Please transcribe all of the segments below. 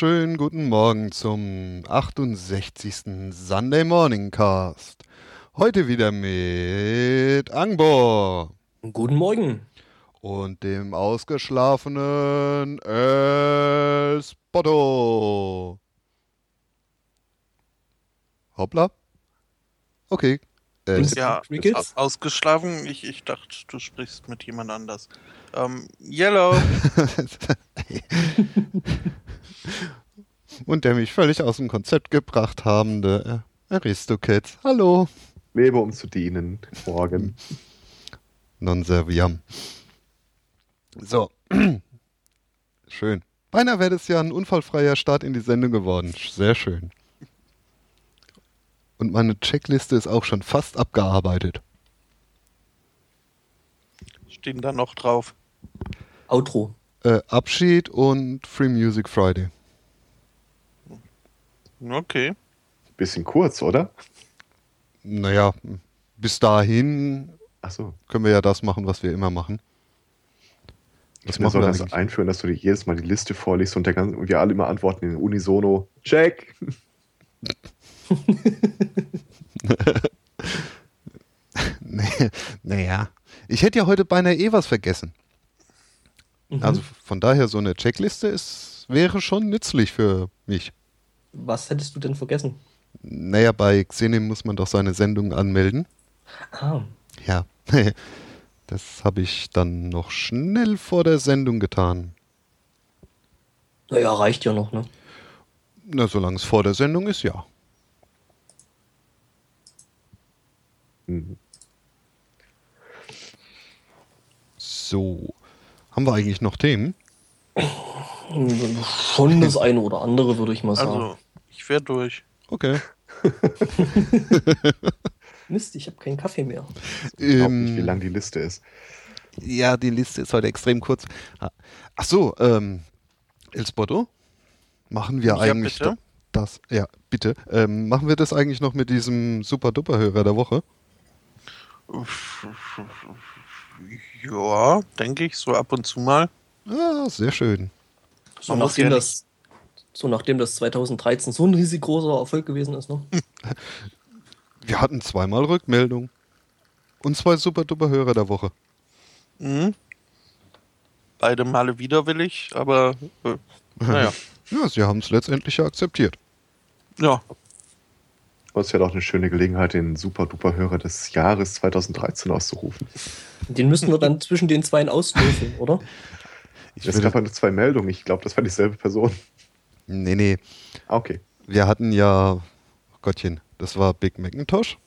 Wunderschönen guten Morgen zum 68. Sunday Morning Cast. Heute wieder mit Angbor Guten Morgen. und dem ausgeschlafenen Espotto. Hoppla. Okay. Äh, Ja, ausgeschlafen. Ich, ich dachte, du sprichst mit jemand anders. Ähm, Yellow. und der mich völlig aus dem Konzept gebracht habende äh, Aristocats. Hallo. Lebe, um zu dienen. Morgen. Non serviam. So. schön. Beinahe wäre das ja ein unfallfreier Start in die Sendung geworden. Sehr schön. Und meine Checkliste ist auch schon fast abgearbeitet. Stehen da noch drauf. Outro. Äh, Abschied und Free Music Friday. Okay. Bisschen kurz, oder? Naja, bis dahin Achso. können wir ja das machen, was wir immer machen. Ich Das machen soll wir das eigentlich. einführen, dass du dir jedes Mal die Liste vorliest und, der ganze, und wir alle immer antworten in Unisono. Check. Naja. Ich hätte ja heute beinahe eh was vergessen. Mhm. Also von daher, so eine Checkliste ist, wäre schon nützlich für mich. Was hättest du denn vergessen? Naja, bei Xenim muss man doch seine Sendung anmelden. Ah, Ja, das habe ich dann noch schnell vor der Sendung getan. naja, reicht ja noch, ne? Na, solange es vor der Sendung ist, ja. Mhm. So. Haben wir eigentlich noch Themen? Schon das eine oder andere, würde ich mal sagen. Also, ich wäre durch. Okay. Mist, ich habe keinen Kaffee mehr. Ich glaube Ähm, nicht, wie lang die Liste ist. Ja, die Liste ist heute extrem kurz. Ach so, ähm, El Spotto, machen wir Ja, eigentlich bitte? da- das? Ja, bitte. Ähm, machen wir das eigentlich noch mit diesem super duper Hörer der Woche? Ja, denke ich, so ab und zu mal. Ah, sehr schön. So Man nachdem, ja das, so nachdem das 2013 so ein riesig großer Erfolg gewesen ist, ne? Wir hatten zweimal Rückmeldung. Und zwei super duper Hörer der Woche. Mhm. Beide Male widerwillig, aber äh, naja. Ja, sie haben es letztendlich ja akzeptiert. Ja, Es wäre doch eine schöne Gelegenheit, den Super-Duper-Hörer des Jahres 2013 auszurufen. Den müssten wir dann zwischen den zweien auslösen, oder? Ich Es gab halt zwei Meldungen. Ich glaube, das war dieselbe Person. nee, nee. Ah, okay. Wir hatten ja, oh Gottchen, das war Big Macintosh.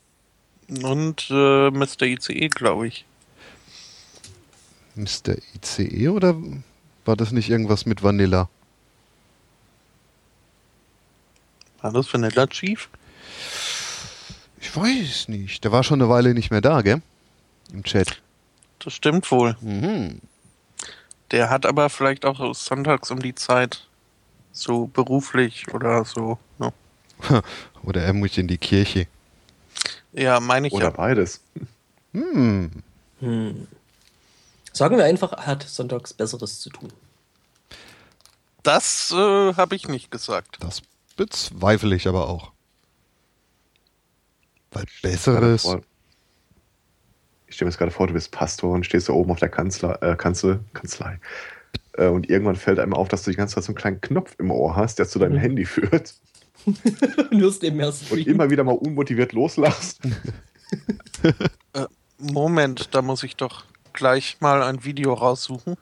und äh, Mr. ICE, glaube ich. Mr. ICE oder war das nicht irgendwas mit Vanilla? War das Vanilla Chief? Ich weiß nicht. Der war schon eine Weile nicht mehr da, gell? Im Chat. Das stimmt wohl. Mhm. Der hat aber vielleicht auch sonntags um die Zeit so beruflich oder so. Ne? Oder er muss in die Kirche. Ja, meine ich Oder ja. beides. Hm. Hm. Sagen wir einfach, er hat sonntags Besseres zu tun. Das äh, habe ich nicht gesagt. Das bezweifle ich aber auch. Weil Besseres. vor- Ich stelle mir jetzt gerade vor, du bist Pastor und stehst da oben auf der Kanzler, äh, Kanzel, Kanzlei. Äh, und irgendwann fällt einem auf, dass du die ganze Zeit so einen kleinen Knopf im Ohr hast, der zu deinem Mhm. Handy führt. Du wirst eben mehr Und immer wieder mal unmotiviert loslachst. Moment, da muss ich doch gleich mal ein Video raussuchen.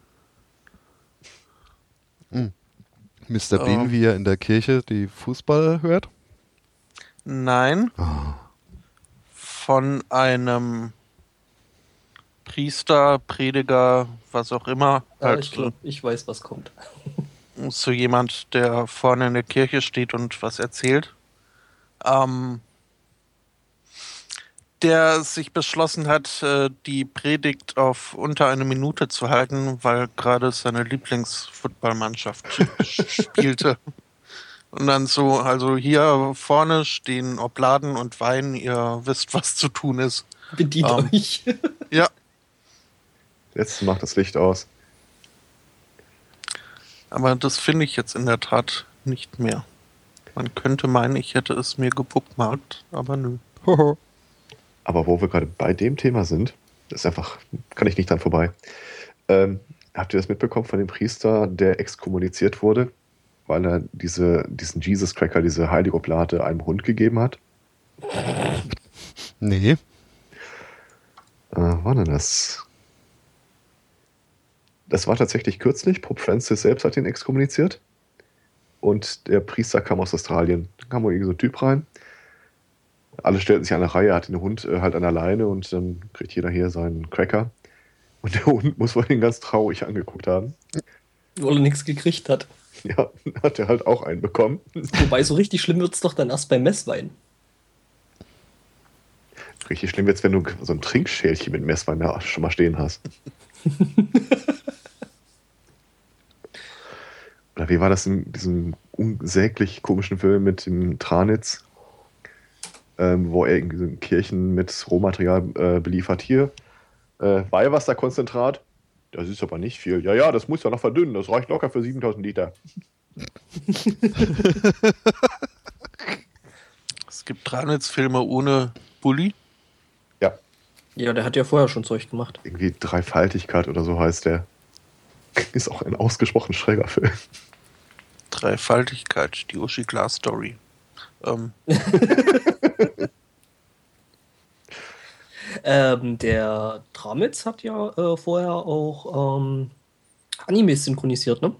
Mr. Bean, Oh. wie er in der Kirche die Fußball hört. Nein, Ah. Von einem Priester, Prediger, was auch immer. Ja, halt ich glaube, ich weiß, was kommt. so jemand, der vorne in der Kirche steht und was erzählt. Ähm, der sich beschlossen hat, äh, die Predigt auf unter eine Minute zu halten, weil gerade seine Lieblingsfootballmannschaft spielte. Und dann so, also hier vorne stehen Obladen und Wein, ihr wisst, was zu tun ist. Bedient Ähm. euch. Ja, Jetzt macht das Licht aus. Aber das finde ich jetzt in der Tat nicht mehr. Man könnte meinen, ich hätte es mir gebuckmarkt, aber nö. Hoho. Aber wo wir gerade bei dem Thema sind, das ist einfach, kann ich nicht dran vorbei. Ähm, habt ihr das mitbekommen von dem Priester, der exkommuniziert wurde, weil er diese, diesen Jesus Cracker, diese Heiligoblate einem Hund gegeben hat? Nee. Äh, war denn das? Das war tatsächlich kürzlich. Pope Francis selbst hat ihn exkommuniziert. Und der Priester kam aus Australien. Da kam wohl irgendwie so ein Typ rein. Alle stellten sich an der Reihe, hat den Hund äh, halt an der Leine und dann kriegt jeder hier seinen Cracker. Und der Hund muss wohl ihn ganz traurig angeguckt haben. Weil er nichts gekriegt hat. Ja, hat er halt auch einen bekommen. Wobei so richtig schlimm wird es doch dann erst beim Messwein. Richtig schlimm jetzt, wenn du so ein Trinkschälchen mit Messwein da schon mal stehen hast. Oder wie war das in diesem unsäglich komischen Film mit dem Tranitz, ähm, wo er irgendwie so in Kirchen mit Rohmaterial äh, beliefert? Hier, äh, Weihwasserkonzentrat. Das ist aber nicht viel. Ja, ja, das muss ja noch verdünnen. Das reicht locker für 7000 Liter. Es gibt Tranitz-Filme ohne Bulli. Ja, Ja, der hat ja vorher schon Zeug gemacht. irgendwie Dreifaltigkeit oder so heißt der. Ist auch ein ausgesprochen schräger Film. Dreifaltigkeit, die Uschi Glas Story. Ähm, Ähm, der Tramitz hat ja äh, vorher auch ähm, Animes synchronisiert, ne?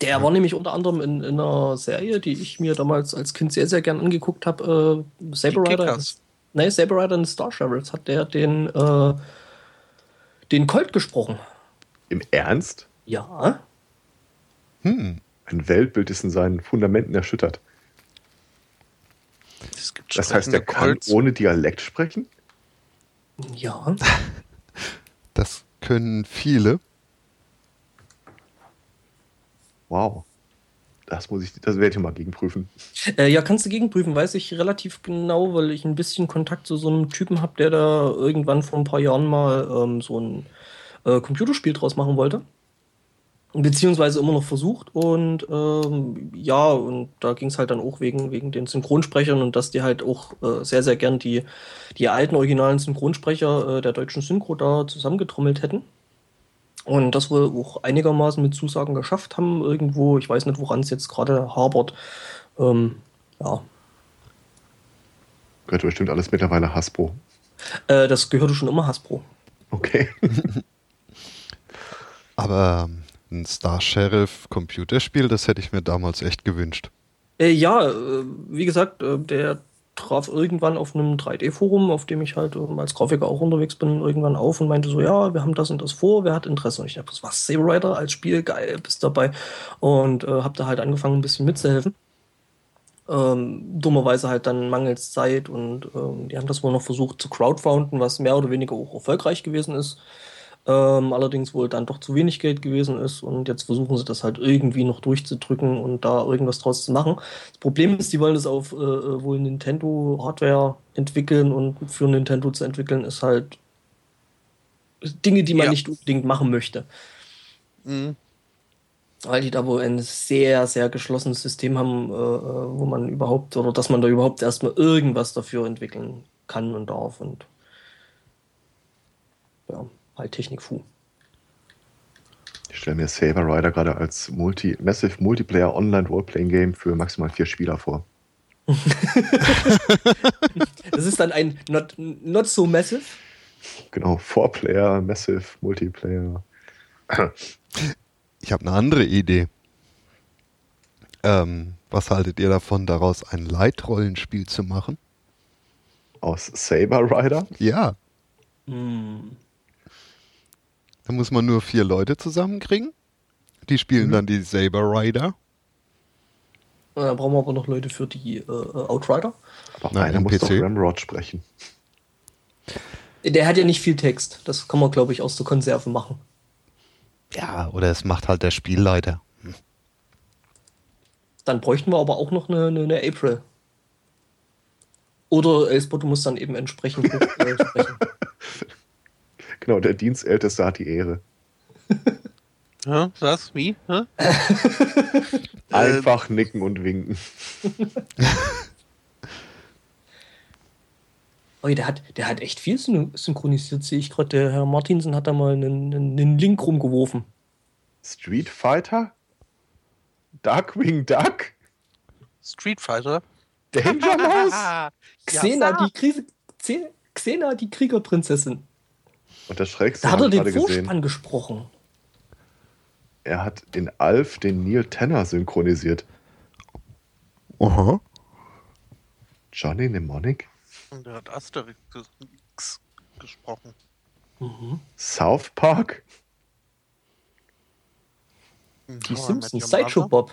Der war nämlich unter anderem in, in einer Serie, die ich mir damals als Kind sehr, sehr gern angeguckt habe. Äh, Saber Rider. Nein, Saber Rider und Star Sheriffs hat der den, äh, den Colt gesprochen. Im Ernst? Ja. Hm. Ein Weltbild ist in seinen Fundamenten erschüttert. Gibt Das heißt, der sprechende kann Colts. ohne Dialekt sprechen? Ja. Das können viele. Wow. Das muss ich, das werde ich mal gegenprüfen. Äh, ja, kannst du gegenprüfen, weiß ich relativ genau, weil ich ein bisschen Kontakt zu so einem Typen habe, der da irgendwann vor ein paar Jahren mal ähm, so ein äh, Computerspiel draus machen wollte. Beziehungsweise immer noch versucht. Und ähm, ja, und da ging es halt dann auch wegen, wegen den Synchronsprechern und dass die halt auch äh, sehr, sehr gern die, die alten originalen Synchronsprecher äh, der deutschen Synchro da zusammengetrommelt hätten. Und das wohl auch einigermaßen mit Zusagen geschafft haben, irgendwo. Ich weiß nicht, woran es jetzt gerade hapert. Ähm, ja, Gehört bestimmt alles mittlerweile Hasbro. äh, das gehörte schon immer Hasbro. Okay. Aber ähm, ein Star Sheriff Computerspiel, das hätte ich mir damals echt gewünscht. Äh, ja, äh, wie gesagt, äh, der traf irgendwann auf einem 3D-Forum, auf dem ich halt ähm, als Grafiker auch unterwegs bin, irgendwann auf und meinte so, ja, wir haben das und das vor, wer hat Interesse? Und ich dachte, was, Saber Rider als Spiel, geil, bist dabei. Und äh, habe da halt angefangen, ein bisschen mitzuhelfen. Ähm, dummerweise halt dann mangels Zeit und ähm, die haben das wohl noch versucht zu crowdfounden, was mehr oder weniger auch erfolgreich gewesen ist. Ähm, allerdings wohl dann doch zu wenig Geld gewesen ist und jetzt versuchen sie das halt irgendwie noch durchzudrücken und da irgendwas draus zu machen. Das Problem ist, die wollen das auf äh, wohl Nintendo Hardware entwickeln und für Nintendo zu entwickeln ist halt Dinge, die man Ja. nicht unbedingt machen möchte. Mhm. Weil die da wohl ein sehr, sehr geschlossenes System haben, äh, äh, wo man überhaupt, oder dass man da überhaupt erstmal irgendwas dafür entwickeln kann und darf und ja, halt Technik-Fu. Ich stelle mir Saber Rider gerade als Multi Massive Multiplayer Online Roleplaying Game für maximal vier Spieler vor. Das ist dann ein not, not so massive. Genau, Four Player, Massive Multiplayer. Ich habe eine andere Idee. Ähm, was haltet ihr davon, daraus ein Light-Rollenspiel zu machen? Aus Saber Rider. Ja, Hm. Da muss man nur vier Leute zusammenkriegen. Die spielen Mhm. dann die Saber Rider. Da brauchen wir aber noch Leute für die äh, Outrider. Aber Nein, einer am muss doch PC. Ramrod sprechen. Der hat ja nicht viel Text. Das kann man, glaube ich, aus der Konserve machen. Ja, oder es macht halt der Spielleiter. Dann bräuchten wir aber auch noch eine, eine, eine April. Oder Elspot, du musst dann eben entsprechend äh, sprechen. Genau, der Dienstälteste hat die Ehre. Hä? Was? Wie? Hä? Einfach nicken und winken. Oh, der hat, der hat echt viel syn- synchronisiert, sehe ich gerade. Der Herr Martinsen hat da mal einen, einen, Link rumgeworfen. Street Fighter? Darkwing Duck? Street Fighter? Danger Mouse? Xena, Ja. die Krise, Xe- Xena, die Kriegerprinzessin. Und das Schrägste Da hat er den. Vorspann gesprochen. Er hat in Alf den Neil Tanner synchronisiert. Aha. Johnny Mnemonic? Und der hat Asterix gesprochen. Mhm. South Park? Die How I Simpsons, Sideshow. Bob.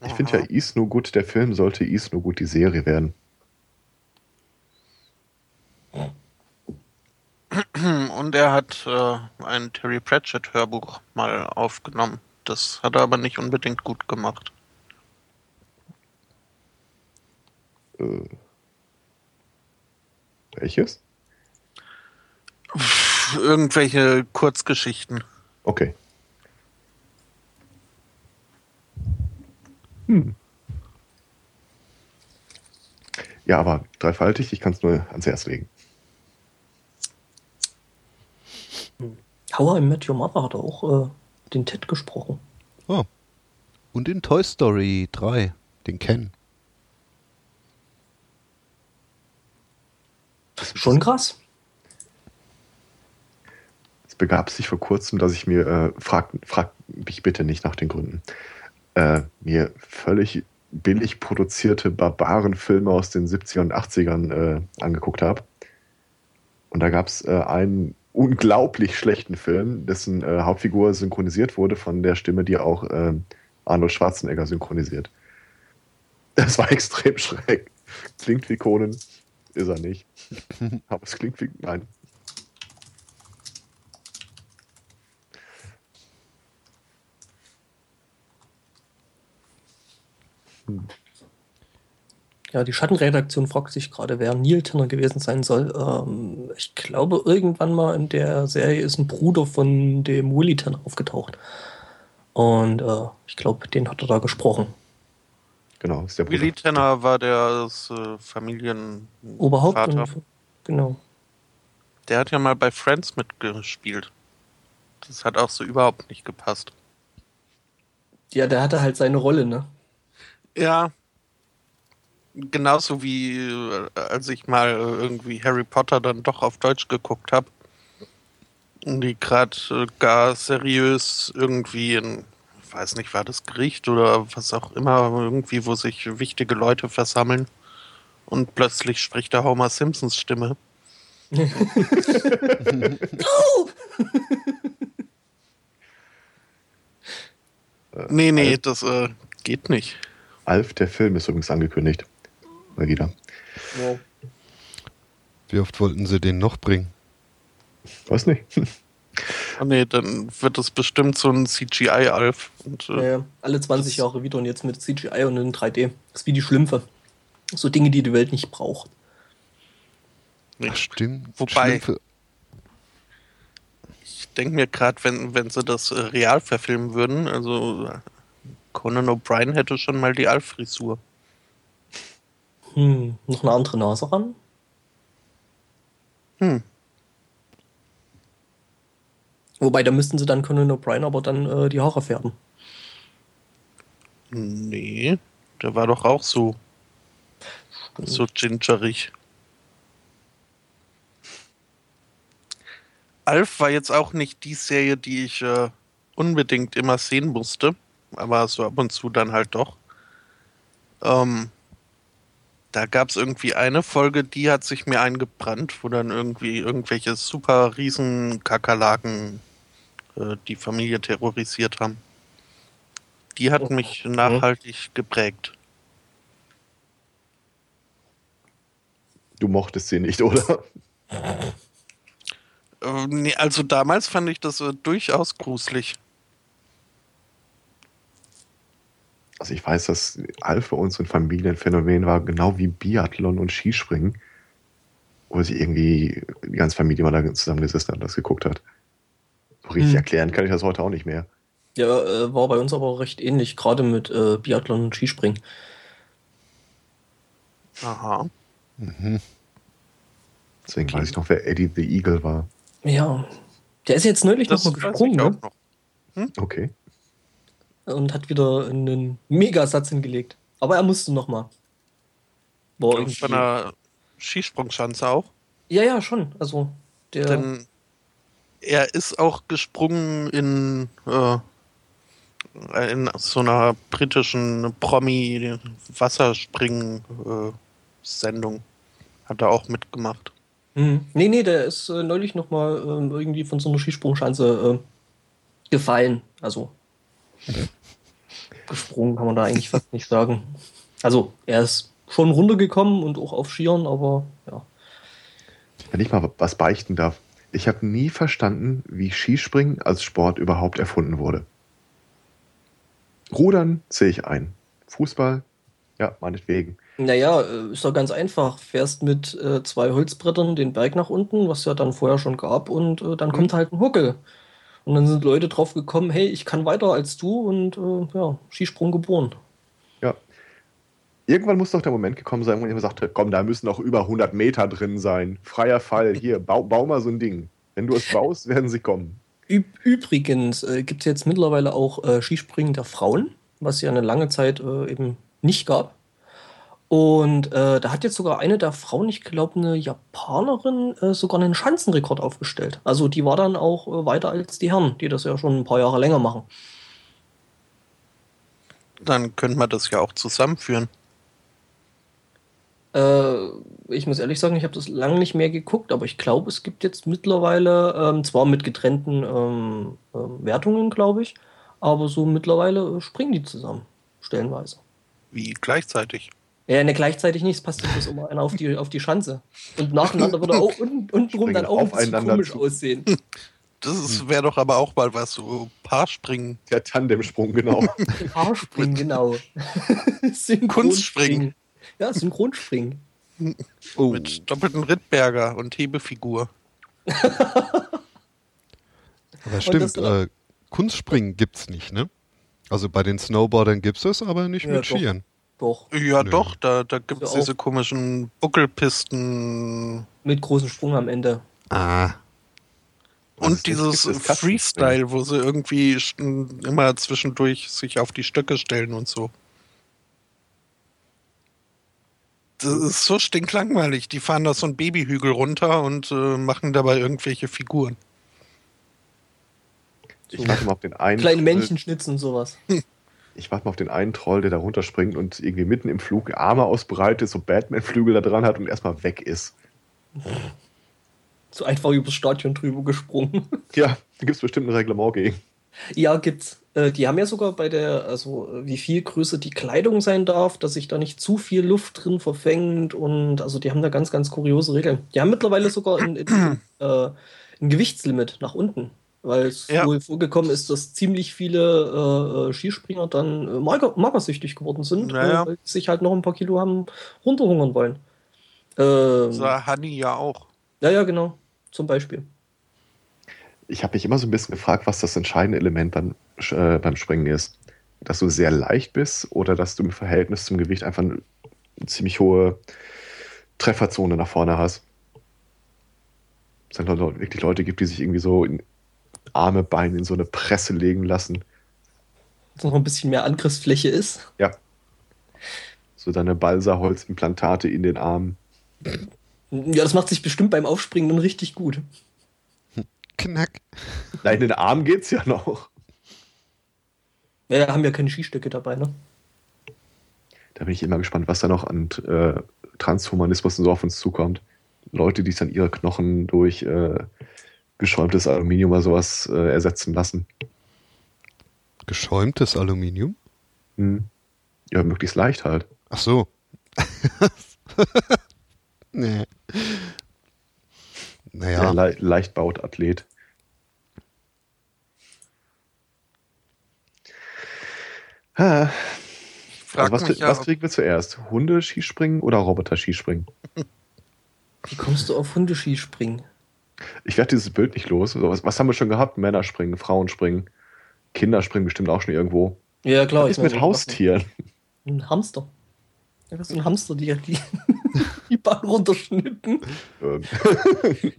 Ich finde ja Is No Good, der Film sollte Is No Good die Serie werden. Und er hat äh, ein Terry Pratchett Hörbuch mal aufgenommen. Das hat er aber nicht unbedingt gut gemacht. Äh, welches? Pff, Irgendwelche Kurzgeschichten. Okay. Hm. Ja, aber dreifaltig, ich kann es nur ans Herz legen. How I Met Your Mother hat auch äh, den Ted gesprochen. Oh. Und in Toy Story 3, den Ken. Schon krass. Es begab sich vor kurzem, dass ich mir, äh, frag, frag mich bitte nicht nach den Gründen, äh, mir völlig billig produzierte Barbarenfilme aus den 70ern und 80ern äh, angeguckt habe. Und da gab es äh, einen unglaublich schlechten Film, dessen äh, Hauptfigur synchronisiert wurde von der Stimme, die auch äh, Arnold Schwarzenegger synchronisiert. Das war extrem schräg. Klingt wie Conan, ist er nicht. Aber es klingt wie. Nein. Ja, die Schattenredaktion fragt sich gerade, wer Neil Tanner gewesen sein soll. Ähm, ich glaube, irgendwann mal in der Serie ist ein Bruder von dem Willy Tanner aufgetaucht. Und äh, ich glaube, den hat er da gesprochen. Genau, ist der Bruder. Willy Tanner war der äh, Familien Oberhaupt. Vater. Und, genau. Der hat ja mal bei Friends mitgespielt. Das hat auch so überhaupt nicht gepasst. Ja, der hatte halt seine Rolle, ne? Ja. Genauso wie äh, als ich mal äh, irgendwie Harry Potter dann doch auf Deutsch geguckt habe. Und die gerade äh, gar seriös irgendwie in, ich weiß nicht, war das Gericht oder was auch immer, irgendwie, wo sich wichtige Leute versammeln. Und plötzlich spricht da Homer Simpsons Stimme. Nee, nee, das äh, geht nicht. Alf, der Film ist übrigens angekündigt. Mal wieder. Ja. Wie oft wollten sie den noch bringen? Weiß nicht. Oh nee, dann wird es bestimmt so ein CGI-Alf. Äh, ja. alle 20 Jahre wieder und jetzt mit CGI und in 3D. Das ist wie die Schlümpfe. So Dinge, die die Welt nicht braucht. nee. Ach, stimmt. Wobei- Schlümpfe. Ich denke mir gerade, wenn, wenn sie das äh, real verfilmen würden, also äh, Conan O'Brien hätte schon mal die Alf-Frisur. Hm, noch eine andere Nase ran? Hm. Wobei, da müssten sie dann Conan O'Brien aber dann äh, die Haare färben. Nee, der war doch auch so, so gingerig. Alf war jetzt auch nicht die Serie, die ich äh, unbedingt immer sehen musste, aber so ab und zu dann halt doch. Ähm, da gab es irgendwie eine Folge, die hat sich mir eingebrannt, wo dann irgendwie irgendwelche super riesen Kakerlaken äh, die Familie terrorisiert haben. Die hat Oh, mich nachhaltig geprägt. Du mochtest sie nicht, oder? Äh, nee, also damals fand ich das äh, durchaus gruselig. Also ich weiß, dass Alf für uns ein Familienphänomen war, genau wie Biathlon und Skispringen. Wo sich irgendwie die ganze Familie mal da zusammengesessen hat und das geguckt hat. richtig Hm. erklären kann ich das heute auch nicht mehr. Ja, äh, war bei uns aber recht ähnlich, gerade mit äh, Biathlon und Skispringen. Aha. Mhm. Deswegen Okay. weiß ich noch, wer Eddie the Eagle war. Ja. Der ist jetzt neulich Das nochmal weiß gesprungen ich ne? noch. Okay. Und hat wieder einen Megasatz hingelegt. Aber er musste nochmal. Irgendwie. Von einer Skisprungschanze auch. Ja, ja, schon. Also, der. Denn er ist auch gesprungen in, äh, in so einer britischen Promi-Wasserspringen-Sendung. Hat er auch mitgemacht. Hm. Nee, nee, der ist äh, neulich nochmal ähm, irgendwie von so einer Skisprungschanze äh, gefallen. Also. Gesprungen kann man da eigentlich fast nicht sagen. Also, er ist schon runtergekommen und auch auf Skiern, aber ja. Wenn ich mal was beichten darf. Ich habe nie verstanden, wie Skispringen als Sport überhaupt erfunden wurde. Rudern sehe ich ein. Fußball, ja, meinetwegen. Naja, äh, ist doch ganz einfach. Fährst mit äh, zwei Holzbrettern den Berg nach unten, was ja dann vorher schon gab, und äh, dann kommt halt ein Huckel. Und dann sind Leute drauf gekommen, hey, ich kann weiter als du und äh, ja, Skisprung geboren. Ja. Irgendwann muss doch der Moment gekommen sein, wo jemand sagte, komm, da müssen noch über 100 Meter drin sein. Freier Fall, hier, bau, bau mal so ein Ding. Wenn du es baust, werden sie kommen. Üb übrigens äh, gibt es jetzt mittlerweile auch äh, Skispringen der Frauen, was ja eine lange Zeit äh, eben nicht gab. Und äh, da hat jetzt sogar eine der Frauen, ich glaube eine Japanerin, äh, sogar einen Schanzenrekord aufgestellt. Also die war dann auch äh, weiter als die Herren, die das ja schon ein paar Jahre länger machen. Dann könnte man das ja auch zusammenführen. Äh, ich muss ehrlich sagen, ich habe das lange nicht mehr geguckt, aber ich glaube, es gibt jetzt mittlerweile, ähm, zwar mit getrennten ähm, ähm, Wertungen, glaube ich, aber so mittlerweile äh, springen die zusammen, stellenweise. Wie gleichzeitig. Ja, ne, gleichzeitig nicht, es passt bloß immer einer auf die, auf die Schanze. Und nacheinander würde auch unten, unten drum dann auch ein bisschen aufeinander komisch zu. aussehen. Das ist- wäre doch aber auch mal was, so Paarspringen. Der Tandemsprung, genau. Haarspringen, genau. Kunstspringen. Ja, Synchronspringen. Oh. Mit doppelten Rittberger und Hebefigur. Aber das stimmt, äh, Kunstspringen gibt's nicht, ne? Also bei den Snowboardern gibt's es, aber nicht Ja, mit doch. Skiern. Doch, Ja, Nö. doch, da, da gibt es diese komischen Buckelpisten mit großem Sprung am Ende. Ah, und nicht dieses. Freestyle, wo sie irgendwie immer zwischendurch sich auf die Stöcke stellen und so. Das ist so stinklangweilig. Die fahren da so einen Babyhügel runter und äh, machen dabei irgendwelche Figuren. Ich warte mal auf den einen. Kleine Männchen schnitzen und sowas. Ich warte mal auf den einen Troll, der da runterspringt und irgendwie mitten im Flug Arme ausbreitet, so Batman-Flügel da dran hat und erstmal weg ist. So einfach übers Stadion drüber gesprungen. Ja, da gibt es bestimmt ein Reglement gegen. Ja, gibt's. Äh, die haben ja sogar bei der, also äh, wie viel größer die Kleidung sein darf, dass sich da nicht zu viel Luft drin verfängt und also die haben da ganz, ganz kuriose Regeln. Die haben mittlerweile sogar ein, ein, äh, ein Gewichtslimit nach unten, weil es Ja. wohl vorgekommen ist, dass ziemlich viele äh, äh, Skispringer dann äh, mager, magersüchtig geworden sind, Naja. weil sie sich halt noch ein paar Kilo haben runterhungern wollen. Ähm, Sah Hanni ja auch. ja, ja, genau. Zum Beispiel. Ich habe mich immer so ein bisschen gefragt, was das entscheidende Element beim, äh, beim Springen ist. Dass du sehr leicht bist oder dass du im Verhältnis zum Gewicht einfach eine ziemlich hohe Trefferzone nach vorne hast. Dass es dann Leute- wirklich Leute gibt, die sich irgendwie so in Arme, Beine in so eine Presse legen lassen. Dass noch ein bisschen mehr Angriffsfläche ist. Ja. So deine Balsaholzimplantate in den Armen. Ja, das macht sich bestimmt beim Aufspringen dann richtig gut. knack. Nein, in den Armen geht's ja noch. Ja, haben ja keine Skistöcke dabei, ne? Da bin ich immer gespannt, was da noch an äh, Transhumanismus und so auf uns zukommt. Leute, die dann ihre Knochen durch äh, geschäumtes Aluminium oder sowas äh, ersetzen lassen. Geschäumtes Aluminium? Hm. Ja, möglichst leicht halt. Ach so. nee. Ja. Naja, Le Leichtbautathlet. Ha, Ich frage also was, mich ja, was kriegen wir zuerst? Hunde-Skispringen oder Roboter-Skispringen? Wie kommst du auf Hundeskispringen? Ich werde dieses Bild nicht los. Was, was haben wir schon gehabt? Männer springen, Frauen springen, Kinder springen bestimmt auch schon irgendwo. Ja, klar. Was ist mit Haustieren? Ein Hamster. Ja, das ist ein Hamster, die die, die Bahn runterschnitten. ja.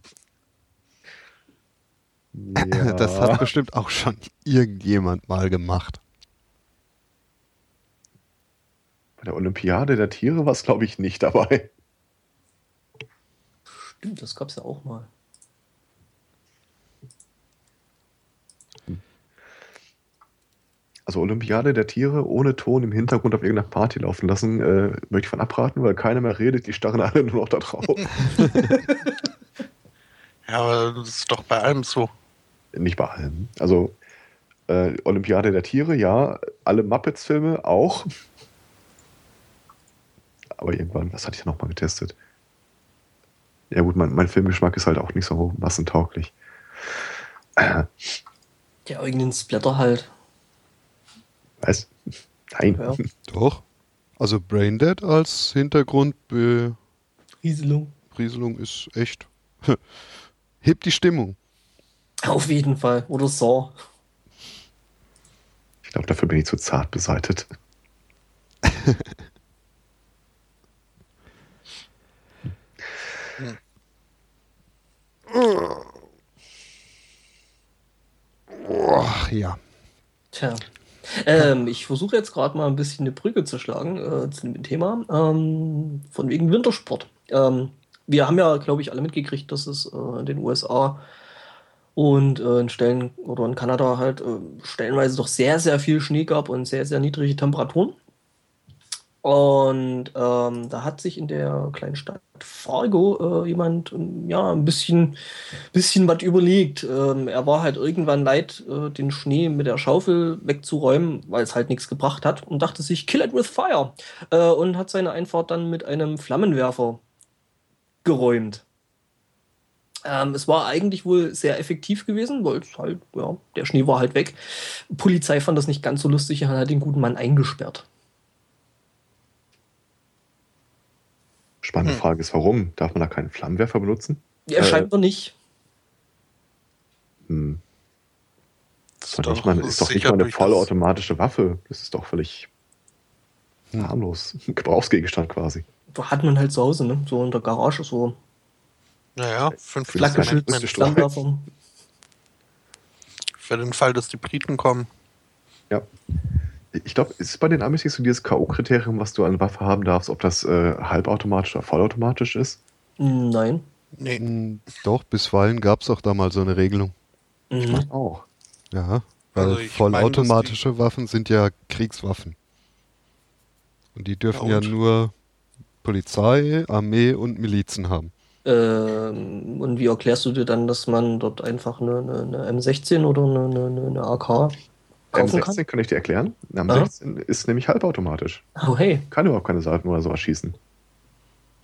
Das hat bestimmt auch schon irgendjemand mal gemacht. Bei der Olympiade der Tiere war es, glaube ich, nicht dabei. Stimmt, das gab es ja auch mal. Also Olympiade der Tiere ohne Ton im Hintergrund auf irgendeiner Party laufen lassen, äh, möchte ich von abraten, weil keiner mehr redet, die starren alle nur noch da drauf. Ja, aber das ist doch bei allem so. Nicht bei allen. Also äh, Olympiade der Tiere, ja. Alle Muppets-Filme auch. Aber irgendwann, was hatte ich nochmal getestet? Ja gut, mein, mein Filmgeschmack ist halt auch nicht so massentauglich. Ja, irgendein Splatter halt. Was? Nein. Ja. Doch. Also Braindead als Hintergrundberieselung Rieselung. ist echt. Hebt die Stimmung. Auf jeden Fall. Oder Saw. Ich glaube, dafür bin ich zu zart beseitet. Ach ja. Tja. Ähm, ich versuche jetzt gerade mal ein bisschen eine Brücke zu schlagen äh, zu dem Thema. Ähm, von wegen Wintersport. Ähm, wir haben ja, glaube ich, alle mitgekriegt, dass es äh, in den USA und äh, in Stellen oder in Kanada halt äh, stellenweise doch sehr, sehr viel Schnee gab und sehr, sehr niedrige Temperaturen. Und ähm, da hat sich in der kleinen Stadt Fargo äh, jemand ähm, ja ein bisschen, bisschen was überlegt. Ähm, er war halt irgendwann leid, äh, den Schnee mit der Schaufel wegzuräumen, weil es halt nichts gebracht hat und dachte sich, kill it with fire. Äh, und hat seine Einfahrt dann mit einem Flammenwerfer geräumt. Ähm, es war eigentlich wohl sehr effektiv gewesen, weil es halt, ja, der Schnee war halt weg. Polizei fand das nicht ganz so lustig und hat den guten Mann eingesperrt. Spannende Hm. Frage ist, warum? Darf man da keinen Flammenwerfer benutzen? Er Äh, scheinbar nicht. Hm. Das Ist doch nicht mal, ist doch nicht mal eine vollautomatische Waffe. Das ist doch völlig Hm. harmlos. Ein Gebrauchsgegenstand quasi. Hat man halt zu Hause, ne? So in der Garage, so naja, fünf Amendment Streich. Flammenwerfer. Für den Fall, dass die Briten kommen. Ja. Ich glaube, ist bei den Amis nicht so dieses K.O.-Kriterium, was du an Waffe haben darfst, ob das äh, halbautomatisch oder vollautomatisch ist? Nein. Nee. Hm, Doch, bisweilen gab es auch da mal so eine Regelung. Mhm. Auch. Ja, weil Also ich vollautomatische Waffen sind ja Kriegswaffen. Und die dürfen Ja, ja, nur Polizei, Armee und Milizen haben. Ähm, und wie erklärst du dir dann, dass man dort einfach eine, eine, eine M16 oder eine, eine, eine AK kaufen kann? M16 kann ich dir erklären. Eine Aha. M16 ist nämlich halbautomatisch. Oh, hey. Kann überhaupt keine Salven oder sowas schießen.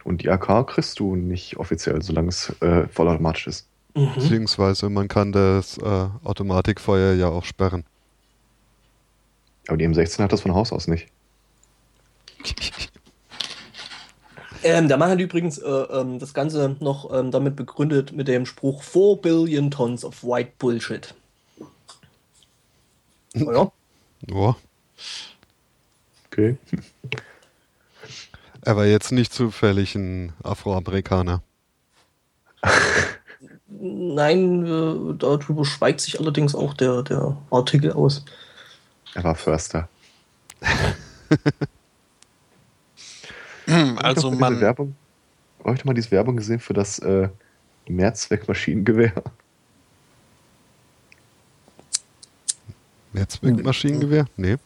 Und die AK kriegst du nicht offiziell, solange es äh, vollautomatisch ist. Mhm. Beziehungsweise man kann das äh, Automatikfeuer ja auch sperren. Aber die M16 hat das von Haus aus nicht. Ähm, der Mann hat übrigens äh, ähm, das Ganze noch ähm, damit begründet mit dem Spruch 4 Billion Tons of White Bullshit. Oh ja. Ja, Okay. er war jetzt nicht zufällig ein Afroamerikaner. Nein, äh, darüber schweigt sich allerdings auch der, der Artikel aus. Er war Förster. Hm, Also man, Werbung, habe ich doch mal diese Werbung gesehen für das äh, Mehrzweckmaschinengewehr? Mehrzweckmaschinengewehr? Nee.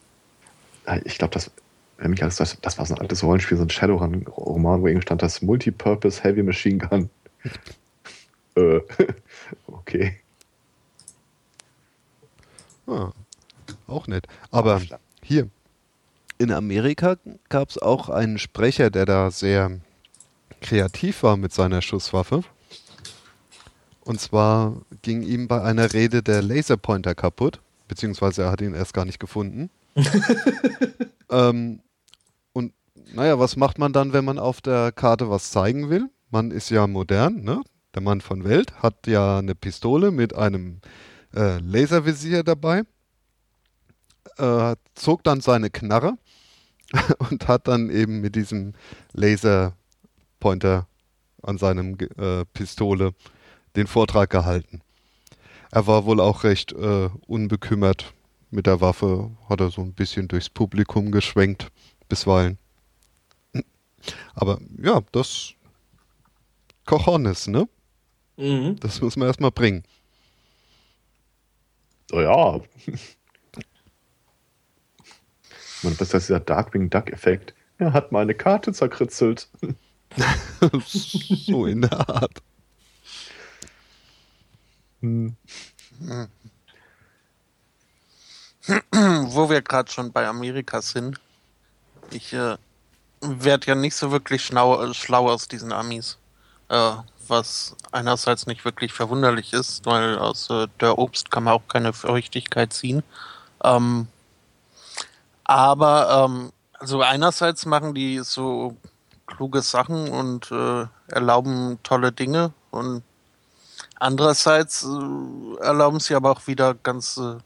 Ah, Ich glaube, das, wenn mich alles das, das war so ein altes Rollenspiel, so ein Shadowrun-Roman, wo irgendwie stand das Multipurpose Heavy Machine Gun. äh, okay. Ah, auch nett. Aber hier, in Amerika gab es auch einen Sprecher, der da sehr kreativ war mit seiner Schusswaffe. Und zwar ging ihm bei einer Rede der Laserpointer kaputt, beziehungsweise er hat ihn erst gar nicht gefunden. ähm, und naja, was macht man dann, wenn man auf der Karte was zeigen will? Man ist ja modern, ne? Der Mann von Welt hat ja eine Pistole mit einem äh, Laservisier dabei, äh, zog dann seine Knarre und hat dann eben mit diesem Laserpointer an seinem äh, Pistole den Vortrag gehalten. Er war wohl auch recht äh, unbekümmert mit der Waffe, hat er so ein bisschen durchs Publikum geschwenkt, bisweilen. Aber ja, das Cojones, ne? Mhm. Das muss man erstmal bringen. Oh ja. Man, was ist dieser Darkwing Duck-Effekt? Er hat meine Karte zerkritzelt. so in der Art. Hm. Wo wir gerade schon bei Amerika sind. Ich äh, werde ja nicht so wirklich schlau, äh, schlau aus diesen Amis. Äh, was einerseits nicht wirklich verwunderlich ist, weil aus äh, der Obst kann man auch keine Feuchtigkeit ziehen. Ähm, aber ähm, also einerseits machen die so kluge Sachen und äh, erlauben tolle Dinge und andererseits äh, erlauben sie aber auch wieder ganz äh,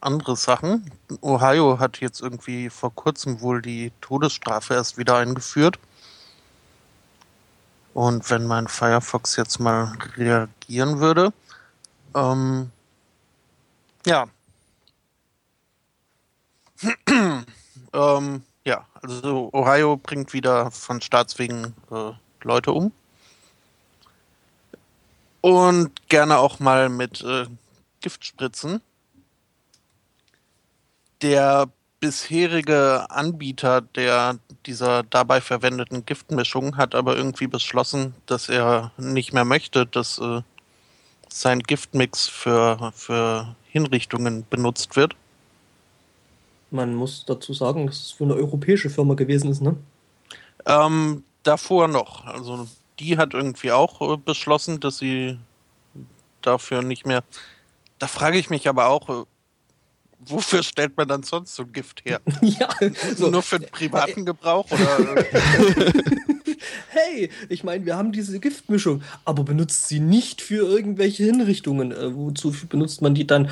andere Sachen. Ohio hat jetzt irgendwie vor kurzem wohl die Todesstrafe erst wieder eingeführt. Und wenn mein Firefox jetzt mal reagieren würde, ähm, ja. ähm, ja, also Ohio bringt wieder von Staatswegen äh, Leute um. Und gerne auch mal mit äh, Giftspritzen. Der bisherige Anbieter der dieser dabei verwendeten Giftmischung hat aber irgendwie beschlossen, dass er nicht mehr möchte, dass äh, sein Giftmix für, für Hinrichtungen benutzt wird. Man muss dazu sagen, dass es für eine europäische Firma gewesen ist, ne? Ähm, davor noch. Also die hat irgendwie auch äh, beschlossen, dass sie dafür nicht mehr. Da frage ich mich aber auch, äh, wofür stellt man dann sonst so ein Gift her? ja, so. Nur für den privaten Gebrauch? Oder? äh, hey, ich meine, wir haben diese Giftmischung, aber benutzt sie nicht für irgendwelche Hinrichtungen. Äh, wozu benutzt man die dann?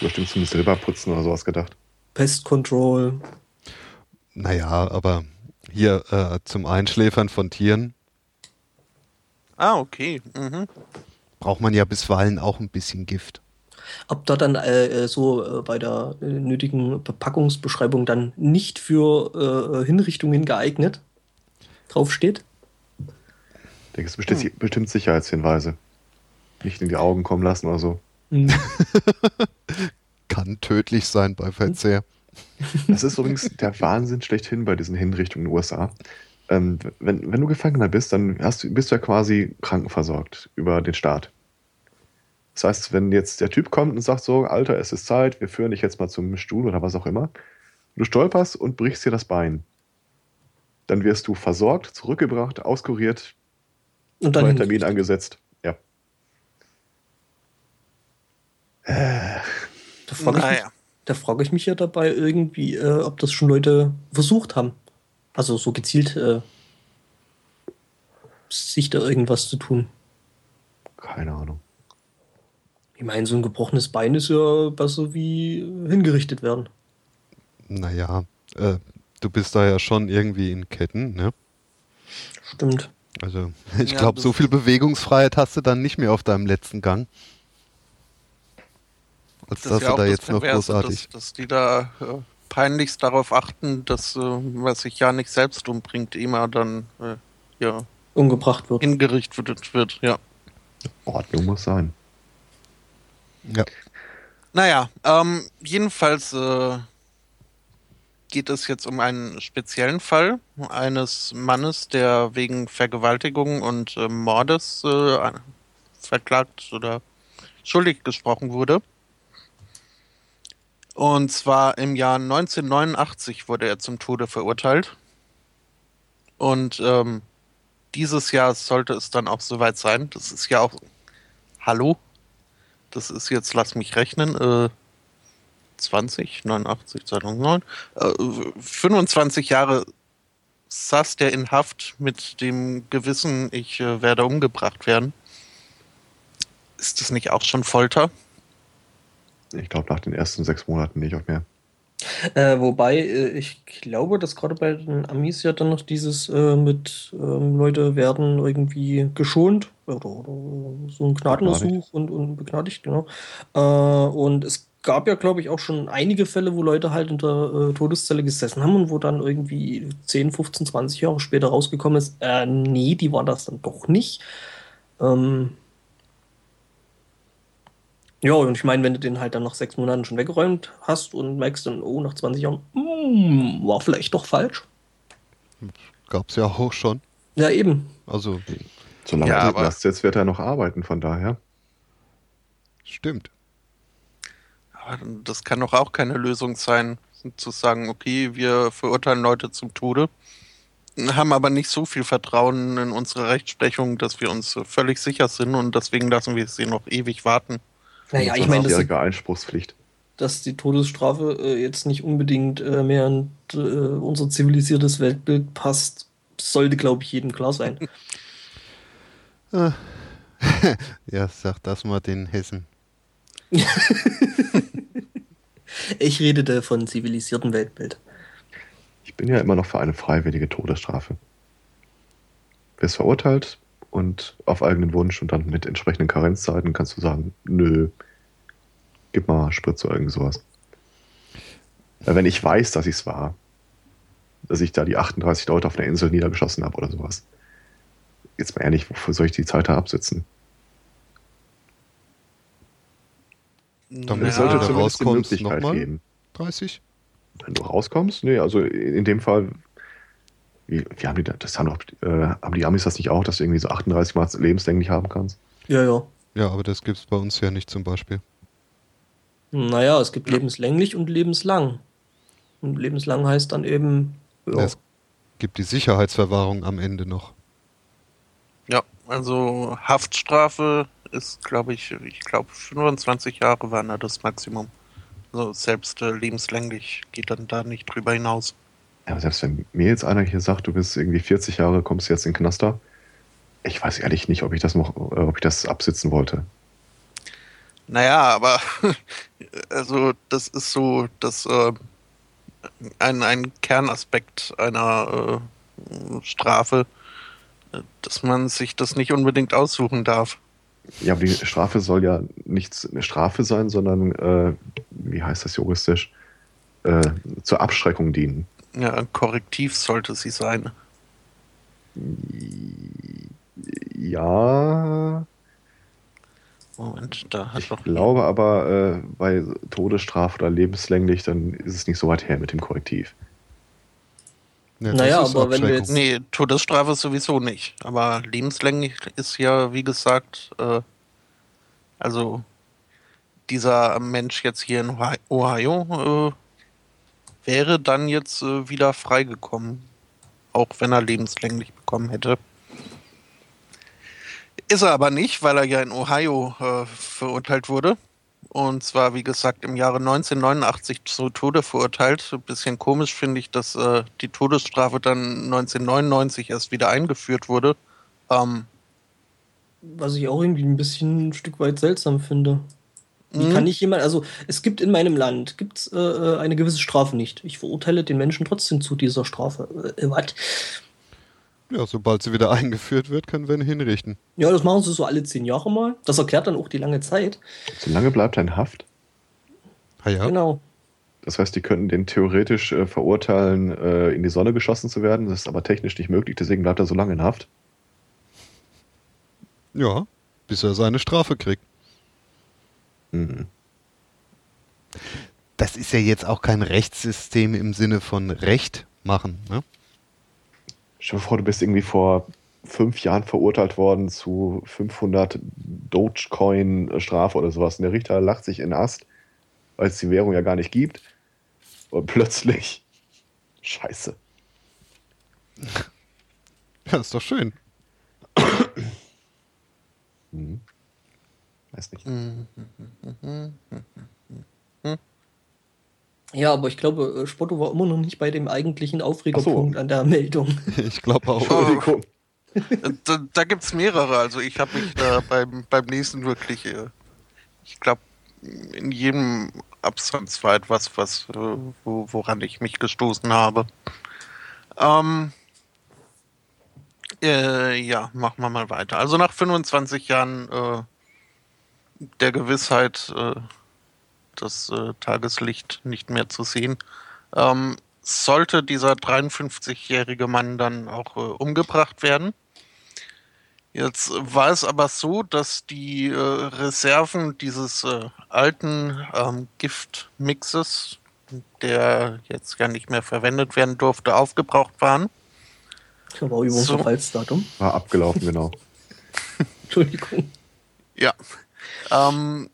Bestimmt zum Silberputzen oder sowas gedacht. Pest Control. Naja, aber hier äh, zum Einschläfern von Tieren ah, okay. Mhm. braucht man ja bisweilen auch ein bisschen Gift. Ob da dann äh, äh, so äh, bei der äh, nötigen Verpackungsbeschreibung dann nicht für äh, Hinrichtungen geeignet draufsteht? Ich denke, es sind bestimmt, bestimmt Sicherheitshinweise. Nicht in die Augen kommen lassen oder so. Hm. Kann tödlich sein bei Verzehr. Das ist übrigens der Wahnsinn schlechthin bei diesen Hinrichtungen in den USA. Ähm, wenn, wenn du Gefangener bist, dann hast du, bist du ja quasi krankenversorgt über den Staat. Das heißt, wenn jetzt der Typ kommt und sagt so, Alter, es ist Zeit, wir führen dich jetzt mal zum Stuhl oder was auch immer, du stolperst und brichst dir das Bein. Dann wirst du versorgt, zurückgebracht, auskuriert, Und dann Termin angesetzt. Ja. Da frage ich, mich- Naja. da frage ich mich ja dabei irgendwie, äh, ob das schon Leute versucht haben. Also so gezielt äh, sich da irgendwas zu tun. Keine Ahnung. Ich meine, so ein gebrochenes Bein ist ja besser wie hingerichtet werden. Naja, äh, du bist da ja schon irgendwie in Ketten, ne? Stimmt. Also ich Ja, glaube, so viel Bewegungsfreiheit hast du dann nicht mehr auf deinem letzten Gang. Als Das dass du da das jetzt noch großartig. Dass, dass die da äh, peinlichst darauf achten, dass äh, wer sich ja nicht selbst umbringt, immer dann äh, ja, Umgebracht wird. hingerichtet wird. Ja. Ordnung muss sein. Ja. Naja, ähm, jedenfalls äh, geht es jetzt um einen speziellen Fall eines Mannes, der wegen Vergewaltigung und äh, Mordes äh, verklagt oder schuldig gesprochen wurde. Und zwar im Jahr 1989 wurde er zum Tode verurteilt. Und ähm, dieses Jahr sollte es dann auch soweit sein. Das ist ja auch. Hallo? Das ist jetzt, lass mich rechnen, äh, 20, 89, 2009, äh, 25 Jahre saß der in Haft mit dem Gewissen, ich äh, werde umgebracht werden. Ist das nicht auch schon Folter? Ich glaube, nach den ersten sechs Monaten nicht auch mehr. Äh, wobei, äh, ich glaube, dass gerade bei den Amis ja dann noch dieses äh, mit ähm, Leute werden irgendwie geschont oder, oder so ein Gnadenersuch und, und begnadigt, genau. Äh, und es gab ja, glaube ich, auch schon einige Fälle, wo Leute halt in der äh, Todeszelle gesessen haben und wo dann irgendwie 10, 15, 20 Jahre später rausgekommen ist, äh, nee, die waren das dann doch nicht. Ähm, ja, und ich meine, wenn du den halt dann nach sechs Monaten schon weggeräumt hast und merkst dann, oh, nach 20 Jahren, mm, war vielleicht doch falsch. Gab es ja auch schon. Ja, eben. Also, Solange Ja, aber- das jetzt wird er noch arbeiten, von daher. stimmt. Aber das kann doch auch keine Lösung sein, zu sagen, okay, wir verurteilen Leute zum Tode, haben aber nicht so viel Vertrauen in unsere Rechtsprechung, dass wir uns völlig sicher sind und deswegen lassen wir sie noch ewig warten. Naja, ich meine, dass, die- 20-jährige Einspruchspflicht. dass die Todesstrafe äh, jetzt nicht unbedingt äh, mehr in äh, unser zivilisiertes Weltbild passt, sollte, glaube ich, jedem klar sein. Ja, sag das mal den Hessen. Ich redete von zivilisiertem Weltbild. Ich bin ja immer noch für eine freiwillige Todesstrafe. Wirst verurteilt und auf eigenen Wunsch und dann mit entsprechenden Karenzzeiten kannst du sagen, nö, gib mal Spritze oder irgend sowas. Wenn ich weiß, dass ich es war, dass ich da die 38 Leute auf einer Insel niedergeschossen habe oder sowas. Jetzt mal ehrlich, wofür soll ich die Zeit da absitzen? Damit Es Ja, sollte du zumindest die Möglichkeit geben. 30? Wenn du rauskommst? Nee, also in dem Fall, wie, wie haben die das? das haben, doch, äh, haben die Amis das nicht auch, dass du irgendwie so 38 Mal lebenslänglich haben kannst? Ja, ja. Ja, aber das gibt's bei uns ja nicht zum Beispiel. Naja, es gibt lebenslänglich und lebenslang. Und lebenslang heißt dann eben, ja, Es gibt die Sicherheitsverwahrung am Ende noch. Ja, also Haftstrafe ist, glaube ich, ich glaube 25 Jahre waren da das Maximum. Also selbst äh, lebenslänglich geht dann da nicht drüber hinaus. Ja, aber selbst wenn mir jetzt einer hier sagt, du bist irgendwie 40 Jahre, kommst jetzt in den Knaster, ich weiß ehrlich nicht, ob ich das noch, äh, ob ich das absitzen wollte. Naja, aber also das ist so das äh, ein, ein Kernaspekt einer äh, Strafe, äh, dass man sich das nicht unbedingt aussuchen darf. Ja, aber die Strafe soll ja nicht eine Strafe sein, sondern, äh, wie heißt das juristisch, äh, zur Abschreckung dienen. Ja, ein Korrektiv sollte sie sein. Ja, Moment, da hat ich doch glaube aber, äh, bei Todesstrafe oder lebenslänglich, dann ist es nicht so weit her mit dem Korrektiv. Ja, Naja, aber wenn du Abschreckung. jetzt- Nee, Todesstrafe sowieso nicht. Aber lebenslänglich ist ja, wie gesagt, äh, also dieser Mensch jetzt hier in Ohi- Ohio äh, wäre dann jetzt äh, wieder freigekommen. Auch wenn er lebenslänglich bekommen hätte. Ist er aber nicht, weil er ja in Ohio äh, verurteilt wurde. Und zwar, wie gesagt, im Jahre 1989 zu Tode verurteilt. Ein bisschen komisch finde ich, dass äh, die Todesstrafe dann 1999 erst wieder eingeführt wurde. Ähm, was ich auch irgendwie ein bisschen ein Stück weit seltsam finde. Wie Mhm. kann ich jemand, also es gibt in meinem Land gibt's, äh, äh, eine gewisse Strafe nicht. Ich verurteile den Menschen trotzdem zu dieser Strafe. Äh, was? Ja, sobald sie wieder eingeführt wird, können wir ihn hinrichten. Ja, das machen sie so alle zehn Jahre mal. Das erklärt dann auch die lange Zeit. Solange bleibt er in Haft. Ah ja, Genau. Das heißt, die könnten den theoretisch äh, verurteilen, äh, in die Sonne geschossen zu werden. Das ist aber technisch nicht möglich, deswegen bleibt er so lange in Haft. ja, bis er seine Strafe kriegt. Das ist ja jetzt auch kein Rechtssystem im Sinne von Recht machen. Ne? Stell dir vor, du bist irgendwie vor fünf Jahren verurteilt worden zu 500 Dogecoin-Strafe oder sowas. Und der Richter lacht sich in den Ast, weil es die Währung ja gar nicht gibt. Und plötzlich, scheiße. Ja, ist doch schön. Mhm. Weiß nicht. mhm. Ja, aber ich glaube, äh, Spotto war immer noch nicht bei dem eigentlichen Aufregerpunkt so. an der Meldung. Ich glaube auch. Entschuldigung. da da gibt es mehrere. Also ich habe mich da beim, beim nächsten wirklich, äh, ich glaube, in jedem Absatz war etwas, was, äh, wo, woran ich mich gestoßen habe. Ähm, äh, ja, machen wir mal weiter. Also nach 25 Jahren äh, der Gewissheit, äh, das äh, Tageslicht nicht mehr zu sehen, ähm, sollte dieser 53-jährige Mann dann auch äh, umgebracht werden. Jetzt war es aber so, dass die äh, Reserven dieses äh, alten ähm, Giftmixes, der jetzt ja nicht mehr verwendet werden durfte, aufgebraucht waren. Das war übrigens so. War abgelaufen, genau. Entschuldigung. Ja. Ähm,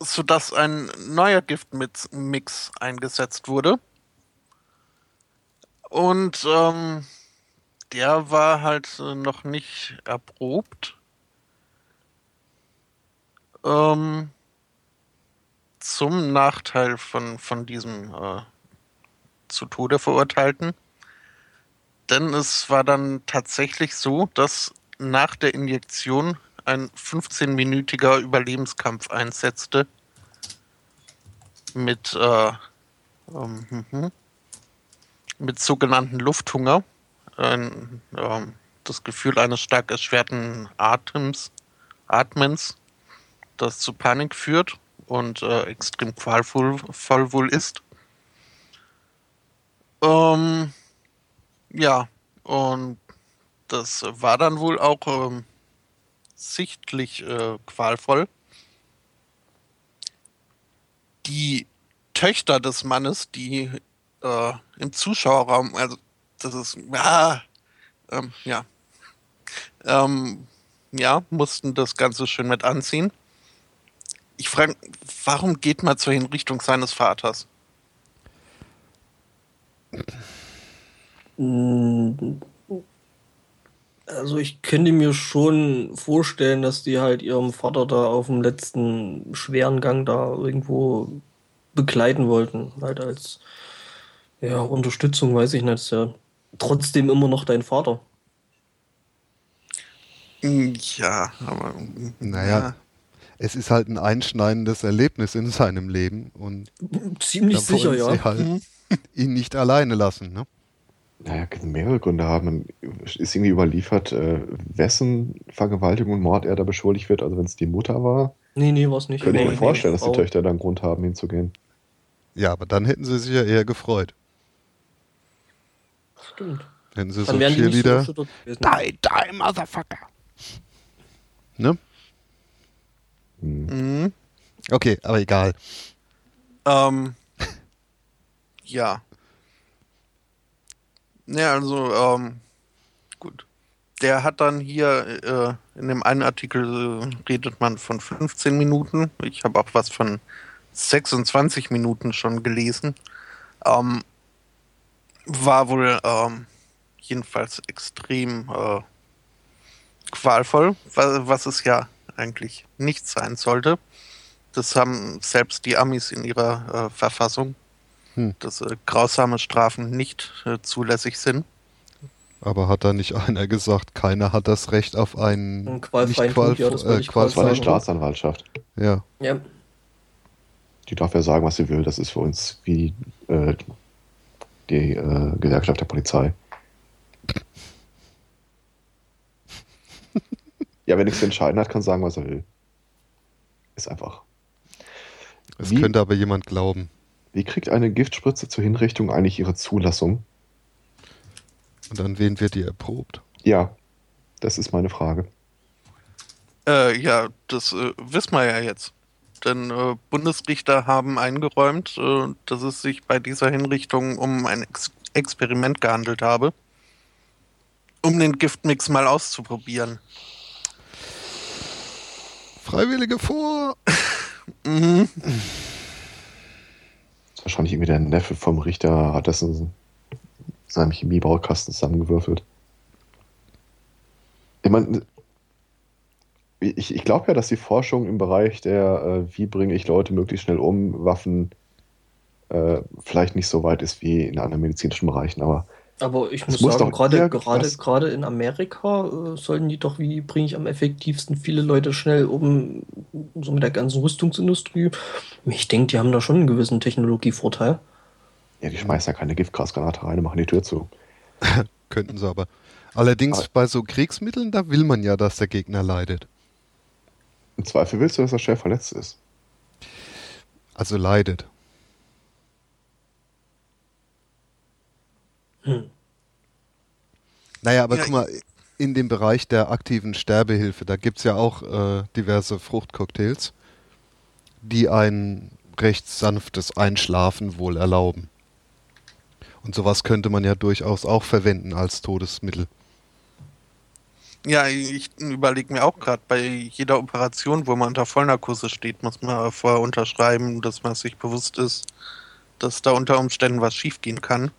sodass ein neuer Giftmix eingesetzt wurde. Und ähm, der war halt äh, noch nicht erprobt. Ähm, zum Nachteil von, von diesem äh, zu Tode verurteilten. Denn es war dann tatsächlich so, dass nach der Injektion ein 15-minütiger Überlebenskampf einsetzte. Mit, äh, ähm, mhm, mit sogenannten Lufthunger ein, äh, das Gefühl eines stark erschwerten Atems, Atmens, das zu Panik führt und äh, extrem qualvoll voll wohl ist. Ähm, ja, und das war dann wohl auch ähm, sichtlich äh, qualvoll. Die Töchter des Mannes, die äh, im Zuschauerraum, also das ist, ah, ähm, ja, ähm, ja, mussten das Ganze schön mit anziehen. Ich frage, warum geht man zur Hinrichtung seines Vaters? Also ich könnte mir schon vorstellen, dass die halt ihrem Vater da auf dem letzten schweren Gang da irgendwo begleiten wollten. Halt als ja, Unterstützung, weiß ich nicht. Ist ja trotzdem immer noch dein Vater. Ja, aber. Naja, ja. es ist halt ein einschneidendes Erlebnis in seinem Leben und. Ziemlich sicher, ja. Sie halt mhm. ihn nicht alleine lassen, ne? Naja, kann mehrere Gründe haben. Ist irgendwie überliefert, äh, wessen Vergewaltigung und Mord er da beschuldigt wird. Also, wenn es die Mutter war. Nee, nee, war es nicht. Könnte ich mir vorstellen, dass die Töchter dann Grund haben, hinzugehen. Ja, aber dann hätten sie sich ja eher gefreut. Stimmt. Hätten sie Dann so viel wieder. So die, die, Motherfucker. Ne? Mhm. Okay, aber egal. Ähm, ja. Ja, also, ähm, gut. Der hat dann hier äh, in dem einen Artikel äh, redet man von 15 Minuten. Ich habe auch was von 26 Minuten schon gelesen. Ähm, war wohl ähm, jedenfalls extrem äh, qualvoll, was, was es ja eigentlich nicht sein sollte. Das haben selbst die Amis in ihrer äh, Verfassung, hm. dass äh, grausame Strafen nicht äh, zulässig sind. Aber hat da nicht einer gesagt, keiner hat das Recht auf einen Ein qualfreien Qual ja, das, äh, war eine Staatsanwaltschaft. Ja. ja. Die darf ja sagen, was sie will. Das ist für uns wie äh, die äh, Gewerkschaft der Polizei. ja, wenn nichts zu entscheiden hat, kann sagen, was er will. Ist einfach. Es könnte aber jemand glauben. Wie kriegt eine Giftspritze zur Hinrichtung eigentlich ihre Zulassung? Und an wen wird die erprobt? Ja, das ist meine Frage. Äh, ja, das äh, wissen wir ja jetzt. Denn äh, Bundesrichter haben eingeräumt, äh, dass es sich bei dieser Hinrichtung um ein Ex Experiment gehandelt habe, um den Giftmix mal auszuprobieren. Freiwillige vor! mhm. Wahrscheinlich irgendwie der Neffe vom Richter hat das in seinem Chemiebaukasten zusammengewürfelt. Ich meine, ich, ich glaube ja, dass die Forschung im Bereich der, äh, wie bringe ich Leute möglichst schnell um, Waffen äh, vielleicht nicht so weit ist wie in anderen medizinischen Bereichen, aber Aber ich muss muss sagen, gerade, gerade, gerade in Amerika äh, sollten die doch, wie bringe ich am effektivsten viele Leute schnell um, so mit der ganzen Rüstungsindustrie. Ich denke, die haben da schon einen gewissen Technologievorteil. ja, die schmeißen ja keine Giftgasgranate rein und machen die Tür zu. Könnten sie aber. Allerdings Aber- bei so Kriegsmitteln, da will man ja, dass der Gegner leidet. Im Zweifel willst du, dass er schwer verletzt ist. Also leidet. Hm. Naja, aber Ja, guck mal, in dem Bereich der aktiven Sterbehilfe, da gibt es ja auch äh, diverse Fruchtcocktails, die ein recht sanftes Einschlafen wohl erlauben. Und sowas könnte man ja durchaus auch verwenden als Todesmittel. Ja, ich überlege mir auch gerade, bei jeder Operation, wo man unter Vollnarkose steht, muss man vorher unterschreiben, dass man sich bewusst ist, dass da unter Umständen was schiefgehen kann,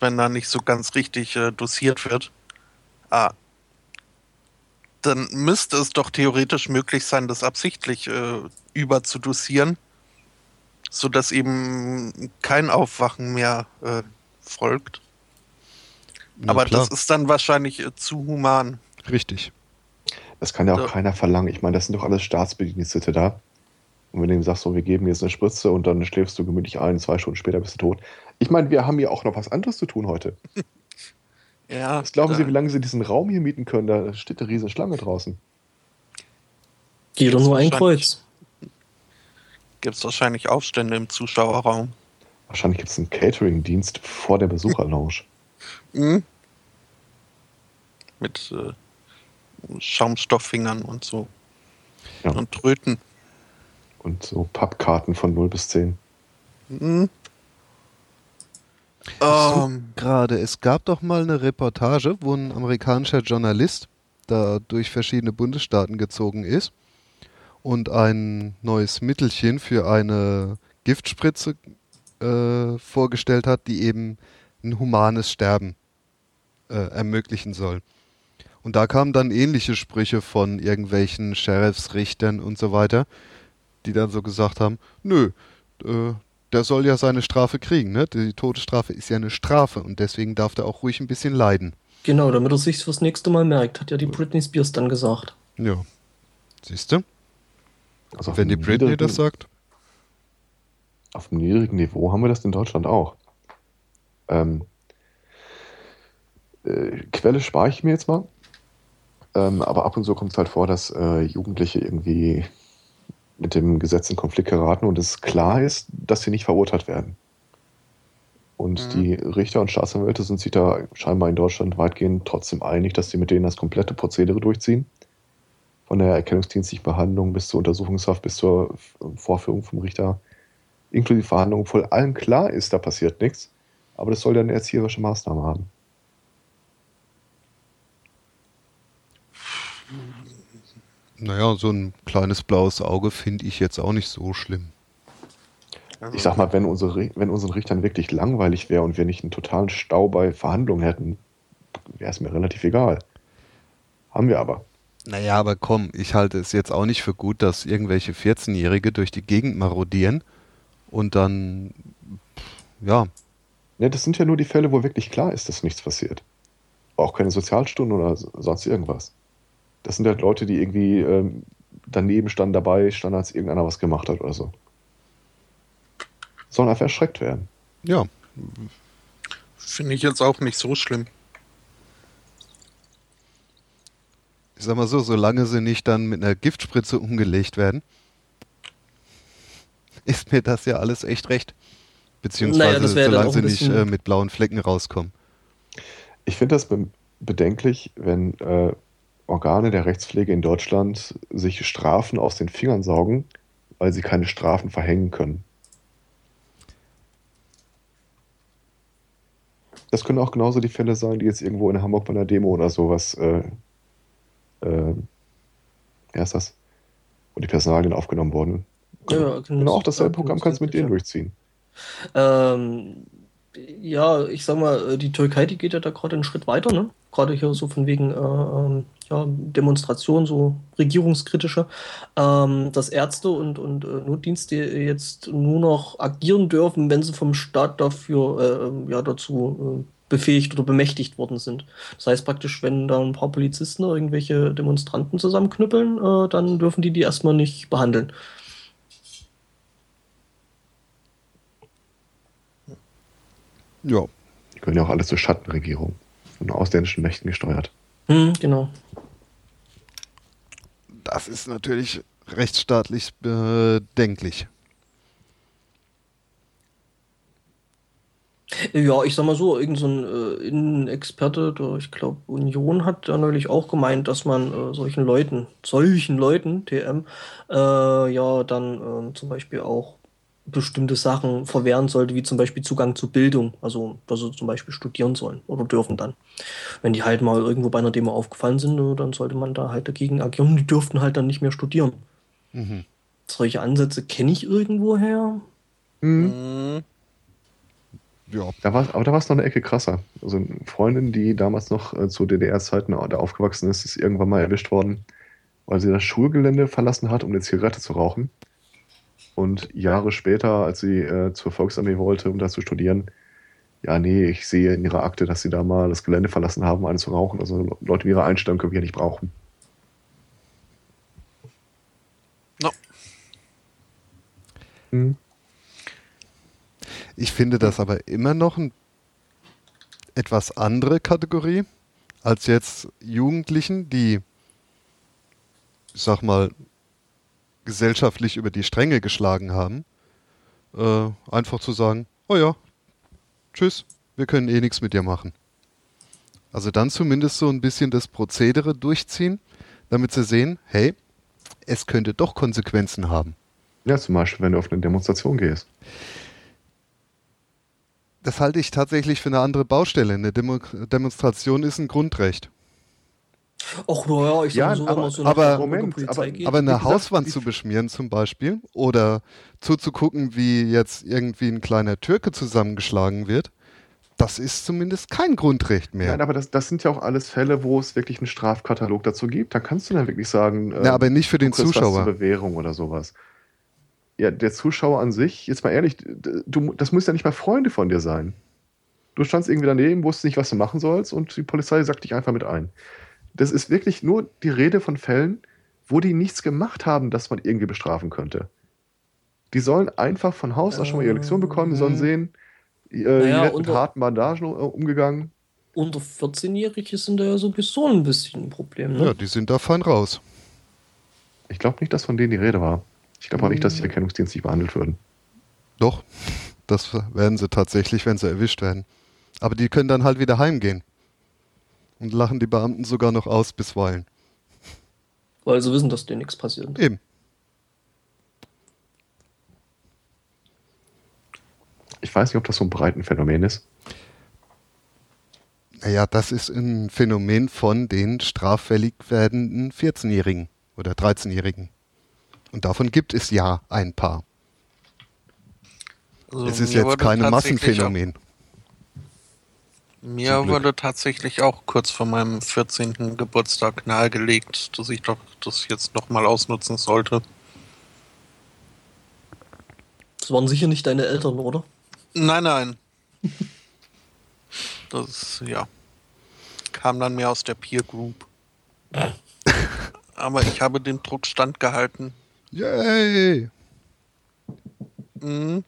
wenn da nicht so ganz richtig äh, dosiert wird. Ah, dann müsste es doch theoretisch möglich sein, das absichtlich äh, überzudosieren, sodass eben kein Aufwachen mehr äh, folgt. Na Aber klar, das ist dann wahrscheinlich äh, zu human. richtig. Das kann ja auch Ja. keiner verlangen. Ich meine, das sind doch alles Staatsbedienstete da. Und wenn du ihm sagst, so, wir geben dir jetzt eine Spritze und dann schläfst du gemütlich ein, zwei Stunden später bist du tot. Ich meine, wir haben ja auch noch was anderes zu tun heute. Ja, Was glauben Sie, wie lange Sie diesen Raum hier mieten können? Da steht eine riesen Schlange draußen. Jeder nur ein. Kreuz. gibt es wahrscheinlich Aufstände im Zuschauerraum. Wahrscheinlich gibt es einen Catering-Dienst vor der Besucherlounge. Mhm. Mit äh, Schaumstofffingern und so. Ja. Und Tröten. Und so Pappkarten von 0 bis 10. Mhm. So, Ähm, Gerade, es gab doch mal eine Reportage, wo ein amerikanischer Journalist da durch verschiedene Bundesstaaten gezogen ist und ein neues Mittelchen für eine Giftspritze äh, vorgestellt hat, die eben ein humanes Sterben äh, ermöglichen soll. Und da kamen dann ähnliche Sprüche von irgendwelchen Sheriffs, Richtern und so weiter, die dann so gesagt haben, nö, äh, der soll ja seine Strafe kriegen, ne? Die Todesstrafe ist ja eine Strafe und deswegen darf der auch ruhig ein bisschen leiden. Genau, damit er sich fürs nächste Mal merkt, hat ja die Britney Spears dann gesagt. Ja. Siehst du? Also auf Wenn die Britney niedrigen- das sagt. Auf einem niedrigen Niveau haben wir das in Deutschland auch. Ähm, äh, Quelle spare ich mir jetzt mal. Ähm, aber ab und zu kommt es halt vor, dass äh, Jugendliche irgendwie mit dem Gesetz in Konflikt geraten und es klar ist, dass sie nicht verurteilt werden. Und Mhm. die Richter und Staatsanwälte sind sich da scheinbar in Deutschland weitgehend trotzdem einig, dass sie mit denen das komplette Prozedere durchziehen. Von der erkennungsdienstlichen Behandlung bis zur Untersuchungshaft, bis zur Vorführung vom Richter inklusive Verhandlungen, obwohl allen klar ist, da passiert nichts. Aber das soll dann eine erzieherische Maßnahme haben. Naja, so ein kleines blaues Auge finde ich jetzt auch nicht so schlimm. also, Ich sag mal, wenn, unsere, wenn unseren Richtern wirklich langweilig wäre und wir nicht einen totalen Stau bei Verhandlungen hätten, wäre es mir relativ egal. Haben wir aber. Naja, aber komm, ich halte es jetzt auch nicht für gut, dass irgendwelche 14-Jährige durch die Gegend marodieren und dann, pff, ja, Ne, das sind ja nur die Fälle, wo wirklich klar ist, dass nichts passiert. Auch keine Sozialstunden oder so- sonst irgendwas. Das sind halt Leute, die irgendwie ähm, daneben standen, dabei standen, als irgendeiner was gemacht hat oder so. Sollen einfach erschreckt werden. ja, Finde ich jetzt auch nicht so schlimm. ich sag mal so, solange sie nicht dann mit einer Giftspritze umgelegt werden, ist mir das ja alles echt recht. Beziehungsweise Naja, solange sie nicht äh, mit blauen Flecken rauskommen. Ich finde das be bedenklich, wenn äh, Organe der Rechtspflege in Deutschland sich Strafen aus den Fingern saugen, weil sie keine Strafen verhängen können. Das können auch genauso die Fälle sein, die jetzt irgendwo in Hamburg bei einer Demo oder sowas, äh, äh, wie heißt das? Wo die Personalien aufgenommen wurden. Ja, ja, Genau, auch dasselbe Programm kannst du mit denen durchziehen. Ähm, Ja, ich sag mal, äh, die Türkei, die geht ja da gerade einen Schritt weiter, ne? Gerade hier so von wegen äh, ähm, ja, Demonstrationen, so regierungskritische, ähm, dass Ärzte und, und äh, Notdienste jetzt nur noch agieren dürfen, wenn sie vom Staat dafür äh, ähm, ja, dazu äh, befähigt oder bemächtigt worden sind. Das heißt praktisch, wenn da ein paar Polizisten irgendwelche Demonstranten zusammenknüppeln, äh, dann dürfen die die erstmal nicht behandeln. Ja. Die können ja auch alles zur Schattenregierung. Von ausländischen Mächten gesteuert. Hm, genau. Das ist natürlich rechtsstaatlich bedenklich. Ja, ich sag mal so, irgendein so äh, Innenexperte der, ich glaube, Union hat ja neulich auch gemeint, dass man äh, solchen Leuten, solchen Leuten, TM, äh, ja dann äh, zum Beispiel auch bestimmte Sachen verwehren sollte, wie zum Beispiel Zugang zu Bildung, also dass sie zum Beispiel studieren sollen oder dürfen dann. Wenn die halt mal irgendwo bei einer Demo aufgefallen sind, äh, dann sollte man da halt dagegen agieren. Die dürften halt dann nicht mehr studieren. Mhm. Solche Ansätze kenne ich irgendwoher. Mhm. Ja. Da war, aber da war es noch eine Ecke krasser. Also eine Freundin, die damals noch äh, zu DDR-Zeiten da aufgewachsen ist, ist irgendwann mal erwischt worden, weil sie das Schulgelände verlassen hat, um eine Zigarette zu rauchen. Und Jahre später, als sie äh, zur Volksarmee wollte, um da zu studieren, ja, nee, ich sehe in ihrer Akte, dass sie da mal das Gelände verlassen haben, um eine zu rauchen. Also Leute mit ihrer Einstellung können wir ja nicht brauchen. No. Hm. Ich finde das aber immer noch eine etwas andere Kategorie als jetzt Jugendlichen, die, ich sag mal, gesellschaftlich über die Stränge geschlagen haben, äh, einfach zu sagen, oh ja, tschüss, wir können eh nichts mit dir machen. Also dann zumindest so ein bisschen das Prozedere durchziehen, damit sie sehen, hey, es könnte doch Konsequenzen haben. Ja, zum Beispiel, wenn du auf eine Demonstration gehst. Das halte ich tatsächlich für eine andere Baustelle. Eine Demo Demonstration ist ein Grundrecht. Ach naja, ich ja, so, aber, so aber, Moment, aber, aber eine Hauswand zu beschmieren zum Beispiel oder zuzugucken, wie jetzt irgendwie ein kleiner Türke zusammengeschlagen wird, das ist zumindest kein Grundrecht mehr. Nein, aber das, das sind ja auch alles Fälle, wo es wirklich einen Strafkatalog dazu gibt. Da kannst du dann wirklich sagen, äh, Na, aber nicht für den Zuschauer. Bewährung oder sowas. Ja, der Zuschauer an sich, jetzt mal ehrlich, du, das müssen ja nicht mal Freunde von dir sein. Du standst irgendwie daneben, wusstest nicht, was du machen sollst und die Polizei sagt dich einfach mit ein. Das ist wirklich nur die Rede von Fällen, wo die nichts gemacht haben, dass man irgendwie bestrafen könnte. Die sollen einfach von Haus aus schon mal ihre Lektion bekommen, die sollen ähm, sehen, äh, naja, die mit harten Bandagen äh, umgegangen. Unter 14-Jährige sind da ja sowieso ein bisschen ein Problem. Ne? Ja, die sind da fein raus. Ich glaube nicht, dass von denen die Rede war. Ich glaube auch nicht, dass die hm. erkennungsdienstlich behandelt würden. Doch, das werden sie tatsächlich, wenn sie erwischt werden. Aber die können dann halt wieder heimgehen und lachen die Beamten sogar noch aus bisweilen. Weil sie wissen, dass dir nichts passiert. Eben. Ich weiß nicht, ob das so ein breiten Phänomen ist. Naja, das ist ein Phänomen von den straffällig werdenden 14-Jährigen oder 13-Jährigen. Und davon gibt es ja ein paar. Also es ist jetzt kein Massenphänomen. Mir wurde tatsächlich auch kurz vor meinem 14. Geburtstag nahegelegt, dass ich doch das jetzt nochmal ausnutzen sollte. Das waren sicher nicht deine Eltern, oder? Nein, nein. das, ja. Kam dann mehr aus der Peer Group. Aber ich habe den Druck standgehalten. Yay! Mhm.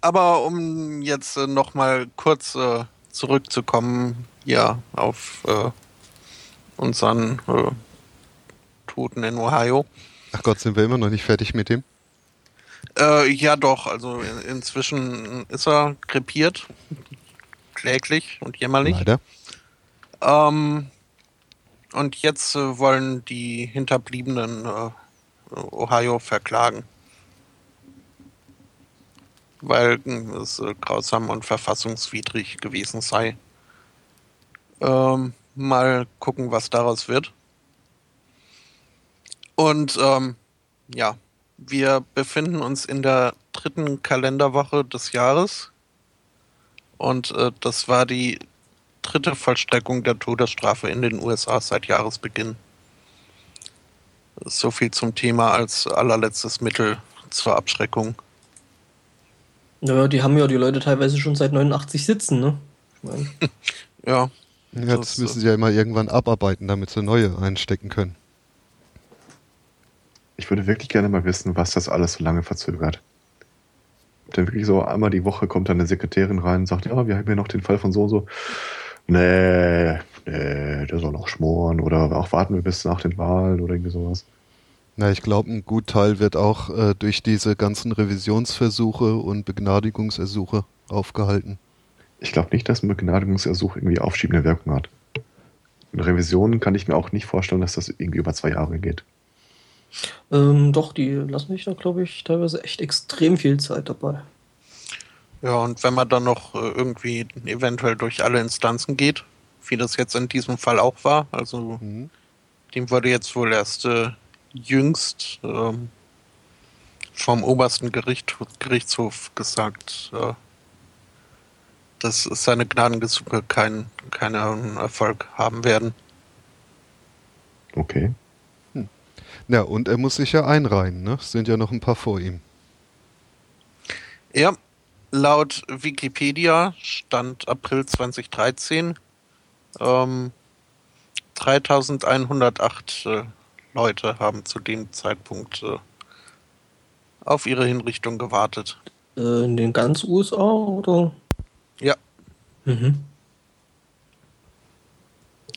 Aber um jetzt äh, nochmal kurz äh, zurückzukommen, ja, auf äh, unseren äh, Toten in Ohio. Ach Gott, sind wir immer noch nicht fertig mit dem? Äh, ja, doch. Also in, inzwischen ist er krepiert. Kläglich und jämmerlich. Leider. Ähm, und jetzt äh, wollen die Hinterbliebenen äh, Ohio verklagen weil es äh, grausam und verfassungswidrig gewesen sei. Ähm, mal gucken, was daraus wird. Und ähm, ja, wir befinden uns in der dritten Kalenderwoche des Jahres. Und äh, das war die dritte Vollstreckung der Todesstrafe in den USA seit Jahresbeginn. So viel zum Thema als allerletztes Mittel zur Abschreckung. Naja, die haben ja die Leute teilweise schon seit 89 sitzen, ne? Ich mein, Ja, Ja, das müssen sie ja immer irgendwann abarbeiten, damit sie neue einstecken können. Ich würde wirklich gerne mal wissen, was das alles so lange verzögert. Dann wirklich so einmal die Woche kommt dann eine Sekretärin rein und sagt, ja, wir haben hier noch den Fall von so und so. Nee, nee, der soll noch schmoren oder auch warten wir bis nach den Wahlen oder irgendwie sowas. Na, ich glaube, ein Gutteil wird auch äh, durch diese ganzen Revisionsversuche und Begnadigungsersuche aufgehalten. Ich glaube nicht, dass ein Begnadigungsersuch irgendwie aufschiebende Wirkung hat. In Revisionen kann ich mir auch nicht vorstellen, dass das irgendwie über zwei Jahre geht. ähm, doch, die lassen sich da, glaube ich, teilweise echt extrem viel Zeit dabei. Ja, und wenn man dann noch äh, irgendwie eventuell durch alle Instanzen geht, wie das jetzt in diesem Fall auch war, also Mhm. dem wurde jetzt wohl erst äh, jüngst ähm, vom obersten Gericht, Gerichtshof gesagt, äh, dass seine Gnadengesuche keinen keinen Erfolg haben werden. Okay. Ja, und er muss sich ja einreihen, ne? Es sind ja noch ein paar vor ihm. Ja, laut Wikipedia stand April 2013 ähm, 3108 äh, Leute haben zu dem Zeitpunkt äh, auf ihre Hinrichtung gewartet. Äh, in den ganz USA oder? Ja, Mhm.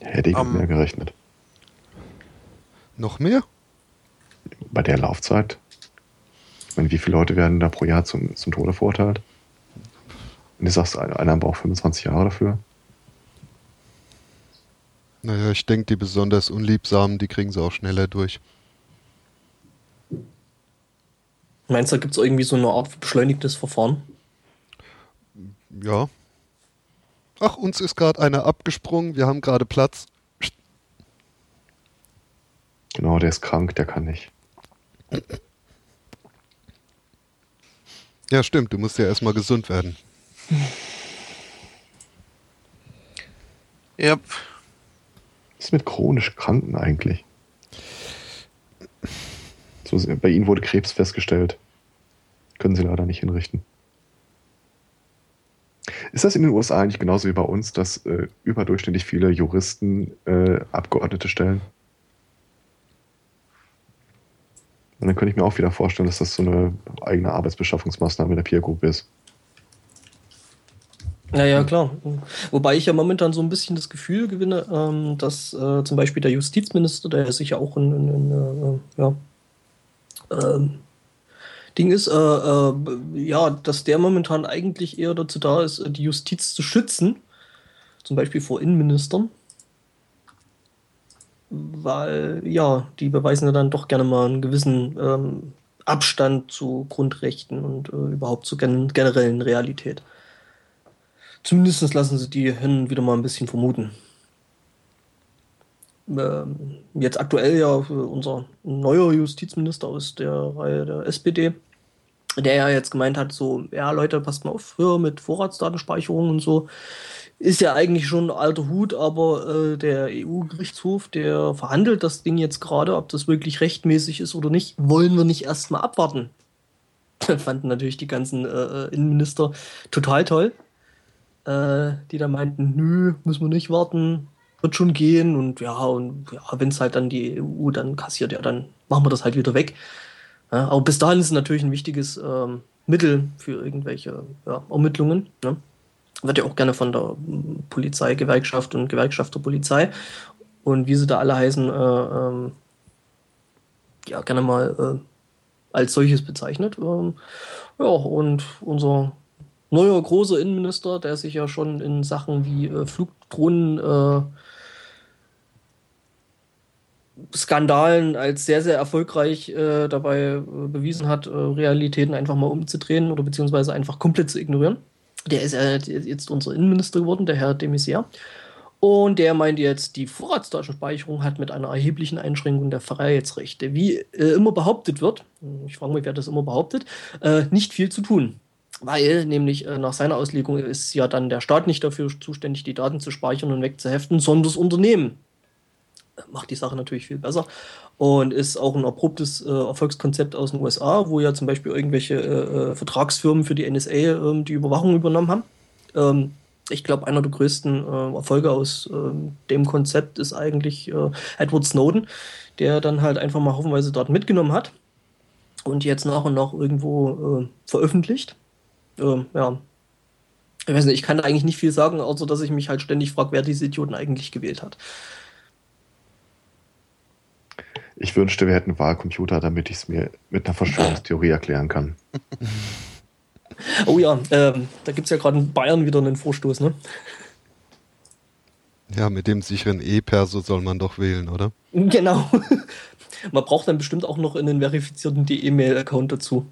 Hätte ich mit Ähm. mehr gerechnet. Noch mehr? Bei der Laufzeit. Ich meine, wie viele Leute werden da pro Jahr zum, zum Tode verurteilt? Und du sagst, einer braucht 25 Jahre dafür. Naja, ich denke, die besonders Unliebsamen, die kriegen sie auch schneller durch. Meinst du, da gibt es irgendwie so eine Art beschleunigtes Verfahren? Ja. Ach, uns ist gerade einer abgesprungen, wir haben gerade Platz. Genau, der ist krank, der kann nicht. Ja, stimmt, du musst ja erstmal gesund werden. ja, Was ist mit chronisch Kranken eigentlich? So, bei ihnen wurde Krebs festgestellt. Können sie leider nicht hinrichten. Ist das in den USA eigentlich genauso wie bei uns, dass äh, überdurchschnittlich viele Juristen äh, Abgeordnete stellen? Und dann könnte ich mir auch wieder vorstellen, dass das so eine eigene Arbeitsbeschaffungsmaßnahme der Peer Group ist. Ja, ja, klar. Wobei ich ja momentan so ein bisschen das Gefühl gewinne, ähm, dass äh, zum Beispiel der Justizminister, der sich ja auch ein, ein, ein äh, ja, ähm, Ding ist, äh, äh, ja, dass der momentan eigentlich eher dazu da ist, die Justiz zu schützen, zum Beispiel vor Innenministern. Weil, ja, die beweisen ja dann doch gerne mal einen gewissen ähm, Abstand zu Grundrechten und äh, überhaupt zur gen generellen Realität. Zumindest lassen sie die hin wieder mal ein bisschen vermuten. Ähm, jetzt aktuell ja unser neuer Justizminister aus der Reihe der SPD, der ja jetzt gemeint hat, so, ja Leute, passt mal auf, hier mit Vorratsdatenspeicherung und so, ist ja eigentlich schon ein alter Hut, aber äh, der EU-Gerichtshof, der verhandelt das Ding jetzt gerade, ob das wirklich rechtmäßig ist oder nicht, wollen wir nicht erstmal abwarten. Fanden natürlich die ganzen äh, Innenminister total toll äh, die da meinten, nö, müssen wir nicht warten, wird schon gehen und ja, und ja, wenn es halt dann die EU dann kassiert, ja, dann machen wir das halt wieder weg. Ja, aber bis dahin ist es natürlich ein wichtiges ähm, Mittel für irgendwelche ja, Ermittlungen. Ne? Wird ja auch gerne von der ähm, Polizei, Gewerkschaft und Gewerkschaft der Polizei und wie sie da alle heißen, äh, ähm, ja, gerne mal äh, als solches bezeichnet. Ähm, ja, und unser neuer großer Innenminister, der sich ja schon in Sachen wie äh, Flugdrohnen äh, Skandalen als sehr, sehr erfolgreich äh, dabei äh, bewiesen hat, äh, Realitäten einfach mal umzudrehen oder beziehungsweise einfach komplett zu ignorieren. Der ist jetzt unser Innenminister geworden, der Herr de Maizière. Und der meint jetzt, die Vorratsdatenspeicherung hat mit einer erheblichen Einschränkung der Freiheitsrechte, wie äh, immer behauptet wird, ich frage mich, wer das immer behauptet, äh, nicht viel zu tun. Weil nämlich äh, nach seiner Auslegung ist ja dann der Staat nicht dafür zuständig, die Daten zu speichern und wegzuheften, sondern das Unternehmen. Macht die Sache natürlich viel besser und ist auch ein abruptes äh, Erfolgskonzept aus den USA, wo ja zum Beispiel irgendwelche äh, äh Vertragsfirmen für die NSA äh, die Überwachung übernommen haben. Ähm, ich glaube, einer der größten äh, Erfolge aus ähm, dem Konzept ist eigentlich äh, Edward Snowden, der dann halt einfach mal hoffenweise Daten mitgenommen hat und jetzt nach und nach irgendwo veröffentlicht. Ähm, ja, ich weiß nicht, ich kann eigentlich nicht viel sagen, außer dass ich mich halt ständig frage, wer diese Idioten eigentlich gewählt hat. Ich wünschte, wir hätten Wahlcomputer, damit ich es mir mit einer Verschwörungstheorie erklären kann. Oh ja, ähm, da gibt es ja gerade in Bayern wieder einen Vorstoß, ne? Ja, mit dem sicheren E-Perso soll man doch wählen, oder? Genau. man braucht dann bestimmt auch noch einen verifizierten E-Mail-Account dazu.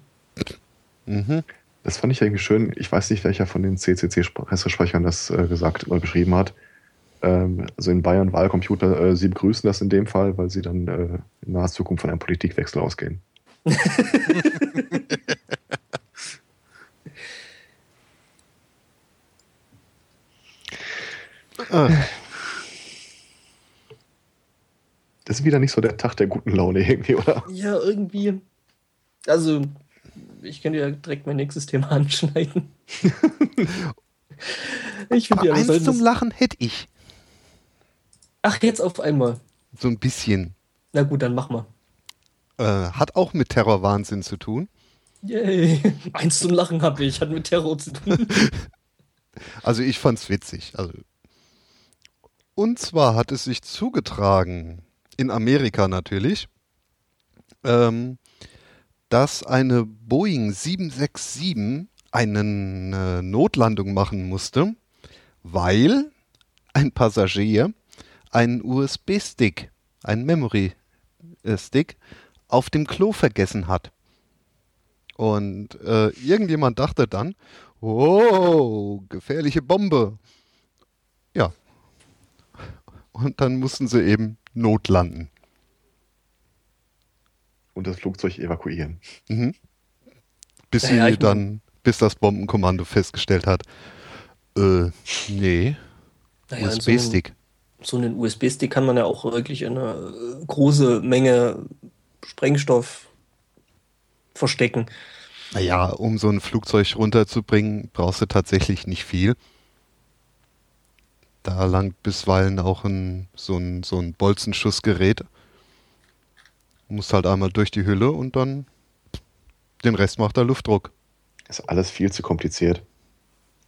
Mhm. Das fand ich irgendwie schön. Ich weiß nicht, welcher von den CCC-Pressesprechern das äh, gesagt oder beschrieben hat. Ähm, also in Bayern Wahlcomputer, äh, sie begrüßen das in dem Fall, weil sie dann äh, in naher Zukunft von einem Politikwechsel ausgehen. Das ist wieder nicht so der Tag der guten Laune irgendwie, oder? Ja, irgendwie. Also, ich kann dir direkt mein nächstes Thema anschneiden. ich finde ja, eins zum Lachen hätte ich. Ach, jetzt auf einmal. So ein bisschen. Na gut, dann mach mal. Äh, hat auch mit Terrorwahnsinn zu tun. Yay. Eins zum Lachen habe ich, hat mit Terror zu tun. also ich fand's witzig. Also und zwar hat es sich zugetragen, in Amerika natürlich, ähm, dass eine Boeing 767 eine äh, Notlandung machen musste, weil ein Passagier einen USB-Stick, einen Memory-Stick auf dem Klo vergessen hat. Und äh, irgendjemand dachte dann, oh, gefährliche Bombe. Ja. Und dann mussten sie eben notlanden und das Flugzeug evakuieren. Mhm. Bis sie dann, bis das Bombenkommando festgestellt hat, äh, nee, naja, USB-Stick. So einen, USB-Stick kann man ja auch wirklich eine äh, große Menge Sprengstoff verstecken. Naja, um so ein Flugzeug runterzubringen, brauchst du tatsächlich nicht viel. Da langt bisweilen auch ein, so, ein, so ein Bolzenschussgerät. Du musst halt einmal durch die Hülle und dann den Rest macht der Luftdruck. Ist alles viel zu kompliziert.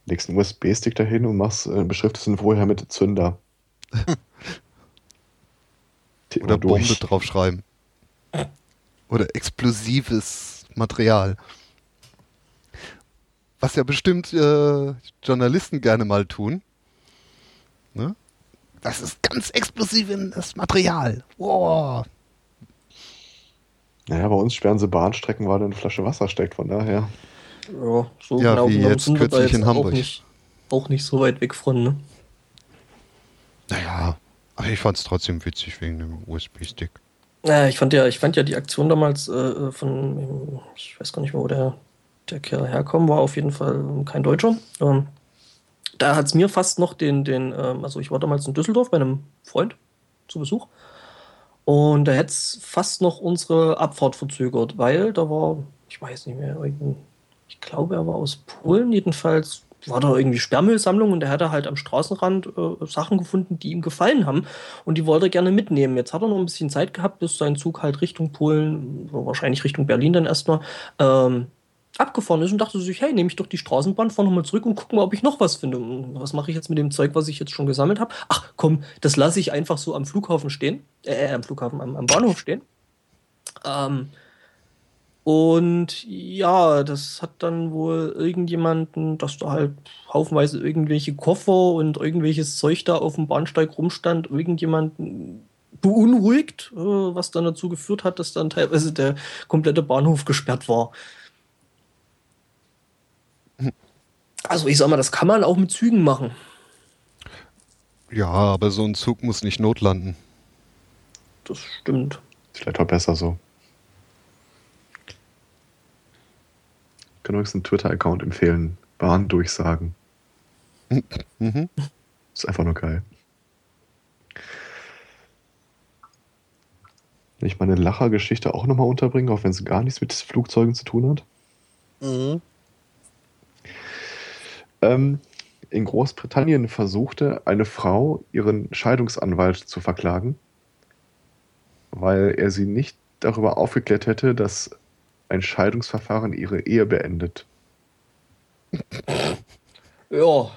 Legst einen USB-Stick dahin und machst, äh, beschriftest ihn vorher mit Zünder. Oder Bombe draufschreiben. Oder explosives Material. Was ja bestimmt äh, Journalisten gerne mal tun. Ne? Das ist ganz explosives Material. Wow. Naja, bei uns sperren sie Bahnstrecken, weil da eine Flasche Wasser steckt, von daher. Ja, so ja, genau wie jetzt kürzlich in Hamburg. Auch nicht, auch nicht so weit weg von, ne? Naja, aber ich fand es trotzdem witzig wegen dem USB-Stick. Ja, ich fand ja, ich fand ja die Aktion damals äh, von, ich weiß gar nicht mehr, wo der, der Kerl herkommt, war auf jeden Fall kein Deutscher. Ähm, da hat es mir fast noch den, den ähm, also ich war damals in Düsseldorf bei einem Freund zu Besuch und da hätte es fast noch unsere Abfahrt verzögert, weil da war, ich weiß nicht mehr, ich glaube, er war aus Polen, jedenfalls war da irgendwie Sperrmüllsammlung und er hatte halt am Straßenrand äh, Sachen gefunden, die ihm gefallen haben und die wollte er gerne mitnehmen. Jetzt hat er noch ein bisschen Zeit gehabt, bis sein Zug halt Richtung Polen, wahrscheinlich Richtung Berlin dann erstmal, ähm, abgefahren ist und dachte sich, hey, nehme ich doch die Straßenbahn, fahre nochmal zurück und gucke mal, ob ich noch was finde. Und was mache ich jetzt mit dem Zeug, was ich jetzt schon gesammelt habe? Ach komm, das lasse ich einfach so am Flughafen stehen, äh, am Flughafen, am, am Bahnhof stehen. Ähm, und ja, das hat dann wohl irgendjemanden, dass da halt haufenweise irgendwelche Koffer und irgendwelches Zeug da auf dem Bahnsteig rumstand, irgendjemanden beunruhigt, äh, was dann dazu geführt hat, dass dann teilweise der komplette Bahnhof gesperrt war. Also ich sag mal, das kann man auch mit Zügen machen. Ja, aber so ein Zug muss nicht notlanden. Das stimmt. Vielleicht auch besser so. den neuesten Twitter-Account empfehlen. Bahndurchsagen. Mhm. Ist einfach nur geil. Wenn ich meine Lachergeschichte auch nochmal unterbringe, auch wenn es gar nichts mit Flugzeugen zu tun hat. Mhm. Ähm, in Großbritannien versuchte eine Frau, ihren Scheidungsanwalt zu verklagen, weil er sie nicht darüber aufgeklärt hätte, dass ein Scheidungsverfahren ihre Ehe beendet. Ja,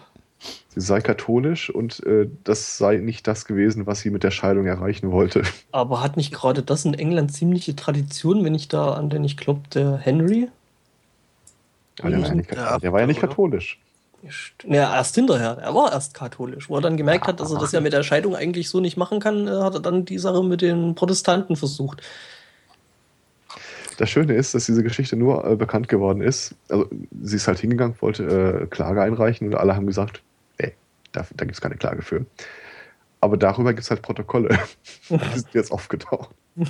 Sie sei katholisch und äh, das sei nicht das gewesen, was sie mit der Scheidung erreichen wollte. aber hat nicht gerade das in England ziemliche Tradition, wenn ich da an den, ich glaube, der Henry? Aber der, war ja nicht, Ja, der war ja nicht katholisch. Ja, erst hinterher. Er war erst katholisch. Wo er dann gemerkt hat, dass er das ja mit der Scheidung eigentlich so nicht machen kann, äh, hat er dann die Sache mit den Protestanten versucht. Das Schöne ist, dass diese Geschichte nur äh, bekannt geworden ist. Also, sie ist halt hingegangen, wollte äh, Klage einreichen und alle haben gesagt, nee, da, da gibt es keine Klage für. Aber darüber gibt es halt Protokolle. die sind jetzt aufgetaucht.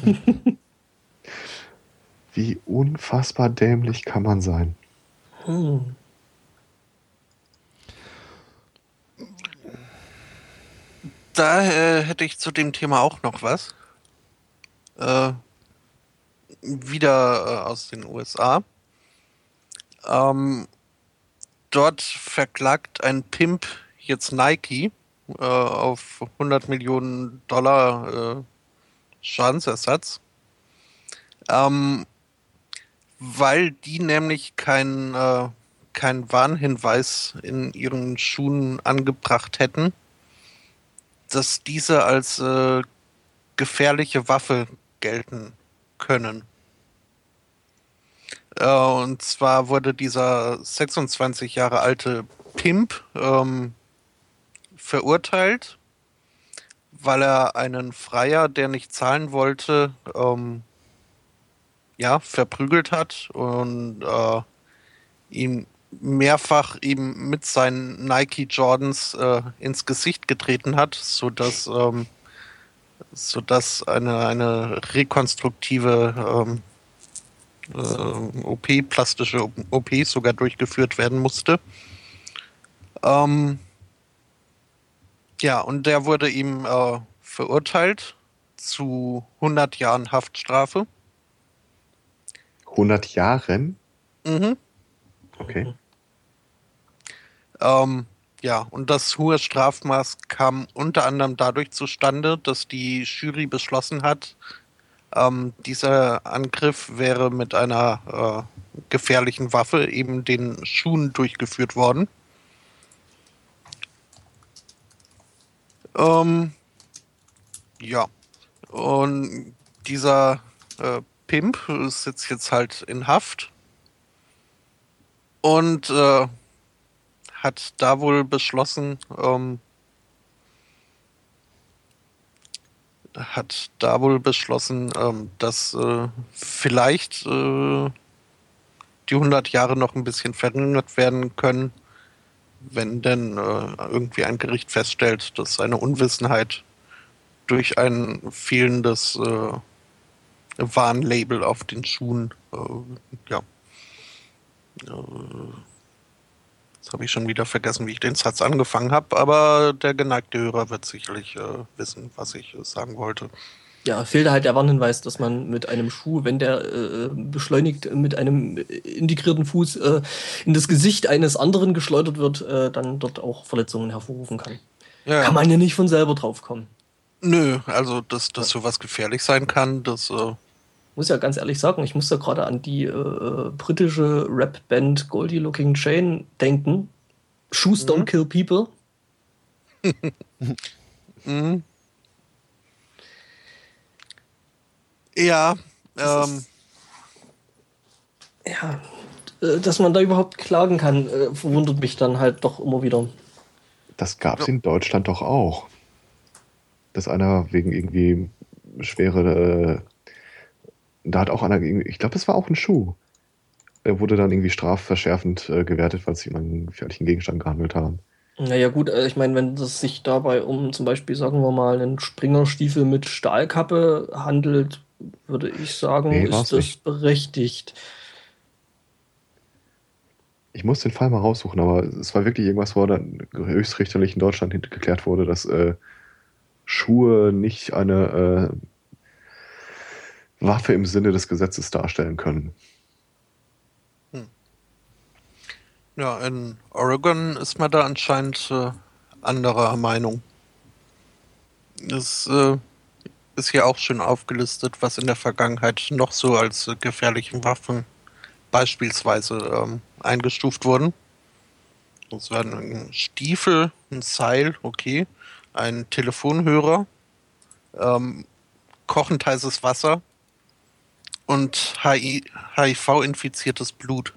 Wie unfassbar dämlich kann man sein? Hm. Da äh, hätte ich zu dem Thema auch noch was. Äh, wieder äh, aus den USA. Ähm, dort verklagt ein Pimp jetzt Nike äh, auf 100 Millionen Dollar äh, Schadensersatz. Ähm, weil die nämlich keinen äh, keinen Warnhinweis in ihren Schuhen angebracht hätten, dass diese als äh, gefährliche Waffe gelten können. Äh, und zwar wurde dieser 26 Jahre alte Pimp ähm, verurteilt, weil er einen Freier, der nicht zahlen wollte, ähm, ja, verprügelt hat und äh, ihm mehrfach eben mit seinen Nike Jordans äh, ins Gesicht getreten hat, sodass, ähm, sodass eine, eine rekonstruktive ähm, äh, OP, plastische OP sogar durchgeführt werden musste. Ähm, ja, und der wurde ihm äh, verurteilt zu 100 Jahren Haftstrafe. 100 Jahren? Mhm. Okay. Ähm, ja, und das hohe Strafmaß kam unter anderem dadurch zustande, dass die Jury beschlossen hat, ähm, dieser Angriff wäre mit einer äh, gefährlichen Waffe, eben den Schuhen, durchgeführt worden. Ähm, ja, und dieser äh, Pimp sitzt jetzt halt in Haft und äh, hat da wohl beschlossen, ähm, hat da wohl beschlossen, ähm, dass äh, vielleicht äh, die 100 Jahre noch ein bisschen verringert werden können, wenn denn äh, irgendwie ein Gericht feststellt, dass seine Unwissenheit durch ein fehlendes äh, Warnlabel auf den Schuhen, äh, ja, äh, Jetzt habe ich schon wieder vergessen, wie ich den Satz angefangen habe, aber der geneigte Hörer wird sicherlich äh, wissen, was ich äh, sagen wollte. Ja, fehlte halt der Warnhinweis, dass man mit einem Schuh, wenn der äh, beschleunigt mit einem integrierten Fuß äh, in das Gesicht eines anderen geschleudert wird, äh, dann dort auch Verletzungen hervorrufen kann. Ja, Kann man ja nicht von selber drauf kommen. Nö, also dass, dass sowas gefährlich sein kann, das äh, Muss ja ganz ehrlich sagen, ich muss da gerade an die äh, britische Rap-Band Goldie Looking Chain denken. Shoes don't Mhm. kill people. mh. ja, ähm, ist- Ja, äh, dass man da überhaupt klagen kann, äh, verwundert mich dann halt doch immer wieder. Das gab es Ja. in Deutschland doch auch. Dass einer wegen irgendwie schwere. Da hat auch einer, irgendwie- ich glaube, es war auch ein Schuh. Er wurde dann irgendwie strafverschärfend äh, gewertet, weil sie einen gefährlichen Gegenstand gehandelt haben. Naja gut, äh, ich meine, wenn es sich dabei um zum Beispiel, sagen wir mal, einen Springerstiefel mit Stahlkappe handelt, würde ich sagen, Nee, ist das nicht. berechtigt. Ich muss den Fall mal raussuchen, aber es war wirklich irgendwas, wo dann höchstrichterlich in Deutschland geklärt wurde, dass äh, Schuhe nicht eine äh, Waffe im Sinne des Gesetzes darstellen können. Ja, in Oregon ist man da anscheinend äh, anderer Meinung. Es äh, ist hier auch schön aufgelistet, was in der Vergangenheit noch so als äh, gefährliche Waffen beispielsweise ähm, eingestuft wurden. Das waren ein Stiefel, ein Seil, okay, ein Telefonhörer, ähm, kochend heißes Wasser und HIV-infiziertes Blut.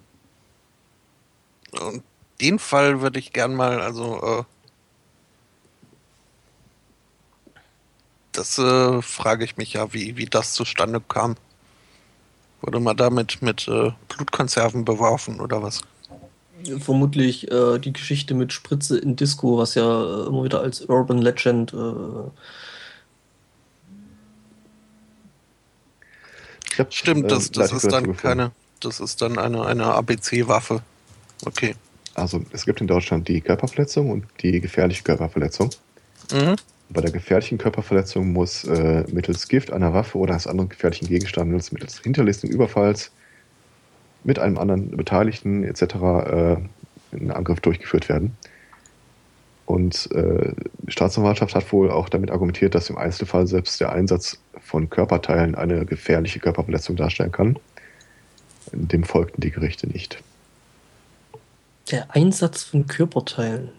Und den Fall würde ich gern mal, also äh, das äh, frage ich mich ja, wie, wie das zustande kam. Wurde man damit mit äh, Blutkonserven beworfen oder was? Vermutlich äh, die Geschichte mit Spritze in Disco, was ja äh, immer wieder als Urban Legend äh, Hab, Stimmt, das, das ist dann keine, das ist dann eine, eine ABC-Waffe. Okay. Also es gibt in Deutschland die Körperverletzung und die gefährliche Körperverletzung. Mhm. Bei der gefährlichen Körperverletzung muss äh, mittels Gift, einer Waffe oder eines anderen gefährlichen Gegenstandes, mittels hinterlistigen Überfalls mit einem anderen Beteiligten etc. Äh, ein Angriff durchgeführt werden. Und äh, die Staatsanwaltschaft hat wohl auch damit argumentiert, dass im Einzelfall selbst der Einsatz von Körperteilen eine gefährliche Körperverletzung darstellen kann. Dem folgten die Gerichte nicht. Der Einsatz von Körperteilen.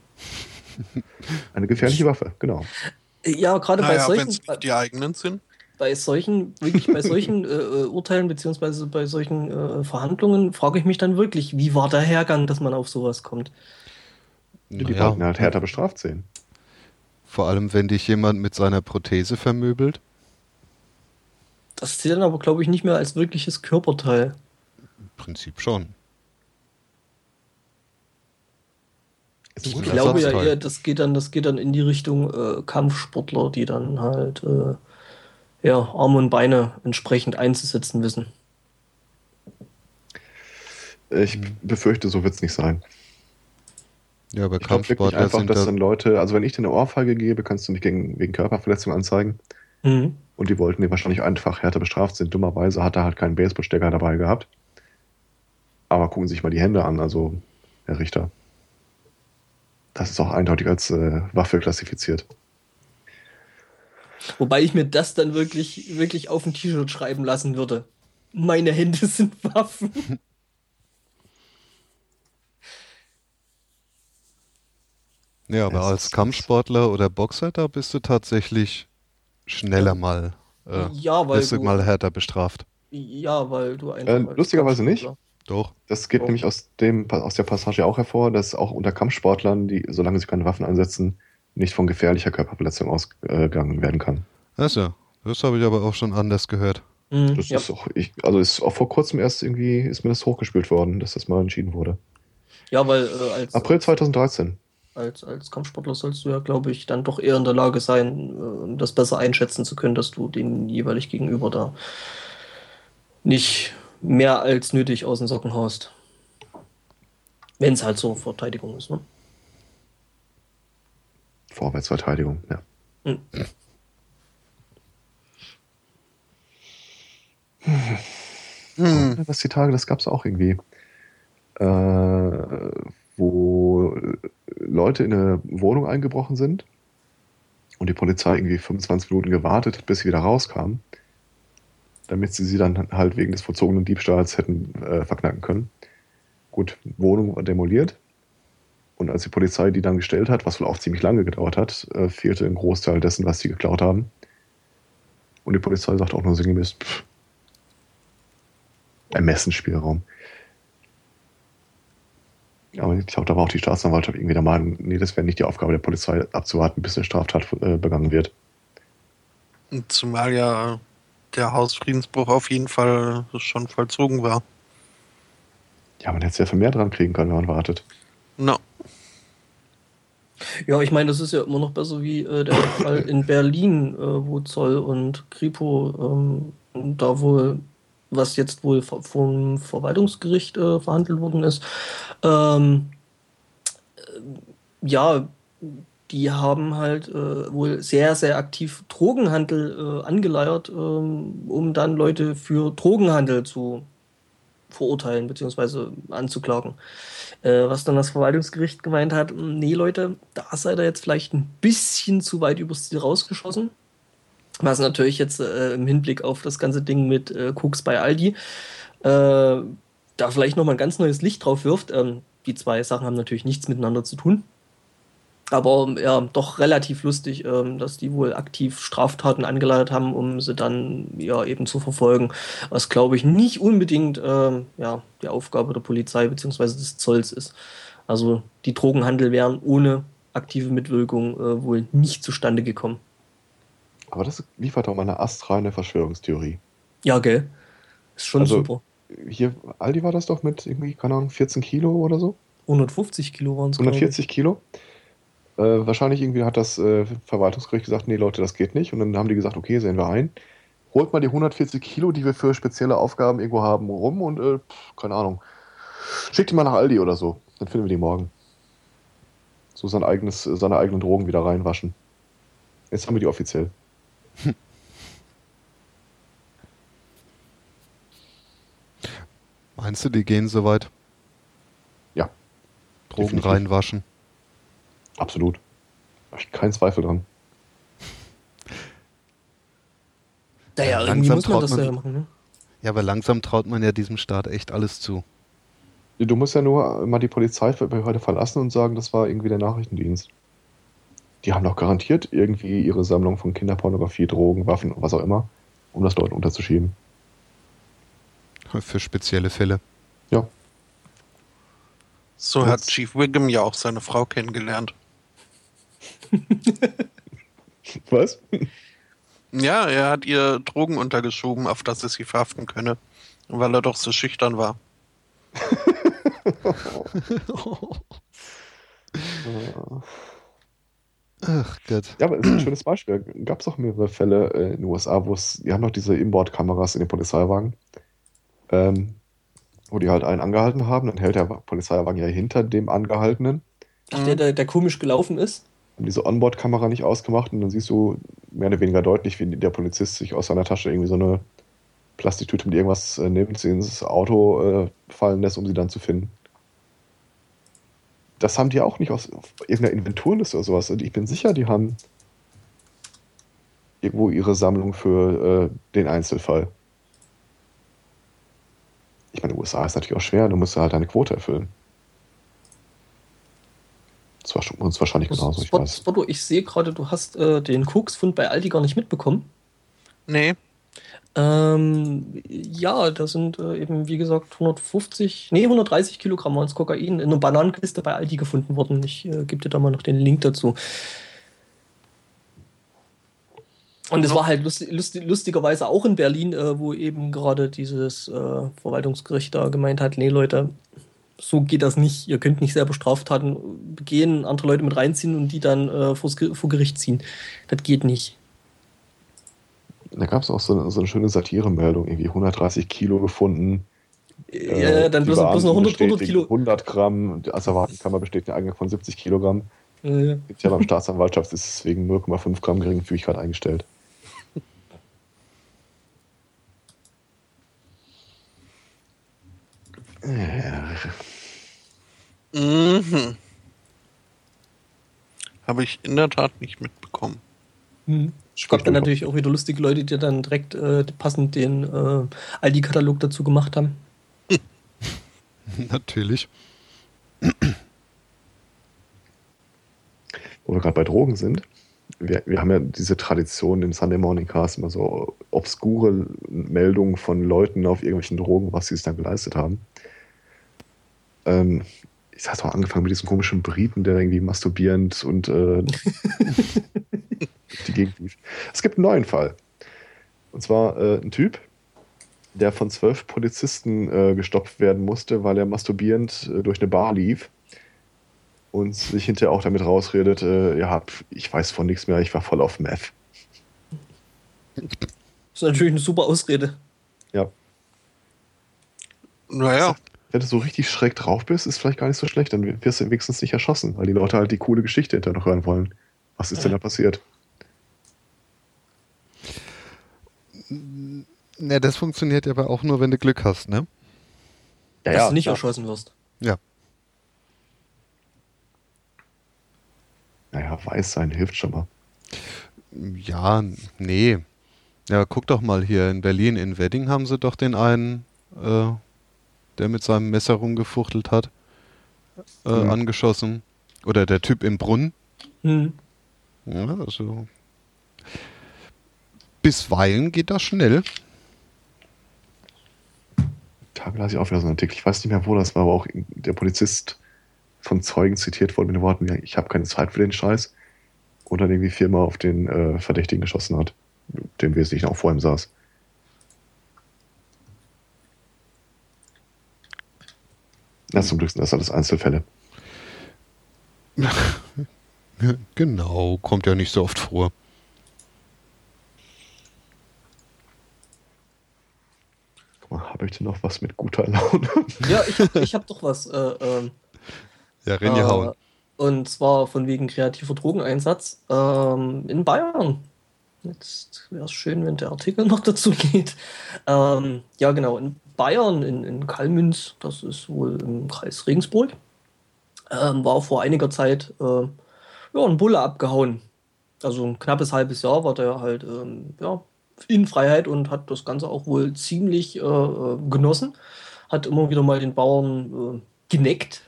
Eine gefährliche Waffe, genau. Ja, gerade naja, bei solchen. Die eigenen sind. Bei solchen, wirklich bei solchen äh, äh, Urteilen beziehungsweise bei solchen äh, Verhandlungen frage ich mich dann wirklich, wie war der Hergang, dass man auf sowas kommt? Die naja. wollten halt härter bestraft sehen. Vor allem, wenn dich jemand mit seiner Prothese vermöbelt. Das zählt dann aber, glaube ich, nicht mehr als wirkliches Körperteil. Im Prinzip schon. Ich glaube ja eher, das geht dann, das geht dann in die Richtung äh, Kampfsportler, die dann halt äh, ja, Arme und Beine entsprechend einzusetzen wissen. Ich befürchte, so wird es nicht sein. Ja, aber Kampfsportler einfach, sind dass dann Leute, also wenn ich dir eine Ohrfeige gebe, kannst du mich gegen, wegen Körperverletzung anzeigen. Mhm. Und die wollten die wahrscheinlich einfach härter bestraft sind. Dummerweise hat er halt keinen Baseballstecker dabei gehabt. Aber gucken Sie sich mal die Hände an, also Herr Richter. Das ist auch eindeutig als äh, Waffe klassifiziert. Wobei ich mir das dann wirklich, wirklich auf ein T-Shirt schreiben lassen würde. Meine Hände sind Waffen. Ja, aber als Kampfsportler oder Boxer, da bist du tatsächlich schneller mal, äh, ja, weil du, mal härter bestraft. Ja, weil du einfach. Äh, lustigerweise nicht. Doch. Das geht Doch. nämlich aus, dem, aus der Passage auch hervor, dass auch unter Kampfsportlern, die, solange sie keine Waffen einsetzen, nicht von gefährlicher Körperverletzung ausgegangen werden kann. Also, das habe ich aber auch schon anders gehört. Mhm, das ja. ist auch, ich, also ist auch vor kurzem erst irgendwie, ist mir das hochgespielt worden, dass das mal entschieden wurde. Ja, weil äh, als. April 2013. Als, als Kampfsportler sollst du ja, glaube ich, dann doch eher in der Lage sein, äh, das besser einschätzen zu können, dass du den jeweilig gegenüber da nicht mehr als nötig aus den Socken haust. Wenn es halt so Verteidigung ist, ne? Vorwärtsverteidigung, ja. Hm. Hm. Was die Tage, das gab es auch irgendwie. Äh, wo Leute in eine Wohnung eingebrochen sind und die Polizei irgendwie 25 Minuten gewartet, bis sie wieder rauskamen damit sie sie dann halt wegen des vollzogenen Diebstahls hätten äh, verknacken können. Gut, Wohnung war demoliert. Und als die Polizei die dann gestellt hat, was wohl auch ziemlich lange gedauert hat, äh, fehlte ein Großteil dessen, was sie geklaut haben. Und die Polizei sagt auch nur sinngemäß, pff, Ermessensspielraum. Aber ich glaube, da war auch die Staatsanwaltschaft irgendwie der Meinung, nee, das wäre nicht die Aufgabe der Polizei, abzuwarten, bis eine Straftat äh, begangen wird. Zumal ja der Hausfriedensbruch auf jeden Fall schon vollzogen war. Ja, man hätte sehr viel mehr dran kriegen können, wenn man wartet. No. Ja, ich meine, das ist ja immer noch besser wie äh, der Fall in Berlin, äh, wo Zoll und Kripo ähm, da wohl was jetzt wohl vom Verwaltungsgericht äh, verhandelt worden ist. Ähm, äh, ja, die haben halt äh, wohl sehr, sehr aktiv Drogenhandel äh, angeleiert, ähm, um dann Leute für Drogenhandel zu verurteilen bzw. anzuklagen. Äh, was dann das Verwaltungsgericht gemeint hat, nee Leute, da seid ihr jetzt vielleicht ein bisschen zu weit übers Ziel rausgeschossen. Was natürlich jetzt äh, im Hinblick auf das ganze Ding mit äh, Koks bei Aldi äh, da vielleicht nochmal ein ganz neues Licht drauf wirft. Ähm, die zwei Sachen haben natürlich nichts miteinander zu tun. Aber ja, doch relativ lustig, ähm, dass die wohl aktiv Straftaten angeleitet haben, um sie dann ja eben zu verfolgen. Was glaube ich nicht unbedingt ähm, ja, die Aufgabe der Polizei bzw. des Zolls ist. Also die Drogenhandel wären ohne aktive Mitwirkung äh, wohl nicht zustande gekommen. Aber das liefert auch mal eine astreine Verschwörungstheorie. Ja, gell? Ist schon also, super. Hier, Aldi war das doch mit irgendwie, keine Ahnung, 14 Kilo oder so? 150 Kilo waren es. 140 Kilo? Äh, wahrscheinlich irgendwie hat das äh, Verwaltungsgericht gesagt, nee Leute, das geht nicht. Und dann haben die gesagt, okay, sehen wir ein. Holt mal die 140 Kilo, die wir für spezielle Aufgaben irgendwo haben, rum und, äh, keine Ahnung, schickt die mal nach Aldi oder so. Dann finden wir die morgen. So sein eigenes, seine eigenen Drogen wieder reinwaschen. Jetzt haben wir die offiziell. Hm. Meinst du, die gehen so weit? Ja. Drogen definitiv. reinwaschen. Absolut. Habe ich keinen Zweifel dran. Naja, ja, irgendwie muss man das man, ja machen, ne? Ja, aber langsam traut man ja diesem Staat echt alles zu. Du musst ja nur mal die Polizeibehörde verlassen und sagen, das war irgendwie der Nachrichtendienst. Die haben doch garantiert irgendwie ihre Sammlung von Kinderpornografie, Drogen, Waffen, was auch immer, um das Leuten unterzuschieben. Für spezielle Fälle. Ja. So das hat Chief Wiggum ja auch seine Frau kennengelernt. Was? Ja, er hat ihr Drogen untergeschoben, auf das er sie verhaften könne, weil er doch so schüchtern war. Ach Gott. Ja, aber es ist ein schönes Beispiel. Gab es auch mehrere Fälle äh, in den USA, wo es, die haben noch diese Inboard-Kameras in den Polizeiwagen, ähm, wo die halt einen angehalten haben. Dann hält der Polizeiwagen ja hinter dem Angehaltenen. Ach, der, der, der komisch gelaufen ist? haben diese Onboard-Kamera nicht ausgemacht und dann siehst du mehr oder weniger deutlich, wie der Polizist sich aus seiner Tasche irgendwie so eine Plastiktüte mit irgendwas äh, nimmt, sie ins Auto äh, fallen lässt, um sie dann zu finden. Das haben die auch nicht aus irgendeiner Inventurliste oder sowas. Und ich bin sicher, die haben irgendwo ihre Sammlung für äh, den Einzelfall. Ich meine, USA ist natürlich auch schwer, du musst halt deine Quote erfüllen. Das war uns wahrscheinlich genauso, ich weiß. Spotto, ich sehe gerade, du hast äh, den Koksfund bei Aldi gar nicht mitbekommen. Nee. Ähm, ja, da sind äh, eben, wie gesagt, 150, nee, 130 Kilogramm waren Kokain in einer Bananenkiste bei Aldi gefunden worden. Ich äh, gebe dir da mal noch den Link dazu. Und es war halt lustig, lustig, lustigerweise auch in Berlin, äh, wo eben gerade dieses äh, Verwaltungsgericht da gemeint hat, nee Leute, so geht das nicht. Ihr könnt nicht selber Straftaten begehen, andere Leute mit reinziehen und die dann äh, vor Gericht ziehen. Das geht nicht. Da gab es auch so eine, so eine schöne Satire-Meldung, irgendwie 130 Kilo gefunden. Ja, äh, dann bloß, bloß noch 100, 100 Kilo. 100 Gramm, die Asservatenkammer besteht eine von 70 Kilogramm. Ja. Gibt ja beim Staatsanwaltschaft ist es wegen 0,5 Gramm Geringfügigkeit eingestellt. Mhm. Habe ich in der Tat nicht mitbekommen. Mhm. Es gab dann natürlich auch wieder lustige Leute, die dann direkt äh, passend den äh, Aldi-Katalog dazu gemacht haben. natürlich. Wo wir gerade bei Drogen sind, wir, wir haben ja diese Tradition im Sunday Morning Cast immer so obskure Meldungen von Leuten auf irgendwelchen Drogen, was sie es dann geleistet haben. Ähm, ich hatte auch angefangen mit diesem komischen Briten, der irgendwie masturbierend und äh, die Gegend lief. Es gibt einen neuen Fall. Und zwar äh, ein Typ, der von zwölf Polizisten äh, gestoppt werden musste, weil er masturbierend äh, durch eine Bar lief und sich hinterher auch damit rausredet, äh, ja, ich weiß von nichts mehr, ich war voll auf Meth. Das ist natürlich eine super Ausrede. Ja. Naja, Wenn du so richtig schräg drauf bist, ist vielleicht gar nicht so schlecht. Dann wirst du wenigstens nicht erschossen, weil die Leute halt die coole Geschichte hinterher noch hören wollen. Was ist denn da passiert? Ne, das funktioniert ja aber auch nur, wenn du Glück hast, ne? Ja, dass du nicht klar. erschossen wirst. Ja. Naja, weiß sein hilft schon mal. Ja, nee. Ja, guck doch mal hier in Berlin, in Wedding haben sie doch den einen, äh, der mit seinem Messer rumgefuchtelt hat, äh, Mhm. angeschossen. Oder der Typ im Brunnen. Hm. Ja, also. Bisweilen geht das schnell. Tage las ich auch wieder so einen Artikel. Ich weiß nicht mehr, wo das war, aber auch der Polizist von Zeugen zitiert wurde mit den Worten, ich habe keine Zeit für den Scheiß. Und dann irgendwie viermal auf den äh, Verdächtigen geschossen hat, dem Wesentlichen auch vor ihm saß. Na, zum Glück sind das alles Einzelfälle. Genau, kommt ja nicht so oft vor. Habe ich denn noch was mit guter Laune? Ja, ich hab, ich hab doch was. Äh, ähm, Ja, Renny äh, hauen. Und zwar von wegen kreativer Drogeneinsatz ähm, in Bayern. Jetzt wäre es schön, wenn der Artikel noch dazu geht. Ähm, ja, genau, in Bayern, in, in Kalmünz, das ist wohl im Kreis Regensburg, ähm, war vor einiger Zeit äh, ja, ein Bulle abgehauen. Also ein knappes halbes Jahr war der halt ähm, ja, in Freiheit und hat das Ganze auch wohl ziemlich äh, äh, genossen. Hat immer wieder mal den Bauern äh, geneckt.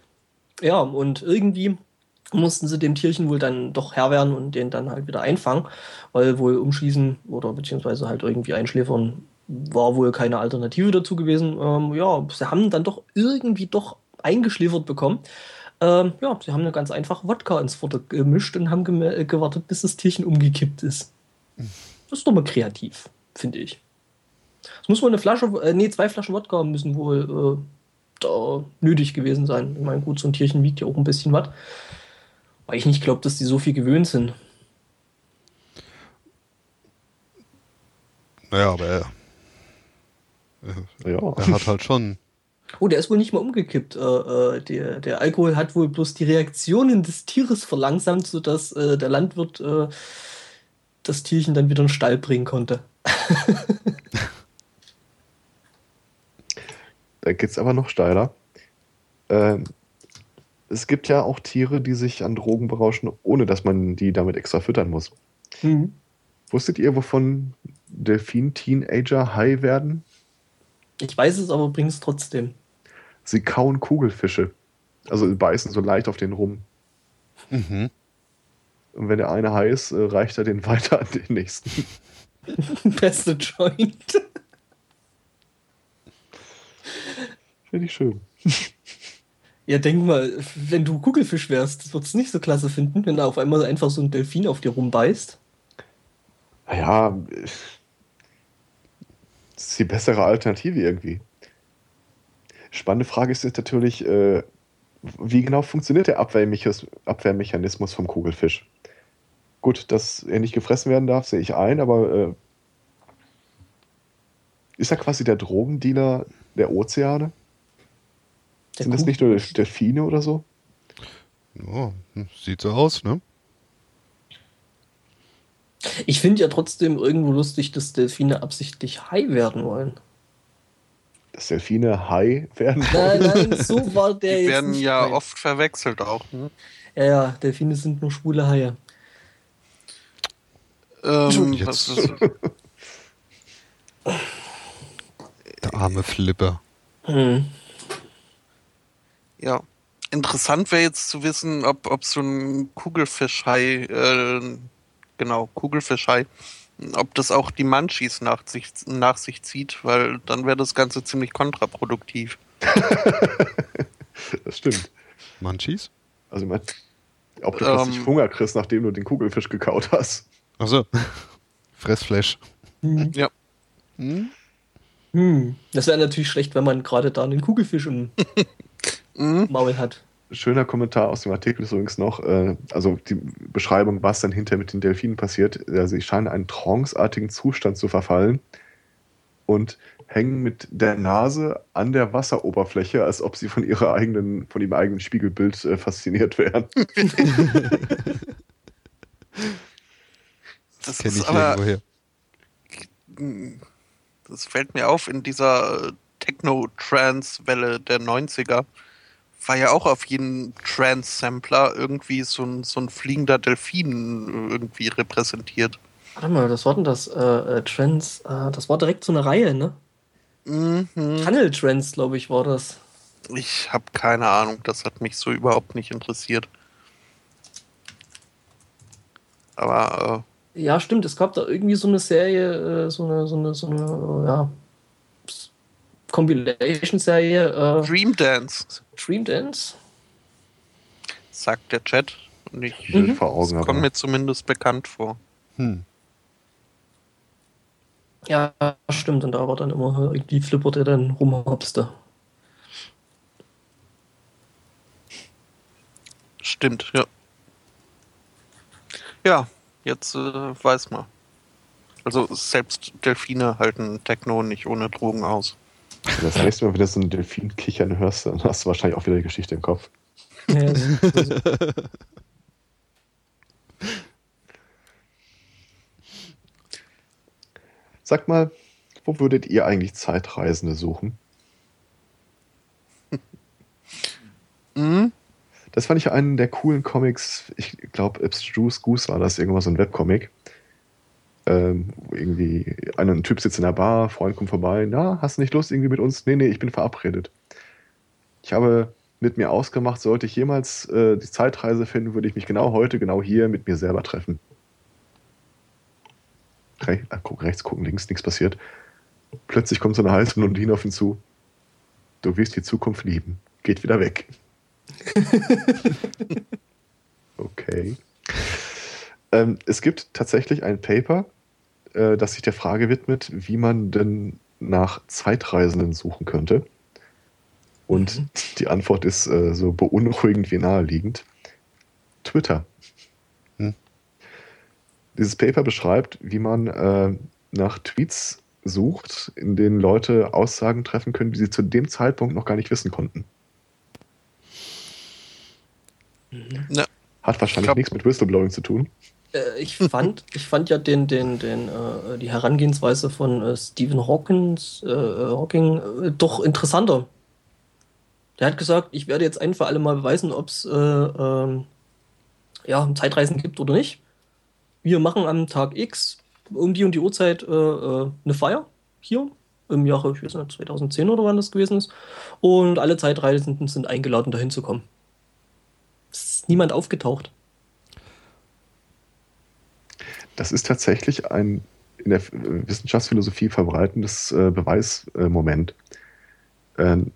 Ja, und irgendwie mussten sie dem Tierchen wohl dann doch Herr werden und den dann halt wieder einfangen, weil wohl umschließen oder beziehungsweise halt irgendwie einschläfern war wohl keine Alternative dazu gewesen. Ähm, ja, sie haben dann doch irgendwie doch eingeschläfert bekommen. Ähm, ja, sie haben eine ganz einfache Wodka ins Futter gemischt und haben gewartet, bis das Tierchen umgekippt ist. Das ist doch mal kreativ, finde ich. Es muss wohl eine Flasche, äh, nee, zwei Flaschen Wodka müssen wohl äh, da nötig gewesen sein. Ich meine, gut, so ein Tierchen wiegt ja auch ein bisschen was. Weil ich nicht glaube, dass die so viel gewöhnt sind. Naja, aber er, Ja. er hat halt schon. Oh, der ist wohl nicht mal umgekippt. Äh, äh, der, der Alkohol hat wohl bloß die Reaktionen des Tieres verlangsamt, sodass äh, der Landwirt äh, das Tierchen dann wieder in den Stall bringen konnte. Da geht es aber noch steiler. Ähm, es gibt ja auch Tiere, die sich an Drogen berauschen, ohne dass man die damit extra füttern muss. Wusstet ihr, wovon Delfin-Teenager high werden? Ich weiß es, aber bring es trotzdem. Sie kauen Kugelfische. Also beißen so leicht auf den rum. Mhm. Und wenn der eine ist, äh, reicht er den weiter an den nächsten. Beste Joint. Finde ich schön. Ja, denk mal, wenn du Kugelfisch wärst, würdest du es nicht so klasse finden, wenn da auf einmal einfach so ein Delfin auf dir rumbeißt. Naja, äh, das ist die bessere Alternative irgendwie. Spannende Frage ist jetzt natürlich, äh, wie genau funktioniert der Abwehrmechanismus vom Kugelfisch? Gut, dass er nicht gefressen werden darf, sehe ich ein, aber äh, ist er quasi der Drogendealer der Ozeane? Der Sind das nicht nur. Delfine oder so? Ja, hm, sieht so aus, ne? Ich finde ja trotzdem irgendwo lustig, dass Delfine absichtlich high werden wollen. Dass Delfine high werden? Nein, nein, so war der Die jetzt werden nicht ja gemeint. oft verwechselt auch. Ne? Ja, ja, Delfine sind nur schwule Haie. Ähm, Jetzt. was ist, Der arme Flipper. Hm. ja. Interessant wäre jetzt zu wissen, ob, ob so ein Kugelfischhai, äh, genau, Kugelfischhai, ob das auch die Munchies nach sich, nach sich zieht, weil dann wäre das Ganze ziemlich kontraproduktiv. Das stimmt. Munchies? Also, ich mein, ob du Ähm. plötzlich Hunger kriegst, nachdem du den Kugelfisch gekaut hast. Achso. Fressflash. Hm. Ja. Hm? Hm. Das wäre natürlich schlecht, wenn man gerade da einen Kugelfisch im Mhm. Maul hat. Schöner Kommentar aus dem Artikel ist übrigens noch, äh, also die Beschreibung, was dann hinterher mit den Delfinen passiert. Also, sie scheinen einen tranceartigen Zustand zu verfallen. Und hängen mit der Nase an der Wasseroberfläche, als ob sie von ihrer eigenen, von ihrem eigenen Spiegelbild äh, fasziniert wären. Das Kenne ist ich aber, irgendwoher. das fällt mir auf, in dieser Techno-Trance-Welle der 90er war ja auch auf jedem Trance-Sampler irgendwie so ein, so ein fliegender Delfin irgendwie repräsentiert. Warte mal, das war denn das? Äh, äh, Trends, äh, das war direkt so eine Reihe, ne? Mhm. Tunnel Trends, glaube ich, war das. Ich habe keine Ahnung, das hat mich so überhaupt nicht interessiert. Aber Ja, stimmt, es gab da irgendwie so eine Serie, äh, so eine, so eine, so eine, äh, ja, Compilation-Serie, äh, Dream Dance, Dream Dance. sagt der Chat. Und ich Bild vor das Augen, aber kommt mir zumindest bekannt vor. Hm. Ja, stimmt, und da war dann immer irgendwie Flipper, der dann rumhopste. Stimmt, ja. Ja, jetzt äh, weiß man. Also selbst Delfine halten Techno nicht ohne Drogen aus. das nächste Mal, wenn du so einen Delfin kichern hörst, dann hast du wahrscheinlich auch wieder die Geschichte im Kopf. Ja, Sag mal, wo würdet ihr eigentlich Zeitreisende suchen? Mhm. Das fand ich einen der coolen Comics. Ich glaube, Abstruse Goose war das, irgendwas so ein Webcomic. Ähm, irgendwie ein, Typ sitzt in der Bar, Freund kommt vorbei. Na, hast du nicht Lust irgendwie mit uns? Nee, nee, ich bin verabredet. Ich habe mit mir ausgemacht, sollte ich jemals äh, die Zeitreise finden, würde ich mich genau heute, genau hier mit mir selber treffen. Re äh, guck, rechts gucken, links, nichts passiert. Plötzlich kommt so eine heiße Blondine auf ihn zu. Du wirst die Zukunft lieben. Geht wieder weg. okay. Ähm, es gibt tatsächlich ein Paper, äh, das sich der Frage widmet, wie man denn nach Zeitreisenden suchen könnte. Und die Antwort ist äh, so beunruhigend wie naheliegend. Twitter. Hm. Dieses Paper beschreibt, wie man äh, nach Tweets sucht, in denen Leute Aussagen treffen können, die sie zu dem Zeitpunkt noch gar nicht wissen konnten. Ja. Hat wahrscheinlich glaub- nichts mit Whistleblowing zu tun. Äh, ich fand, ich fand ja den, den, den, äh, die Herangehensweise von äh, Stephen Hawkins, äh, Hawking äh, doch interessanter. Der hat gesagt, ich werde jetzt ein für alle Mal beweisen, ob es äh, ähm, ja, Zeitreisen gibt oder nicht. Wir machen am Tag X um die und die Uhrzeit äh, äh, eine Feier hier im Jahre, ich weiß nicht, 2010 oder wann das gewesen ist. Und alle Zeitreisenden sind eingeladen, dahin zu kommen. Niemand aufgetaucht. Das ist tatsächlich ein in der Wissenschaftsphilosophie verbreitendes äh, Beweismoment, ähm,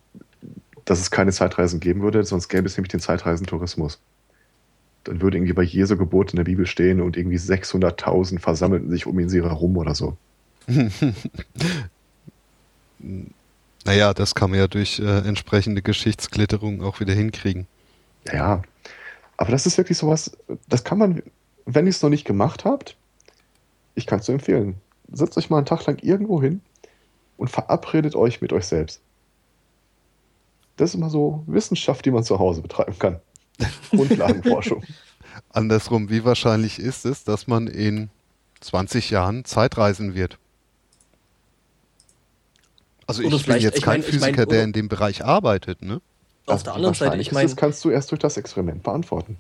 dass es keine Zeitreisen geben würde, sonst gäbe es nämlich den Zeitreisentourismus. Dann würde irgendwie bei Jesu Geburt in der Bibel stehen und irgendwie 600.000 versammelten sich um ihn herum oder so. Naja, das kann man ja durch äh, entsprechende Geschichtsklitterung auch wieder hinkriegen. Ja, ja. Aber das ist wirklich sowas, das kann man, wenn ihr es noch nicht gemacht habt, ich kann es nur empfehlen. Setzt euch mal einen Tag lang irgendwo hin und verabredet euch mit euch selbst. Das ist immer so Wissenschaft, die man zu Hause betreiben kann. Grundlagenforschung. Andersrum, wie wahrscheinlich ist es, dass man in 20 Jahren Zeitreisen wird? Also Oder ich bin jetzt ich kein mein- ich mein, Physiker, der oder- in dem Bereich arbeitet, ne? Auf Also der anderen Seite, ich meine, Das kannst du erst durch das Experiment beantworten.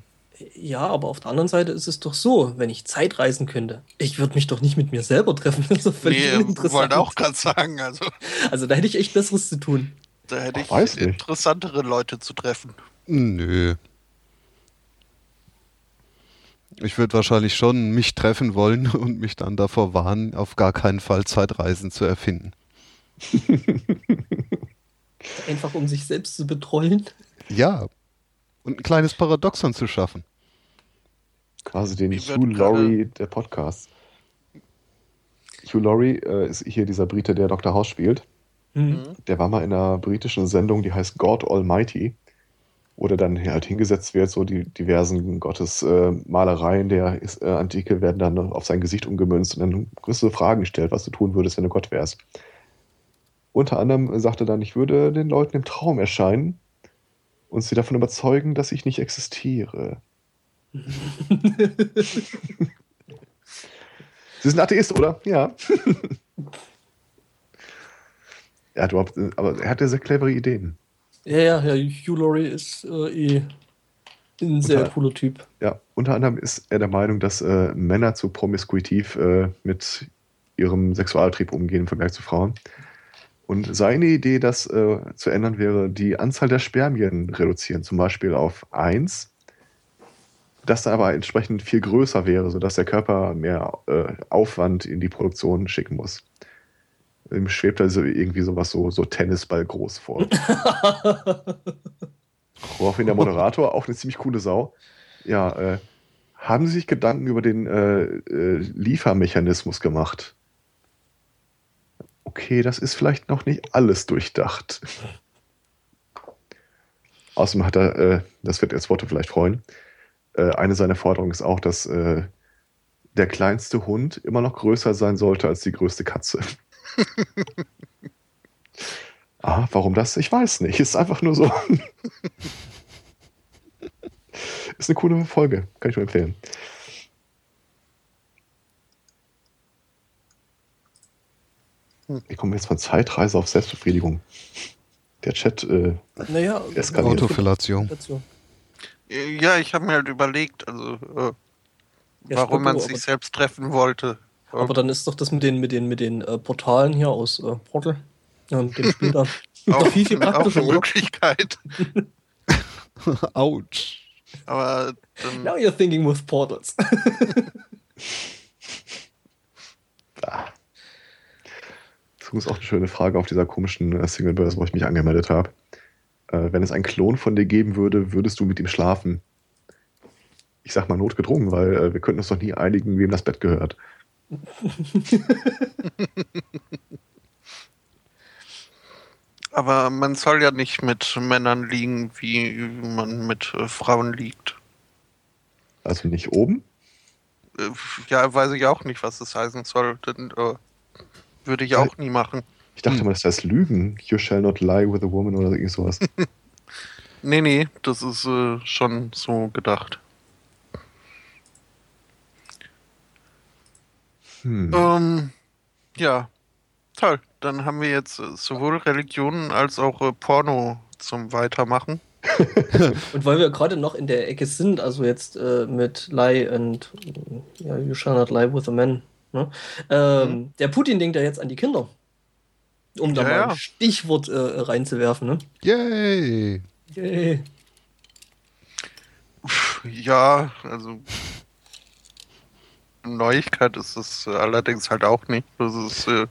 Ja, aber auf der anderen Seite ist es doch so, wenn ich Zeitreisen könnte, ich würde mich doch nicht mit mir selber treffen. Das ist doch völlig Nee, uninteressant. wollte auch gerade sagen, also Also da hätte ich echt Besseres zu tun. da hätte Ach, ich weiß nicht. interessantere Leute zu treffen. Nö. Ich würde wahrscheinlich schon mich treffen wollen und mich dann davor warnen, auf gar keinen Fall Zeitreisen zu erfinden. Einfach um sich selbst zu betrollen. Ja. Und ein kleines Paradoxon zu schaffen. Quasi den Ich Hugh gerade- Laurie der Podcast. Hugh Laurie äh, ist hier dieser Brite, der Dr. House spielt. Hm. Der war mal in einer britischen Sendung, die heißt God Almighty, wo der dann halt hingesetzt wird, so die diversen Gottesmalereien äh, der äh, Antike werden dann auf sein Gesicht umgemünzt und dann du Fragen gestellt, was du tun würdest, wenn du Gott wärst. Unter anderem sagte er dann, ich würde den Leuten im Traum erscheinen und sie davon überzeugen, dass ich nicht existiere. Sie sind Atheist, oder? Ja. er hat überhaupt, aber er hatte sehr clevere Ideen. Ja, ja, ja, Hugh Laurie ist äh, eh ein sehr Unter- cooler Typ. Ja, unter anderem ist er der Meinung, dass äh, Männer zu promiskuitiv äh, mit ihrem Sexualtrieb umgehen im Vergleich zu Frauen. Und seine Idee, das äh, zu ändern, wäre, die Anzahl der Spermien reduzieren, zum Beispiel auf 1, das dann aber entsprechend viel größer wäre, sodass der Körper mehr äh, Aufwand in die Produktion schicken muss. Ihm schwebt also irgendwie sowas so, so Tennisball groß vor. Woraufhin der Moderator, auch eine ziemlich coole Sau, ja, äh, haben Sie sich Gedanken über den äh, äh, Liefermechanismus gemacht? Okay, das ist vielleicht noch nicht alles durchdacht. Außerdem hat er, äh, das wird jetzt Worte vielleicht freuen, äh, eine seiner Forderungen ist auch, dass äh, der kleinste Hund immer noch größer sein sollte als die größte Katze. ah, warum das? Ich weiß nicht. Ist einfach nur so. ist eine coole Folge. Kann ich nur empfehlen. Wir kommen jetzt von Zeitreise auf Selbstbefriedigung. Der Chat äh, Naja, Eskaliert. Autofellation. dazu. Ja, ich habe mir halt überlegt, also äh, Ja, warum man sich selbst treffen wollte. aber, dann ist doch das mit den, mit den, mit den äh, Portalen hier aus äh, Portal, mit dem Spiel da, doch viel, viel auch praktischer. eine oder? Möglichkeit. Autsch. Aber dann, Now you're thinking with portals. Ist auch eine schöne Frage auf dieser komischen äh, Singlebörse, wo ich mich angemeldet habe. Äh, wenn es einen Klon von dir geben würde, würdest du mit ihm schlafen? Ich sag mal notgedrungen, weil äh, wir könnten uns doch nie einigen, wem das Bett gehört. aber man soll ja nicht mit Männern liegen, wie man mit äh, Frauen liegt. Also nicht oben. Äh, ja, weiß ich auch nicht, was das heißen soll. Denn, äh, würde ich auch nie machen. Ich dachte Hm. mal, das heißt Lügen. You shall not lie with a woman oder irgend sowas. Nee, nee, das ist äh, schon so gedacht. Hm. Ähm, ja, toll. Dann haben wir jetzt äh, sowohl Religionen als auch äh, Porno zum Weitermachen. Und weil wir gerade noch in der Ecke sind, also jetzt äh, mit Lie und äh, ja, You shall not lie with a man. Ne? Ähm, Der Putin denkt ja jetzt an die Kinder. Um da Ja, mal ja. ein Stichwort äh, reinzuwerfen. Ne? Yay! Yay. Ja, also Neuigkeit ist es allerdings halt auch nicht. Das ist, äh,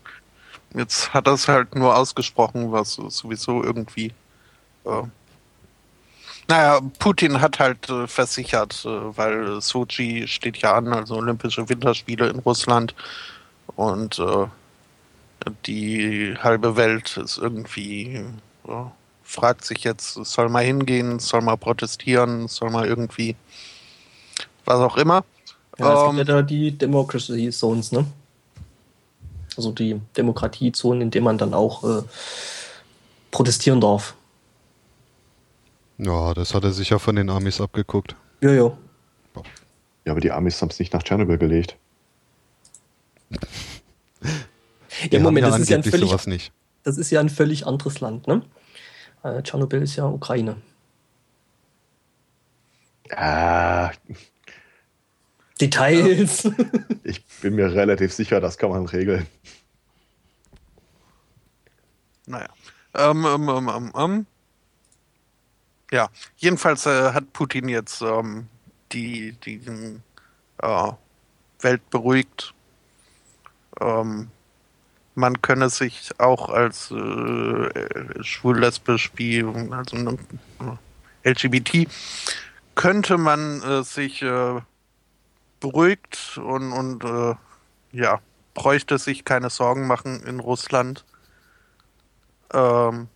jetzt hat er es halt nur ausgesprochen, was sowieso irgendwie. Äh, naja, Putin hat halt äh, versichert, äh, weil Sochi steht ja an, also Olympische Winterspiele in Russland. Und äh, die halbe Welt ist irgendwie, äh, fragt sich jetzt, soll mal hingehen, soll mal protestieren, soll mal irgendwie, was auch immer. Ja, es Ähm, gibt ja da die Democracy Zones, ne? Also die Demokratiezonen, in denen man dann auch äh, protestieren darf. Ja, das hat er sicher von den Amis abgeguckt. Ja, ja. Ja, aber die Amis haben es nicht nach Tschernobyl gelegt. Die Ja, Moment, haben das ist ja ein völlig, sowas nicht. das ist ja ein völlig anderes Land, ne? Äh, Tschernobyl ist ja Ukraine. Ah, Details. ich bin mir relativ sicher, das kann man regeln. Naja. Ähm, ähm, ähm, ähm, ähm. Ja, jedenfalls äh, hat Putin jetzt ähm, die, die äh, Welt beruhigt. Ähm, man könne sich auch als äh, äh, schwul-lesbisch also ne, LGBT könnte man äh, sich äh, beruhigt und, und äh, ja, bräuchte sich keine Sorgen machen in Russland. Ähm,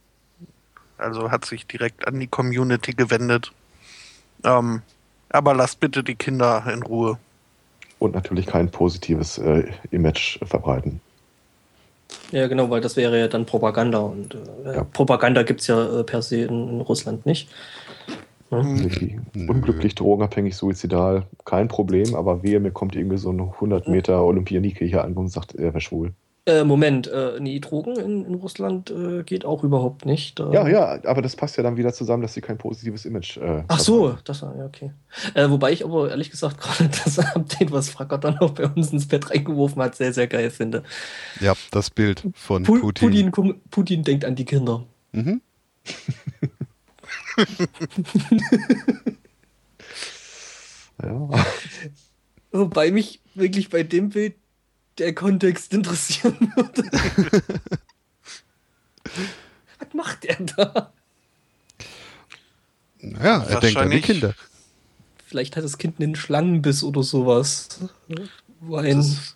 also hat sich direkt an die Community gewendet. Ähm, aber lasst bitte die Kinder in Ruhe. Und natürlich kein positives äh, Image verbreiten. Ja, genau, weil das wäre ja dann Propaganda und äh, Ja. Propaganda gibt es ja äh, per se in, in Russland nicht. Nee, unglücklich, drogenabhängig, suizidal, kein Problem, aber wehe, mir kommt irgendwie so ein 100 Meter Olympianike hier an und sagt, er wäre schwul. Äh, Moment, äh, nee, Drogen in, in Russland äh, geht auch überhaupt nicht. Ja, ja, aber das passt ja dann wieder zusammen, dass sie kein positives Image äh, Ach so, das war, ja, okay. Äh, wobei ich aber ehrlich gesagt gerade das Update, was Fracker dann auch bei uns ins Bett reingeworfen hat, sehr, sehr geil finde. Ja, das Bild von Pu Putin. Putin, Putin, Putin denkt an die Kinder. Mhm. Ja. Wobei mich wirklich bei dem Bild der Kontext interessieren würde. Was macht er da? Ja, er denkt an die Kinder. Vielleicht hat das Kind einen Schlangenbiss oder sowas. Wo ein, Das,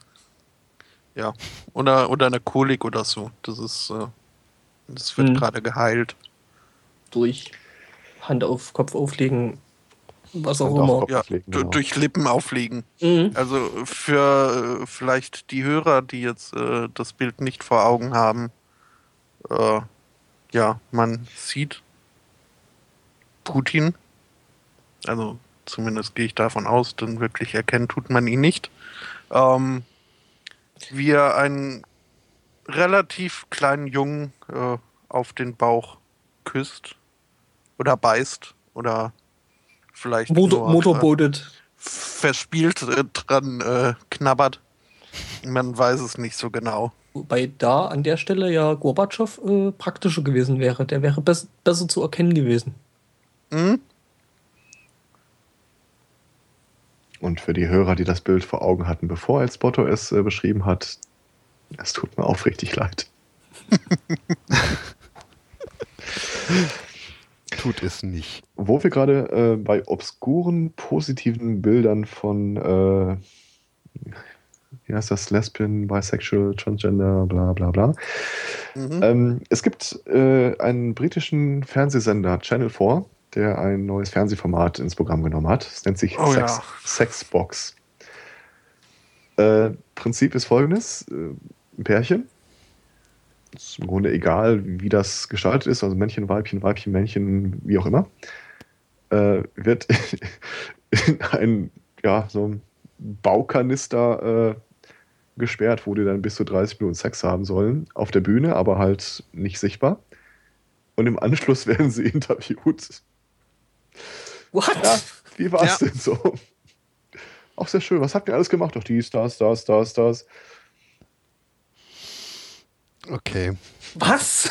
ja. Oder, oder eine Kolik oder so. Das ist, äh, das wird Hm. gerade geheilt. durch Hand auf Kopf auflegen, was auch immer. Ja, genau. durch Lippen auflegen. Mhm. Also für äh, vielleicht die Hörer, die jetzt äh, das Bild nicht vor Augen haben, äh, ja, man sieht Putin. Also zumindest gehe ich davon aus, denn wirklich erkennen tut man ihn nicht. Ähm, wie er einen relativ kleinen Jungen äh, auf den Bauch küsst oder beißt oder vielleicht Motor, nur, Motorbootet. verspielt äh, dran äh, knabbert. Man weiß es nicht so genau. Wobei da an der Stelle ja Gorbatschow äh, praktischer gewesen wäre. Der wäre bess besser zu erkennen gewesen. Hm? Und für die Hörer, die das Bild vor Augen hatten, bevor Elspoto es äh, beschrieben hat, es tut mir aufrichtig leid. Tut es nicht. Wo wir gerade äh, bei obskuren, positiven Bildern von, äh, wie heißt das, Lesbian, Bisexual, Transgender, bla bla bla. Mhm. Ähm, es gibt äh, einen britischen Fernsehsender, Channel 4, der ein neues Fernsehformat ins Programm genommen hat. Es nennt sich Oh Sex, ja. Sexbox. Äh, Prinzip ist folgendes: äh, Ein Pärchen. Ist im Grunde egal, wie das gestaltet ist, also Männchen, Weibchen, Weibchen, Männchen, wie auch immer. Äh, wird in einen, ja, so ein Baukanister äh, gesperrt, wo die dann bis zu 30 Minuten Sex haben sollen. Auf der Bühne, aber halt nicht sichtbar. Und im Anschluss werden sie interviewt. What? Ja, wie war es Ja. denn so? Auch sehr schön. Was habt ihr alles gemacht? Doch dies, das, das, das, das. Okay. Was?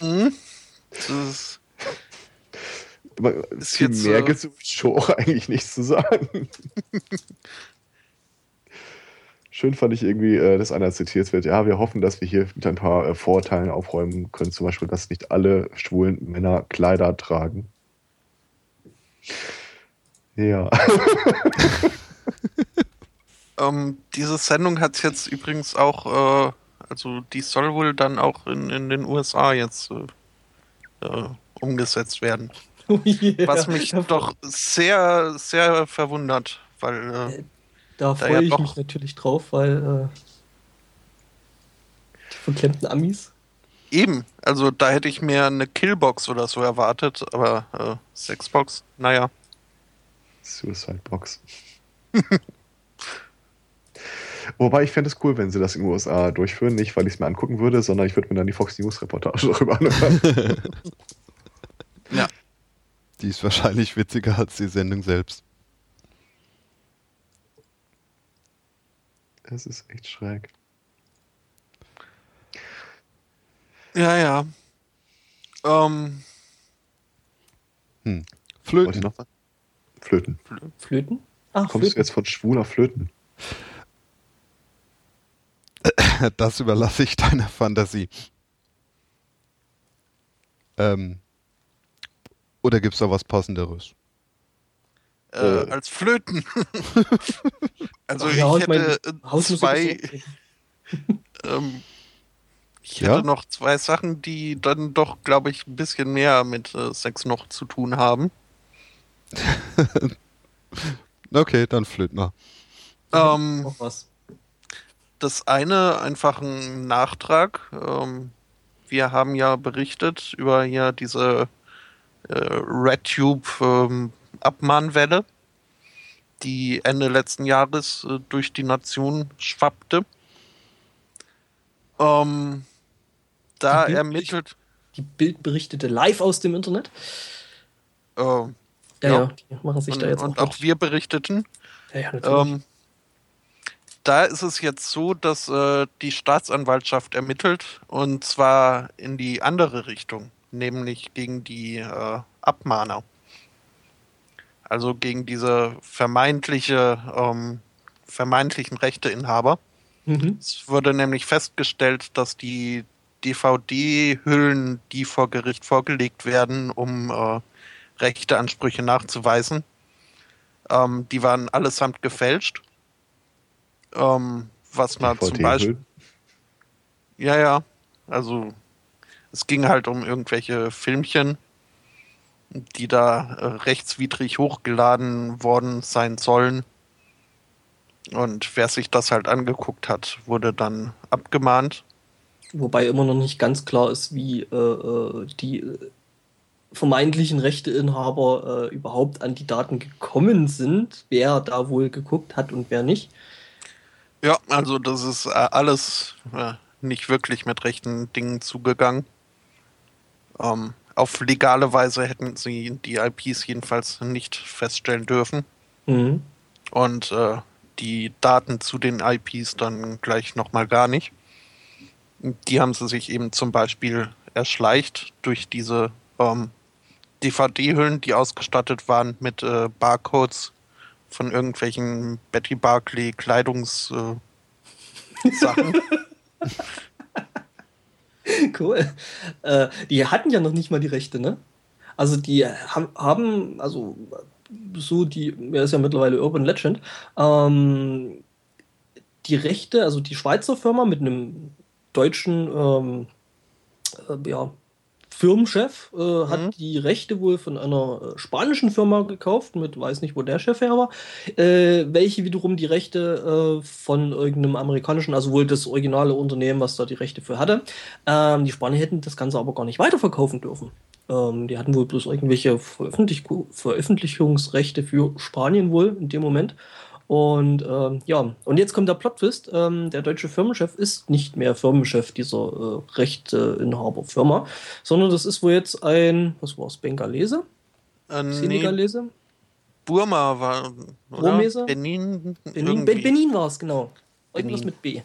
Mhm. Das ist, Aber Ist viel jetzt, mehr äh, gibt es Show auch eigentlich nichts zu sagen. Schön fand ich irgendwie, äh, dass einer zitiert wird, ja, wir hoffen, dass wir hier mit ein paar äh, Vorurteilen aufräumen können, zum Beispiel, dass nicht alle schwulen Männer Kleider tragen. Ja. ähm, diese Sendung hat jetzt übrigens auch, äh, also die soll wohl dann auch in, in den USA jetzt äh, äh, umgesetzt werden. Oh yeah. Was mich doch sehr, sehr verwundert, weil äh, Da da freue ja ich doch- mich natürlich drauf, weil äh, die verklemmten Amis. eben, also da hätte ich mir eine Killbox oder so erwartet, aber äh, Sexbox, naja. Suicide Box. Wobei ich fände es cool, wenn sie das in den USA durchführen. Nicht, weil ich es mir angucken würde, sondern ich würde mir dann die Fox News Reportage darüber anhören. Die ist wahrscheinlich witziger als die Sendung selbst. Es ist echt schräg. Ja, ja. Ähm, ihr Flöten. Flöten. Flöten? Ach, Kommst du Flöten. jetzt von schwuler Flöten? Das überlasse ich deiner Fantasie. Ähm, oder gibt es da was Passenderes? äh, Äh. als Flöten. also Ach ich hätte äh, zwei, ähm, ich Ja? hätte noch zwei Sachen, die dann doch, glaube ich, ein bisschen mehr mit äh, Sex noch zu tun haben. Okay, dann flöt mal. Ähm, Noch was. Das eine einfach ein Nachtrag. Ähm, wir haben ja berichtet über hier diese äh, RedTube ähm, Abmahnwelle, die Ende letzten Jahres äh, durch die Nation schwappte. Ähm, da Die Bild- ermittelt. Die Bild berichtete live aus dem Internet. Äh, Ja, Ja. ja, die machen sich und da jetzt und auch. auch wir berichteten. ja, ja, natürlich. Ähm, da ist es jetzt so, dass äh, die Staatsanwaltschaft ermittelt und zwar in die andere Richtung, nämlich gegen die äh, Abmahner. Also gegen diese vermeintliche, ähm, vermeintlichen Rechteinhaber. mhm. Es wurde nämlich festgestellt, dass die DVD-Hüllen, die vor Gericht vorgelegt werden, um äh, Rechteansprüche nachzuweisen, ähm, die waren allesamt gefälscht. Ähm, was man zum Beispiel. Ja, ja. Also es ging halt um irgendwelche Filmchen, die da äh, rechtswidrig hochgeladen worden sein sollen. Und wer sich das halt angeguckt hat, wurde dann abgemahnt. Wobei immer noch nicht ganz klar ist, wie äh, äh, die äh, vermeintlichen Rechteinhaber äh, überhaupt an die Daten gekommen sind, wer da wohl geguckt hat und wer nicht. Ja, also das ist äh, alles äh, nicht wirklich mit rechten Dingen zugegangen. Ähm, auf legale Weise hätten sie die IPs jedenfalls nicht feststellen dürfen. Mhm. und äh, die Daten zu den IPs dann gleich nochmal gar nicht. Die haben sie sich eben zum Beispiel erschleicht durch diese ähm, DVD-Hüllen, die ausgestattet waren mit äh, Barcodes von irgendwelchen Betty Barclay Kleidungssachen. Äh. Cool. Äh, die hatten ja noch nicht mal die Rechte, ne? Also die haben, haben also so die, er ist ja mittlerweile Urban Legend, ähm, die Rechte, also die Schweizer Firma mit einem deutschen ähm, äh, ja, Firmenchef äh, hat Mhm. die Rechte wohl von einer äh, spanischen Firma gekauft, mit weiß nicht, wo der Chef her war, äh, welche wiederum die Rechte äh, von irgendeinem amerikanischen, also wohl das originale Unternehmen, was da die Rechte für hatte. Ähm, die Spanier hätten das Ganze aber gar nicht weiterverkaufen dürfen. Ähm, die hatten wohl bloß irgendwelche Veröffentlich Veröffentlichungsrechte für Spanien wohl in dem Moment. Und ähm, ja, und jetzt kommt der Plot-Twist. Ähm, der deutsche Firmenchef ist nicht mehr Firmenchef dieser äh, Rechteinhaberfirma, sondern das ist wohl jetzt ein, was war es, Bengalese? Äh, nee, Senegalese? Burma war, oder? Burmese? Benin? Benin. Ben- Benin war es, genau. Irgendwas mit B.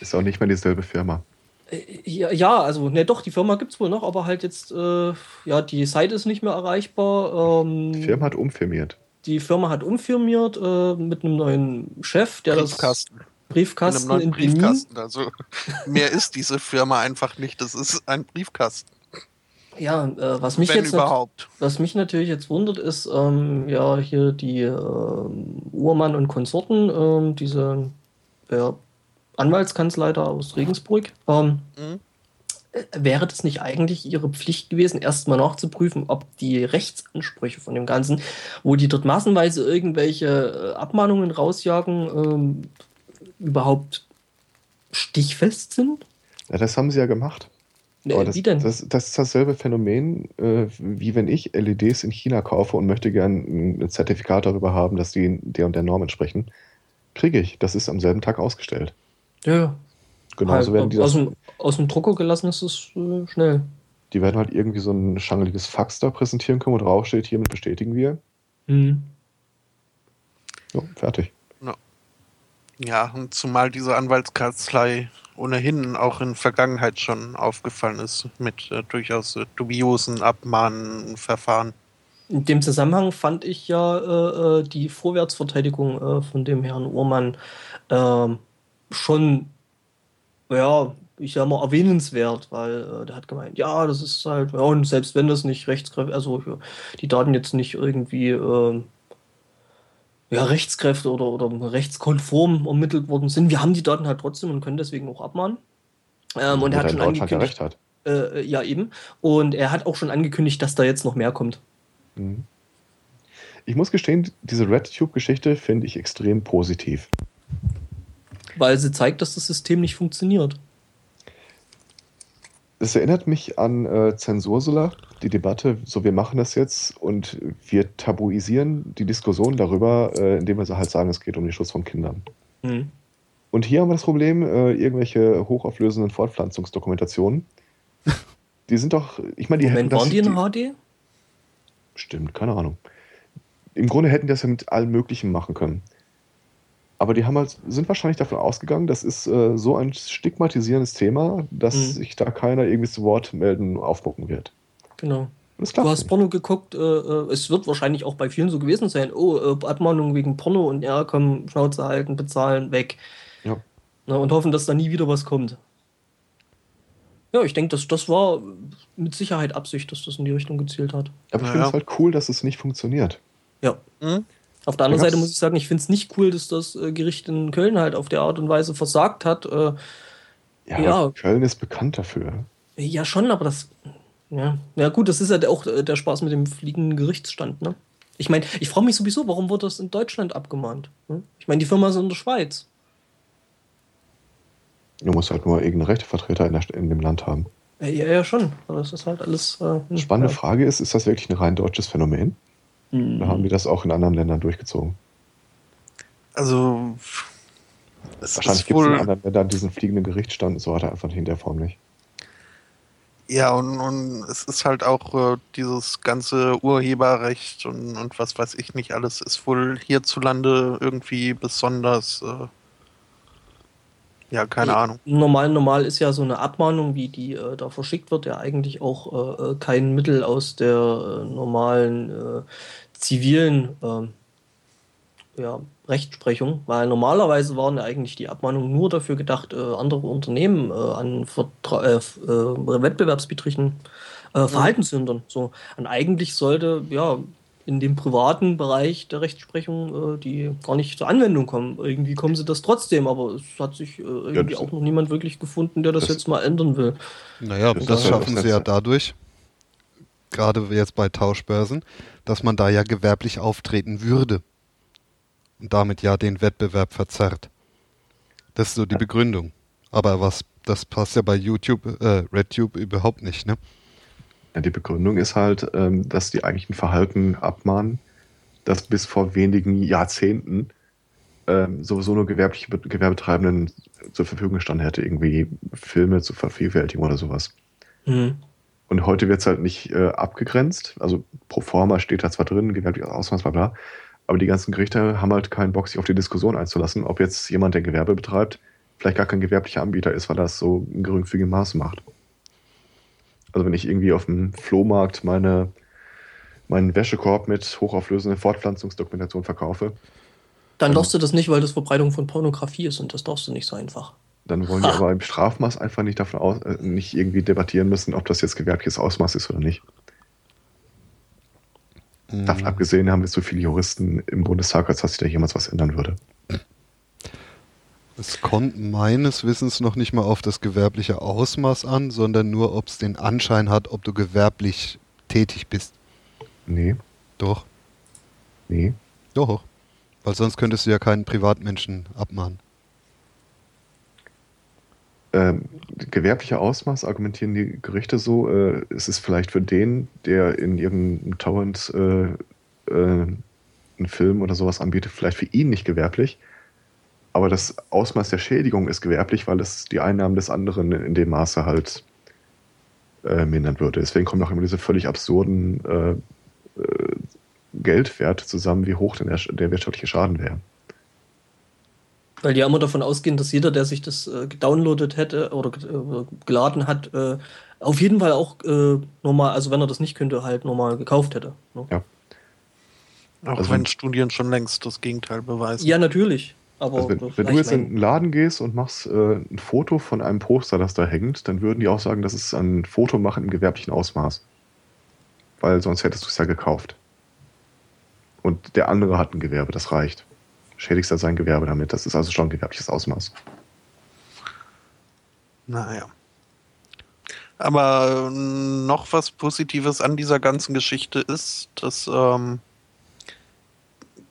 Ist auch nicht mehr dieselbe Firma. Äh, Ja, ja, also, ne, doch, die Firma gibt es wohl noch, aber halt jetzt, äh, ja, die Seite ist nicht mehr erreichbar. Ähm, Die Firma hat umfirmiert. Die Firma hat umfirmiert äh, mit einem neuen Chef, der Briefkasten. das In Briefkasten einem in, neuen Benin. Briefkasten. Also mehr ist diese Firma einfach nicht. Das ist ein Briefkasten. Ja, äh, was mich wenn jetzt überhaupt. was mich natürlich jetzt wundert, ist ähm, ja hier die ähm, Uhrmann und Konsorten, ähm, diese ja, Anwaltskanzlei da aus Regensburg. Ähm, Mhm. Äh, wäre das nicht eigentlich ihre Pflicht gewesen, erstmal nachzuprüfen, ob die Rechtsansprüche von dem Ganzen, wo die dort massenweise irgendwelche äh, Abmahnungen rausjagen, ähm, überhaupt stichfest sind? Ja, das haben sie ja gemacht. Äh, Aber das, Wie denn? Das, das ist dasselbe Phänomen, äh, wie wenn ich LEDs in China kaufe und möchte gern ein Zertifikat darüber haben, dass die der und der Norm entsprechen. Kriege ich. Das ist am selben Tag ausgestellt. ja. Genauso halt, werden die aus, das, dem, aus dem Drucker gelassen ist es äh, schnell. die werden halt irgendwie so ein schangeliges Fax da präsentieren können, wo drauf steht, hiermit bestätigen wir. Mhm. So, fertig. Ja, und zumal diese Anwaltskanzlei ohnehin auch in Vergangenheit schon aufgefallen ist mit äh, durchaus äh, dubiosen Abmahnverfahren. In dem Zusammenhang fand ich ja äh, äh, die Vorwärtsverteidigung äh, von dem Herrn Uhrmann ähm, schon, ja, ich sag mal, erwähnenswert, weil äh, der hat gemeint, ja, das ist halt, ja, und selbst wenn das nicht rechtskräftig, also die Daten jetzt nicht irgendwie ähm, ja, Rechtskräfte oder, oder rechtskonform ermittelt worden sind, wir haben die Daten halt trotzdem und können deswegen auch abmahnen. Ähm, und er hat schon angekündigt, hat. äh, ja eben, und er hat auch schon angekündigt, dass da jetzt noch mehr kommt. Mhm. Ich muss gestehen, diese RedTube-Geschichte finde ich extrem positiv. weil sie zeigt, dass das System nicht funktioniert. Es erinnert mich an äh, Zensursula, die Debatte, so wir machen das jetzt und wir tabuisieren die Diskussion darüber, äh, indem wir so halt sagen, es geht um den Schutz von Kindern. Mhm. Und hier haben wir das Problem, äh, irgendwelche hochauflösenden Fortpflanzungsdokumentationen. Die sind doch, ich meine, die Moment, hätten waren die in die, HD? Stimmt, keine Ahnung. Im Grunde hätten die das ja mit allem Möglichen machen können. Aber die haben halt, sind wahrscheinlich davon ausgegangen, das ist äh, so ein stigmatisierendes Thema, dass Mhm. sich da keiner irgendwie zu Wort melden, aufmucken wird. Genau. Du hast nicht. Porno geguckt, äh, äh, es wird wahrscheinlich auch bei vielen so gewesen sein. Oh, äh, Abmahnung wegen Porno und ja, komm, Schnauze halten, bezahlen, weg. Ja. Na, und hoffen, dass da nie wieder was kommt. Ja, ich denke, das, das war mit Sicherheit Absicht, dass das in die Richtung gezielt hat. Aber ich Ja, finde ja. es halt cool, dass es nicht funktioniert. Ja. Hm? Auf der anderen Seite muss ich sagen, ich finde es nicht cool, dass das äh, Gericht in Köln halt auf der Art und Weise versagt hat. Äh, Ja, Ja. Köln ist bekannt dafür. ja, schon, aber das. Ja. ja, gut, das ist ja auch äh, der Spaß mit dem fliegenden Gerichtsstand, ne? Ich meine, ich frage mich sowieso, warum wurde das in Deutschland abgemahnt? Ne? Ich meine, die Firma ist in der Schweiz. Du musst halt nur irgendeinen Rechtevertreter in, der, in dem Land haben. Äh, Ja, ja, schon. Aber das ist halt alles. Äh, hm, Spannende ja. Frage ist, ist das wirklich ein rein deutsches Phänomen? Hm. Oder haben die das auch in anderen Ländern durchgezogen? Also, es Wahrscheinlich ist gibt es in anderen Ländern diesen fliegenden Gerichtsstand und so weiter einfach in der Form nicht. ja, und, und es ist halt auch äh, dieses ganze Urheberrecht und, und was weiß ich nicht alles, ist wohl hierzulande irgendwie besonders, äh, ja, keine Ahnung. Normal, normal ist ja so eine Abmahnung, wie die äh, da verschickt wird, ja eigentlich auch äh, äh, kein Mittel aus der äh, normalen äh, zivilen ähm, ja, Rechtsprechung, weil normalerweise waren ja eigentlich die Abmahnungen nur dafür gedacht, äh, andere Unternehmen äh, an Vertra äh, f- äh, wettbewerbswidrigen äh, Verhalten zu hindern. So. Und eigentlich sollte ja in dem privaten Bereich der Rechtsprechung äh, die gar nicht zur Anwendung kommen. Irgendwie kommen sie das trotzdem, aber es hat sich äh, irgendwie das- auch noch niemand wirklich gefunden, der das, das- jetzt mal ändern will. Naja, Das das ja schaffen das sie ja dadurch, gerade jetzt bei Tauschbörsen, dass man da ja gewerblich auftreten würde. Und damit ja den Wettbewerb verzerrt. Das ist so die Begründung. Aber was, das passt ja bei YouTube, äh, RedTube überhaupt nicht, ne? Ja, die Begründung ist halt, ähm, dass die eigentlich ein Verhalten abmahnen, das bis vor wenigen Jahrzehnten ähm, sowieso nur gewerbliche Be- Gewerbetreibenden zur Verfügung gestanden hätte, irgendwie Filme zu vervielfältigen oder sowas. Mhm. Und heute wird es halt nicht äh, abgegrenzt. Also pro forma steht da zwar drin, gewerbliches Ausmaß, bla bla. Aber die ganzen Gerichte haben halt keinen Bock, sich auf die Diskussion einzulassen, ob jetzt jemand, der Gewerbe betreibt, vielleicht gar kein gewerblicher Anbieter ist, weil er das so in geringfügigem Maße macht. Also wenn ich irgendwie auf dem Flohmarkt meine, meinen Wäschekorb mit hochauflösender Fortpflanzungsdokumentation verkaufe, Dann darfst du das nicht, weil das Verbreitung von Pornografie ist und das darfst du nicht so einfach. dann wollen die aber im Strafmaß einfach nicht davon aus, äh, nicht irgendwie debattieren müssen, ob das jetzt gewerbliches Ausmaß ist oder nicht. Davon abgesehen haben wir so viele Juristen im Bundestag, als dass sich da jemals was ändern würde. Es kommt meines Wissens noch nicht mal auf das gewerbliche Ausmaß an, sondern nur, ob es den Anschein hat, ob du gewerblich tätig bist. Nee, Doch, nee. doch. Weil sonst könntest du ja keinen Privatmenschen abmahnen. Ähm, gewerblicher Ausmaß argumentieren die Gerichte so, äh, es ist vielleicht für den, der in irgendeinem Torrent äh, äh, einen Film oder sowas anbietet, vielleicht für ihn nicht gewerblich. Aber das Ausmaß der Schädigung ist gewerblich, weil es die Einnahmen des anderen in dem Maße halt äh, mindern würde. Deswegen kommen auch immer diese völlig absurden äh, äh, Geldwerte zusammen, wie hoch denn der, der wirtschaftliche Schaden wäre. Weil die ja immer davon ausgehen, dass jeder, der sich das äh, gedownloadet hätte oder äh, geladen hat, äh, auf jeden Fall auch äh, normal, also wenn er das nicht könnte, halt normal gekauft hätte. Ne? Ja. Auch Also- wenn Studien schon längst das Gegenteil beweisen. Ja, natürlich. Aber Also wenn, wenn du jetzt in einen Laden gehst und machst äh, ein Foto von einem Poster, das da hängt, dann würden die auch sagen, das ist ein Foto machen im gewerblichen Ausmaß. Weil sonst hättest du es ja gekauft. Und der andere hat ein Gewerbe, das reicht. Schädigst er sein Gewerbe damit. Das ist also schon ein gewerbliches Ausmaß. Naja. Aber äh, noch was Positives an dieser ganzen Geschichte ist, das ähm,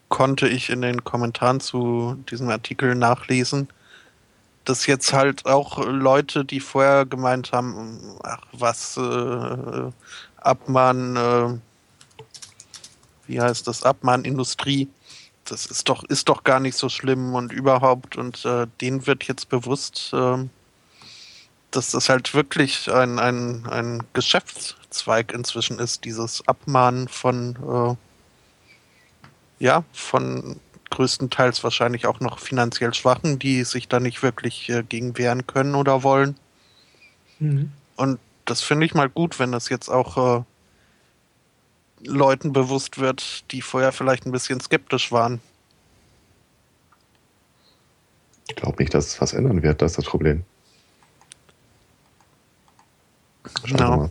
konnte ich in den Kommentaren zu diesem Artikel nachlesen, dass jetzt halt auch Leute, die vorher gemeint haben, ach was, äh, Abmahn, äh, wie heißt das, Abmahnindustrie, das ist doch, ist doch gar nicht so schlimm und überhaupt und äh, denen wird jetzt bewusst, äh, dass das halt wirklich ein, ein, ein Geschäftszweig inzwischen ist, dieses Abmahnen von, äh, ja, von größtenteils wahrscheinlich auch noch finanziell Schwachen, die sich da nicht wirklich äh, gegen wehren können oder wollen. Mhm. Und das finde ich mal gut, wenn das jetzt auch äh, Leuten bewusst wird, die vorher vielleicht ein bisschen skeptisch waren. Ich glaube nicht, dass es was ändern wird, das ist das Problem. Genau.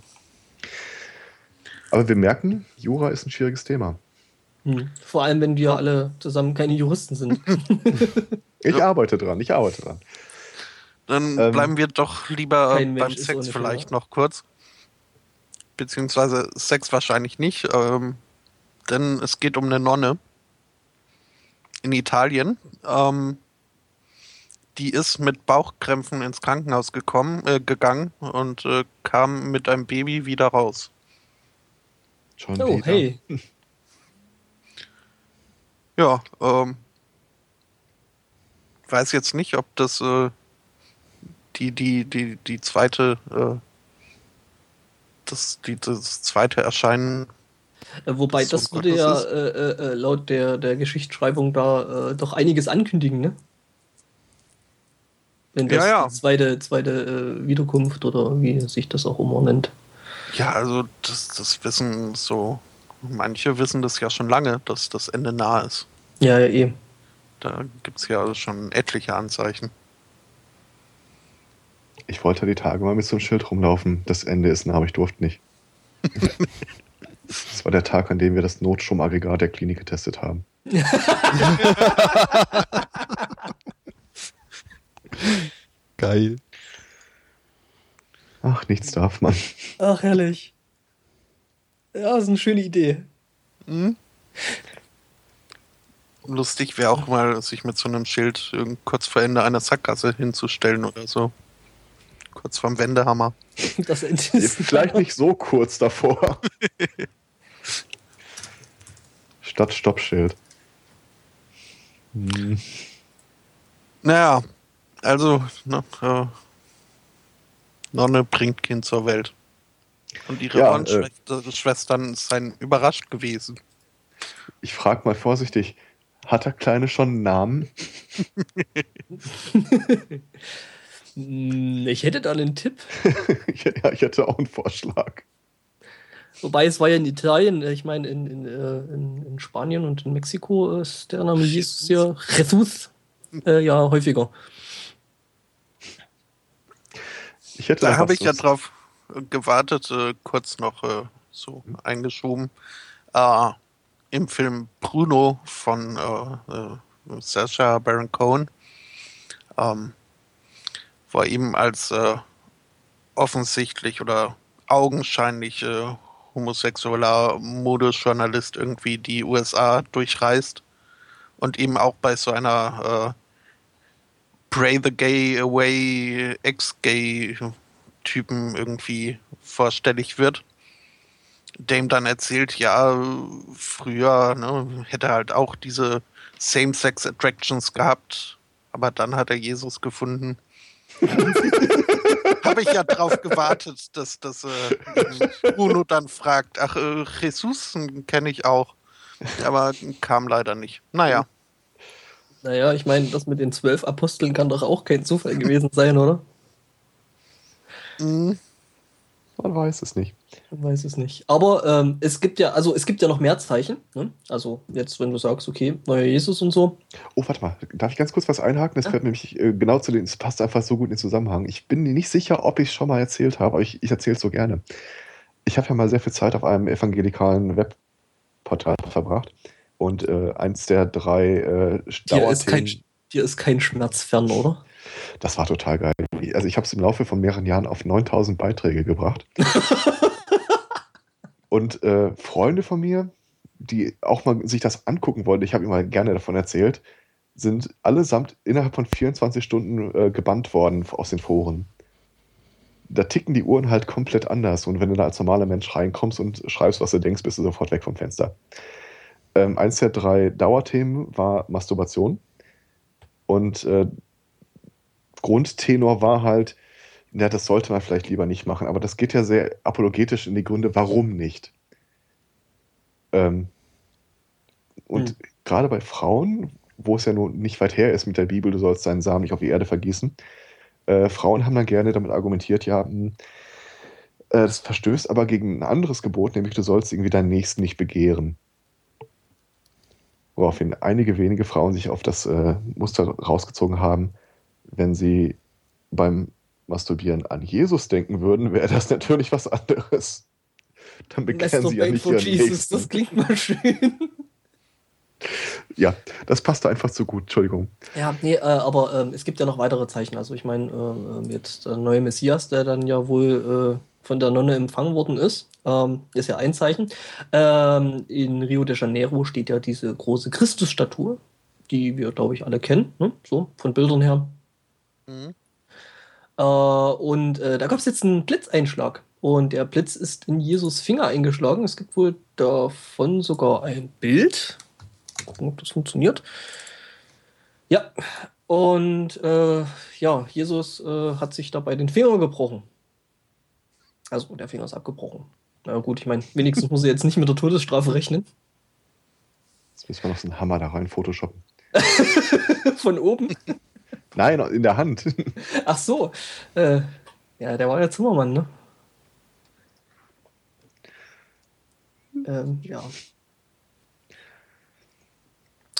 Aber wir merken, Jura ist ein schwieriges Thema. Hm. Vor allem, wenn wir alle zusammen keine Juristen sind. ich arbeite dran, ich arbeite dran. Dann ähm, bleiben wir doch lieber beim Sex vielleicht noch kurz. Beziehungsweise Sex wahrscheinlich nicht, ähm, denn es geht um eine Nonne in Italien. Ähm, die ist mit Bauchkrämpfen ins Krankenhaus gekommen, äh, gegangen und äh, kam mit einem Baby wieder raus. Schon oh, wieder. hey. Ja, ähm, weiß jetzt nicht, ob das äh, die, die, die, die zweite, äh, das, die, das zweite Erscheinen. Äh, wobei, das würde ja äh, äh, laut der, der Geschichtsschreibung da äh, doch einiges ankündigen, ne? Wenn das ja, ja. die zweite, zweite Wiederkunft oder wie sich das auch immer nennt. Ja, also das, das wissen so manche wissen das ja schon lange, dass das Ende nah ist. Ja, ja, eh. Da gibt es ja schon etliche Anzeichen. Ich wollte die Tage mal mit so einem Schild rumlaufen. Das Ende ist nah, aber ich durfte nicht. das war der Tag, an dem wir das Notstromaggregat der Klinik getestet haben. Geil. Ach, nichts darf man. Ach, herrlich. Ja, das ist eine schöne Idee. Hm? Lustig wäre auch mal, sich mit so einem Schild kurz vor Ende einer Sackgasse hinzustellen oder so. Kurz vorm Wendehammer. Das ist Vielleicht nicht so kurz davor. Statt Stoppschild. Hm. Naja, also ne, äh, Nonne bringt Kind zur Welt. Und ihre ja, äh, Schwestern seien überrascht gewesen. Ich frage mal vorsichtig, hat der Kleine schon einen Namen? ich hätte da einen Tipp. ja, ich hätte auch einen Vorschlag. Wobei es war ja in Italien, ich meine in, in, äh, in, in Spanien und in Mexiko ist der Name Jesus ja Jesus äh, ja häufiger. Ich hätte da habe ich ja drauf gewartet, äh, kurz noch äh, so eingeschoben. Äh, Im Film Bruno von äh, äh, Sacha Baron Cohen, ähm, wo er eben als äh, offensichtlich oder augenscheinlich homosexueller Modejournalist irgendwie die USA durchreist und eben auch bei so einer Pray the Gay Away Ex-Gay Typen irgendwie vorstellig wird. Dem dann erzählt, ja, früher ne, hätte er halt auch diese Same-Sex Attractions gehabt, aber dann hat er Jesus gefunden. Habe ich ja drauf gewartet, dass, dass äh, Bruno dann fragt, ach, äh, Jesus kenne ich auch. Aber kam leider nicht. Naja. Naja, ich meine, das mit den zwölf Aposteln kann doch auch kein Zufall gewesen sein, oder? Mhm. Man weiß es nicht. Man weiß es nicht. Aber ähm, es gibt ja, also es gibt ja noch mehr Zeichen. Ne? Also jetzt, wenn du sagst, okay, neuer Jesus und so. Oh, warte mal, darf ich ganz kurz was einhaken? Das ja. fällt nämlich äh, genau zu den, es passt einfach so gut in den Zusammenhang. Ich bin nicht sicher, ob ich es schon mal erzählt habe, aber ich, ich erzähle es so gerne. Ich habe ja mal sehr viel Zeit auf einem evangelikalen Webportal verbracht und äh, eins der drei äh, dir ist, kein, dir ist kein Schmerz fern, oder? Das war total geil. Also ich habe es im Laufe von mehreren Jahren auf 9000 Beiträge gebracht. und äh, Freunde von mir, die auch mal sich das angucken wollten, ich habe immer gerne davon erzählt, sind allesamt innerhalb von 24 Stunden äh, gebannt worden aus den Foren. Da ticken die Uhren halt komplett anders. Und wenn du da als normaler Mensch reinkommst und schreibst, was du denkst, bist du sofort weg vom Fenster. Ähm, eins der drei Dauerthemen war Masturbation. Und äh, Grundtenor war halt, ja, das sollte man vielleicht lieber nicht machen. Aber das geht ja sehr apologetisch in die Gründe, warum nicht. Ähm, und hm. gerade bei Frauen, wo es ja nun nicht weit her ist mit der Bibel, du sollst deinen Samen nicht auf die Erde vergießen, äh, Frauen haben dann gerne damit argumentiert, ja, mh, hm, äh, das verstößt aber gegen ein anderes Gebot, nämlich du sollst irgendwie deinen Nächsten nicht begehren. Woraufhin einige wenige Frauen sich auf das äh, Muster rausgezogen haben, wenn sie beim Masturbieren an Jesus denken würden, wäre das natürlich was anderes. Dann bekehren sie ja nicht ihren Jesus, Nächsten. Das klingt mal schön. Ja, das passte einfach zu gut, Entschuldigung. Ja, nee, äh, aber äh, es gibt ja noch weitere Zeichen. Also ich meine, äh, jetzt der neue Messias, der dann ja wohl äh, von der Nonne empfangen worden ist, ähm, ist ja ein Zeichen. Ähm, in Rio de Janeiro steht ja diese große Christusstatue, die wir, glaube ich, alle kennen, ne? so von Bildern her. Mhm. Äh, und äh, da gab es jetzt einen Blitzeinschlag. Und der Blitz ist in Jesus Finger eingeschlagen. Es gibt wohl davon sogar ein Bild gucken, ob das funktioniert. Ja, und äh, ja, Jesus äh, hat sich dabei den Finger gebrochen. Also der Finger ist abgebrochen. Na gut, ich meine, wenigstens muss er jetzt nicht mit der Todesstrafe rechnen. Jetzt müssen wir noch so einen Hammer da rein photoshoppen. Von oben? Nein, in der Hand. Ach so. Äh, ja, der war ja Zimmermann, ne? Ähm, ja.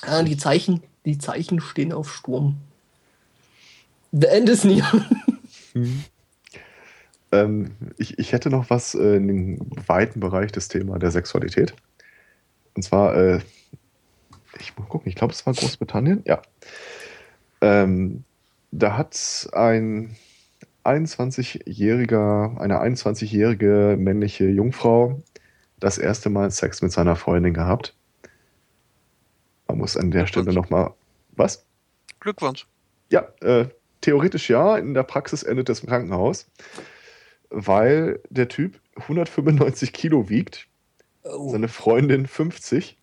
Ah, die Zeichen, die Zeichen stehen auf Sturm. The end is near. Hm. Ähm, ich, ich hätte noch was äh, in den weiten Bereich des Thema der Sexualität. Und zwar, äh, ich muss gucken, ich glaube, es war Großbritannien. Ja. Ähm, da hat ein 21-jähriger, eine 21-jährige männliche Jungfrau das erste Mal Sex mit seiner Freundin gehabt. Man muss an der Stelle nochmal. Was? Glückwunsch. Ja, äh, theoretisch ja, in der Praxis endet es im Krankenhaus, weil der Typ 195 Kilo wiegt, oh. seine Freundin 50.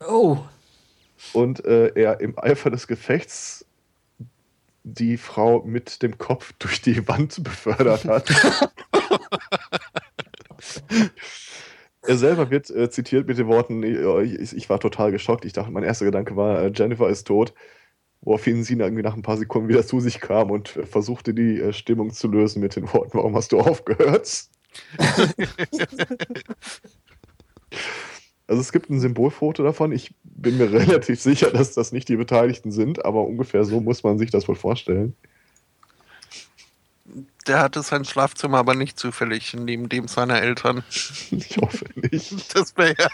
Oh. Und äh, er im Eifer des Gefechts die Frau mit dem Kopf durch die Wand befördert hat. Er selber wird äh, zitiert mit den Worten, ich, ich, war total geschockt. Ich dachte, mein erster Gedanke war, äh, Jennifer ist tot. Woraufhin sie irgendwie nach ein paar Sekunden wieder zu sich kam und äh, versuchte, die äh, Stimmung zu lösen mit den Worten, warum hast du aufgehört? also es gibt ein Symbolfoto davon. Ich bin mir relativ sicher, dass das nicht die Beteiligten sind, aber ungefähr so muss man sich das wohl vorstellen der hatte sein Schlafzimmer aber nicht zufällig neben dem seiner Eltern. Ich hoffe nicht. Das wäre ja.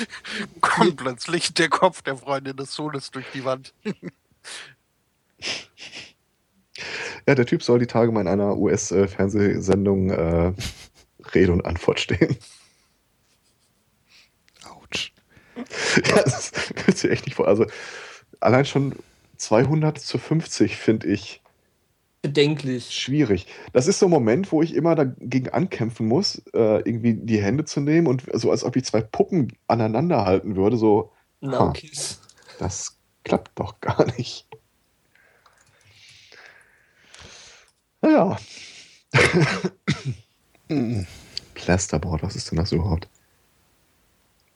Kommt plötzlich der Kopf der Freundin des Sohnes durch die Wand. Ja, der Typ soll die Tage mal in einer US-Fernsehsendung äh, Rede und Antwort stehen. Autsch. Ja, das wird sich echt nicht vor. Also, allein schon 200 zu 50 finde ich bedenklich. Schwierig. Das ist so ein Moment, wo ich immer dagegen ankämpfen muss, äh, irgendwie die Hände zu nehmen und so, als ob ich zwei Puppen aneinander halten würde. So, no das klappt doch gar nicht. Naja. Plasterboard, was ist denn das überhaupt?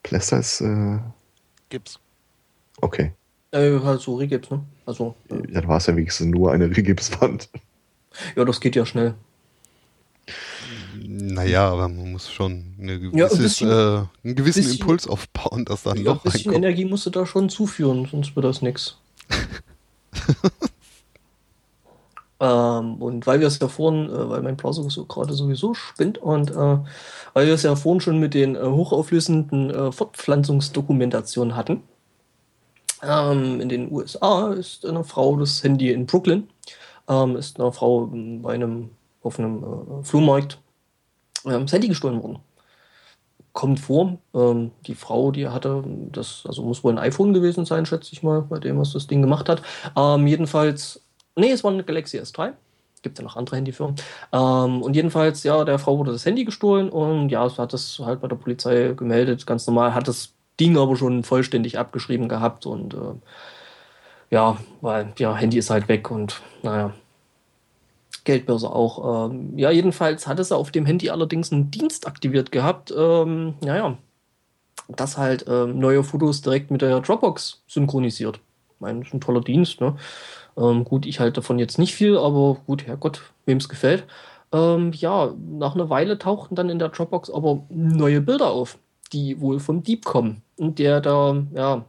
Plaster ist. Äh... Gips. Okay. Äh, halt so Regips, ne? Also. Ja, äh. dann war es ja wenigstens nur eine Regipswand. Ja, das geht ja schnell. Naja, aber man muss schon eine gewisses, ja, ein bisschen, äh, einen gewissen bisschen, Impuls aufbauen, dass dann ja, doch Ein bisschen Energie musst du da schon zuführen, sonst wird das nichts. Ähm, und weil wir es ja vorhin, äh, weil mein Browser so gerade sowieso spinnt und äh, weil wir es ja vorhin schon mit den äh, hochauflösenden äh, Fortpflanzungsdokumentationen hatten, ähm, in den USA ist eine Frau das Handy in Brooklyn, ähm, ist eine Frau bei einem, auf einem äh, Flohmarkt ähm, das Handy gestohlen worden. kommt vor. Ähm, die Frau, die hatte, das, also muss wohl ein iPhone gewesen sein, schätze ich mal, bei dem, was das Ding gemacht hat. Ähm, jedenfalls, nee, es war eine Galaxy S3. Gibt ja noch andere Handyfirmen. Ähm, und jedenfalls, ja, der Frau wurde das Handy gestohlen und ja, hat das halt bei der Polizei gemeldet, ganz normal, hat das Ding aber schon vollständig abgeschrieben gehabt und äh, ja, weil ja, Handy ist halt weg und naja, Geldbörse auch. Ähm, ja, jedenfalls hat es auf dem Handy allerdings einen Dienst aktiviert gehabt. Ähm, naja, das halt ähm, neue Fotos direkt mit der Dropbox synchronisiert. Das ist ein toller Dienst. Ne? Ähm, gut, ich halte davon jetzt nicht viel, aber gut, Herrgott, wem es gefällt. Ähm, ja, nach einer Weile tauchten dann in der Dropbox aber neue Bilder auf, die wohl vom Dieb kommen. Und der da, ja,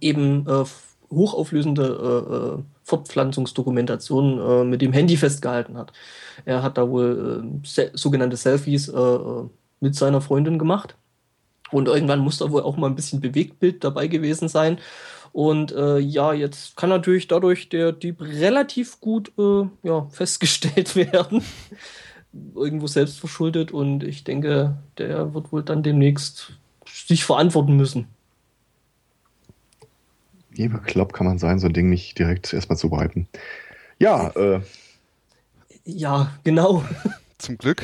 eben äh, hochauflösende äh, äh Fortpflanzungsdokumentation äh, mit dem Handy festgehalten hat. Er hat da wohl äh, se sogenannte Selfies äh, mit seiner Freundin gemacht. Und irgendwann muss da wohl auch mal ein bisschen Bewegtbild dabei gewesen sein. Und äh, ja, jetzt kann natürlich dadurch der Dieb relativ gut äh, ja, festgestellt werden. Irgendwo selbst verschuldet. Und ich denke, der wird wohl dann demnächst sich verantworten müssen wie bekloppt kann man sein, so ein Ding nicht direkt erstmal zu wipen. Ja, äh. Ja, genau. Zum Glück.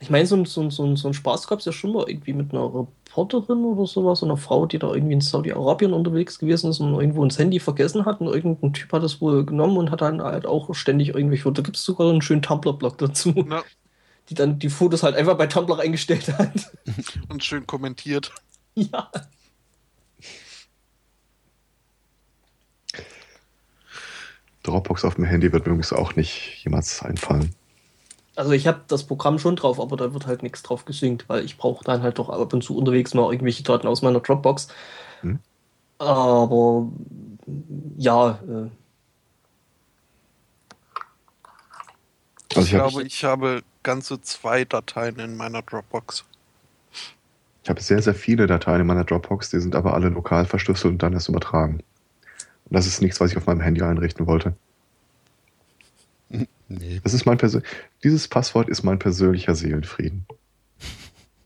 Ich meine, so, so, so, so ein Spaß gab es ja schon mal irgendwie mit einer Reporterin oder sowas, einer Frau, die da irgendwie in Saudi-Arabien unterwegs gewesen ist und irgendwo ins Handy vergessen hat und irgendein Typ hat es wohl genommen und hat dann halt auch ständig irgendwelche, da gibt es sogar einen schönen Tumblr-Blog dazu, ja. die dann die Fotos halt einfach bei Tumblr eingestellt hat. Und schön kommentiert. Ja. Dropbox auf dem Handy wird mir übrigens auch nicht jemals einfallen. Also ich habe das Programm schon drauf, aber da wird halt nichts drauf gesynkt, weil ich brauche dann halt doch ab und zu unterwegs mal irgendwelche Daten aus meiner Dropbox. Hm? Aber ja. Äh, also ich, ich glaube, ich habe ganze zwei Dateien in meiner Dropbox. Ich habe sehr, sehr viele Dateien in meiner Dropbox, die sind aber alle lokal verschlüsselt und dann erst übertragen. Und das ist nichts, was ich auf meinem Handy einrichten wollte. Nee. Das ist mein Persön Dieses Passwort ist mein persönlicher Seelenfrieden.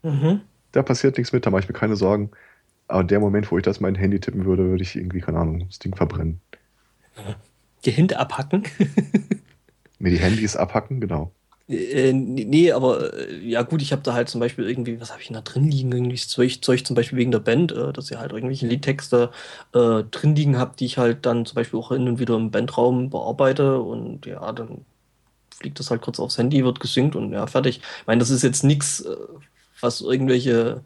Mhm. Da passiert nichts mit, da mache ich mir keine Sorgen. Aber der Moment, wo ich das mein Handy tippen würde, würde ich irgendwie, keine Ahnung, das Ding verbrennen. Die Hände abhacken? Mir die Handys abhacken, genau. Äh, nee, aber äh, ja gut, ich habe da halt zum Beispiel irgendwie, was habe ich da drin liegen? Irgendwie Zeug, Zeug zum Beispiel wegen der Band, äh, dass ihr halt irgendwelche Liedtexte äh, drin liegen habt, die ich halt dann zum Beispiel auch hin und wieder im Bandraum bearbeite und ja, dann fliegt das halt kurz aufs Handy, wird gesynkt und ja, fertig. Ich meine, das ist jetzt nichts, äh, was irgendwelche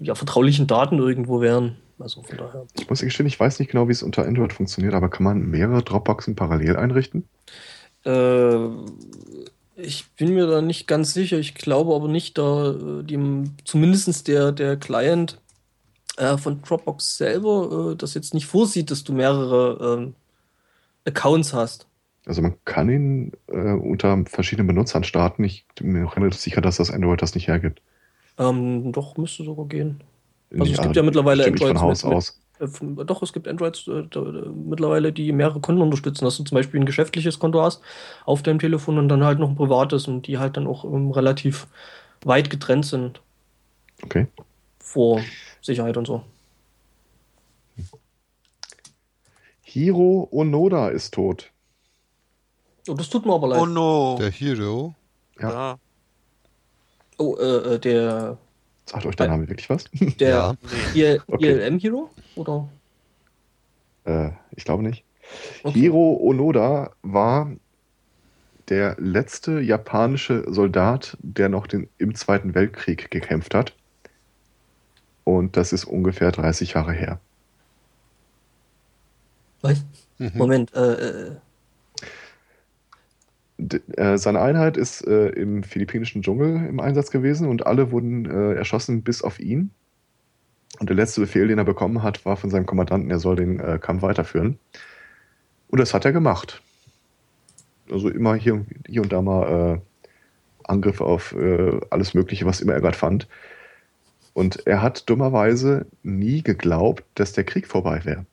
ja, vertraulichen Daten irgendwo wären. Also von daher. Ich muss gestehen, ich weiß nicht genau, wie es unter Android funktioniert, aber kann man mehrere Dropboxen parallel einrichten? Äh, ich bin mir da nicht ganz sicher. Ich glaube aber nicht, da äh, die, zumindest der, der Client äh, von Dropbox selber äh, das jetzt nicht vorsieht, dass du mehrere ähm, Accounts hast. Also man kann ihn äh, unter verschiedenen Benutzern starten. Ich bin mir relativ sicher, dass das Android das nicht hergibt. Ähm, doch, müsste sogar gehen. Also es gibt ja mittlerweile Android von Haus mit, aus. Äh, doch, es gibt Androids äh, mittlerweile, die mehrere Konten unterstützen, dass du zum Beispiel ein geschäftliches Konto hast auf deinem Telefon und dann halt noch ein privates und die halt dann auch ähm, relativ weit getrennt sind. Okay. Vor Sicherheit und so. Hiro Onoda ist tot. Oh, das tut mir aber leid. Oh no. Der Hiro. Ja. ja. Oh, äh, äh der Sagt euch der Name wirklich was? Der ja. okay. ILM Hero? Oder? Äh, ich glaube nicht. Okay. Hiro Onoda war der letzte japanische Soldat, der noch den, im Zweiten Weltkrieg gekämpft hat. Und das ist ungefähr 30 Jahre her. Was? Mhm. Moment, äh, äh äh, seine Einheit ist äh, im philippinischen Dschungel im Einsatz gewesen und alle wurden äh, erschossen bis auf ihn. Und der letzte Befehl, den er bekommen hat, war von seinem Kommandanten, er soll den äh, Kampf weiterführen. Und das hat er gemacht. Also immer hier, hier und da mal äh, Angriffe auf äh, alles Mögliche, was immer er gerade fand. Und er hat dummerweise nie geglaubt, dass der Krieg vorbei wäre.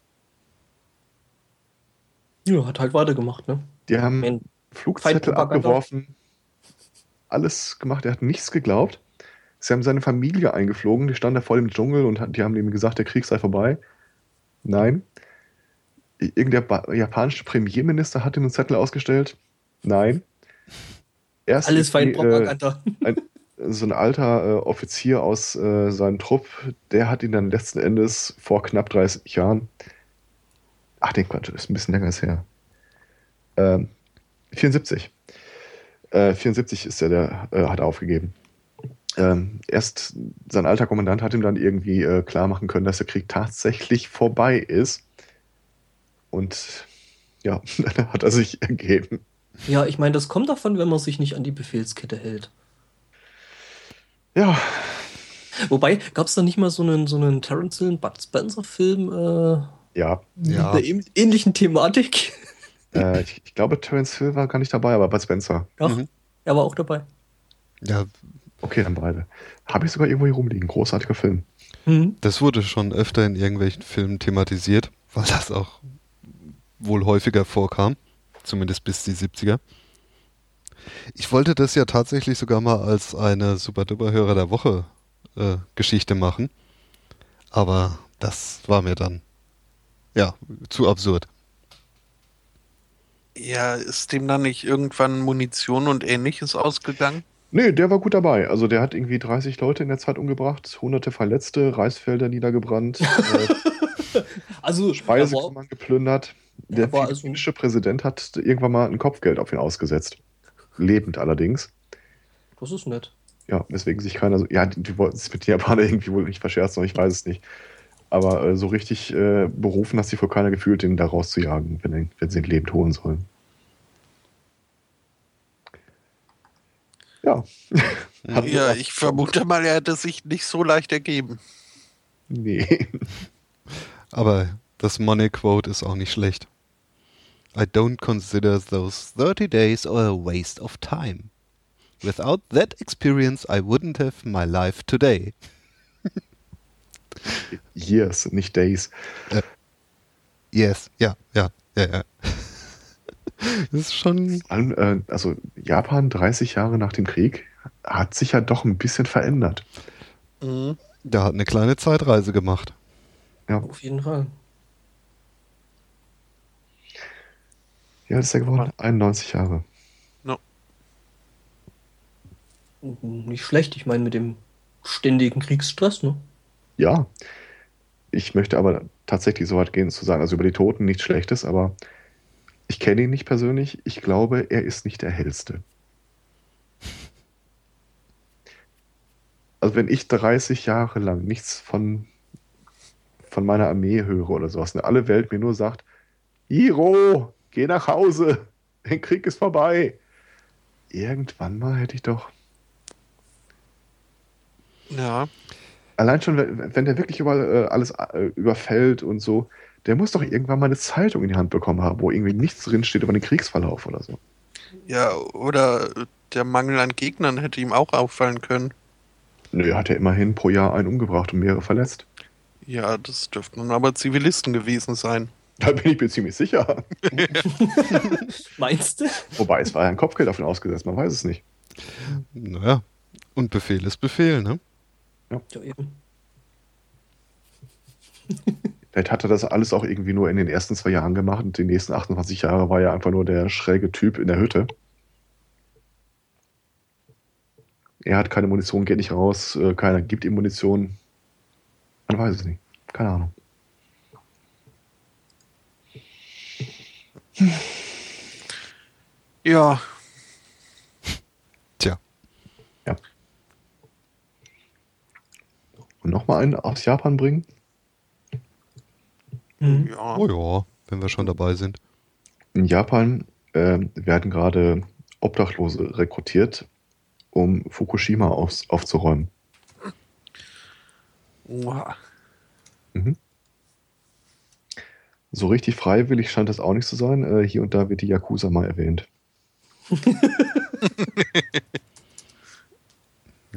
Ja, hat halt weitergemacht, ne? Die haben Flugzettel abgeworfen, alles gemacht, er hat nichts geglaubt. Sie haben seine Familie eingeflogen, die stand da voll im Dschungel und die haben ihm gesagt, der Krieg sei vorbei. Nein. Irgendein ba- japanische Premierminister hat ihm einen Zettel ausgestellt. Nein. Erst Alles fein äh, Propaganda. so ein alter äh, Offizier aus äh, seinem Trupp, der hat ihn dann letzten Endes vor knapp 30 Jahren, ach den Quatsch, ist ein bisschen länger her, ähm, 74. Äh, 74 ist er, der äh, hat aufgegeben. Ähm, erst sein alter Kommandant hat ihm dann irgendwie äh, klar machen können, dass der Krieg tatsächlich vorbei ist. Und ja, dann hat er sich ergeben. Ja, ich meine, das kommt davon, wenn man sich nicht an die Befehlskette hält. Ja, Wobei, gab es da nicht mal so einen, so einen Terence Hill, Bud Spencer-Film äh, ja. mit Ja. einer ähn- ähnlichen Thematik? Äh, ich, ich glaube, Terence Hill war gar nicht dabei, aber Bud Spencer. Doch, Mhm. er war auch dabei. Ja, Okay, dann beide. Habe ich sogar irgendwo hier rumliegen. Großartiger Film. Mhm. das wurde schon öfter in irgendwelchen Filmen thematisiert, weil das auch wohl häufiger vorkam. Zumindest bis die 70er. Ich wollte das ja tatsächlich sogar mal als eine Super-Duper-Hörer der Woche äh, Geschichte machen. Aber das war mir dann ja zu absurd. Ja, ist dem dann nicht irgendwann Munition und ähnliches ausgegangen? Nee, der war gut dabei. Also der hat irgendwie 30 Leute in der Zeit umgebracht, hunderte Verletzte, Reisfelder niedergebrannt, äh, Also, er Speisekammern geplündert. Der Er war also- Präsident hat irgendwann mal ein Kopfgeld auf ihn ausgesetzt. Lebend allerdings. das ist nett. Ja, weswegen sich keiner so. Ja, die, die wollten es mit den Japanern irgendwie wohl nicht verscherzen, ich weiß es nicht. Aber äh, so richtig äh, berufen hat sich wohl keiner gefühlt, den da rauszujagen, wenn, er- wenn sie ihn lebend holen sollen. Ja. Ja, ich vermute mal, er hätte sich nicht so leicht ergeben. Nee. Aber das Money Quote ist auch nicht schlecht. I don't consider those 30 days a waste of time. Without that experience, I wouldn't have my life today. Years, nicht Days. Yes, ja, ja, ja, ja. Das ist schon, äh, also Japan 30 Jahre nach dem Krieg hat sich ja doch ein bisschen verändert. Mhm. der hat eine kleine Zeitreise gemacht. Ja, Auf jeden Fall. wie alt ist er geworden? 91 Jahre. Nicht schlecht, ich meine, mit dem ständigen Kriegsstress, ne? Ja. Ich möchte aber tatsächlich so weit gehen zu sagen, also über die Toten nichts Schlechtes, aber ich kenne ihn nicht persönlich. Ich glaube, er ist nicht der hellste. Also wenn ich 30 Jahre lang nichts von, von meiner Armee höre oder sowas, und alle Welt mir nur sagt, Iro, geh nach Hause, der Krieg ist vorbei. Irgendwann mal hätte ich doch Ja. Allein schon, wenn der wirklich überall äh, alles äh, überfällt und so, der muss doch irgendwann mal eine Zeitung in die Hand bekommen haben, wo irgendwie nichts drinsteht über den Kriegsverlauf oder so. Ja, oder der Mangel an Gegnern hätte ihm auch auffallen können. Nö, er hat ja immerhin pro Jahr einen umgebracht und mehrere verletzt. Ja, das dürften dann aber Zivilisten gewesen sein. Da bin ich mir ziemlich sicher. Meinst du? Wobei, es war ja ein Kopfgeld davon ausgesetzt, man weiß es nicht. Naja, und Befehl ist Befehl, ne? Ja, eben. Vielleicht hat er das alles auch irgendwie nur in den ersten zwei Jahren gemacht und die nächsten 28 Jahre war er einfach nur der schräge Typ in der Hütte. Er hat keine Munition, geht nicht raus, äh, keiner gibt ihm Munition. Man weiß es nicht. Keine Ahnung. Ja, Tja, Und nochmal einen aus Japan bringen? Mhm. ja. oh ja, wenn wir schon dabei sind. In Japan ähm, werden gerade Obdachlose rekrutiert, um Fukushima aus, aufzuräumen. Oha. Mhm. So richtig freiwillig scheint das auch nicht zu sein. Äh, hier und da wird die Yakuza mal erwähnt.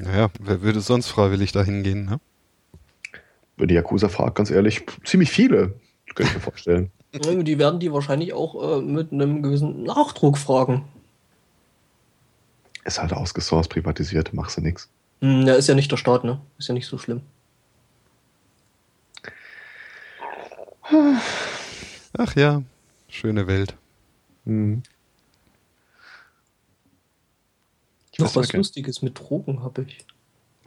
Naja, wer würde sonst freiwillig dahin gehen, ne? Wenn die Yakuza fragt, ganz ehrlich, ziemlich viele, könnte ich mir vorstellen. Die werden die wahrscheinlich auch äh, mit einem gewissen Nachdruck fragen. Ist halt ausgesourced, privatisiert, machst du nix. Hm, ja, ist ja nicht der Staat, ne? Ist ja nicht so schlimm. Ach ja, schöne Welt. Hm. Ich Noch was Lustiges mit Drogen habe ich.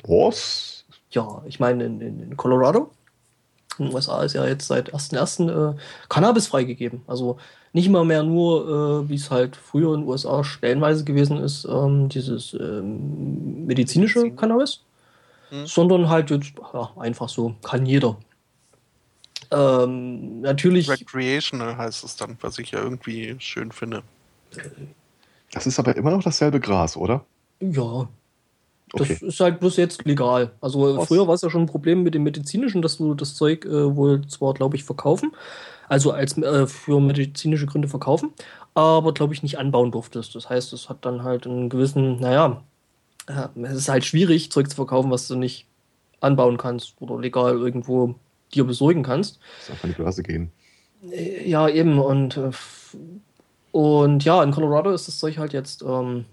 Was? Ja, ich meine, in, in, Colorado, in den USA ist ja jetzt seit 1.1. Äh, Cannabis freigegeben. Also nicht mal mehr nur, äh, wie es halt früher in den USA stellenweise gewesen ist, ähm, dieses ähm, medizinische Medizin. Cannabis, Hm. sondern halt jetzt ja, einfach so, kann jeder. Ähm, natürlich, Recreational heißt es dann, was ich ja irgendwie schön finde. Das ist aber immer noch dasselbe Gras, oder? ja, Das Okay. ist halt bloß jetzt legal. Also Was? früher war es ja schon ein Problem mit dem medizinischen, dass du das Zeug äh, wohl zwar, glaube ich, verkaufen, also als äh, für medizinische Gründe verkaufen, aber glaube ich nicht anbauen durftest. Das heißt, es hat dann halt einen gewissen, naja, äh, es ist halt schwierig, Zeug zu verkaufen, was du nicht anbauen kannst oder legal irgendwo dir besorgen kannst. Das einfach in die Blase gehen. Äh, Ja, eben. Und, äh, und ja, in Colorado ist das Zeug halt jetzt ähm,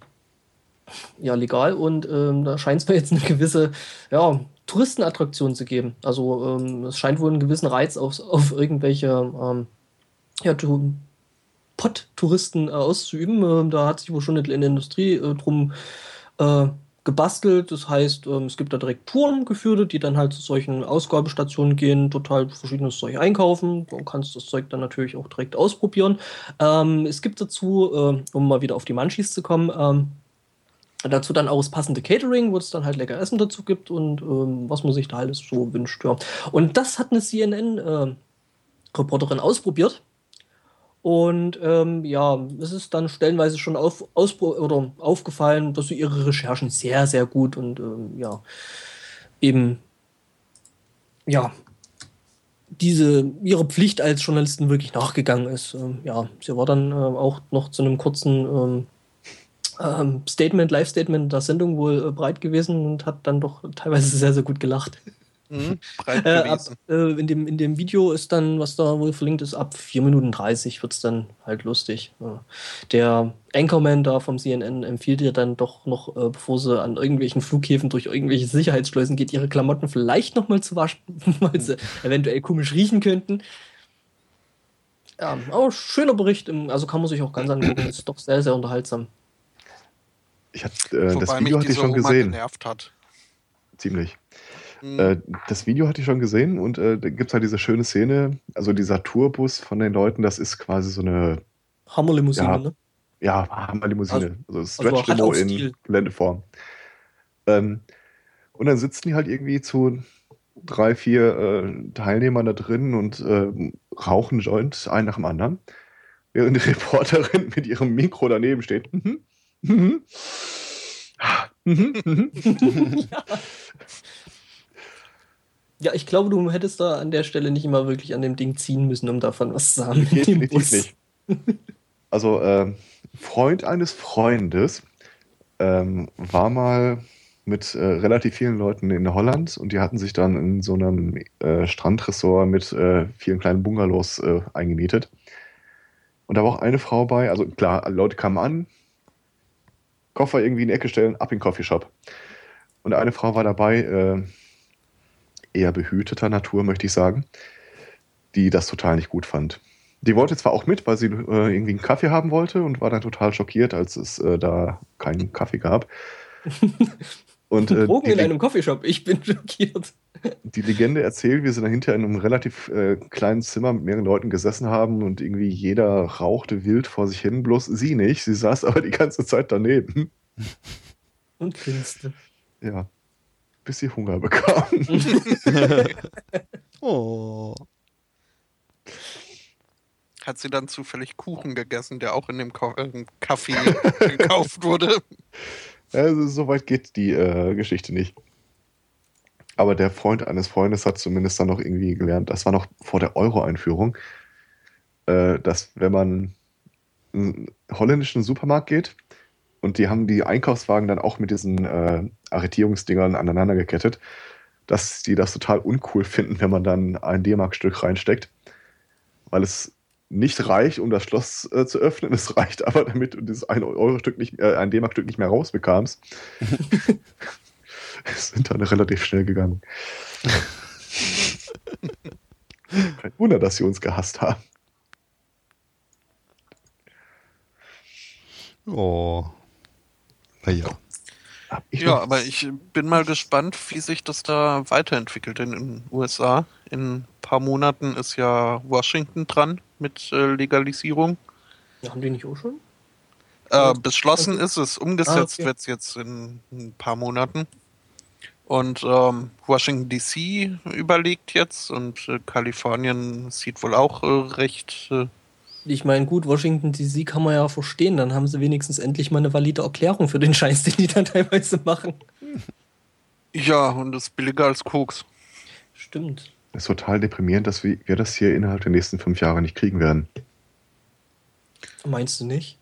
ja legal und ähm, da scheint es mir jetzt eine gewisse ja, Touristenattraktion zu geben. Also ähm, es scheint wohl einen gewissen Reiz auf, auf irgendwelche ähm, ja, Pott-Touristen äh, auszuüben. Ähm, da hat sich wohl schon eine kleine Industrie äh, drum äh, gebastelt. Das heißt, ähm, es gibt da direkt Touren geführte, die dann halt zu solchen Ausgabestationen gehen, total verschiedenes Zeug einkaufen. Du kannst das Zeug dann natürlich auch direkt ausprobieren. Ähm, es gibt dazu, äh, um mal wieder auf die Munchies zu kommen, ähm, dazu dann auch das passende Catering, wo es dann halt lecker Essen dazu gibt und ähm, was man sich da alles so wünscht. Ja. Und das hat eine CNN-Reporterin ausprobiert. Und ähm, ja, es ist dann stellenweise schon auf, oder aufgefallen, dass sie ihre Recherchen sehr, sehr gut und ähm, ja, eben, ja, diese, ihre Pflicht als Journalistin wirklich nachgegangen ist. Ähm, ja, sie war dann ähm, auch noch zu einem kurzen ähm, ähm, Statement, Live-Statement der Sendung wohl äh, breit gewesen und hat dann doch teilweise sehr, sehr gut gelacht. Mhm. Breit Äh, ab, äh, in, dem, in dem Video ist dann, was da wohl verlinkt ist, ab 4 Minuten 30 wird es dann halt lustig. Ja. Der Anchorman da vom CNN empfiehlt ihr dann doch noch, äh, bevor sie an irgendwelchen Flughäfen durch irgendwelche Sicherheitsschleusen geht, ihre Klamotten vielleicht nochmal zu waschen, weil sie eventuell komisch riechen könnten. Ja, aber schöner Bericht, im, also kann man sich auch ganz angucken, ist doch sehr, sehr unterhaltsam. Ich hatte, äh, das Video hatte ich schon gesehen. genervt hat. Ziemlich. Mhm. Äh, das Video hatte ich schon gesehen und äh, da gibt es halt diese schöne Szene, also dieser Tourbus von den Leuten, das ist quasi so eine, Hammerlimousine, Ja. ne? ja, Hammerlimousine, also, also Stretch hat Limo auch in. Geländeform. Ähm, und dann sitzen die halt irgendwie zu drei, vier äh, Teilnehmern da drin und äh, rauchen Joint, ein nach dem anderen, während die Reporterin mit ihrem Mikro daneben steht. Mhm. Mhm. Mhm. Mhm. Ja, ich glaube, du hättest da an der Stelle nicht immer wirklich an dem Ding ziehen müssen, um davon was zu haben. Definitiv nicht. Also, ähm, Freund eines Freundes ähm, war mal mit äh, relativ vielen Leuten in Holland und die hatten sich dann in so einem äh, Strandressort mit äh, vielen kleinen Bungalows äh, eingemietet. Und da war auch eine Frau bei, also klar, Leute kamen an, Koffer irgendwie in die Ecke stellen, ab in den Coffeeshop. Und eine Frau war dabei, äh, eher behüteter Natur, möchte ich sagen, die das total nicht gut fand. Die wollte zwar auch mit, weil sie äh, irgendwie einen Kaffee haben wollte und war dann total schockiert, als es äh, da keinen Kaffee gab. Und äh, Drogen die, in einem Coffeeshop. Ich bin schockiert. die Legende erzählt, wie sie dann hinterher in einem relativ äh, kleinen Zimmer mit mehreren Leuten gesessen haben und irgendwie jeder rauchte wild vor sich hin, bloß sie nicht. Sie saß aber die ganze Zeit daneben. Und grinste. Ja. Bis sie Hunger bekam. Oh. Hat sie dann zufällig Kuchen gegessen, der auch in dem äh, Kaffee gekauft wurde? Also, so weit geht die äh, Geschichte nicht. Aber der Freund eines Freundes hat zumindest dann noch irgendwie gelernt, das war noch vor der Euro-Einführung, äh, dass wenn man in einen holländischen Supermarkt geht und die haben die Einkaufswagen dann auch mit diesen äh, Arretierungsdingern aneinander gekettet, dass die das total uncool finden, wenn man dann ein D-Mark-Stück reinsteckt, weil es nicht reicht, um das Schloss äh, zu öffnen. Es reicht aber, damit du dieses 1 Euro-Stück nicht, äh, ein D-Mark-Stück nicht mehr rausbekamst. es sind dann relativ schnell gegangen. Kein Wunder, dass sie uns gehasst haben. Oh. Naja. Ja, aber ich bin mal gespannt, wie sich das da weiterentwickelt in den USA. In ein paar Monaten ist ja Washington dran mit äh, Legalisierung. Ja, haben die nicht auch schon? Äh, beschlossen ist es, umgesetzt Ah, okay. wird es jetzt in ein paar Monaten. Und ähm, Washington DC überlegt jetzt und äh, Kalifornien sieht wohl auch äh, recht. Äh, Ich meine, gut, Washington DC kann man ja verstehen. Dann haben sie wenigstens endlich mal eine valide Erklärung für den Scheiß, den die dann teilweise machen. ja, und ist billiger als Koks. Stimmt. Es ist total deprimierend, dass wir, wir das hier innerhalb der nächsten fünf Jahre nicht kriegen werden. Meinst du nicht?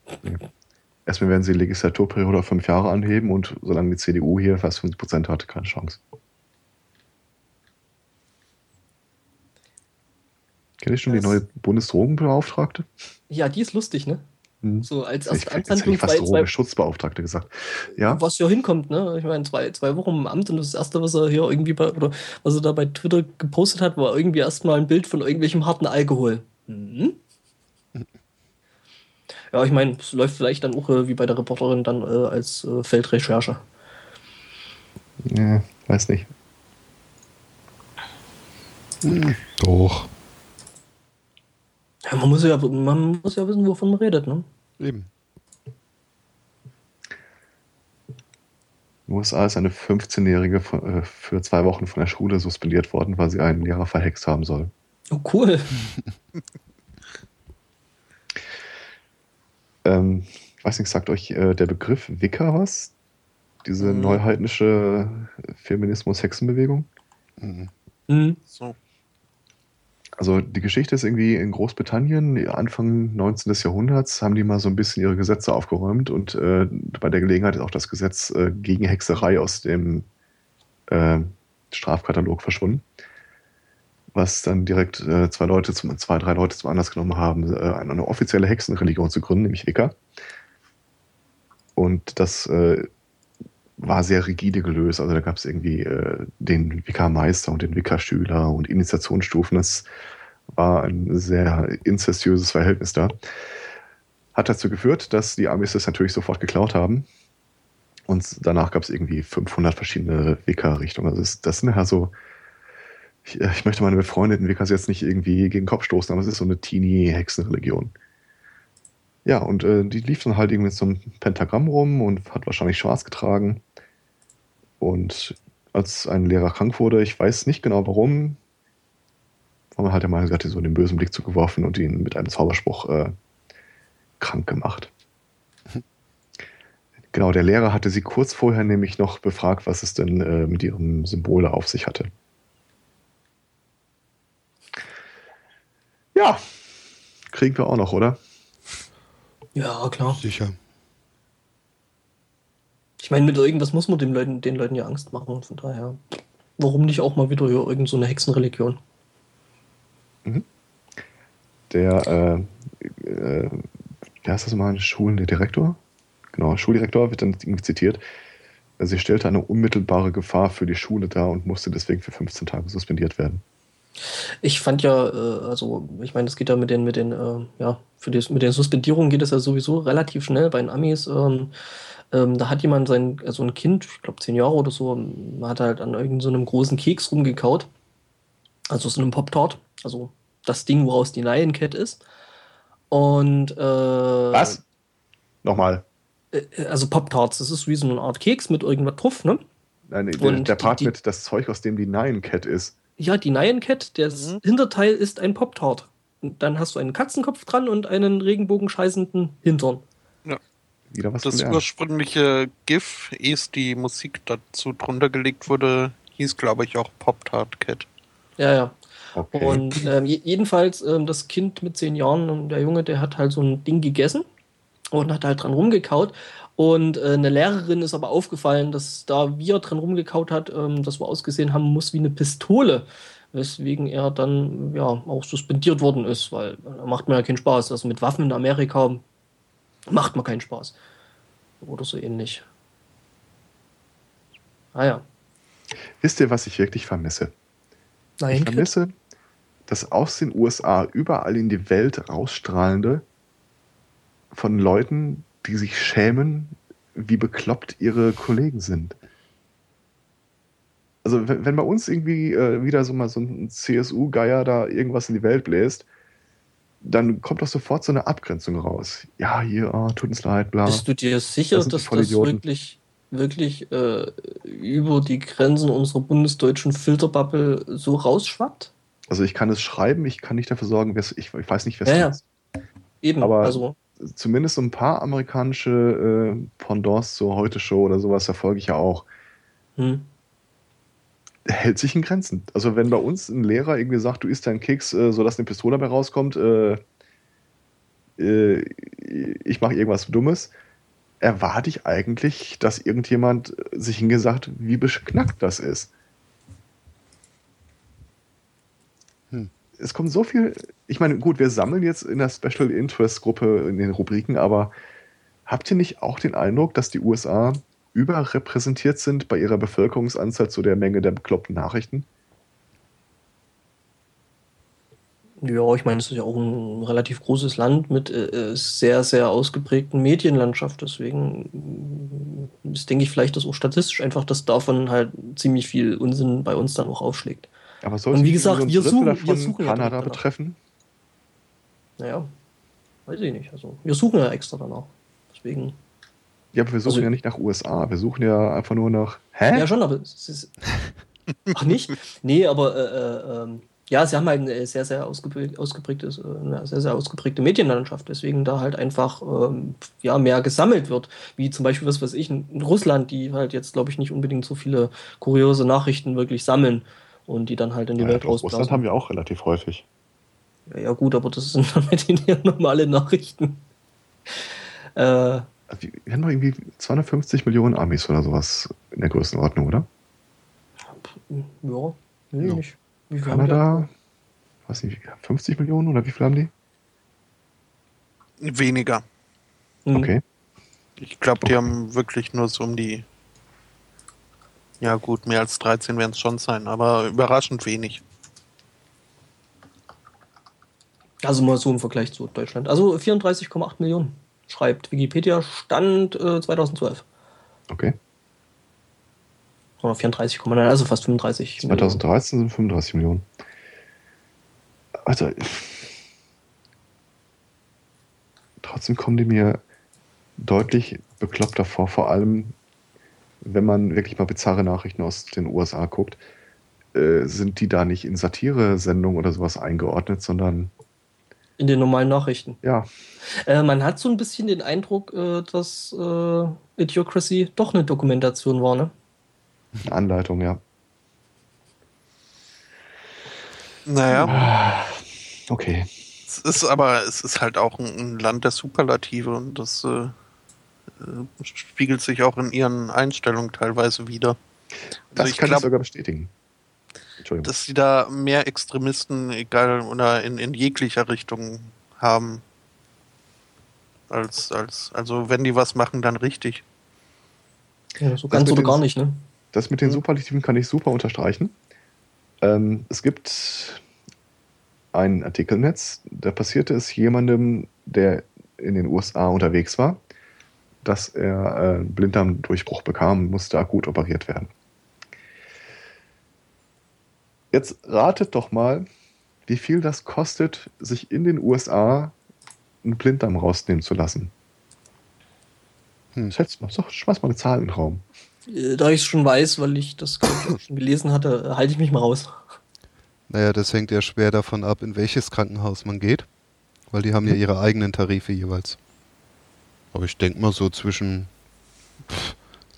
Erstmal werden sie die Legislaturperiode auf fünf Jahre anheben und solange die CDU hier fast 50 Prozent hat, keine Chance. Kennt ihr schon die Das- neue Bundesdrogenbeauftragte? Ja, die ist lustig, ne? Hm. So als erste Amtshandlung ich fast zwei, Drogenschutzbeauftragte gesagt. Ja, was ja hinkommt, ne? Ich meine, zwei, zwei Wochen im Amt und das Erste, was er hier irgendwie bei, oder was er da bei Twitter gepostet hat, war irgendwie erstmal ein Bild von irgendwelchem harten Alkohol. Mhm. Ja, ich meine, es läuft vielleicht dann auch äh, wie bei der Reporterin dann äh, als äh, Feldrecherche. ja weiß nicht. Doch. Ja, man muss ja, man muss ja wissen, wovon man redet, ne? Eben. In den USA ist eine 15-Jährige von- äh, für zwei Wochen von der Schule suspendiert worden, weil sie einen Lehrer verhext haben soll. Oh, cool. Ähm, ich weiß nicht, sagt euch äh, der Begriff Wicca was? Diese Mhm. neuheidnische Feminismus-Hexenbewegung? Mhm. Mhm. So. Also die Geschichte ist irgendwie in Großbritannien, Anfang 19. Jahrhunderts, haben die mal so ein bisschen ihre Gesetze aufgeräumt und äh, bei der Gelegenheit ist auch das Gesetz äh, gegen Hexerei aus dem äh, Strafkatalog verschwunden. Was dann direkt äh, zwei Leute zum, zwei, drei Leute zum Anlass genommen haben, äh, eine, offizielle Hexenreligion zu gründen, nämlich Wicca. Und das äh, war sehr rigide gelöst. Also da gab es irgendwie äh, den Wicca-Meister und den Wicca-Schüler und Initiationsstufen. Das war ein sehr inzestiöses Verhältnis da. Hat dazu geführt, dass die Amis das natürlich sofort geklaut haben. Und danach gab es irgendwie 500 verschiedene Wicca-Richtungen. Also das, das sind ja so, ich, ich möchte meine befreundeten Wiccas jetzt nicht irgendwie gegen den Kopf stoßen, aber es ist so eine Teenie-Hexenreligion. Ja, und äh, die lief dann halt irgendwie mit so einem Pentagramm rum und hat wahrscheinlich schwarz getragen. Und als ein Lehrer krank wurde, ich weiß nicht genau warum, war man halt der Meinung, sie hat ihm so den bösen Blick zugeworfen und ihn mit einem Zauberspruch äh, krank gemacht. Genau, der Lehrer hatte sie kurz vorher nämlich noch befragt, was es denn äh, mit ihrem Symbol auf sich hatte. Ja, kriegen wir auch noch, oder? Ja, klar. Sicher. Ich meine, mit irgendwas muss man den Leuten, den Leuten ja Angst machen. Von daher, warum nicht auch mal wieder hier irgend so eine Hexenreligion? Der, äh, äh, wie heißt das mal, Schulen, der Direktor? Genau, Schuldirektor wird dann zitiert. Sie stellte eine unmittelbare Gefahr für die Schule dar und musste deswegen für 15 Tage suspendiert werden. Ich fand ja, äh, also, ich meine, es geht ja mit den, mit den, äh, ja, für die, mit den Suspendierungen geht es ja sowieso relativ schnell bei den Amis. Ähm, ähm, da hat jemand sein, also ein Kind, ich glaube zehn Jahre oder so, hat halt an irgendeinem so einem großen Keks rumgekaut. Also so einem Pop-Tart. Also das Ding, woraus die Lion Cat ist. Und äh, Was? Nochmal. äh, Also Pop-Tarts, das ist wie so eine Art Keks mit irgendwas drauf, ne? Nein, der, Und der Part die- mit das Zeug, aus dem die Nine Cat ist. Ja, die Nyan Cat, das Mhm. Hinterteil ist ein Pop-Tart. Und dann hast du einen Katzenkopf dran und einen regenbogenscheißenden Hintern. Wieder was Das ursprüngliche GIF, ehe es die Musik dazu drunter gelegt wurde, hieß, glaube ich, auch Pop-Tart Cat. Ja, ja. Okay. Und ähm, je- jedenfalls, ähm, das Kind mit zehn Jahren, ähm, der Junge, der hat halt so ein Ding gegessen und hat halt dran rumgekaut. Und äh, eine Lehrerin ist aber aufgefallen, dass da, wie er dran rumgekaut hat, ähm, das so ausgesehen haben muss wie eine Pistole. weswegen er dann ja auch suspendiert worden ist, weil da macht mir ja keinen Spaß. Also mit Waffen in Amerika macht man keinen Spaß. Oder so ähnlich. Ah ja. Wisst ihr, was ich wirklich vermisse? Nein, ich vermisse das aus den USA überall in die Welt rausstrahlende von Leuten, die sich schämen, wie bekloppt ihre Kollegen sind. Also wenn, wenn bei uns irgendwie äh, wieder so mal so ein CSU-Geier da irgendwas in die Welt bläst, dann kommt doch sofort so eine Abgrenzung raus. Ja, hier, oh, tut uns leid, bla. Bist du dir sicher, das dass das wirklich, wirklich äh, über die Grenzen unserer bundesdeutschen Filterbubble so rausschwappt? Also ich kann es schreiben, ich kann nicht dafür sorgen, ich, ich weiß nicht, wer es ja, ist. Ja. Eben, aber also. zumindest so ein paar amerikanische äh, Pendants zur Heute-Show oder sowas verfolge ich ja auch. Hm. Hält sich in Grenzen. Also wenn bei uns ein Lehrer irgendwie sagt, du isst deinen Keks, äh, sodass eine Pistole dabei rauskommt, äh, äh ich mache irgendwas Dummes, erwarte ich eigentlich, dass irgendjemand sich hingesagt, wie beknackt das ist. es kommt so viel. Ich meine, gut, wir sammeln jetzt in der Special Interest Gruppe in den Rubriken, aber habt ihr nicht auch den Eindruck, dass die USA überrepräsentiert sind bei ihrer Bevölkerungsanzahl zu der Menge der bekloppten Nachrichten? Ja, ich meine, es ist ja auch ein relativ großes Land mit äh, äh sehr, sehr ausgeprägten Medienlandschaft. Deswegen ist, denke ich, vielleicht das auch statistisch einfach, dass davon halt ziemlich viel Unsinn bei uns dann auch aufschlägt. Aber soll es wie gesagt, wir suchen, wir suchen Kanada ja betreffen? Naja, weiß ich nicht. Also, wir suchen ja extra danach. Deswegen. Ja, aber wir suchen also, ja nicht nach USA. Wir suchen ja einfach nur nach. Hä? Ja, schon, aber es ist. Ach, nicht? Nee, aber. Äh, äh, ähm, ja, sie haben halt eine sehr, sehr ausgeprägte, äh, eine sehr, sehr ausgeprägte Medienlandschaft, deswegen da halt einfach ähm, ja, mehr gesammelt wird. Wie zum Beispiel, was weiß ich, in Russland, die halt jetzt, glaube ich, nicht unbedingt so viele kuriose Nachrichten wirklich sammeln und die dann halt in die ja, Welt rausblasen. Russland haben wir auch relativ häufig. Ja, ja gut, aber das sind damit ja normale Nachrichten. Äh, wir haben doch irgendwie 250 Millionen Amis oder sowas in der Größenordnung, oder? Ja, nee, ja. nicht. Wie viel Kanada, weiß nicht, 50 Millionen oder wie viel haben die? Weniger. Mhm. Okay. Ich glaube, die okay. haben wirklich nur so um die ja, gut, mehr als 13 werden es schon sein, aber überraschend wenig. Also mal so im Vergleich zu Deutschland. Also 34,8 Millionen, schreibt Wikipedia, Stand äh, 2012. Okay. Oder 34,9, also fast 35. 2013 sind 35 Millionen. Also, trotzdem kommen die mir deutlich bekloppter vor, vor allem wenn man wirklich mal bizarre Nachrichten aus den USA guckt, äh, sind die da nicht in Satire-Sendungen oder sowas eingeordnet, sondern in den normalen Nachrichten. Ja. Äh, man hat so ein bisschen den Eindruck, äh, dass äh, Idiocracy doch eine Dokumentation war, ne? Eine Anleitung, ja. Naja. Ah, okay. Es ist aber, es ist halt auch ein Land der Superlative und das äh, äh, spiegelt sich auch in ihren Einstellungen teilweise wieder. Das also ich kann glaub, ich sogar bestätigen. Dass sie da mehr Extremisten, egal oder in, in jeglicher Richtung haben. Als, als, also wenn die was machen, dann richtig. Ja, so ganz oder gar nicht, ne? Das mit den Superlativen kann ich super unterstreichen. Ähm, es gibt einen Artikel im Netz, da passierte es jemandem, der in den USA unterwegs war dass er äh, Blinddarmdurchbruch bekam, musste akut operiert werden. Jetzt ratet doch mal, wie viel das kostet, sich in den USA einen Blinddarm rausnehmen zu lassen. Hm. Schätz mal, schmeiß mal eine Zahl in den Raum. Äh, da ich es schon weiß, weil ich das schon gelesen hatte, halte ich mich mal raus. Naja, das hängt ja schwer davon ab, in welches Krankenhaus man geht, weil die haben ja hm. ihre eigenen Tarife jeweils. Aber ich denke mal so zwischen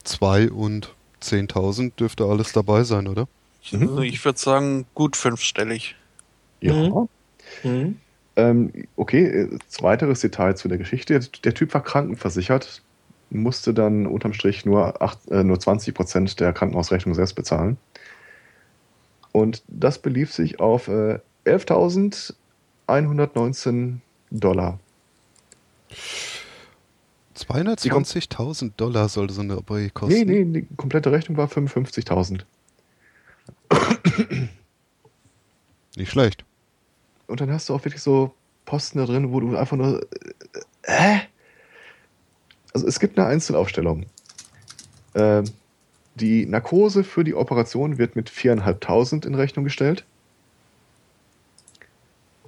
2 und 10.000 dürfte alles dabei sein, oder? Mhm. Ich würde sagen, gut fünfstellig. Ja. Mhm. mhm. Ähm, okay, äh, weiteres Detail zu der Geschichte. Der Typ war krankenversichert, musste dann unterm Strich nur, acht, äh, nur 20 Prozent der Krankenhausrechnung selbst bezahlen. Und das belief sich auf äh, 11.119 Dollar. 220.000 Dollar sollte so eine Abonnement kosten. Nee, nee, die komplette Rechnung war 55.000. Nicht schlecht. Und dann hast du auch wirklich so Posten da drin, wo du einfach nur. Äh, hä? Also es gibt eine Einzelaufstellung. Ähm, die Narkose für die Operation wird mit 4.500 in Rechnung gestellt.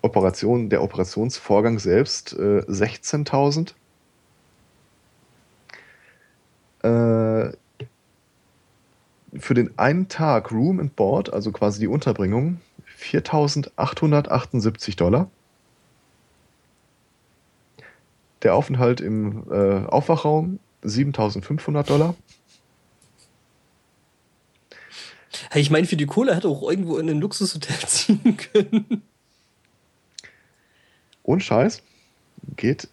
Operation, der Operationsvorgang selbst äh, 16.000. Äh, für den einen Tag Room and Board, also quasi die Unterbringung, 4.878 Dollar. Der Aufenthalt im äh, Aufwachraum 7.500 Dollar. Hey, ich meine, für die Kohle hätte auch irgendwo in ein Luxushotel ziehen können. Und Scheiß, geht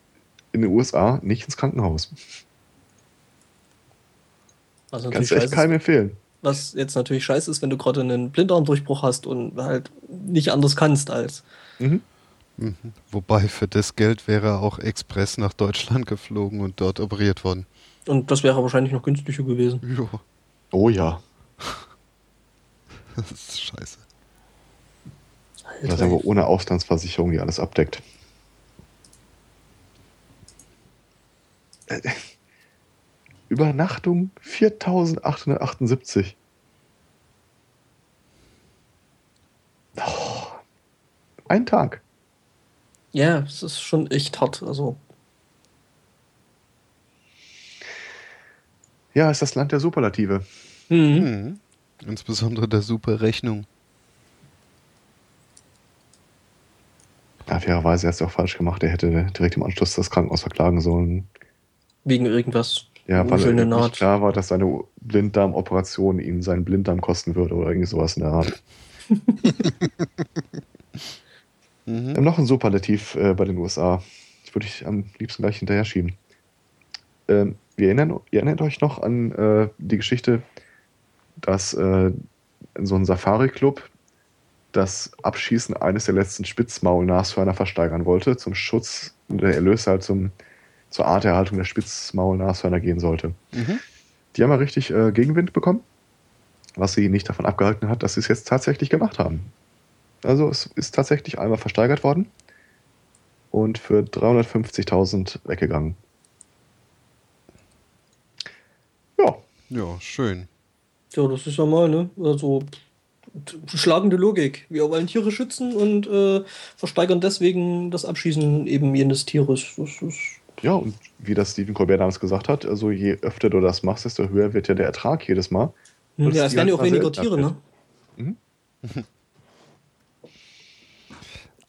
in den USA nicht ins Krankenhaus. Also Kannst du echt keinem empfehlen. Was jetzt natürlich scheiße ist, wenn du gerade einen Blinddarmdurchbruch hast und halt nicht anders kannst als. Mhm. Mhm. Wobei für das Geld wäre er auch express nach Deutschland geflogen und dort operiert worden. Und das wäre wahrscheinlich noch günstiger gewesen. Jo, Oh ja. das ist scheiße. Das ist aber ohne Auslandsversicherung, die alles abdeckt. Übernachtung 4878. Oh, ein Tag. Ja, es ist schon echt hart. Also, Ja, ist das Land der Superlative. mhm. Mhm. Insbesondere der super Rechnung. Ja, fairerweise hat er auch falsch gemacht. Er hätte direkt im Anschluss das Krankenhaus verklagen sollen. wegen irgendwas. Ja, weil ihm nicht klar war, dass seine Blinddarmoperation ihn seinen Blinddarm kosten würde oder irgend sowas in der Art. Wir Mhm. haben noch ein Superlativ äh, bei den USA. Das würde ich am liebsten gleich hinterher schieben. Ähm, wir erinnern, ihr erinnert euch noch an äh, die Geschichte, dass äh, in so einem Safari-Club das Abschießen eines der letzten Spitzmaulnashörner versteigern wollte, zum Schutz und der Erlös halt zum, zur Arterhaltung der Spitzmaulnashörner gehen sollte. Mhm. Die haben ja richtig äh, Gegenwind bekommen, was sie nicht davon abgehalten hat, dass sie es jetzt tatsächlich gemacht haben. Also es ist tatsächlich einmal versteigert worden und für 350.000 weggegangen. Ja, Ja, schön. Ja, das ist ja mal, ne? Also schlagende Logik. Wir wollen Tiere schützen und äh, versteigern deswegen das Abschießen eben jenes Tieres. Das ist, ja, und wie das Stephen Colbert damals gesagt hat, also je öfter du das machst, desto höher wird ja der Ertrag jedes Mal. Und ja, es werden ja auch weniger Tiere, ne?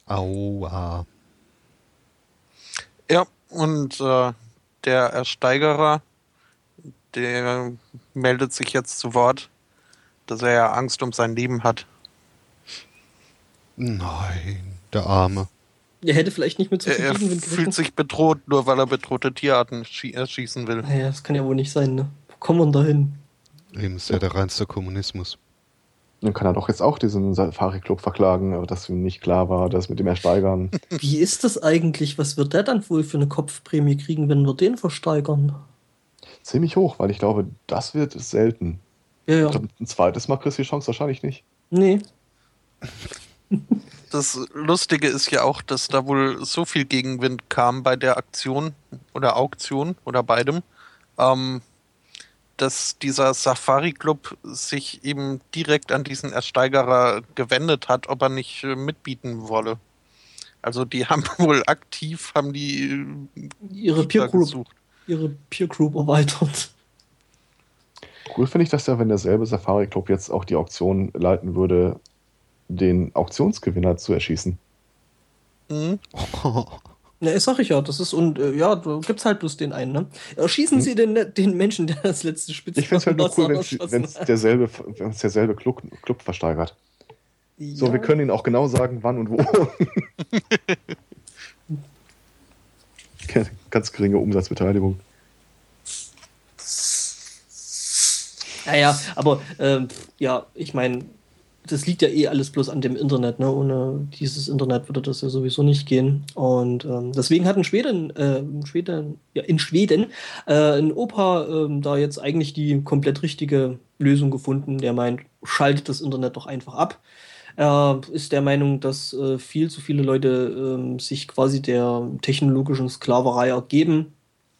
Aua. Ja, und äh, der Ersteigerer, der meldet sich jetzt zu Wort, dass er ja Angst um sein Leben hat. Nein, der Arme. Er hätte vielleicht nicht mit so Er, viel er Gegenwind fühlt gerechnet. sich bedroht, nur weil er bedrohte Tierarten schie erschießen will. Naja, das kann ja wohl nicht sein, ne? Wo kommen wir denn da hin? Eben ist ja der reinste Kommunismus. Dann kann er doch jetzt auch diesen Safari-Club verklagen, aber dass ihm nicht klar war, dass mit dem Ersteigern. Wie ist das eigentlich? Was wird der dann wohl für eine Kopfprämie kriegen, wenn wir den versteigern? ziemlich hoch, weil ich glaube, das wird selten. Ja, ja. glaub, ein zweites Mal kriegst du die Chance wahrscheinlich nicht. Nee. Das Lustige ist ja auch, dass da wohl so viel Gegenwind kam bei der Aktion oder Auktion oder beidem, ähm, dass dieser Safari-Club sich eben direkt an diesen Ersteigerer gewendet hat, ob er nicht äh, mitbieten wolle. Also die haben wohl aktiv, haben die äh, Ihre Peer Group, gesucht. ihre Peer Group erweitert. Cool finde ich das ja, wenn derselbe Safari-Club jetzt auch die Auktion leiten würde, den Auktionsgewinner zu erschießen. Mhm. Ja, das sag ich ja. Das ist, und äh, ja, da gibt's halt bloß den einen, ne? Erschießen Hm. Sie den, den Menschen, der das letzte Spitze Ich finde es halt nur cool, wenn es derselbe, wenn's derselbe Club, Club versteigert. So, Ja. wir können Ihnen auch genau sagen, wann und wo. Ganz geringe Umsatzbeteiligung. Ja, ja, aber ähm, ja, ich meine, das liegt ja eh alles bloß an dem Internet. Ne? Ohne dieses Internet würde das ja sowieso nicht gehen. Und ähm, deswegen hat in Schweden, äh, in Schweden, ja, in Schweden äh, ein Opa äh, da jetzt eigentlich die komplett richtige Lösung gefunden. Der meint, schaltet das Internet doch einfach ab. Er ist der Meinung, dass äh, viel zu viele Leute ähm, sich quasi der technologischen Sklaverei ergeben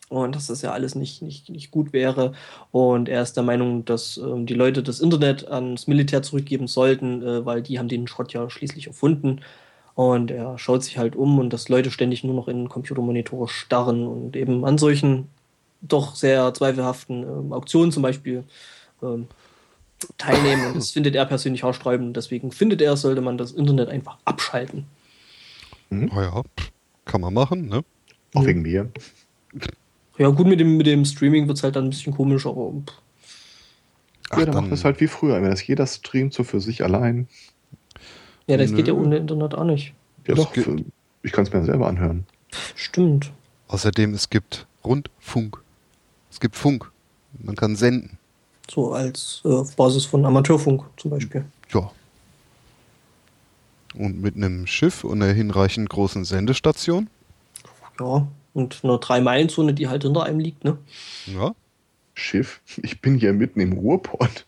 und dass das ja alles nicht, nicht, nicht gut wäre. Und er ist der Meinung, dass ähm, die Leute das Internet ans Militär zurückgeben sollten, äh, weil die haben den Schrott ja schließlich erfunden. Und er schaut sich halt um und dass Leute ständig nur noch in Computermonitore starren und eben an solchen doch sehr zweifelhaften ähm, Auktionen zum Beispiel ähm, teilnehmen. Und das findet er persönlich haarsträubend. Deswegen findet er, sollte man das Internet einfach abschalten. Mhm. Ja, kann man machen, ne? Auch wegen mir. Ja, gut, mit dem, mit dem Streaming wird es halt dann ein bisschen komisch, aber. Ach, ja, dann macht es halt wie früher, wenn das jeder streamt so für sich allein. Ja, das Nö. geht ja ohne Internet auch nicht. Ja, doch, gibt... ich kann es mir selber anhören. Stimmt. Außerdem, es gibt Rundfunk. Es gibt Funk. Man kann senden. So als äh, auf Basis von Amateurfunk zum Beispiel. Ja. Und mit einem Schiff und einer hinreichend großen Sendestation? Ja, und eine Drei-Meilen-Zone, die halt hinter einem liegt, ne? Ja. Schiff? Ich bin hier mitten im Ruhrport.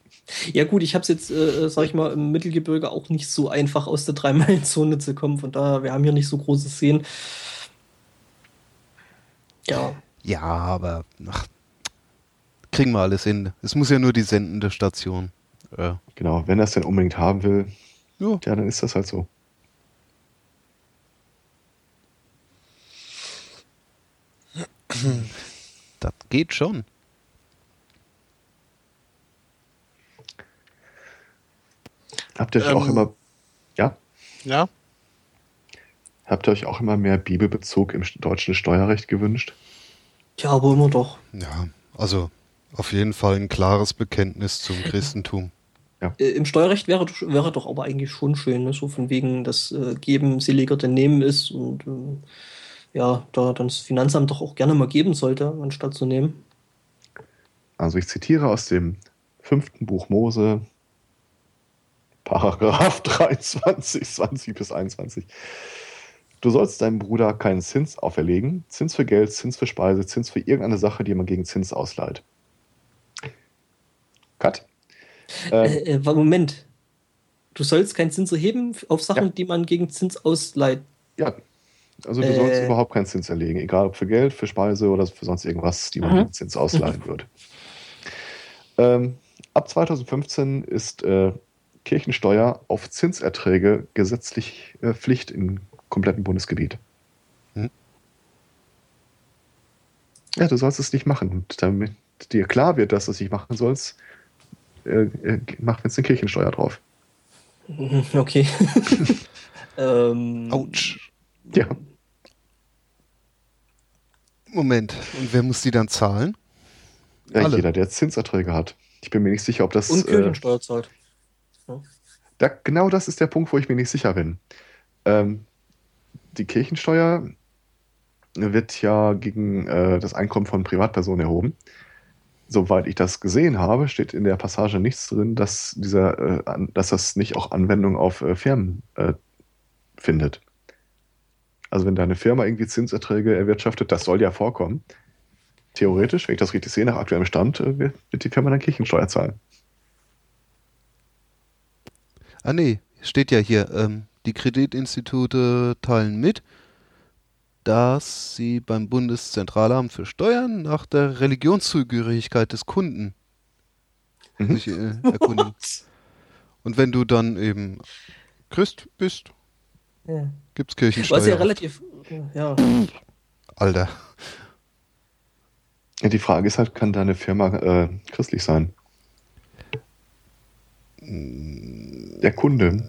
Ja gut, ich habe es jetzt, äh, sag ich mal, im Mittelgebirge auch nicht so einfach aus der Drei-Meilen-Zone zu kommen. Von daher, wir haben hier nicht so große Szenen. Ja. Ja, aber ach, kriegen wir alles hin. Es muss ja nur die sendende Station. Ja. Genau, wenn er es denn unbedingt haben will, ja. ja, dann ist das halt so. Das geht schon. Habt ihr euch ähm, auch immer. Ja? Ja. Habt ihr euch auch immer mehr Bibelbezug im deutschen Steuerrecht gewünscht? Ja, aber immer doch. Ja, also auf jeden Fall ein klares Bekenntnis zum Christentum. Ja. Äh, Im Steuerrecht wäre, wäre doch aber eigentlich schon schön, ne? so von wegen, dass äh, Geben seliger denn Nehmen ist und äh, ja, da dann das Finanzamt doch auch gerne mal geben sollte, anstatt zu nehmen. Also ich zitiere aus dem fünften Buch Mose, Paragraph 23, 20 bis 21. Du sollst deinem Bruder keinen Zins auferlegen, Zins für Geld, Zins für Speise, Zins für irgendeine Sache, die man gegen Zins ausleiht. Cut. Ähm, äh, äh, Moment. Du sollst keinen Zins erheben auf Sachen, ja. die man gegen Zins ausleiht. Ja, also du äh, sollst überhaupt keinen Zins erlegen, egal ob für Geld, für Speise oder für sonst irgendwas, die man mhm. Zins ausleihen würde. Ähm, ab 2015 ist äh, Kirchensteuer auf Zinserträge gesetzlich äh, Pflicht im kompletten Bundesgebiet. Hm? Ja, du sollst es nicht machen. Und damit dir klar wird, dass du es nicht machen sollst, äh, äh, mach jetzt eine Kirchensteuer drauf. Okay. ähm, Autsch. Ja. Moment, und wer muss die dann zahlen? Ja, Alle. jeder, der Zinserträge hat. Ich bin mir nicht sicher, ob das. Und Kirchensteuer äh, zahlt. Ja. Da, genau das ist der Punkt, wo ich mir nicht sicher bin. Ähm, die Kirchensteuer wird ja gegen äh, das Einkommen von Privatpersonen erhoben. Soweit ich das gesehen habe, steht in der Passage nichts drin, dass, dieser, äh, dass das nicht auch Anwendung auf äh, Firmen äh, findet. Also wenn deine Firma irgendwie Zinserträge erwirtschaftet, das soll ja vorkommen. Theoretisch, wenn ich das richtig sehe, nach aktuellem Stand, äh, wird die Firma dann Kirchensteuer zahlen. Ah nee, steht ja hier, ähm, die Kreditinstitute teilen mit, dass sie beim Bundeszentralamt für Steuern nach der Religionszugehörigkeit des Kunden mhm. sich äh, erkundigen. Und wenn du dann eben Christ bist, ja. Gibt's Kirchensteuer? Was ja relativ, ja. Alter. Ja, die Frage ist halt, kann deine Firma äh, christlich sein? Der Kunde.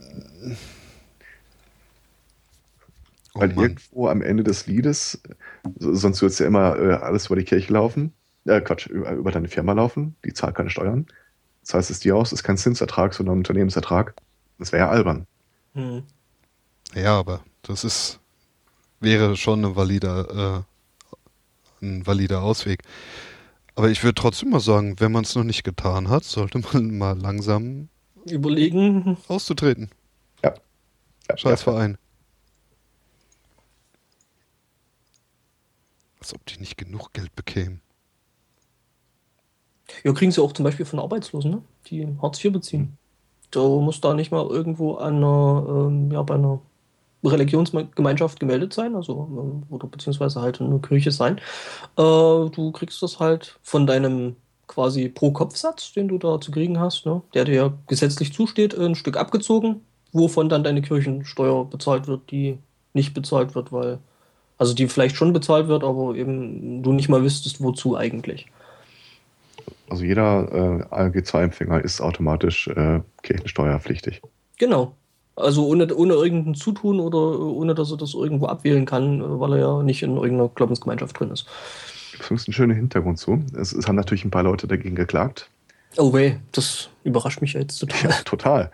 Oh Weil irgendwo am Ende des Liedes, sonst wird es ja immer äh, alles über die Kirche laufen, äh, Quatsch, über, über, deine Firma laufen, die zahlt keine Steuern. Das heißt, es ist die aus, ist kein Zinsertrag, sondern ein Unternehmensertrag. Das wäre ja albern. Hm. Ja, aber das ist wäre schon ein valider, äh, ein valider Ausweg. Aber ich würde trotzdem mal sagen, wenn man es noch nicht getan hat, sollte man mal langsam Überlegen. Auszutreten. Ja. ja Scheißverein. Als ob die nicht genug Geld bekämen. Ja, kriegen sie auch zum Beispiel von Arbeitslosen, ne? die Hartz IV beziehen. Da muss da nicht mal irgendwo an einer, ähm, ja, bei einer Religionsgemeinschaft gemeldet sein, also ähm, oder beziehungsweise halt eine Kirche sein. Äh, du kriegst das halt von deinem quasi Pro-Kopf-Satz, den du da zu kriegen hast, ne? der dir ja gesetzlich zusteht, ein Stück abgezogen, wovon dann deine Kirchensteuer bezahlt wird, die nicht bezahlt wird, weil, also die vielleicht schon bezahlt wird, aber eben du nicht mal wüsstest, wozu eigentlich. Also jeder äh, ALG-2-Empfänger ist automatisch äh, kirchensteuerpflichtig. Genau. Also ohne, ohne irgendein Zutun oder ohne dass er das irgendwo abwählen kann, weil er ja nicht in irgendeiner Glaubensgemeinschaft drin ist. Das ist ein schöner Hintergrund zu. Es, es, haben natürlich ein paar Leute dagegen geklagt. Oh weh, das überrascht mich jetzt total. Ja, total.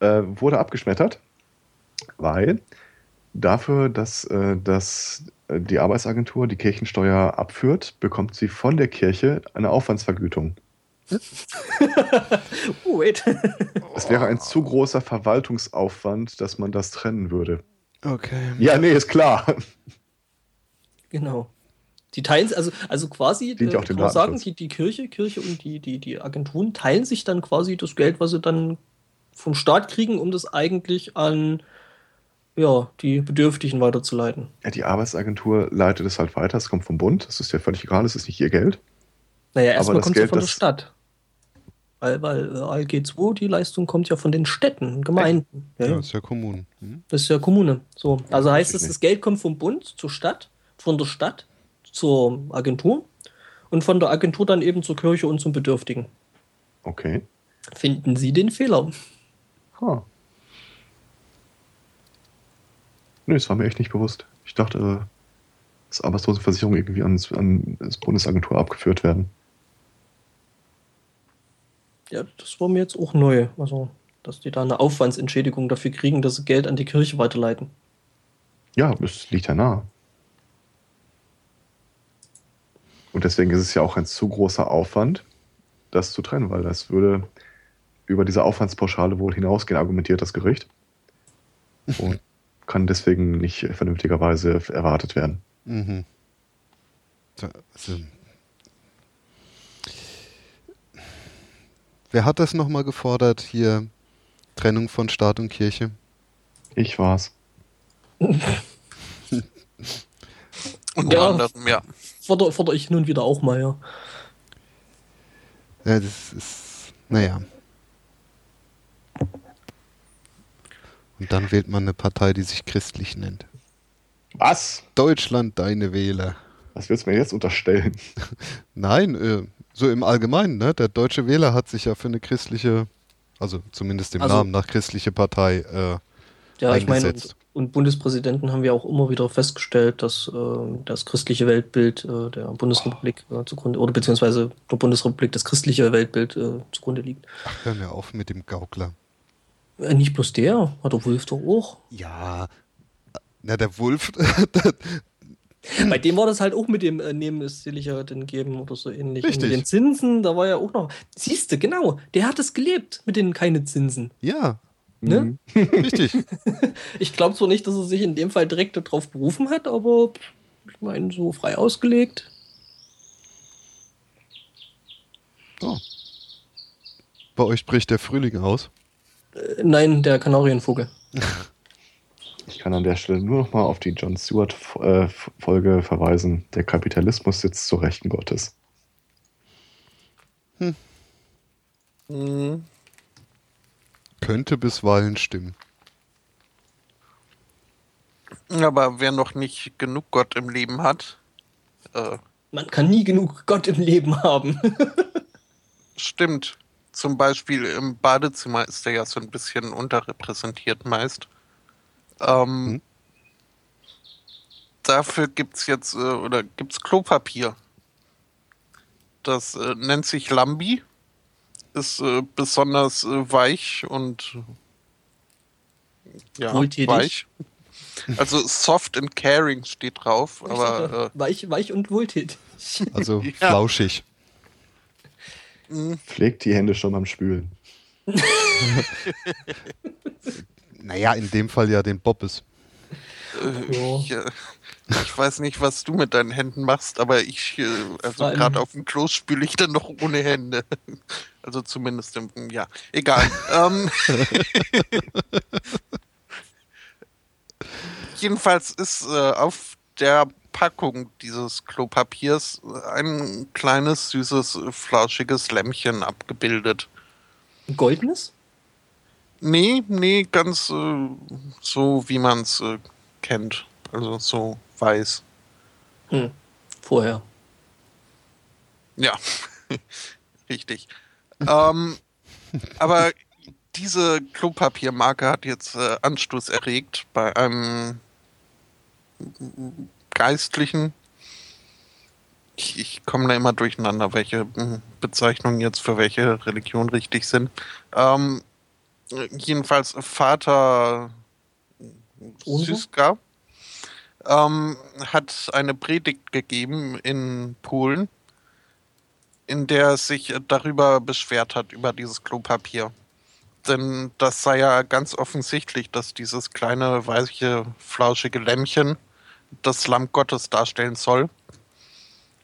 Äh, wurde abgeschmettert, weil dafür, dass, äh, dass die Arbeitsagentur die Kirchensteuer abführt, bekommt sie von der Kirche eine Aufwandsvergütung. oh, wait. Es wäre ein zu großer Verwaltungsaufwand, dass man das trennen würde. Okay. Ja, nee, ist klar. Genau. Die teilen, also, also quasi, auch dem kann man sagen, die, die Kirche, Kirche und die, die, die Agenturen teilen sich dann quasi das Geld, was sie dann vom Staat kriegen, um das eigentlich an ja, die Bedürftigen weiterzuleiten. Ja, die Arbeitsagentur leitet es halt weiter. Es kommt vom Bund. Das ist ja völlig egal. Es ist nicht ihr Geld. Naja, erstmal kommt es ja Geld, von der Stadt. Weil, weil äh, ALG 2, die Leistung kommt ja von den Städten, Gemeinden. Ja, Ja, ja. das ist ja Kommunen. Hm? Das ist ja Kommune. So. Also Ja, heißt es, das Geld kommt vom Bund zur Stadt, von der Stadt zur Agentur und von der Agentur dann eben zur Kirche und zum Bedürftigen. Okay. Finden Sie den Fehler? Ha. Nö, das war mir echt nicht bewusst. Ich dachte, äh, dass Arbeitslosenversicherungen irgendwie ans, an das Bundesagentur abgeführt werden. Ja, das war mir jetzt auch neu. Also, dass die da eine Aufwandsentschädigung dafür kriegen, dass sie Geld an die Kirche weiterleiten. Ja, das liegt ja nahe. Und deswegen ist es ja auch ein zu großer Aufwand, das zu trennen, weil das würde über diese Aufwandspauschale wohl hinausgehen, argumentiert das Gericht. Und kann deswegen nicht vernünftigerweise erwartet werden. Mhm. Also, wer hat das nochmal gefordert, hier Trennung von Staat und Kirche? Ich war's. Unter Ja. anderem, ja. Fordere forder ich nun wieder auch mal, ja. Ja, das ist, naja. Und dann wählt man eine Partei, die sich christlich nennt. Was? Deutschland, deine Wähler. Was willst du mir jetzt unterstellen? Nein, äh, so im Allgemeinen, ne? Der deutsche Wähler hat sich ja für eine christliche, also zumindest im Also- Namen nach christliche Partei, äh, Ja, ich meine, Eingesetzt. und, und Bundespräsidenten haben wir auch immer wieder festgestellt, dass äh, das christliche Weltbild äh, der Bundesrepublik äh, zugrunde, oder beziehungsweise der Bundesrepublik das christliche Weltbild äh, zugrunde liegt. ach, hör mir auf mit dem Gaukler. Äh, nicht bloß der, hat der Wolf doch auch. Ja, na, der Wolf, Bei dem war das halt auch mit dem äh, Nehmen ist seliger denn geben oder so ähnlich. Richtig. Und mit den Zinsen, da war ja auch noch. Siehst du, genau, der hat es gelebt mit den keine Zinsen. ja, Ne? richtig. Ich glaube zwar nicht, dass er sich in dem Fall direkt darauf berufen hat, aber ich meine, so frei ausgelegt. Oh. Bei euch bricht der Frühling aus. Äh, nein, der Kanarienvogel. Ich kann an der Stelle nur noch mal auf die John Stewart-Folge verweisen. Der Kapitalismus sitzt zur Rechten Gottes. Mhm. Könnte bisweilen stimmen. Aber wer noch nicht genug Gott im Leben hat, äh, Man kann nie genug Gott im Leben haben. stimmt. Zum Beispiel im Badezimmer ist der ja so ein bisschen unterrepräsentiert meist. Ähm, Mhm. Dafür gibt's jetzt, äh, oder gibt's Klopapier. Das äh, nennt sich Lambi. Ist äh, besonders äh, weich und ja, Wohltätig. weich. Also soft and caring steht drauf, aber äh, weich, weich und wohltätig. Also Ja. flauschig. mh, Pflegt die Hände schon beim Spülen. naja, in dem Fall ja den Bobbes. Äh, Ja. ich, äh, ich weiß nicht, was du mit deinen Händen machst, aber ich, äh, also gerade auf dem Klo spüle ich dann noch ohne Hände. Also zumindest im, ja, egal. ähm, jedenfalls ist äh, auf der Packung dieses Klopapiers ein kleines, süßes, flauschiges Lämmchen abgebildet. Ein goldenes? Nee, nee, ganz äh, so, wie man es äh, kennt. Also so weiß. Hm. Vorher. Ja, richtig. ähm, aber diese Klopapiermarke hat jetzt äh, Anstoß erregt bei einem Geistlichen. Ich, ich komme da immer durcheinander, welche hm, Bezeichnungen jetzt für welche Religion richtig sind. Ähm, jedenfalls Vater? Syska ähm, hat eine Predigt gegeben in Polen, in der er sich darüber beschwert hat, über dieses Klopapier. Denn das sei ja ganz offensichtlich, dass dieses kleine, weiche, flauschige Lämmchen das Lamm Gottes darstellen soll.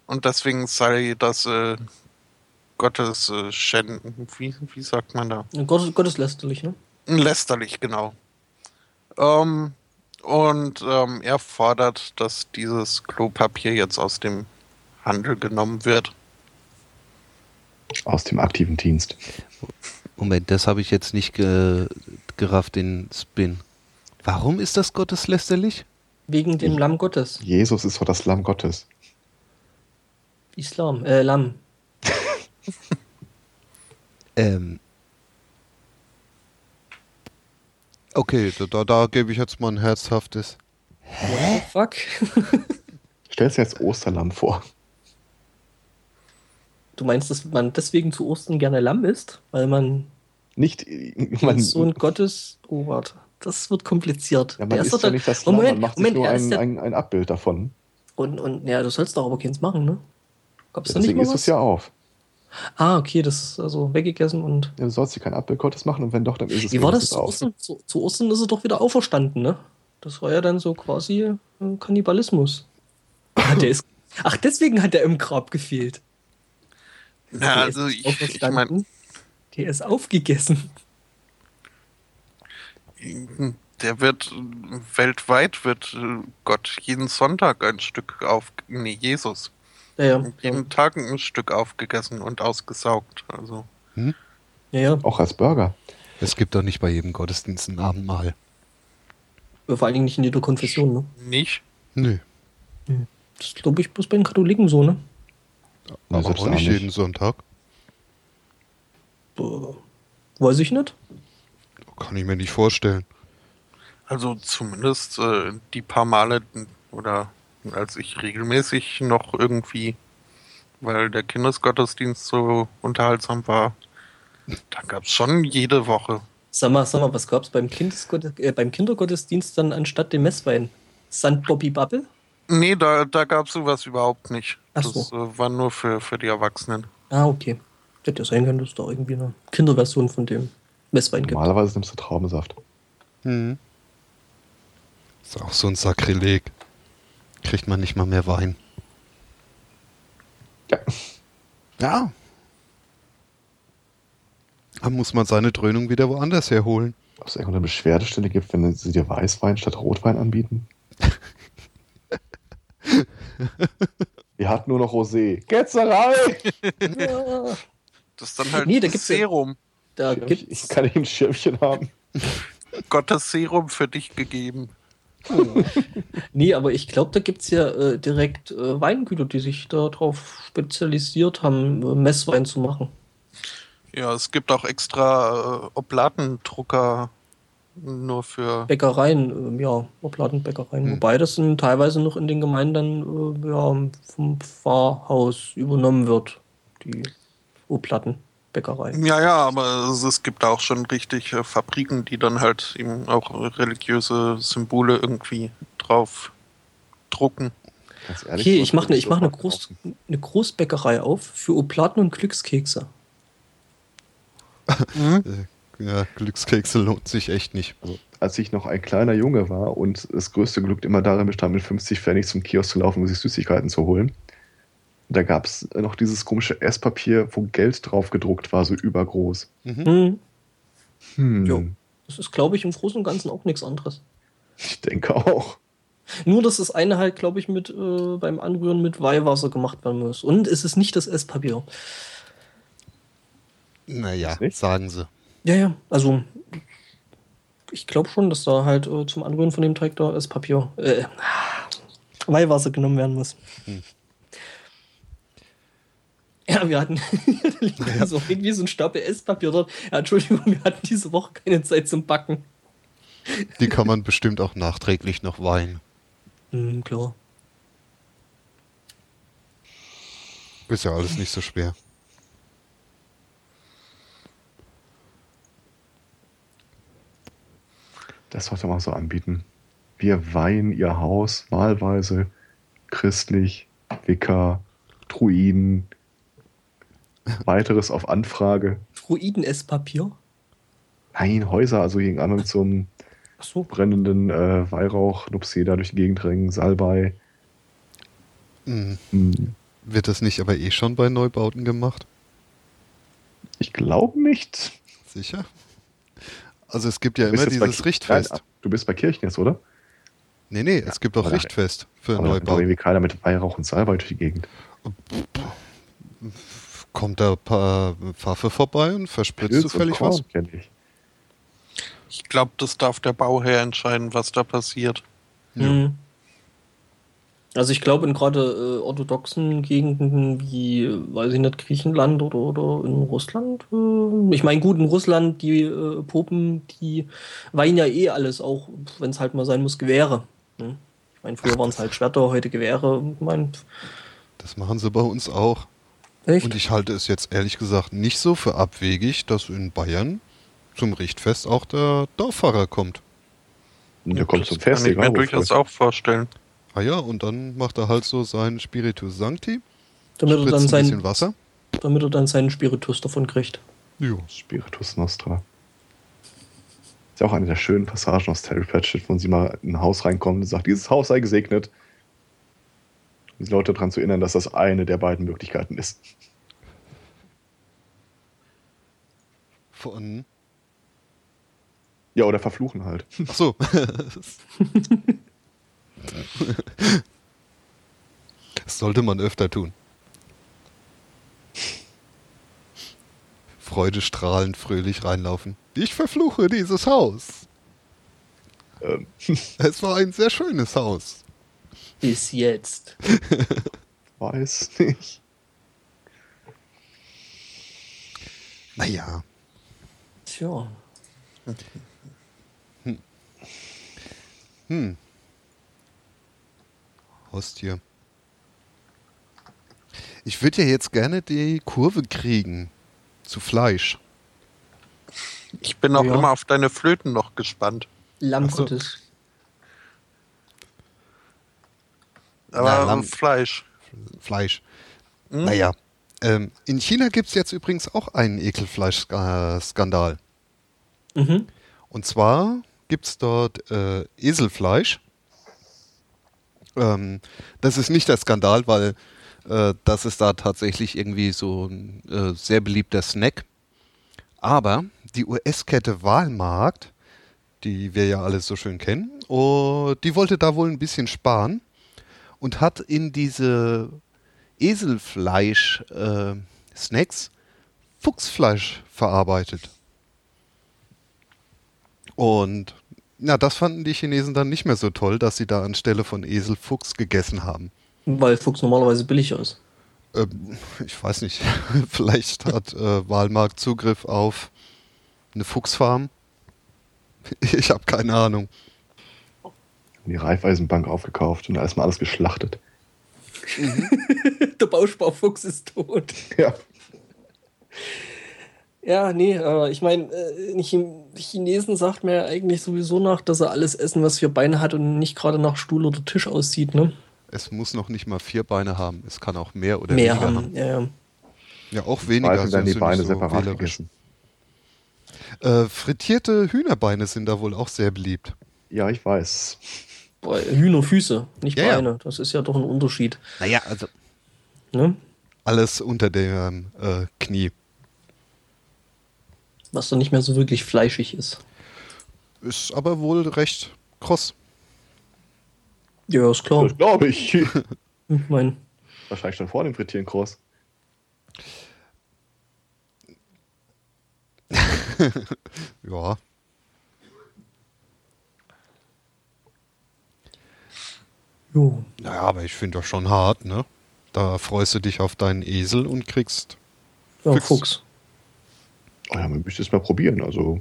Und deswegen sei das äh, Gottes äh, Schänden, wie, wie sagt man da? Gott, gotteslästerlich, ne? Lästerlich, genau. Ähm, und ähm, er fordert, dass dieses Klopapier jetzt aus dem Handel genommen wird. Aus dem aktiven Dienst. Moment, das habe ich jetzt nicht ge gerafft, den Spin. Warum ist das gotteslästerlich? Wegen dem Lamm Gottes. Jesus ist doch das Lamm Gottes. Islam, äh, Lamm. Ähm. Okay, da, da, da gebe ich jetzt mal ein herzhaftes. What the fuck? Stellst dir jetzt Osterlamm vor. Du meinst, dass man deswegen zu Ostern gerne Lamm isst? Weil man, Nicht, man, Sohn Gottes. Oh, warte. Das wird kompliziert. ja, man Der isst doch ja dann- nicht das Lamm, Moment, man macht Moment, sich nur ist ein, ein, ein Abbild davon. Und, und ja, du sollst doch aber keins machen, ne? Gab's da nicht Deswegen mal was? es ja auf. Ah, okay, das ist also weggegessen und. Ja, du sollst dir kein Abbild Gottes machen und wenn doch, dann ist es Wie war das zu. Ostern? Zu, zu Ostern ist er doch wieder auferstanden, ne? Das war ja dann so quasi äh, Kannibalismus. Ah, der ist, ach, deswegen hat er im Grab gefehlt. Ja, Der also ist ich, ich meine. Der ist aufgegessen. der wird weltweit wird äh, Gott jeden Sonntag ein Stück auf, nee, Jesus, Ja, ja. Jeden Tag ein Stück aufgegessen und ausgesaugt. Also ja. ja. Auch als Burger. Es gibt doch nicht bei jedem Gottesdienst ein Abendmahl. Vor allen Dingen nicht in jeder Konfession, ne? nicht. Nö. Das ist, glaube ich, bloß bei den Katholiken so, ne? Nee, Aber selbst auch nicht nicht. jeden Sonntag. Äh, Weiß ich nicht. Kann ich mir nicht vorstellen. Also zumindest äh, die paar Male oder als ich regelmäßig noch irgendwie, weil der Kindesgottesdienst so unterhaltsam war, da gab es schon jede Woche. Sag mal, sag mal, was gab's beim, Kindesgottes äh, beim Kindergottesdienst dann anstatt dem Messwein? St. Bobby Bubble? Nee, da, da gab es sowas überhaupt nicht. Ach Das so. äh, war nur für, für die Erwachsenen. Ah, okay. Hätte ja sein können, dass es da irgendwie eine Kinderversion von dem Messwein gibt. Normalerweise nimmst du Traubensaft. Hm. Ist auch so ein Sakrileg. Kriegt man nicht mal mehr Wein. Ja. Ja. Dann muss man seine Dröhnung wieder woanders herholen. Ob es irgendeine Beschwerdestelle gibt, wenn sie dir Weißwein statt Rotwein anbieten? Wir hatten nur noch Rosé. Ketzerei! Das ist dann halt Nee, da gibt's Serum. da Ich gibt's. kann ich ein Schirmchen haben. Gottes Serum für dich gegeben. Nee, aber ich glaube, da gibt's ja äh, direkt äh, Weingüter, die sich darauf spezialisiert haben, äh, Messwein zu machen. Ja, es gibt auch extra äh, Oblatendrucker nur für. Bäckereien, ähm, ja, Obladenbäckereien. Hm. Wobei das in, teilweise noch in den Gemeinden äh, ja, vom Pfarrhaus übernommen wird, die Obladenbäckerei. Ja, ja, aber es, es gibt auch schon richtig äh, Fabriken, die dann halt eben auch religiöse Symbole irgendwie drauf drucken. Ganz ehrlich, Okay, so ich mache ich mach eine, Groß, eine Großbäckerei auf für Obladen und Glückskekse. Mhm. Ja, Glückskekse lohnt sich echt nicht. Also, als ich noch ein kleiner Junge war und das größte Glück immer darin bestand, mit 50 Pfennig zum Kiosk zu laufen, um sich Süßigkeiten zu holen. Da gab es noch dieses komische Esspapier, wo Geld drauf gedruckt war, so übergroß. Mhm. Hm. Hm. Jo. Das ist, glaube ich, im Großen und Ganzen auch nichts anderes. Ich denke auch. Nur, dass das eine halt, glaube ich, mit äh, beim Anrühren mit Weihwasser gemacht werden muss. Und es ist nicht das Esspapier. Naja, sagen sie. Ja, ja, also ich glaube schon, dass da halt äh, zum Anrühren von dem Teig da Esspapier, äh, Weihwasser genommen werden muss. Hm. Ja, wir hatten Ja. so irgendwie so ein Stapel Esspapier dort. Ja, Entschuldigung, wir hatten diese Woche keine Zeit zum Backen. Die kann man bestimmt auch nachträglich noch weihen. Hm, klar. Ist ja alles nicht so schwer. Das sollte man so anbieten. Wir weihen ihr Haus wahlweise christlich, Wicca, Druiden, weiteres auf Anfrage. Druiden-Esspapier? Nein, Häuser, also gegen anderen zum so. brennenden äh, Weihrauch, Nupseda durch die Gegend drängen, Salbei. Hm. Hm, Wird das nicht aber eh schon bei Neubauten gemacht? Ich glaube nicht. Sicher? Also es gibt ja immer dieses Richtfest. Nein, du bist bei Kirchen jetzt, oder? Nee, nee, es gibt auch aber- Richtfest für Aber doch Neubauten. irgendwie keiner mit Weihrauch und Salbei durch die Gegend. Kommt da ein paar Pfaffe vorbei und verspritzt Pilz und zufällig was? Ich. Ich glaube, das darf der Bauherr entscheiden, was da passiert. Ja. Hm. Also ich glaube in gerade äh, orthodoxen Gegenden wie, weiß ich nicht, Griechenland oder, oder in Russland. Äh, ich meine, gut, in Russland, die äh, Popen, die weihen ja eh alles, auch wenn es halt mal sein muss, Gewehre. Ne? Ich meine, früher waren es halt Schwerter, heute Gewehre. Ich mein, Das machen sie bei uns auch. Echt? Und ich halte es jetzt ehrlich gesagt nicht so für abwegig, dass in Bayern zum Richtfest auch der Dorffahrer kommt. Und der kommt das zum Fest, kann ich mir durchaus auch vorstellen. Ah ja, und dann macht er halt so sein Spiritus Sancti, damit, er dann ein bisschen sein, Wasser. damit er dann seinen Spiritus davon kriegt. Jo. Spiritus Nostra. Ist ja auch eine der schönen Passagen aus Terry Pratchett, wo sie mal in ein Haus reinkommen und sagt, dieses Haus sei gesegnet. Die Leute daran zu erinnern, dass das eine der beiden Möglichkeiten ist. Von. Ja, oder verfluchen halt. Ach so. das sollte man öfter tun. Freudestrahlend fröhlich reinlaufen. Ich verfluche dieses Haus. Ähm, Es war ein sehr schönes Haus. Bis jetzt. weiß nicht. Naja. Tja. Hm. Haustier. Ich würde ja jetzt gerne die Kurve kriegen zu Fleisch. Ich bin auch Ja. immer auf deine Flöten noch gespannt. Lamm. Gottes. Aber Na, Lamm- Fleisch. Fleisch. Hm? Naja. Ähm, in China gibt es jetzt übrigens auch einen Ekelfleischskandal. Mhm. Und zwar gibt es dort äh, Eselfleisch. Ähm, das ist nicht der Skandal, weil äh, das ist da tatsächlich irgendwie so ein äh, sehr beliebter Snack. Aber die US-Kette Walmart, die wir ja alle so schön kennen, oh, die wollte da wohl ein bisschen sparen und hat in diese Eselfleisch-Snacks Fuchsfleisch verarbeitet. Und na, das fanden die Chinesen dann nicht mehr so toll, dass sie da anstelle von Esel Fuchs gegessen haben. Weil Fuchs normalerweise billiger ist. Ähm, ich weiß nicht, vielleicht hat äh, Walmart Zugriff auf eine Fuchsfarm. Ich habe keine Ahnung. Die Raiffeisenbank aufgekauft und da ist mal alles geschlachtet. Der Bausparfuchs ist tot. Ja. Ja, nee, äh, ich meine, äh, Chinesen sagt mir ja eigentlich sowieso nach, dass sie alles essen, was vier Beine hat und nicht gerade nach Stuhl oder Tisch aussieht, ne? Es muss noch nicht mal vier Beine haben. Es kann auch mehr oder Mehr weniger haben. haben. Ja, ja. Ja, auch weniger. Meistens werden die Beine so separat wählerisch. gegessen. Äh, frittierte Hühnerbeine sind da wohl auch sehr beliebt. Ja, ich weiß. Hühnerfüße, nicht Ja, ja. Beine. Das ist ja doch ein Unterschied. Naja, also Ne? alles unter dem äh, Knie. Was dann nicht mehr so wirklich fleischig ist. Ist aber wohl recht kross. Ja, ist klar. Das glaube ich. Ich mein, Wahrscheinlich schon vor dem Frittieren kross. Ja. Jo. Naja, aber ich finde das schon hart, ne? Da freust du dich auf deinen Esel und kriegst. Ja. Fuchs. Oh ja, man müsste es mal probieren. Also,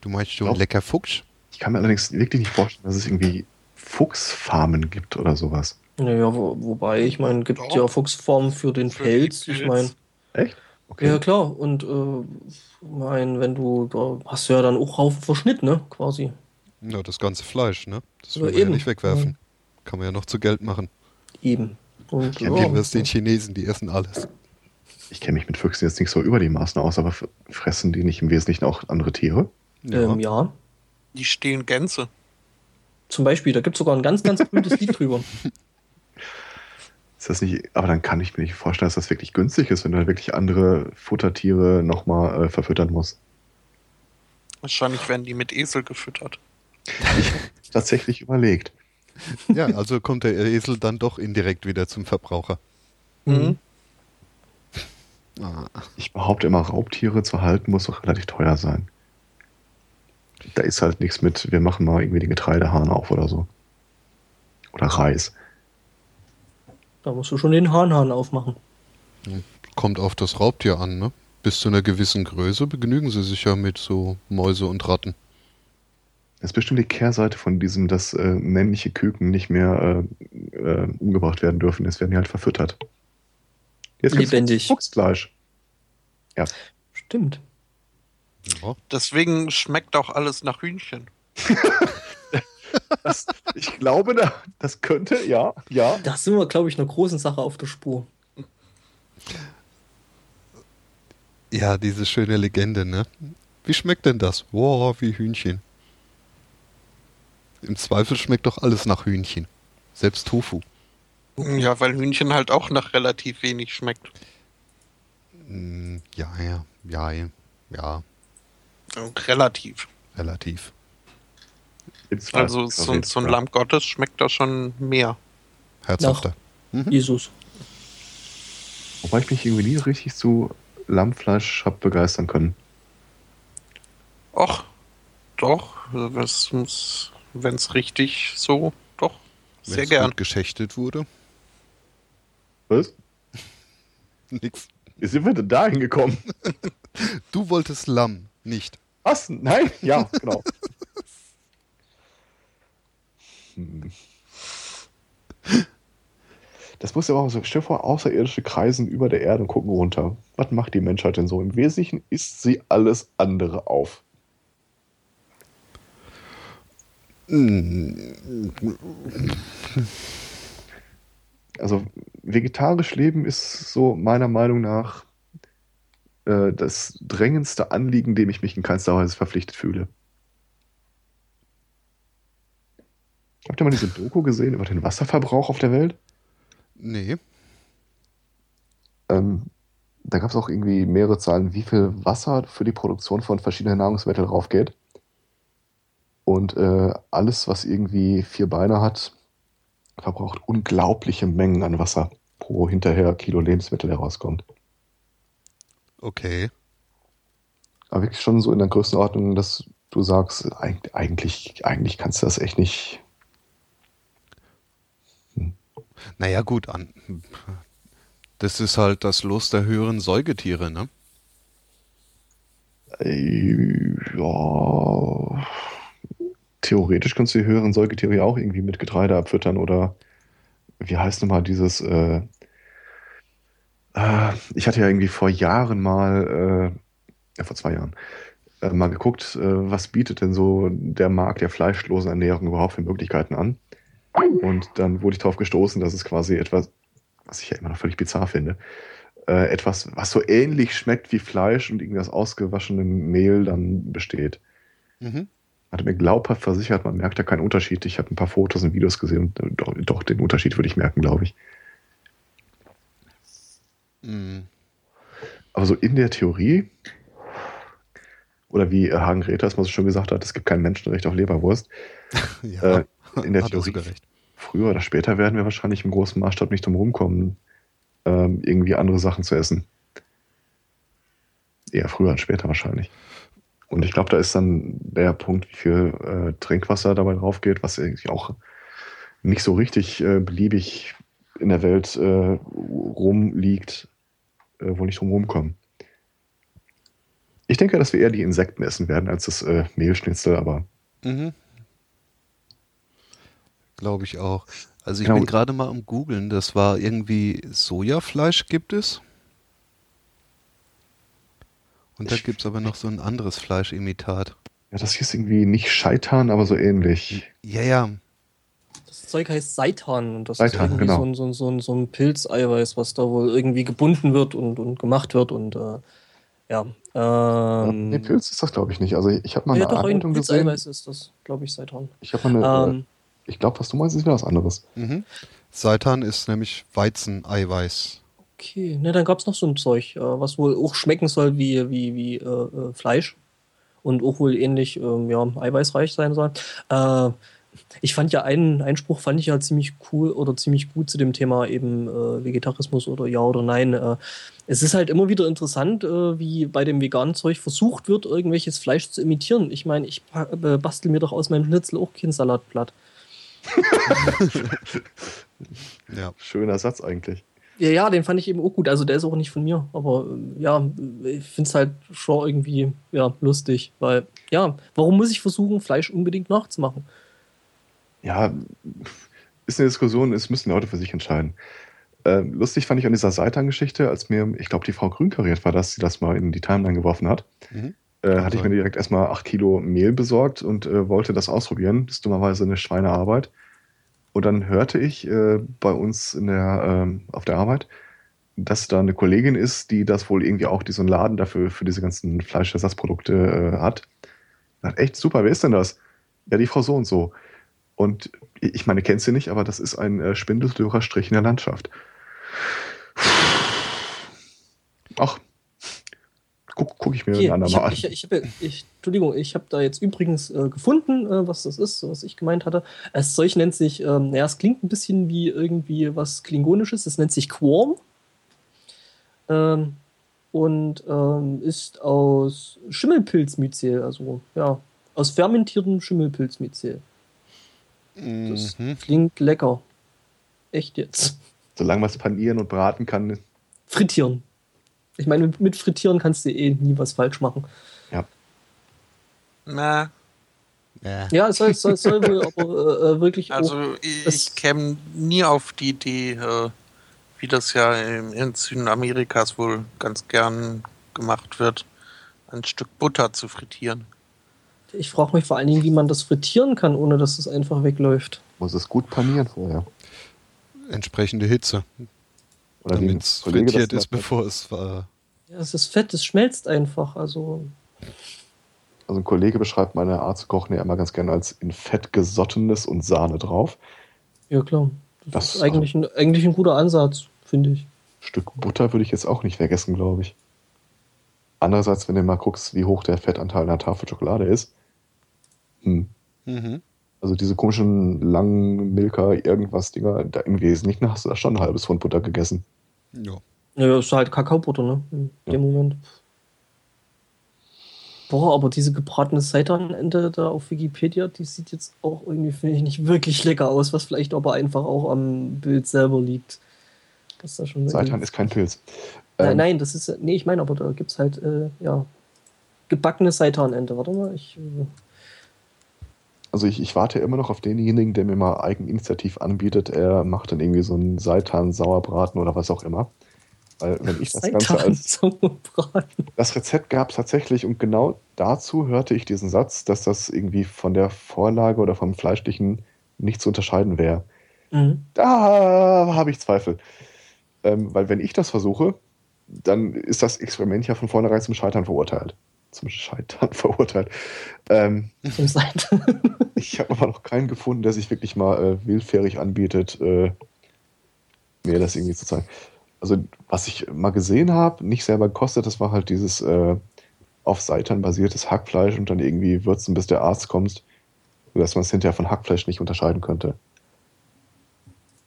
Du meinst schon Ja. lecker Fuchs? ich kann mir allerdings wirklich nicht vorstellen, dass es irgendwie Fuchsfarmen gibt oder sowas. Naja, wo, wobei, ich meine, gibt Doch. ja Fuchsformen für den Für Pelz. den Ich Pelz. meine, Echt? Okay. ja klar. Und äh, mein, wenn du, da hast du ja dann auch Haufen Verschnitt, ne? Quasi. Ja, das ganze Fleisch, ne? Das Ja, will man ja eben. nicht wegwerfen. Kann man ja noch zu Geld machen. Eben. Und, Ja, ja, ja, das den Chinesen, die essen alles. Ich kenne mich mit Füchsen jetzt nicht so über die Maßen aus, aber fressen die nicht im Wesentlichen auch andere Tiere? Ja. ähm, ja. Die stehlen Gänse. Zum Beispiel, da gibt es sogar ein ganz, ganz berühmtes Lied drüber. Ist das nicht, aber dann kann ich mir nicht vorstellen, dass das wirklich günstig ist, wenn du halt wirklich andere Futtertiere nochmal äh, verfüttern musst. Wahrscheinlich werden die mit Esel gefüttert. Tatsächlich überlegt. ja, also kommt der Esel dann doch indirekt wieder zum Verbraucher. Mhm. Ah, Ich behaupte immer, Raubtiere zu halten muss doch relativ teuer sein. Da ist halt nichts mit, wir machen mal irgendwie den Getreidehahn auf oder so. Oder Reis. Da musst du schon den Hahnhahn aufmachen. kommt auf das Raubtier an, ne? Bis zu einer gewissen Größe begnügen sie sich ja mit so Mäuse und Ratten. Das ist bestimmt die Kehrseite von diesem, dass äh, männliche Küken nicht mehr äh, äh, umgebracht werden dürfen. Jetzt werden die halt verfüttert. Jetzt Lebendig. Fuchsfleisch. Stimmt. Ja. Deswegen schmeckt auch alles nach Hühnchen. Das, ich glaube, da, das könnte, ja, ja. Da sind wir, glaube ich, einer großen Sache auf der Spur. ja, diese schöne Legende, ne? Wie schmeckt denn das? Wow, wie Hühnchen. Im Zweifel schmeckt doch alles nach Hühnchen. Selbst Tofu. Ja, weil Hühnchen halt auch nach relativ wenig schmeckt. Mm, Ja, ja, ja, ja, Und relativ. relativ. Also so, so ein. Lamm Gottes schmeckt da schon mehr. Herzhafter. Jesus. Wobei ich mich irgendwie nie richtig zu Lammfleisch hab begeistern können. Och, doch, wenn es richtig so, doch, sehr Wenn's gern. gut geschächtet wurde. Was? Nix. Wie sind wir denn da hingekommen? Du wolltest Lamm, nicht. Was? Nein? Ja, genau. Hm. Das muss ja auch so, stell dir vor, Außerirdische kreisen über der Erde und gucken runter. Was macht die Menschheit denn so? Im Wesentlichen isst sie alles andere auf. Mm, Also vegetarisch leben ist so meiner Meinung nach äh, das drängendste Anliegen, dem ich mich in keinster Weise verpflichtet fühle. Habt ihr mal diese Doku gesehen über den Wasserverbrauch auf der Welt? Nee. Ähm, da gab es auch irgendwie mehrere Zahlen, wie viel Wasser für die Produktion von verschiedenen Nahrungsmitteln draufgeht. Und äh, alles, was irgendwie vier Beine hat, verbraucht unglaubliche Mengen an Wasser pro hinterher Kilo Lebensmittel herauskommt. Okay. Aber wirklich schon so in der Größenordnung, dass du sagst, eig- eigentlich, eigentlich kannst du das echt nicht. Naja, gut, an. Das ist halt das Los der höheren Säugetiere, ne? Äh, ja. Theoretisch kannst du die höheren Säugetiere auch irgendwie mit Getreide abfüttern oder wie heißt nochmal dieses. Äh, äh, ich hatte ja irgendwie vor Jahren mal, äh, ja, vor zwei Jahren, äh, mal geguckt, äh, was bietet denn so der Markt der fleischlosen Ernährung überhaupt für Möglichkeiten an. Und dann wurde ich darauf gestoßen, dass es quasi etwas, was ich ja immer noch völlig bizarr finde, äh, etwas, was so ähnlich schmeckt wie Fleisch und irgendwie aus ausgewaschenem Mehl dann besteht. Mhm. Hatte mir glaubhaft versichert, man merkt da keinen Unterschied. Ich habe ein paar Fotos und Videos gesehen und äh, doch, doch den Unterschied würde ich merken, glaube ich. Mhm. Aber so in der Theorie, oder wie äh, Hagen Greta mal so schön gesagt hat, es gibt kein Menschenrecht auf Leberwurst. Ja, Äh, in der hat er Theorie. Früher oder später werden wir wahrscheinlich im großen Maßstab nicht drum rumkommen, ähm, irgendwie andere Sachen zu essen. Eher früher als später wahrscheinlich. Und ich glaube, da ist dann der Punkt, wie viel äh, Trinkwasser dabei drauf geht, was irgendwie auch nicht so richtig äh, beliebig in der Welt äh, rumliegt, äh, wo nicht drum rumkommen. Ich denke, dass wir eher die Insekten essen werden als das äh, Mehlschnitzel, aber Mhm. Glaube ich auch. Also ich Genau. bin gerade mal am googeln, das war irgendwie Sojafleisch gibt es. Und da gibt es aber noch so ein anderes Fleischimitat. ja, das hier ist irgendwie nicht Scheitern, aber so ähnlich. Ja, ja. Das Zeug heißt Seitan und das Seitan, ist irgendwie genau. so, ein, so, ein, so, ein, so ein Pilzeiweiß, was da wohl irgendwie gebunden wird und, und gemacht wird und äh, ja. Ähm, nee, Pilz ist das, glaube ich, nicht. Also ich habe mal ja, eine doch, ein Anleitung gesehen. Pilzeiweiß ist das, glaube ich, Seitan. Ich habe mal eine, Ähm, äh, ich glaube, was du meinst, ist wieder was anderes. Mhm. Seitan ist nämlich Weizeneiweiß. Okay, ne, dann gab es noch so ein Zeug, äh, was wohl auch schmecken soll wie, wie, wie äh, äh, Fleisch und auch wohl ähnlich ähm, ja, eiweißreich sein soll. Äh, ich fand ja einen Einspruch fand ich ja ziemlich cool oder ziemlich gut zu dem Thema eben äh, Vegetarismus oder ja oder nein. Äh, es ist halt immer wieder interessant, äh, wie bei dem veganen Zeug versucht wird, irgendwelches Fleisch zu imitieren. Ich meine, ich äh, bastel mir doch aus meinem Schnitzel auch kein Salatblatt. Ja. Schöner Satz eigentlich. Ja, ja, den fand ich eben auch gut. Also der ist auch nicht von mir. Aber ja, ich finde es halt schon irgendwie ja, lustig. Weil, ja, warum muss ich versuchen, Fleisch unbedingt nachzumachen? Ja, ist eine Diskussion, es müssen Leute für sich entscheiden. Ähm, lustig fand ich an dieser Seitan-Geschichte, als mir, ich glaube, die Frau Grünkariert war das, die das mal in die Timeline geworfen hat. Mhm. Äh, hatte ich sein. mir direkt erstmal 8 Kilo Mehl besorgt und äh, wollte das ausprobieren. Das ist dummerweise eine Schweinearbeit. Und dann hörte ich äh, bei uns in der, ähm, auf der Arbeit, dass da eine Kollegin ist, die das wohl irgendwie auch, die so einen Laden dafür für diese ganzen Fleischersatzprodukte äh, hat. Sagt, echt super, wer ist denn das? Ja, die Frau so und so. Und ich meine, kennst du nicht, aber das ist ein äh, Strich in der Landschaft. Ach, guck, guck ich mir Hier, ich andermal hab, an. ich, ich ja- ich, Entschuldigung, ich habe da jetzt übrigens äh, gefunden, äh, was das ist, was ich gemeint hatte. Das Zeug nennt sich, ähm, naja, es klingt ein bisschen wie irgendwie was Klingonisches. Es nennt sich Quorm. Ähm, und ähm, ist aus Schimmelpilzmyzel, also ja, aus fermentiertem Schimmelpilzmyzel. Das Mhm. klingt lecker. Echt jetzt. Solange man es panieren und braten kann, Frittieren. Ich meine, mit- Frittieren kannst du eh nie was falsch machen. Na, Ja. Ja, es soll, es soll, es soll wohl aber äh, äh, wirklich also ich, ich käme nie auf die Idee, äh, wie das ja in, in Südamerikas wohl ganz gern gemacht wird, ein Stück Butter zu frittieren. Ich frage mich vor allen Dingen, wie man das frittieren kann, ohne dass es einfach wegläuft. muss es gut panieren vorher. Entsprechende Hitze, damit es frittiert ist, bevor es war. Ja, es ist fett, es schmelzt einfach. Also, Also ein Kollege beschreibt meine Art zu kochen ja immer ganz gerne als in Fett gesottenes und Sahne drauf. ja klar. Das, Das- ist eigentlich ein, eigentlich ein guter Ansatz, finde ich. Stück Butter würde ich jetzt auch nicht vergessen, glaube ich. Andererseits, wenn du mal guckst, wie hoch der Fettanteil einer Tafel Schokolade ist. Hm. Mhm. Also diese komischen langen Milka irgendwas Dinger, da im Wesentlichen hast du da schon ein halbes Pfund Butter gegessen. Ja. Ja, ist halt Kakaobutter, ne? In Ja. dem Moment. Boah, aber diese gebratene Seitanente da auf Wikipedia, die sieht jetzt auch irgendwie, finde ich, nicht wirklich lecker aus, was vielleicht aber einfach auch am Bild selber liegt. Das ist da schon Seitan ist kein Pilz. Nein, Ähm, nein, das ist, nee, ich meine, aber da gibt es halt, äh, ja, gebackene Seitanente. Warte mal, ich, äh, Also ich, ich warte immer noch auf denjenigen, der mir mal eigeninitiativ anbietet, er macht dann irgendwie so einen Seitan-Sauerbraten oder was auch immer. Weil wenn ich das Ganze als. Das Rezept gab es tatsächlich und genau dazu hörte ich diesen Satz, dass das irgendwie von der Vorlage oder vom Fleischlichen nicht zu unterscheiden wäre. Mhm. Da habe ich Zweifel. Ähm, weil wenn ich das versuche, dann ist das Experiment ja von vornherein zum Scheitern verurteilt. Zum Scheitern verurteilt. Ähm, Zum Seit. ich habe aber noch keinen gefunden, der sich wirklich mal äh, willfährig anbietet, äh, mir das irgendwie zu zeigen. Also, was ich mal gesehen habe, nicht selber gekostet, das war halt dieses äh, auf Seitan basiertes Hackfleisch und dann irgendwie würzen, bis der Arzt kommt, sodass man es hinterher von Hackfleisch nicht unterscheiden könnte.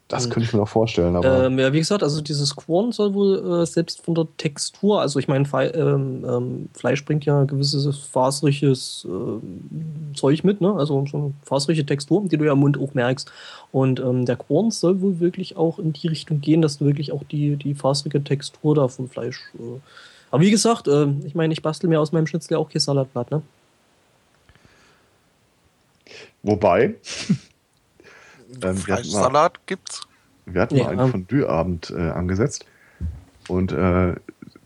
Das Hm. könnte ich mir noch vorstellen, aber Ähm, ja, wie gesagt, also dieses Quorn soll wohl äh, selbst von der Textur, also ich meine, Fe- ähm, ähm, Fleisch bringt ja gewisses faseriges ähm, Zeug mit, ne? also so eine faserige Textur, die du ja im Mund auch merkst. Und ähm, der Quorn soll wohl wirklich auch in die Richtung gehen, dass du wirklich auch die, die faserige Textur da vom Fleisch. Äh. Aber wie gesagt, äh, ich meine, ich bastel mir aus meinem Schnitzel ja auch kein Salatblatt, ne? wobei, Ähm, wir hatten mal- Fleischsalat gibt's. wir hatten Ja. mal einen Fondue-Abend äh, angesetzt und äh,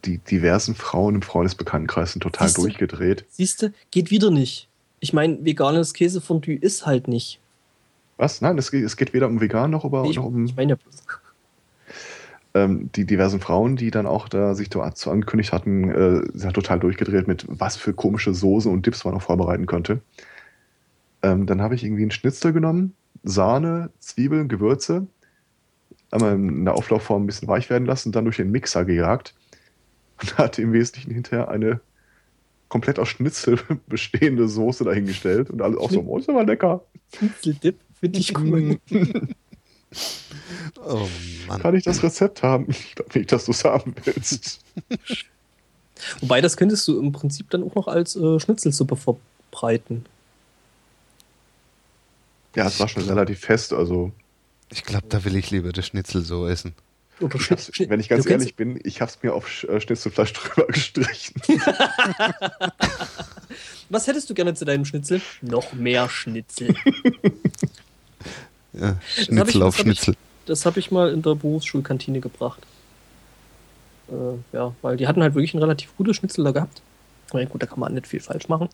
die diversen Frauen im Freundesbekanntenkreis sind total Siehste? durchgedreht. Siehst du, geht wieder nicht. Ich meine, veganes Käsefondue ist halt nicht. Was? Nein, es geht, es geht weder um vegan noch, über, Ich, noch um ich meine ja bloß. ähm, die diversen Frauen, die dann auch da sich dazu angekündigt hatten, äh, sind total durchgedreht mit was für komische Soße und Dips man noch vorbereiten könnte. Ähm, dann habe ich irgendwie einen Schnitzel genommen, Sahne, Zwiebeln, Gewürze, einmal in der Auflaufform ein bisschen weich werden lassen, dann durch den Mixer gejagt und hatte im Wesentlichen hinterher eine komplett aus Schnitzel bestehende Soße dahingestellt und alle auch so, oh, ist aber lecker. Schnitzeldip finde ich cool. Oh Mann. Kann ich das Rezept haben? Ich glaube nicht, dass du es haben willst. Wobei, das könntest du im Prinzip dann auch noch als äh, Schnitzelsuppe verbreiten. Ja, es war schon relativ fest, also Ich glaube, da will ich lieber das Schnitzel so essen. Oder Ich hab's, Schnitt- wenn ich ganz ehrlich bin, ich habe es mir auf äh, Schnitzelfleisch drüber gestrichen. Was hättest du gerne zu deinem Schnitzel? Noch mehr Schnitzel. Ja, hab ich- Schnitzel auf das hab ich- Schnitzel. Das habe ich mal in der Berufsschulkantine gebracht. Äh, ja, weil die hatten halt wirklich ein relativ gutes Schnitzel da gehabt. Na ja, gut, da kann man nicht viel falsch machen.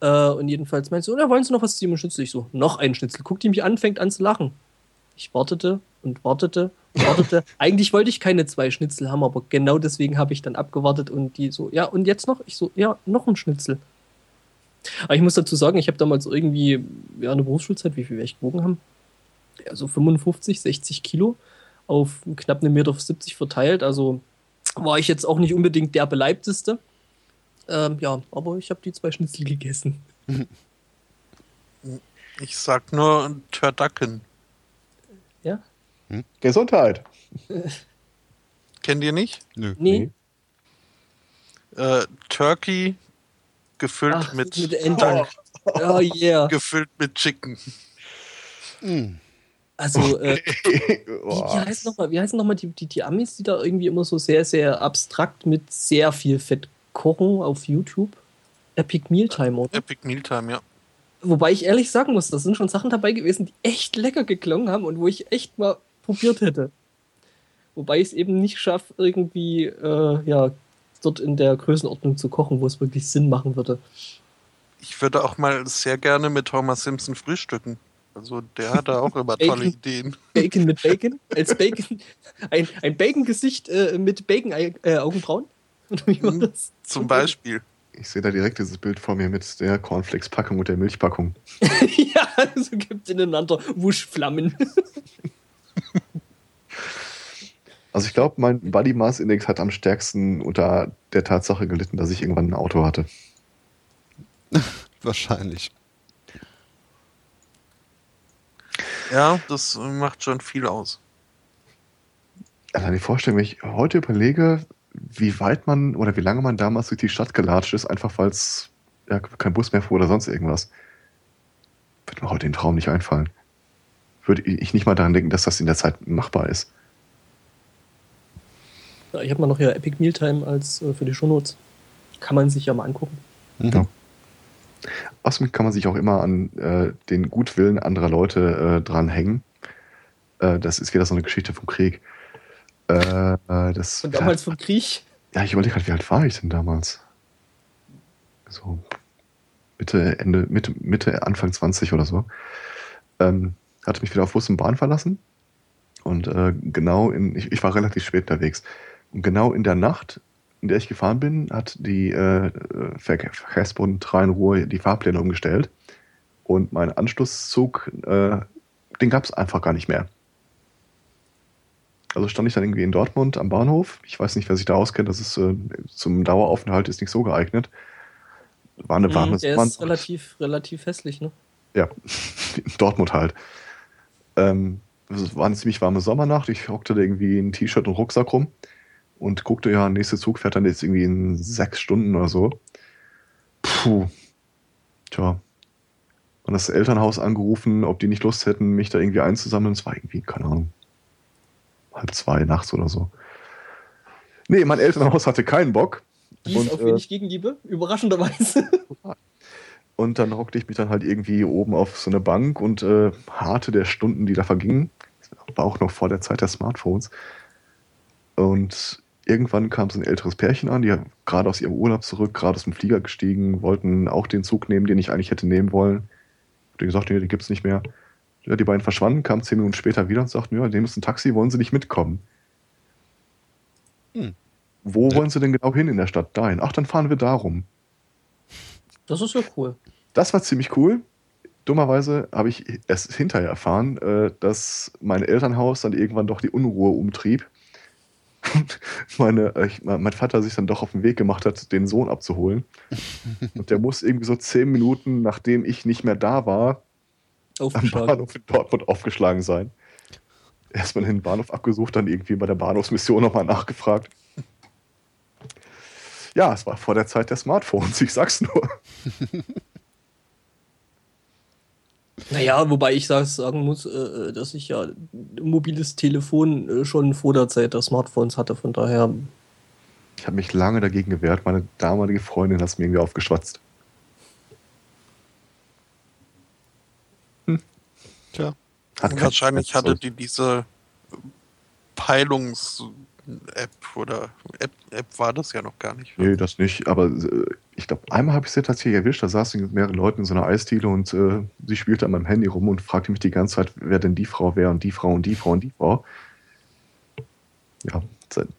Äh, und jedenfalls meinst du, oder wollen Sie noch was zu Ihrem Schnitzel? Ich so, noch ein Schnitzel. Guckt die mich an, fängt an zu lachen. Ich wartete und wartete und wartete. Eigentlich wollte ich keine zwei Schnitzel haben, aber genau deswegen habe ich dann abgewartet und die so, ja, und jetzt noch? Ich so, ja, noch ein Schnitzel. Aber ich muss dazu sagen, ich habe damals irgendwie, ja, in der Berufsschulzeit, wie viel wir echt gewogen haben? Ja, so 55, 60 Kilo auf knapp 1,70 Meter verteilt. Also war ich jetzt auch nicht unbedingt der beleibteste. Ähm, ja, aber ich habe die zwei Schnitzel gegessen. Ich sag nur Turducken. Ja? Gesundheit. Kennt ihr nicht? Nö. Nee. Äh, Turkey gefüllt Ach, mit, mit Ente. Oh yeah. gefüllt mit Chicken. Mm. Also, äh, wie, Oh, wie heißen nochmal, wie heißen noch mal die, die, die Amis, die da irgendwie immer so sehr, sehr abstrakt mit sehr viel Fett kochen auf YouTube? Epic Mealtime, oder? Epic Mealtime, ja. Wobei ich ehrlich sagen muss, da sind schon Sachen dabei gewesen, die echt lecker geklungen haben und wo ich echt mal probiert hätte. Wobei ich es eben nicht schaffe, irgendwie äh, ja, dort in der Größenordnung zu kochen, wo es wirklich Sinn machen würde. Ich würde auch mal sehr gerne mit Homer Simpson frühstücken. Also der hat da auch immer tolle. Ideen. Bacon mit Bacon? Als Bacon? Ein, ein Bacon-Gesicht äh, mit Bacon-Augenbrauen? Wie war das? Zum Beispiel. ich sehe da direkt dieses Bild vor mir mit der Cornflakes-Packung und der Milchpackung. ja, so gibt es ineinander Wuschflammen. Also ich glaube, mein Body Mass Index hat am stärksten unter der Tatsache gelitten, dass ich irgendwann ein Auto hatte. Wahrscheinlich. Ja, das macht schon viel aus. Allein die Vorstellung, wenn ich heute überlege, wie weit man oder wie lange man damals durch die Stadt gelatscht ist, einfach weil es ja, kein Bus mehr fuhr oder sonst irgendwas. Wird mir heute den Traum nicht einfallen. Würde ich nicht mal daran denken, dass das in der Zeit machbar ist. Ja, ich habe mal noch hier Epic Mealtime als äh, für die Shownotes. Kann man sich ja mal angucken. Mhm. Ja. Außerdem kann man sich auch immer an äh, den Gutwillen anderer Leute äh, dranhängen. Äh, das ist wieder so eine Geschichte vom Krieg. Äh, äh, das, Und damals vom Krieg. ja, ich überlege gerade, wie alt war ich denn damals? So Mitte, Ende, Mitte, Mitte, Anfang 20 oder so. Ähm, hatte mich wieder auf Bus und Bahn verlassen. Und äh, genau in, ich, ich war relativ spät unterwegs. Und genau in der Nacht in der ich gefahren bin, hat die äh, Verkehrsbund Rhein-Ruhr die Fahrpläne umgestellt. Und mein Anschlusszug, äh, den gab es einfach gar nicht mehr. Also stand ich dann irgendwie in Dortmund am Bahnhof. Ich weiß nicht, wer sich da auskennt. Das ist äh, zum Daueraufenthalt ist nicht so geeignet. War eine warme. Mm, der ist relativ, relativ hässlich, ne? Ja, in Dortmund halt. Ähm, es war eine ziemlich warme Sommernacht. Ich hockte da irgendwie in T-Shirt und Rucksack rum und guckte, ja, nächster Zug fährt dann jetzt irgendwie in sechs Stunden oder so. Puh. Tja. Und das Elternhaus angerufen, ob die nicht Lust hätten, mich da irgendwie einzusammeln. Es war irgendwie, keine Ahnung, halb zwei nachts oder so. Nee, mein Elternhaus hatte keinen Bock. Die ist auf wenig äh, Gegenliebe, überraschenderweise. Und dann hockte ich mich dann halt irgendwie oben auf so eine Bank und äh, harte der Stunden, die da vergingen. War auch noch vor der Zeit der Smartphones. Und irgendwann kam so ein älteres Pärchen an, die gerade aus ihrem Urlaub zurück, gerade aus dem Flieger gestiegen, wollten auch den Zug nehmen, den ich eigentlich hätte nehmen wollen. Ich gesagt, nee, den gibt's nicht mehr. Ja, die beiden verschwanden, kamen zehn Minuten später wieder und sagten, ja, dem ist ein Taxi, wollen sie nicht mitkommen? Hm. Wo ja. wollen sie denn genau hin in der Stadt? Dahin. Ach, dann fahren wir darum. Das ist ja cool. Das war ziemlich cool. Dummerweise habe ich erst hinterher erfahren, äh, dass mein Elternhaus dann irgendwann doch die Unruhe umtrieb. Meine, ich, mein Vater sich dann doch auf den Weg gemacht hat, den Sohn abzuholen. Und der muss irgendwie so zehn Minuten, nachdem ich nicht mehr da war, am Bahnhof in Dortmund aufgeschlagen sein. Erstmal den Bahnhof abgesucht, dann irgendwie bei der Bahnhofsmission nochmal nachgefragt. Ja, es war vor der Zeit der Smartphones, ich sag's nur. Naja, wobei ich sagen muss, äh, äh, dass ich ja ein mobiles Telefon äh, schon vor der Zeit der Smartphones hatte, von daher. Ich habe mich lange dagegen gewehrt. Meine damalige Freundin hat es mir irgendwie aufgeschwatzt. Hm. Tja. Hat wahrscheinlich hatte die diese Peilungs- App oder App, App war das ja noch gar nicht. Nee, das nicht. Aber äh, ich glaube, einmal habe ich sie tatsächlich erwischt. Da saßen mit mehreren Leuten in so einer Eisdiele und äh, sie spielte an meinem Handy rum und fragte mich die ganze Zeit, wer denn die Frau wäre und die Frau und die Frau und die Frau. Ja,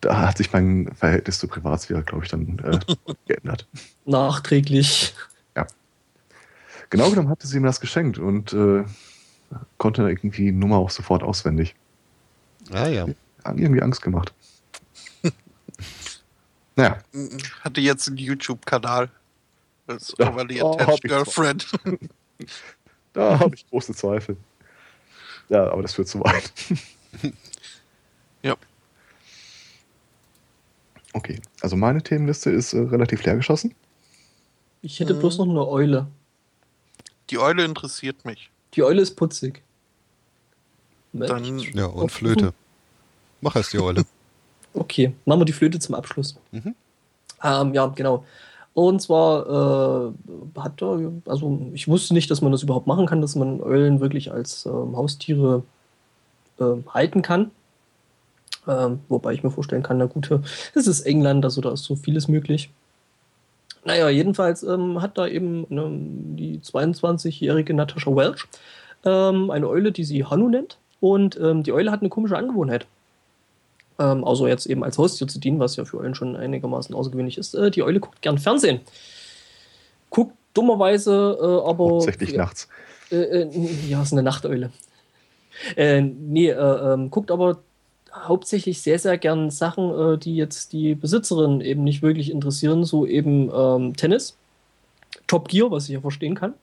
da hat sich mein Verhältnis zur Privatsphäre, glaube ich, dann äh, geändert. Nachträglich. Ja. Genau genommen hatte sie mir das geschenkt und äh, konnte irgendwie die Nummer auch sofort auswendig. Ah ja. Hat irgendwie Angst gemacht. Naja. Hatte jetzt einen YouTube-Kanal. Als ja, Overly Attached Girlfriend. da habe ich große Zweifel. Ja, aber das führt zu weit. ja. Okay, also meine Themenliste ist äh, relativ leer geschossen. Ich hätte bloß noch eine Eule. Die Eule interessiert mich. Die Eule ist putzig. Dann ja, und Flöte. Mach erst die Eule. Okay, machen wir die Flöte zum Abschluss. Mhm. Ähm, ja, genau. Und zwar äh, hat er, also ich wusste nicht, dass man das überhaupt machen kann, dass man Eulen wirklich als ähm, Haustiere äh, halten kann. Ähm, wobei ich mir vorstellen kann, na gut, es ist England, also da ist so vieles möglich. Naja, jedenfalls ähm, hat da eben ne, die 22-jährige Natascha Welch ähm, eine Eule, die sie Hanu nennt. Und ähm, die Eule hat eine komische Angewohnheit ähm, außer jetzt eben als Haustier zu dienen, was ja für Eulen schon einigermaßen außergewöhnlich ist. Äh, die Eule guckt gern Fernsehen. Guckt dummerweise äh, aber. Hauptsächlich ja, nachts. Äh, äh ja, ist eine Nachteule. Äh, nee, äh, ähm, guckt aber hauptsächlich sehr, sehr gern Sachen, äh, die jetzt die Besitzerin eben nicht wirklich interessieren, so eben ähm, Tennis, Top Gear, was ich ja verstehen kann.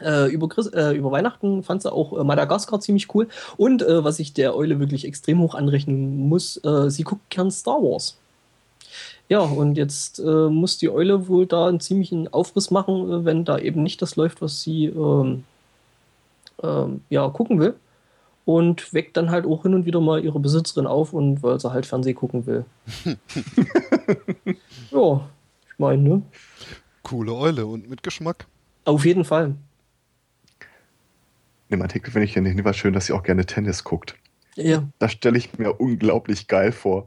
Äh, über, äh, über Weihnachten fand sie auch äh, Madagaskar ziemlich cool. Und äh, was ich der Eule wirklich extrem hoch anrechnen muss, sie guckt gern Star Wars. Ja, und jetzt muss die Eule wohl da einen ziemlichen Aufriss machen, wenn da eben nicht das läuft, was sie ähm, ähm, ja, gucken will. Und weckt dann halt auch hin und wieder mal ihre Besitzerin auf und weil sie halt Fernsehen gucken will. ja, ich meine, ne? Coole Eule und mit Geschmack. Auf jeden Fall. Im Artikel finde ich ja nicht schön, dass sie auch gerne Tennis guckt. Ja. Das stelle ich mir unglaublich geil vor.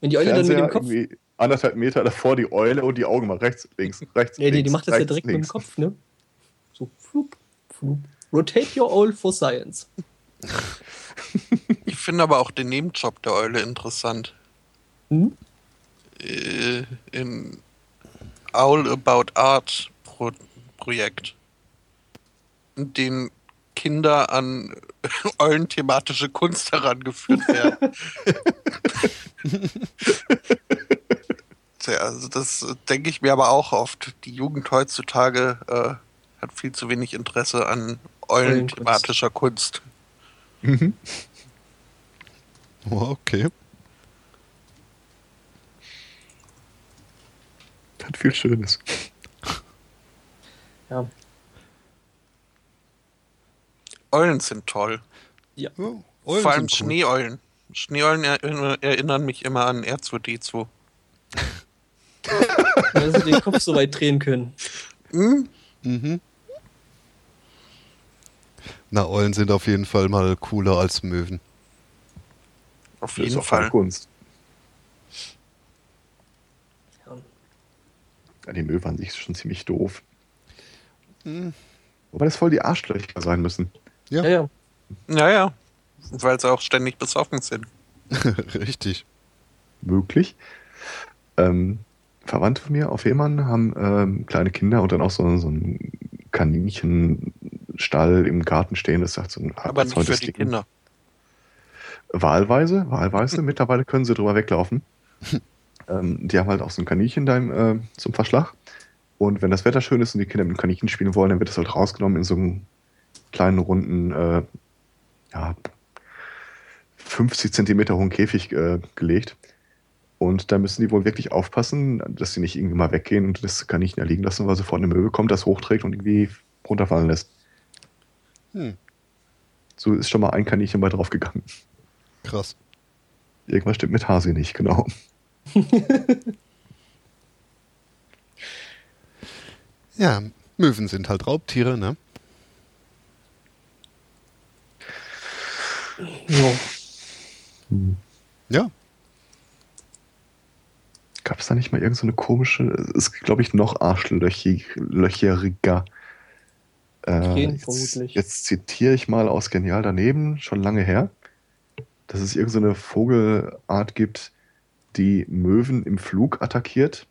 Wenn die Eule Fernseher dann mit dem Kopf. Anderthalb Meter davor die Eule und die Augen mal rechts, links, rechts. Ja, links, die macht das rechts, ja direkt links. mit dem Kopf, ne? So, flup, flup. Rotate your owl for science. ich finde aber auch den Nebenjob der Eule interessant. Hm? äh, im All About Art Pro Projekt, in dem Kinder an eulenthematische Kunst herangeführt werden. Tja, also das äh, denke ich mir aber auch oft. Die Jugend heutzutage äh, hat viel zu wenig Interesse an eulenthematischer Kunst. Mhm. Oh, okay. Hat viel Schönes. Ja. Eulen sind toll. Ja, Vor Eulen allem sind cool. Schneeeulen. Schneeeulen erinner- erinnern mich immer an R2D2. Weil sie den Kopf so weit drehen können. Hm? Mhm. Na, Eulen sind auf jeden Fall mal cooler als Möwen. Auf jeden Fall. Kunst. Ja. Ja, die Möwe an sich ist schon ziemlich doof. Hm. Wobei das voll die Arschlöcher sein müssen. Ja. Ja, ja. Naja, weil sie auch ständig besoffen sind. Richtig. Möglich. Ähm, Verwandte von mir auf Fehmarn haben ähm, kleine Kinder und dann auch so, so einen Kaninchenstall im Garten stehen. Das sagt so ein Aber nicht für die. Kinder. Wahlweise, wahlweise. Mittlerweile können sie drüber weglaufen. ähm, die haben halt auch so ein Kaninchen da im, äh, zum Verschlag. Und wenn das Wetter schön ist und die Kinder mit dem Kaninchen spielen wollen, dann wird das halt rausgenommen in so einen kleinen runden, äh, ja, 50 Zentimeter hohen Käfig äh, gelegt. Und da müssen die wohl wirklich aufpassen, dass sie nicht irgendwie mal weggehen und das Kaninchen da liegen lassen, weil sofort eine Möwe kommt, das hochträgt und irgendwie runterfallen lässt. Hm. So ist schon mal ein Kaninchen bei draufgegangen. Krass. Irgendwas stimmt mit Hasi nicht, genau. Ja, Möwen sind halt Raubtiere, ne? ja. Ja. Gab es da nicht mal irgendeine so eine komische, ist glaube ich noch arschlöcheriger. Äh, jetzt, vermutlich. jetzt zitiere ich mal aus Genial daneben, schon lange her, dass es irgendeine Vogelart gibt, die Möwen im Flug attackiert.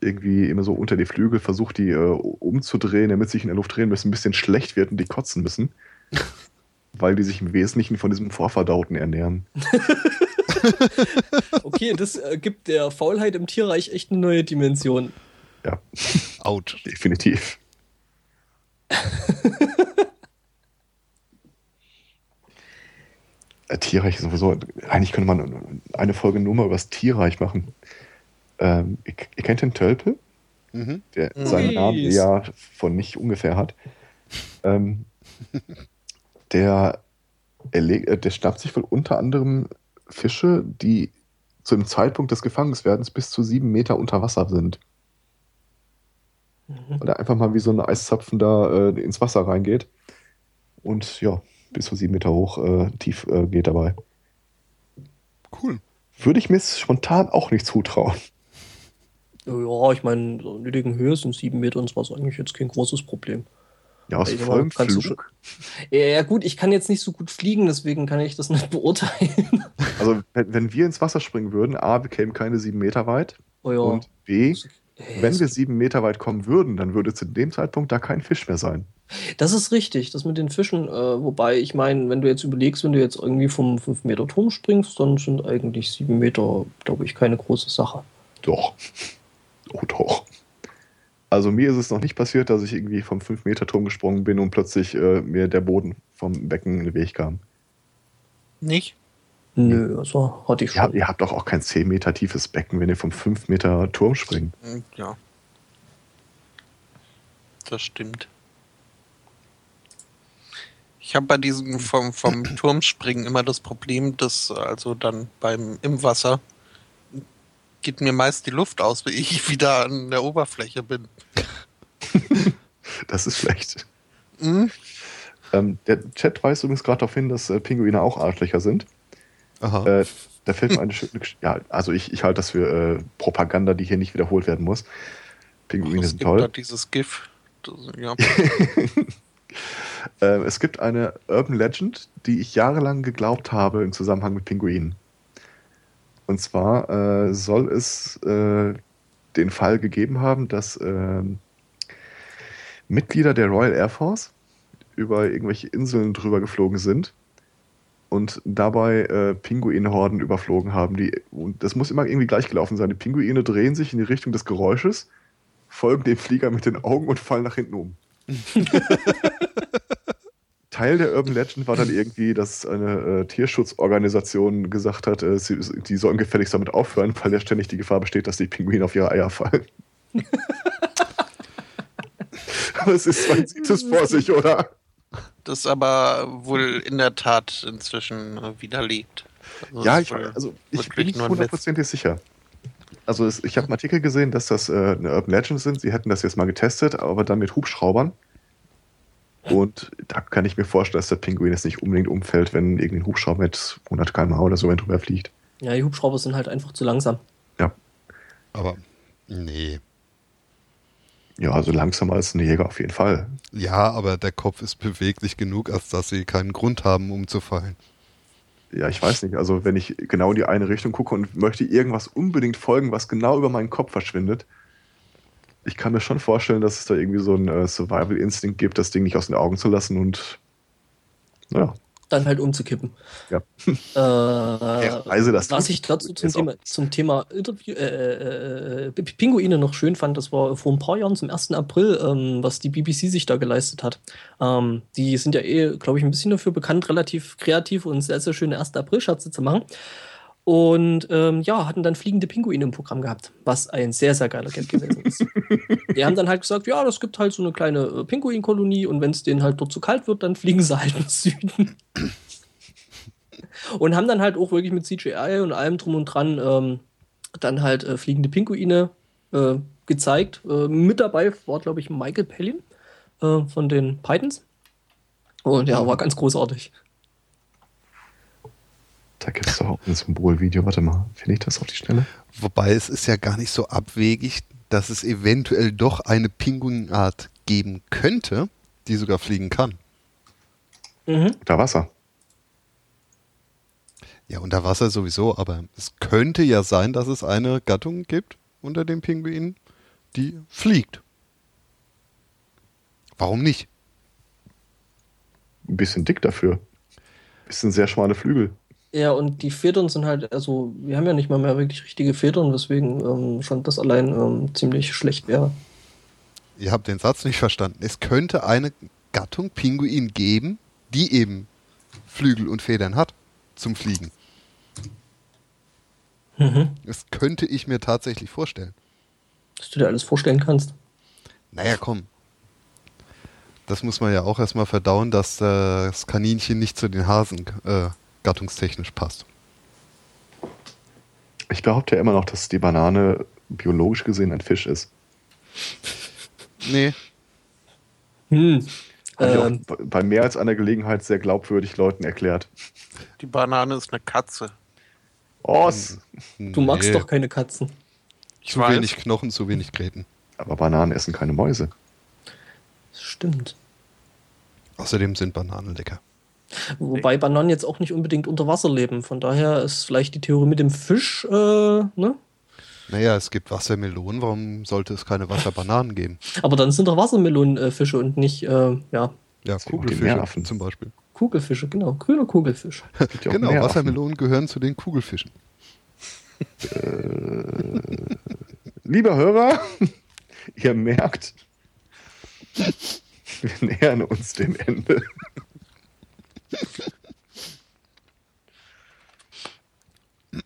Irgendwie immer so unter die Flügel versucht, die äh, umzudrehen, damit sie sich in der Luft drehen müssen, ein bisschen schlecht wird und die kotzen müssen. weil die sich im Wesentlichen von diesem Vorverdauten ernähren. Okay, das äh, gibt der Faulheit im Tierreich echt eine neue Dimension. Ja, Autsch. definitiv. Äh, Tierreich ist sowieso. Eigentlich könnte man eine Folge nur mal über das Tierreich machen. Ähm, ihr, ihr kennt den Tölpel, Mhm. der Mhm. seinen Namen ja von nicht ungefähr hat. Ähm, der, erleg- äh, der schnappt sich wohl unter anderem Fische, die zu dem Zeitpunkt des Gefangenswerdens bis zu sieben Meter unter Wasser sind. Mhm. Weil er einfach mal wie so ein Eiszapfen da äh, ins Wasser reingeht. Und ja, bis zu sieben Meter hoch äh, tief äh, geht dabei. Cool. Würde ich mir spontan auch nicht zutrauen. Ja, ich meine, so in nötigen Höhe sind sieben Meter ins Wasser eigentlich jetzt kein großes Problem. Ja, aus vollem Flug. Ja, ja, gut, ich kann jetzt nicht so gut fliegen, deswegen kann ich das nicht beurteilen. Also, wenn, wenn wir ins Wasser springen würden, A, wir kämen keine sieben Meter weit. Oh ja. Und B, Ey, wenn das- wir sieben Meter weit kommen würden, dann würde zu dem Zeitpunkt da kein Fisch mehr sein. Das ist richtig, das mit den Fischen. Äh, wobei, ich meine, wenn du jetzt überlegst, wenn du jetzt irgendwie vom 5 Meter Turm springst, dann sind eigentlich 7 Meter, glaube ich, keine große Sache. Doch. Oh, doch. Also, mir ist es noch nicht passiert, dass ich irgendwie vom 5-Meter-Turm gesprungen bin und plötzlich äh, mir der Boden vom Becken in den Weg kam. Nicht? Nö, also hatte ich Ihr habt, schon. ihr habt doch auch kein 10 Meter tiefes Becken, wenn ihr vom 5 Meter Turm springt. Hm, Ja. Das stimmt. Ich habe bei diesem vom, vom Turmspringen immer das Problem, dass also dann beim im Wasser geht mir meist die Luft aus, wenn ich wieder an der Oberfläche bin. Das ist schlecht. Hm? Ähm, der Chat weist übrigens gerade darauf hin, dass äh, Pinguine auch Arschlöcher sind. Aha. Äh, da fällt mir eine schöne Gesch- Ja, also ich, ich halte das für äh, Propaganda, die hier nicht wiederholt werden muss. Pinguine es sind gibt da toll. dieses GIF. Das, ja. Äh, es gibt eine Urban Legend, die ich jahrelang geglaubt habe im Zusammenhang mit Pinguinen. Und zwar äh, soll es äh, den Fall gegeben haben, dass ähm, Mitglieder der Royal Air Force über irgendwelche Inseln drüber geflogen sind und dabei äh, Pinguinhorden überflogen haben. Die, und das muss immer irgendwie gleich gelaufen sein. Die Pinguine drehen sich in die Richtung des Geräusches, folgen dem Flieger mit den Augen und fallen nach hinten um. Teil der Urban Legend war dann irgendwie, dass eine äh, Tierschutzorganisation gesagt hat, äh, sie, die sollen gefälligst damit aufhören, weil ja ständig die Gefahr besteht, dass die Pinguine auf ihre Eier fallen. aber es ist, man sieht es vor sich, oder? Das ist aber wohl in der Tat inzwischen äh, widerlegt. Also ja, ich, also ich bin nicht hundertprozentig sicher. Also es, ich habe einen Artikel gesehen, dass das äh, eine Urban Legend sind. Sie hätten das jetzt mal getestet, aber dann mit Hubschraubern. Und da kann ich mir vorstellen, dass der Pinguin jetzt nicht unbedingt umfällt, wenn irgendein Hubschrauber mit 100 km/h oder so drüber fliegt. Ja, die Hubschrauber sind halt einfach zu langsam. Aber nee. Ja, also langsamer als ein Jäger auf jeden Fall. Ja, aber der Kopf ist beweglich genug, als dass sie keinen Grund haben, umzufallen. Ja, ich weiß nicht. Also wenn ich genau in die eine Richtung gucke und möchte irgendwas unbedingt folgen, was genau über meinen Kopf verschwindet, ich kann mir schon vorstellen, dass es da irgendwie so einen äh, Survival-Instinkt gibt, das Ding nicht aus den Augen zu lassen und naja, Dann halt umzukippen. Ja. Äh, also das was ich dazu zum Thema, zum Thema Interview, äh, äh, äh, Pinguine noch schön fand, das war vor ein paar Jahren zum 1. April, ähm, was die BBC sich da geleistet hat. Ähm, die sind ja eh, glaube ich, ein bisschen dafür bekannt, relativ kreativ und sehr, sehr schöne 1. April-Scherze zu machen. Und ähm, ja, hatten dann fliegende Pinguine im Programm gehabt, was ein sehr, sehr geiler Gag gewesen ist. Die haben dann halt gesagt, ja, das gibt halt so eine kleine äh, Pinguinkolonie und wenn es denen halt dort zu kalt wird, dann fliegen sie halt ins Süden. und haben dann halt auch wirklich mit CGI und allem drum und dran ähm, dann halt äh, fliegende Pinguine äh, gezeigt. Äh, mit dabei war, glaube ich, Michael Pellin äh, von den Pythons. Und ja, war ganz großartig. Da gibt es doch auch ein Symbolvideo. Warte mal, finde ich das auf die Schnelle? Wobei es ist ja gar nicht so abwegig, dass es eventuell doch eine Pinguinart geben könnte, die sogar fliegen kann. Mhm. Unter Wasser. Ja, unter Wasser sowieso, aber es könnte ja sein, dass es eine Gattung gibt unter den Pinguinen, die fliegt. Warum nicht? Ein bisschen dick dafür. Bisschen sehr schmale Flügel. Ja, und die Federn sind halt, also wir haben ja nicht mal mehr wirklich richtige Federn, weswegen ähm, schon das allein ähm, ziemlich schlecht wäre. Ihr habt den Satz nicht verstanden. Es könnte eine Gattung Pinguin geben, die eben Flügel und Federn hat zum Fliegen. Mhm. Das könnte ich mir tatsächlich vorstellen. Dass du dir alles vorstellen kannst. Naja, komm. Das muss man ja auch erstmal verdauen, dass äh, das Kaninchen nicht zu den Hasen äh, gattungstechnisch passt. Ich behaupte ja immer noch, dass die Banane biologisch gesehen ein Fisch ist. Nee, Hm. Habe ich Ähm, auch bei mehr als einer Gelegenheit sehr glaubwürdig Leuten erklärt. Die Banane ist eine Katze. Oh, s- du magst nee. doch keine Katzen. Ich zu weiß. wenig Knochen, zu wenig Gräten. aber Bananen essen keine Mäuse. Das stimmt. Außerdem sind Bananen lecker. Wobei Bananen jetzt auch nicht unbedingt unter Wasser leben. Von daher ist vielleicht die Theorie mit dem Fisch, äh, ne? Naja, es gibt Wassermelonen, warum sollte es keine Wasserbananen geben? Aber dann sind doch Wassermelonen äh, Fische und nicht, äh, ja, Ja, Kugelfische zum Beispiel. Kugelfische, genau. Grüner Kugelfisch. Ja Genau, Meeraffen. Wassermelonen gehören zu den Kugelfischen. Lieber Hörer, ihr merkt, wir nähern uns dem Ende.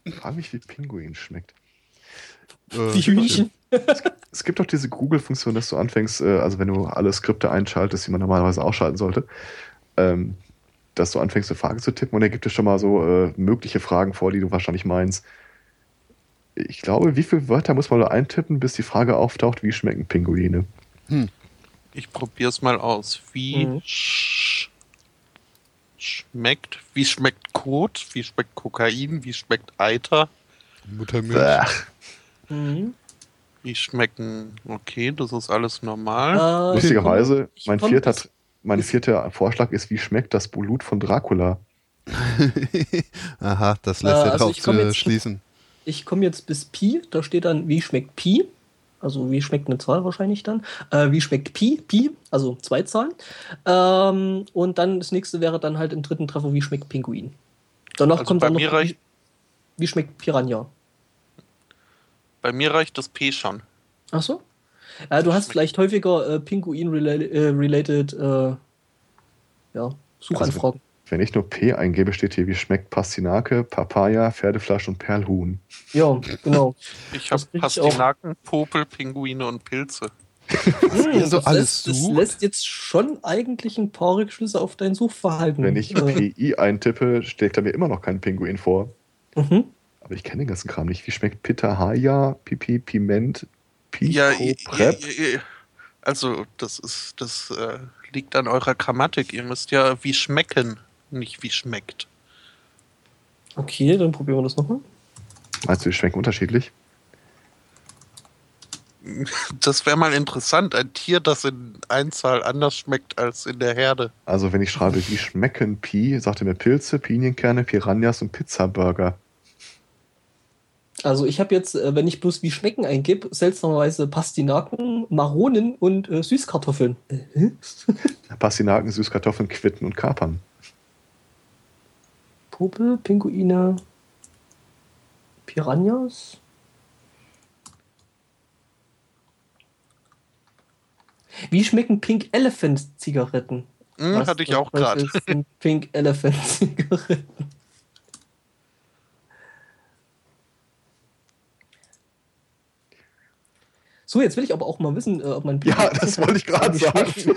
Ich frage mich, wie Pinguin schmeckt. Äh, Wie Hühnchen. Es gibt doch diese Google-Funktion, dass du anfängst, äh, also wenn du alle Skripte einschaltest, die man normalerweise ausschalten sollte, ähm, dass du anfängst, eine Frage zu tippen und er gibt dir schon mal so äh, mögliche Fragen vor, die du wahrscheinlich meinst. Ich glaube, wie viele Wörter muss man da eintippen, bis die Frage auftaucht, wie schmecken Pinguine? Ich probier's mal aus. Wie Mhm. sch schmeckt, wie schmeckt Kot, wie schmeckt Kokain, wie schmeckt Eiter, Muttermilch. Ach, Mhm. wie schmecken, okay, das ist alles normal. Äh, lustigerweise, mein vierter, mein vierter Vorschlag ist, wie schmeckt das Blut von Dracula? Aha, das Äh, lässt ja also drauf zu jetzt- schließen. ich komme jetzt bis Pi, da steht dann, wie schmeckt Pi? Also wie schmeckt eine Zahl wahrscheinlich dann? Äh, wie schmeckt Pi? Pi, also zwei Zahlen. Ähm, und dann das nächste wäre dann halt im dritten Treffer, wie schmeckt Pinguin? Danach Also kommt dann noch, mir wie, reicht- wie schmeckt Piranha? Bei mir reicht das P schon. Ach so? Ja, du hast vielleicht häufiger äh, Pinguin-related äh, ja, Suchanfragen. Wenn ich nur P eingebe, steht hier, wie schmeckt Pastinake, Papaya, Pferdefleisch und Perlhuhn. ja, genau. Ich habe. Pastinaken, Popel, Pinguine und Pilze. Hm, so das, alles lässt, das lässt jetzt schon eigentlich ein paar Rückschlüsse auf dein Suchverhalten. Wenn ich äh, PI eintippe, schlägt er mir immer noch kein Pinguin vor. mhm. Aber ich kenne den ganzen Kram nicht. Wie schmeckt Pitahaya, Pipi, Piment, Pico, Ja, Prep? also das ist, das äh, liegt an eurer Grammatik. Ihr müsst ja wie schmecken, nicht wie schmeckt. Okay, dann probieren wir das nochmal. Meinst du, die schmecken unterschiedlich? Das wäre mal interessant. Ein Tier, das in Einzahl anders schmeckt als in der Herde. Also wenn ich schreibe, wie schmecken Pi, sagt er mir Pilze, Pinienkerne, Piranhas und Pizzaburger. Also ich habe jetzt, äh, wenn ich bloß wie schmecken eingib, seltsamerweise Pastinaken, Maronen und äh, Süßkartoffeln. Äh, Pastinaken, Süßkartoffeln, Quitten und Kapern. Popel, Pinguine, Piranhas. Wie schmecken Pink Elephant Zigaretten? Hm, hatte ich auch gerade. Pink Elephant Zigaretten. So, jetzt will ich aber auch mal wissen, äh, ob man Ja, das wollte ich gerade sagen.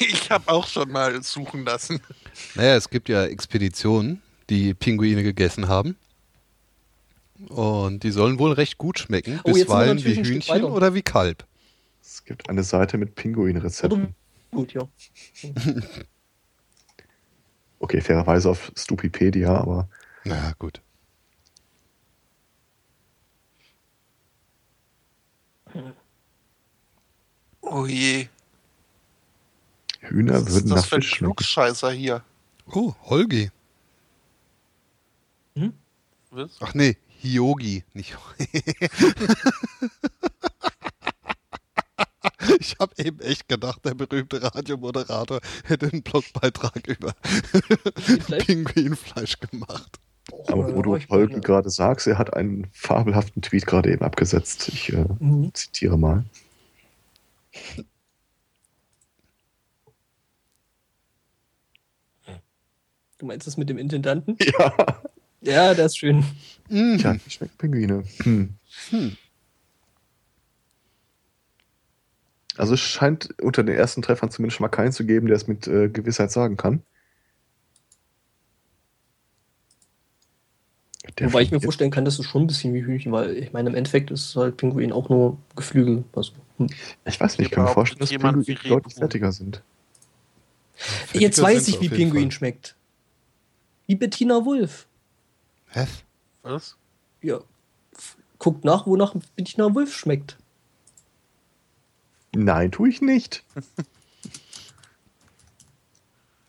Ich habe auch schon mal suchen lassen. Naja, es gibt ja Expeditionen, die Pinguine gegessen haben. Und die sollen wohl recht gut schmecken. Oh, Bisweilen natürlich wie Hühnchen oder wie Kalb. Es gibt eine Seite mit Pinguinrezepten. gut, ja. Okay, fairerweise auf Stupipedia, aber Na gut. Oh je. Hühner Was ist würden nach das für ein Fisch. Klugscheißer hier? Oh, Holgi. Was? Ach nee, Hiogi, nicht. ich habe eben echt gedacht, der berühmte Radiomoderator hätte einen Blogbeitrag über Pinguinfleisch gemacht. Aber wo du Holgi gerade sagst, er hat einen fabelhaften Tweet gerade eben abgesetzt. Ich äh, Mhm. zitiere mal. Du meinst das mit dem Intendanten? Ja. Ja, der ist schön. Mhm. Tja, wie schmecken Pinguine? Hm. Hm. Also es scheint unter den ersten Treffern zumindest schon mal keinen zu geben, der es mit äh, Gewissheit sagen kann. Der Wobei ich mir vorstellen kann, das ist schon ein bisschen wie Hühnchen, weil ich meine, im Endeffekt ist halt Pinguin auch nur Geflügel. Also, hm. jetzt- Ich weiß nicht, ich kann mir vorstellen, dass jemand Pinguine deutlich fertiger sind. Jetzt Fettiger weiß sind ich, wie Pinguin Fall. schmeckt. Wie Bettina Wulff. Hä? Was? Ja. Guckt nach, wonach Bettina Wulff schmeckt. Nein, tue ich nicht.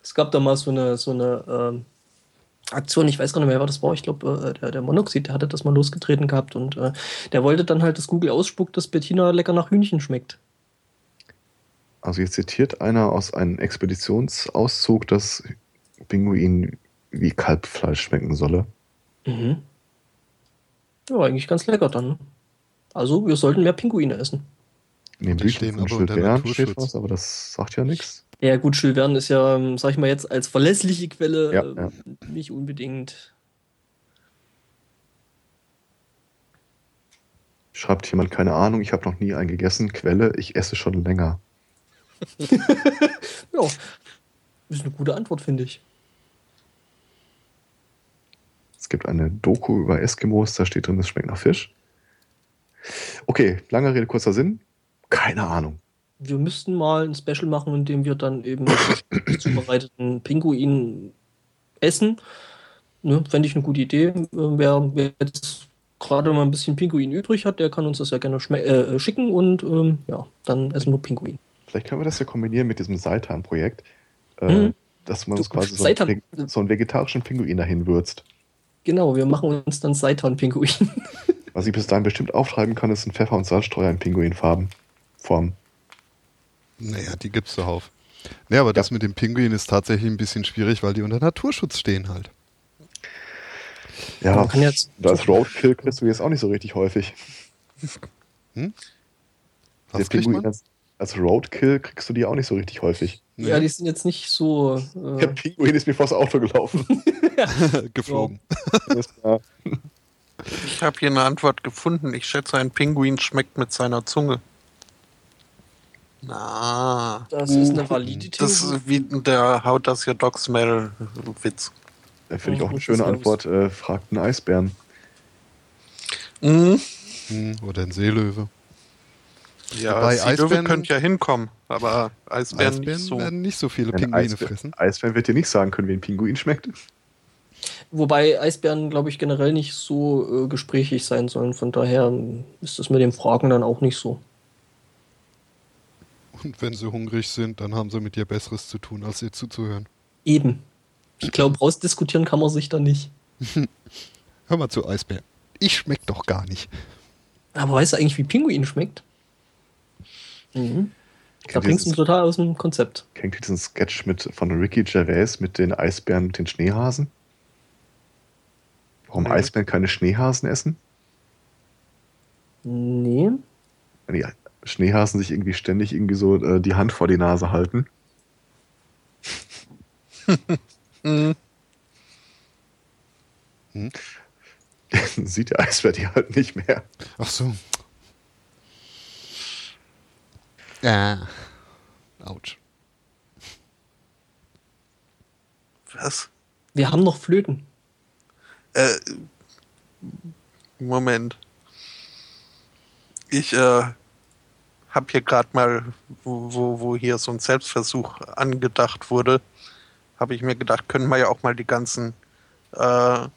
Es gab da mal so eine, so eine ähm, Aktion, ich weiß gar nicht mehr, wer das war. Ich glaube, äh, der, der Monoxid, der hatte das mal losgetreten gehabt und äh, der wollte dann halt, dass Google ausspuckt, dass Bettina lecker nach Hühnchen schmeckt. Also jetzt zitiert einer aus einem Expeditionsauszug, dass Pinguin wie Kalbfleisch schmecken solle. Mhm. Ja, eigentlich ganz lecker dann. Also, wir sollten mehr Pinguine essen. In den Die Büchern von Jules Verne steht was, aber das sagt ja nichts. Ja, gut, Jules Verne ist ja, ähm, sag ich mal jetzt, als verlässliche Quelle Ja, ähm, ja. nicht unbedingt. Schreibt jemand, keine Ahnung, ich habe noch nie einen gegessen. Quelle, ich esse schon länger. Ja, ist eine gute Antwort, finde ich. Es gibt eine Doku über Eskimos, da steht drin, es schmeckt nach Fisch. Okay, lange Rede, kurzer Sinn. Keine Ahnung. Wir müssten mal ein Special machen, in dem wir dann eben zubereiteten Pinguin essen. Ne, Fände ich eine gute Idee. Äh, Wer, wer jetzt gerade mal ein bisschen Pinguin übrig hat, der kann uns das ja gerne schme- äh, schicken und ähm, ja, dann essen wir Pinguin. Vielleicht können wir das ja kombinieren mit diesem Seitan-Projekt, äh, Mhm. dass man Du- uns quasi so einen, so einen vegetarischen Pinguin dahin würzt. Genau, wir machen uns dann Seitan-Pinguin. Was ich bis dahin bestimmt auftreiben kann, ist ein Pfeffer- und Salzstreuer in Pinguinfarben. Form. Naja, die gibt's zuhauf. Ja, aber das mit dem Pinguin ist tatsächlich ein bisschen schwierig, weil die unter Naturschutz stehen halt. Ja, Man kann jetzt- und als Roadkill kriegst du jetzt auch nicht so richtig häufig. Der Was kriegt Pinguin man? als, als Roadkill kriegst du die auch nicht so richtig häufig. Ja, die sind jetzt nicht so. Der Äh, Pinguin ist mir vors Auto gelaufen. geflogen. Ich habe hier eine Antwort gefunden. Ich schätze, ein Pinguin schmeckt mit seiner Zunge. Na, das ist eine valide das Theorie. ist wie der How does your dog smell Witz. Da finde ich Ja, auch eine das schöne Antwort. Äh, fragt einen Eisbären. Mhm. Hm, Oder ein Seelöwe. Ja, Wobei Seelöwe Eisbären- könnte ja hinkommen, aber Eisbären, Eisbären nicht so. werden nicht so viele Ein Pinguine Eisbär, fressen. Eisbären wird dir nicht sagen können, wie ein Pinguin schmeckt. Wobei Eisbären, glaube ich, generell nicht so äh, gesprächig sein sollen. Von daher ist das mit dem Fragen dann auch nicht so. Und wenn sie hungrig sind, dann haben sie mit dir Besseres zu tun, als ihr zuzuhören. Eben. Ich glaube, rausdiskutieren kann man sich da nicht. Hör mal zu, Eisbär. Ich schmeck doch gar nicht. Aber weißt du eigentlich, wie Pinguin schmeckt? Mhm. Da bringst du total aus dem Konzept. Kennt ihr diesen Sketch mit, von Ricky Gervais mit den Eisbären und den Schneehasen? Warum. Eisbären keine Schneehasen essen? Nee. Die Schneehasen sich irgendwie ständig irgendwie so äh, die Hand vor die Nase halten. Mhm. Dann sieht der Eisbär die halt nicht mehr. Ach so. Ja. Autsch. Was? Wir haben noch Flöten. Äh, Moment. Ich äh, habe hier gerade mal, wo, wo, hier so ein Selbstversuch angedacht wurde, habe ich mir gedacht, können wir ja auch mal die ganzen äh,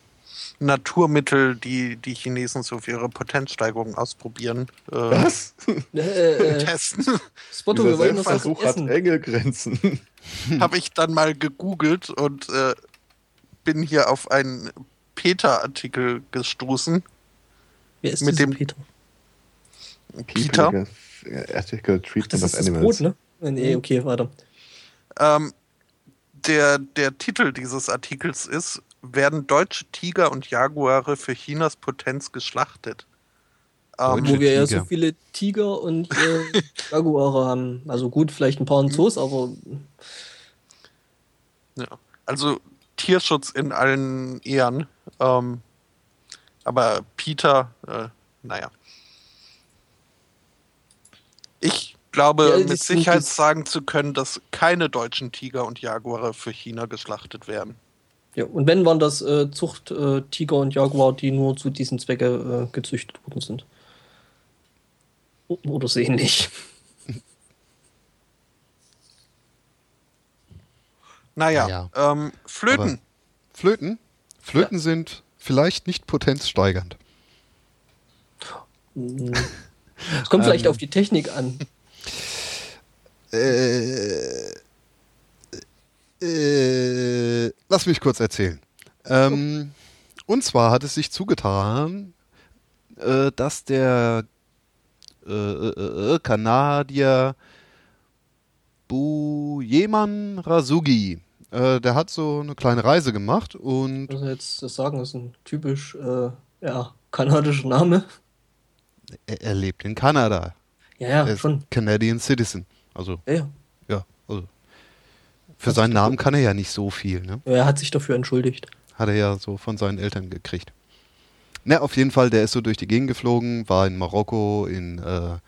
Naturmittel, die die Chinesen so für ihre Potenzsteigerung ausprobieren, äh, Was? Äh, äh, testen. Spotto, wir wollen Selbstversuch hat essen. Engelgrenzen. habe ich dann mal gegoogelt und äh, bin hier auf einen Peter-Artikel gestoßen. Wer ist mit dieser dem- Peter? Peter? Ethical Treatment Das of ist das Animals. Brot, ne? Äh, Nee, okay, weiter. Ähm, der, der Titel dieses Artikels ist, werden deutsche Tiger und Jaguare für Chinas Potenz geschlachtet? Ähm, Wo wir ja Tiger. so viele Tiger und äh, Jaguare haben. Also gut, vielleicht ein paar in Zoos, aber ja. Also Tierschutz in allen Ehren. Ähm, aber Peter, äh, naja. Ich glaube, Ja, mit Sicherheit sagen zu können, dass keine deutschen Tiger und Jaguare für China geschlachtet werden. ja. Und wenn waren das äh, Zucht äh, Tiger und Jaguar, die nur zu diesem Zwecke äh, gezüchtet worden sind. O- Oder so ähnlich. Naja, Ja. Ähm, Flöten. Flöten? Flöten sind vielleicht nicht potenzsteigernd. Es kommt vielleicht Ähm. auf die Technik an. Äh, äh, lass mich kurz erzählen. Ähm, und zwar hat es sich zugetan, äh, dass der äh, äh, äh, Kanadier Bujeman Rasugi, äh, der hat so eine kleine Reise gemacht und Also jetzt das sagen, das ist ein typisch äh, ja, kanadischer Name. Er, er lebt in Kanada. Ja, ja, er ist schon. Canadian Citizen. Also, Ja, ja. ja, also. Für seinen Namen kann er ja nicht so viel, ne? Er hat sich dafür entschuldigt. Hat er ja so von seinen Eltern gekriegt. Na, auf jeden Fall, der ist so durch die Gegend geflogen, war in Marokko, in äh,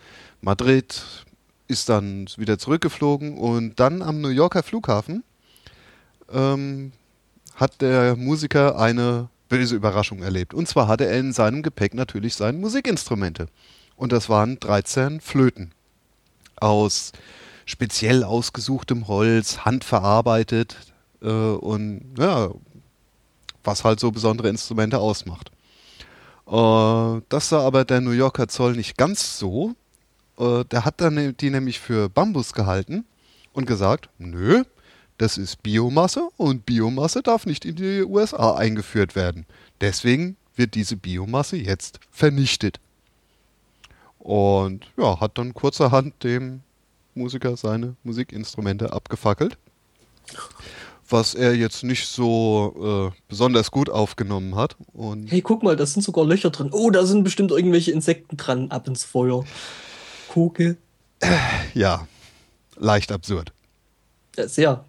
Madrid, ist dann wieder zurückgeflogen und dann am New Yorker Flughafen ähm, hat der Musiker eine böse Überraschung erlebt. Und zwar hatte er in seinem Gepäck natürlich seine Musikinstrumente. Und das waren 13 Flöten aus speziell ausgesuchtem Holz, handverarbeitet äh, und ja, was halt so besondere Instrumente ausmacht. Äh, das sah aber der New Yorker Zoll nicht ganz so. Äh, der hat dann die nämlich für Bambus gehalten und gesagt, nö, das ist Biomasse und Biomasse darf nicht in die USA eingeführt werden. Deswegen wird diese Biomasse jetzt vernichtet. Und ja, hat dann kurzerhand dem Musiker seine Musikinstrumente abgefackelt. Was er jetzt nicht so äh, besonders gut aufgenommen hat. Und Hey, guck mal, da sind sogar Löcher drin. Oh, da sind bestimmt irgendwelche Insekten dran. Ab ins Feuer. Gucke. ja, leicht absurd. Ja, sehr.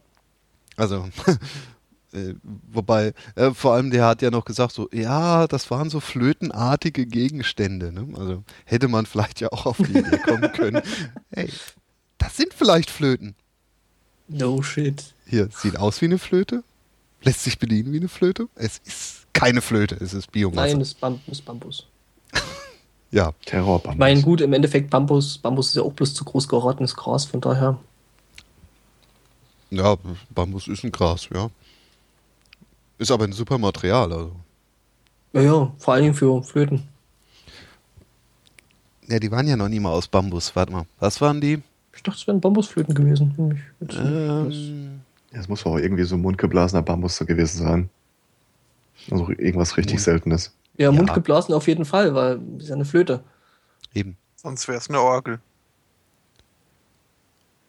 Also, äh, wobei, äh, vor allem der hat ja noch gesagt, so, ja, das waren so flötenartige Gegenstände. Ne? Also hätte man vielleicht ja auch auf die Idee kommen können. Hey, das sind vielleicht Flöten. No shit. Hier, sieht aus wie eine Flöte, lässt sich bedienen wie eine Flöte. Es ist keine Flöte, es ist Biomasse. Nein, das ist, Bam ist Bambus. Ja, Terrorband. Ich meine, gut, im Endeffekt Bambus. Bambus ist ja auch bloß zu groß geratenes Gras, von daher. Ja, Bambus ist ein Gras, ja. Ist aber ein super Material, also. Ja, ja, vor allen Dingen für Flöten. Ja, die waren ja noch nie mal aus Bambus. Warte mal, was waren die? Ich dachte, es wären Bambusflöten gewesen. Ich, Ähm, Ja, Es muss auch irgendwie so mundgeblasener Bambus gewesen sein. Also irgendwas richtig Mund- Seltenes. ja, ja. mundgeblasen auf jeden Fall, weil es ist ja eine Flöte. eben. Sonst wäre es eine Orgel.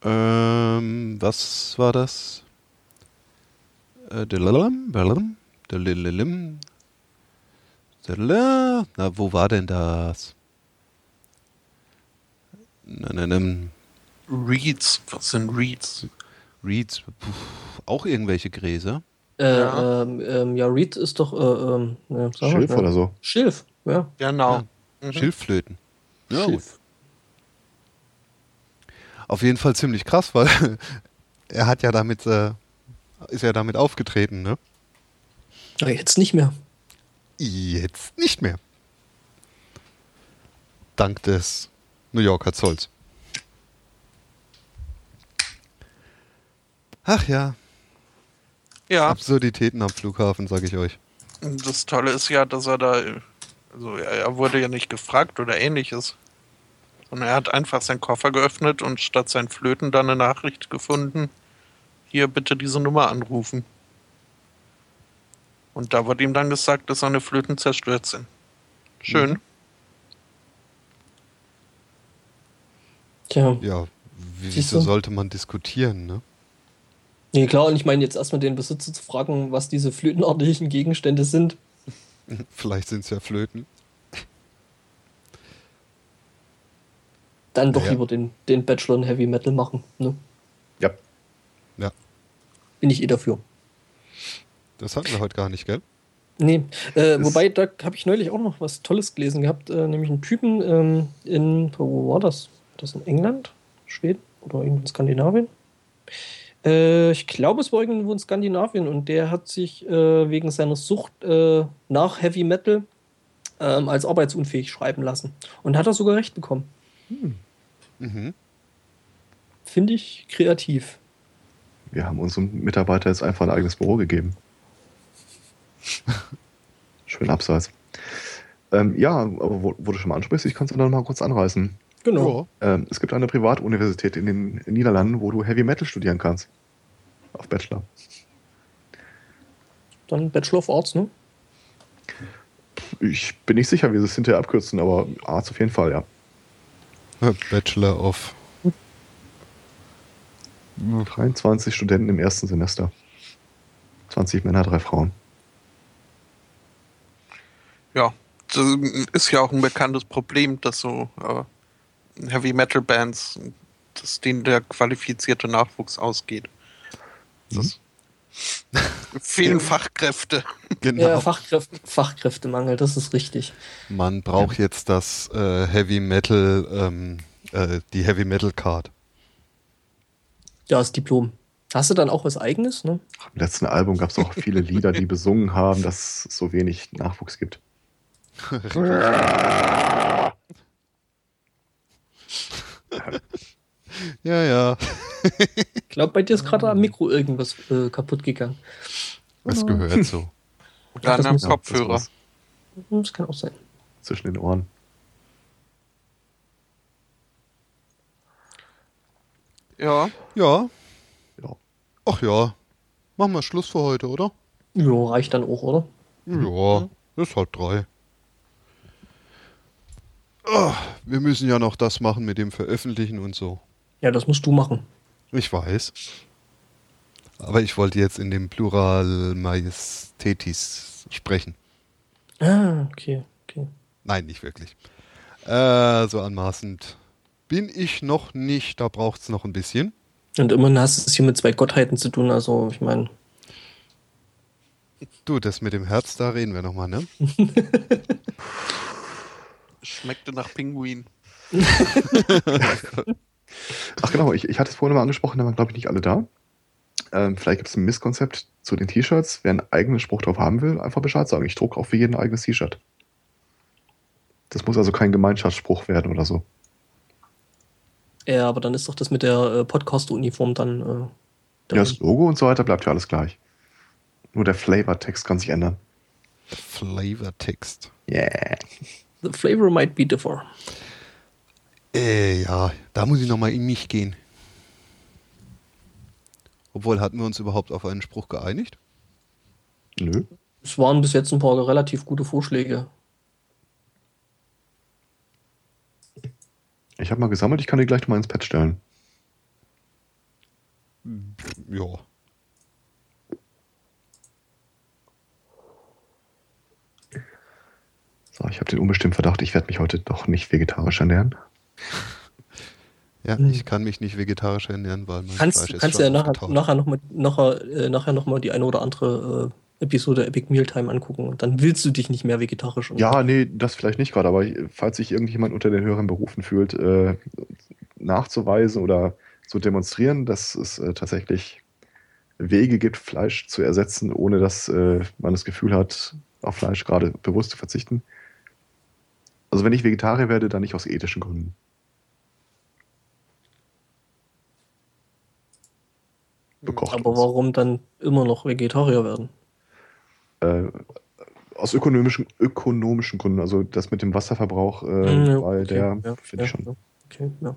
Ähm, was war das? Äh. Na, wo war denn das? Na, na, na, Reeds. Was sind Reeds? Reeds, puh, auch irgendwelche Gräser. Äh, Ja. ähm, ähm, ja, Reed ist doch. Äh, ähm, ja, mal Schilf schnell. oder so. Schilf, ja. Genau. Mhm. Schilfflöten. Ja, gut. Schilf. Auf jeden Fall ziemlich krass, weil er hat ja damit, äh, ist ja damit aufgetreten, ne? Aber jetzt nicht mehr. Jetzt nicht mehr. Dank des New Yorker Zolls. Ach ja, Ja, Absurditäten am Flughafen, sage ich euch. das Tolle ist ja, dass er da. Also, er wurde ja nicht gefragt oder ähnliches. Sondern er hat einfach seinen Koffer geöffnet und statt seinen Flöten dann eine Nachricht gefunden: Hier bitte diese Nummer anrufen. Und da wurde ihm dann gesagt, dass seine Flöten zerstört sind. Schön. Tja. Ja, wieso sollte man diskutieren, ne? Nee, klar, und ich meine jetzt erstmal den Besitzer zu fragen, was diese flötenartigen Gegenstände sind. Vielleicht sind es ja Flöten. Dann doch Ja. lieber den, den Bachelor in Heavy Metal machen. Ne? Ja. Ja, Bin ich eh dafür. das hatten wir heute gar nicht, gell? Nee, äh, wobei, da habe ich neulich auch noch was Tolles gelesen gehabt, äh, nämlich einen Typen ähm, in, wo war das? War das in England? Schweden? Oder irgendwo in Skandinavien? Äh, ich glaube, es war irgendwo in Skandinavien und der hat sich äh, wegen seiner Sucht äh, nach Heavy Metal ähm, als arbeitsunfähig schreiben lassen. Und hat er sogar recht bekommen. Mhm. Finde ich kreativ. Wir haben unserem Mitarbeiter jetzt einfach ein eigenes Büro gegeben. Schön abseits. Ähm, ja, aber wo, wo du schon mal ansprichst, ich kann es dann mal kurz anreißen. Genau. Ähm, es gibt eine Privatuniversität in den Niederlanden, wo du Heavy Metal studieren kannst. Auf Bachelor. Dann Bachelor of Arts, ne? Ich bin nicht sicher, wie sie es hinterher abkürzen, aber Arzt auf jeden Fall, ja. Bachelor of 23 Studenten im ersten Semester. 20 Männer, drei Frauen. Ja, das ist ja auch ein bekanntes Problem, dass so äh, Heavy Metal Bands, dass denen der qualifizierte Nachwuchs ausgeht. Das fehlen Fachkräfte. Genau. Ja, Fachkräfte, Fachkräftemangel, das ist richtig. Man braucht jetzt das äh, Heavy Metal, ähm, äh, die Heavy Metal Card. Ja, das Diplom. Hast du dann auch was eigenes, ne? Im letzten Album gab es auch viele Lieder, die besungen haben, dass es so wenig Nachwuchs gibt. Ja, ja. Ich glaube, bei dir ist gerade am Mikro irgendwas äh, kaputt gegangen. Es gehört so. Oder an einem Kopfhörer. das. Das kann auch sein. Zwischen den Ohren. Ja, Ja, Ja. Ach ja, machen wir Schluss für heute, oder? Ja, reicht dann auch, oder? Ja, ist halt drei. Ah, wir müssen ja noch das machen mit dem Veröffentlichen und so. Ja, das musst du machen. Ich weiß. Aber ich wollte jetzt in dem Plural Majestätis sprechen. Ah, okay, okay. Nein, nicht wirklich. Äh, so anmaßend bin ich noch nicht. Da braucht es noch ein bisschen. Und immerhin hast du es hier mit zwei Gottheiten zu tun, also ich meine. Du, das mit dem Herz, da reden wir nochmal, ne? Schmeckte nach Pinguin. Ach genau, ich, ich hatte es vorhin mal angesprochen, da waren glaube ich nicht alle da. Ähm, vielleicht gibt es ein Misskonzept zu den T-Shirts. Wer einen eigenen Spruch drauf haben will, einfach Bescheid sagen. Ich drucke auch für jeden ein eigenes T-Shirt. Das muss also kein Gemeinschaftsspruch werden oder so. Ja, aber dann ist doch das mit der äh, Podcast-Uniform dann. Äh, Ja, das Logo und so weiter bleibt ja alles gleich. Nur der Flavortext kann sich ändern. Flavortext. Yeah. The flavor might be differ. Äh, ja, da muss ich nochmal in mich gehen. Obwohl, hatten wir uns überhaupt auf einen Spruch geeinigt? Nö. Es waren bis jetzt ein paar relativ gute Vorschläge. Ich habe mal gesammelt, ich kann die gleich noch mal ins Pad stellen. Ja. So, ich habe den unbestimmten Verdacht, ich werde mich heute doch nicht vegetarisch ernähren. Ja, Hm. ich kann mich nicht vegetarisch ernähren, weil mein Kannst, Fleisch ist kannst schon ja nachher, nachher nochmal nachher, äh, nachher noch mal die eine oder andere äh, Episode Epic Mealtime angucken und dann willst du dich nicht mehr vegetarisch Ja, nee, das vielleicht nicht gerade, aber falls sich irgendjemand unter den höheren Berufen fühlt, äh, nachzuweisen oder zu demonstrieren, dass es äh, tatsächlich Wege gibt, Fleisch zu ersetzen, ohne dass äh, man das Gefühl hat, auf Fleisch gerade bewusst zu verzichten. Also wenn ich Vegetarier werde, dann nicht aus ethischen Gründen. Bekocht. Aber warum dann immer noch Vegetarier werden? Äh, aus ökonomischen, ökonomischen Gründen, also das mit dem Wasserverbrauch, äh, Hm, ja, weil okay, der, ja, finde ich ja, schon. ja. Okay, ja.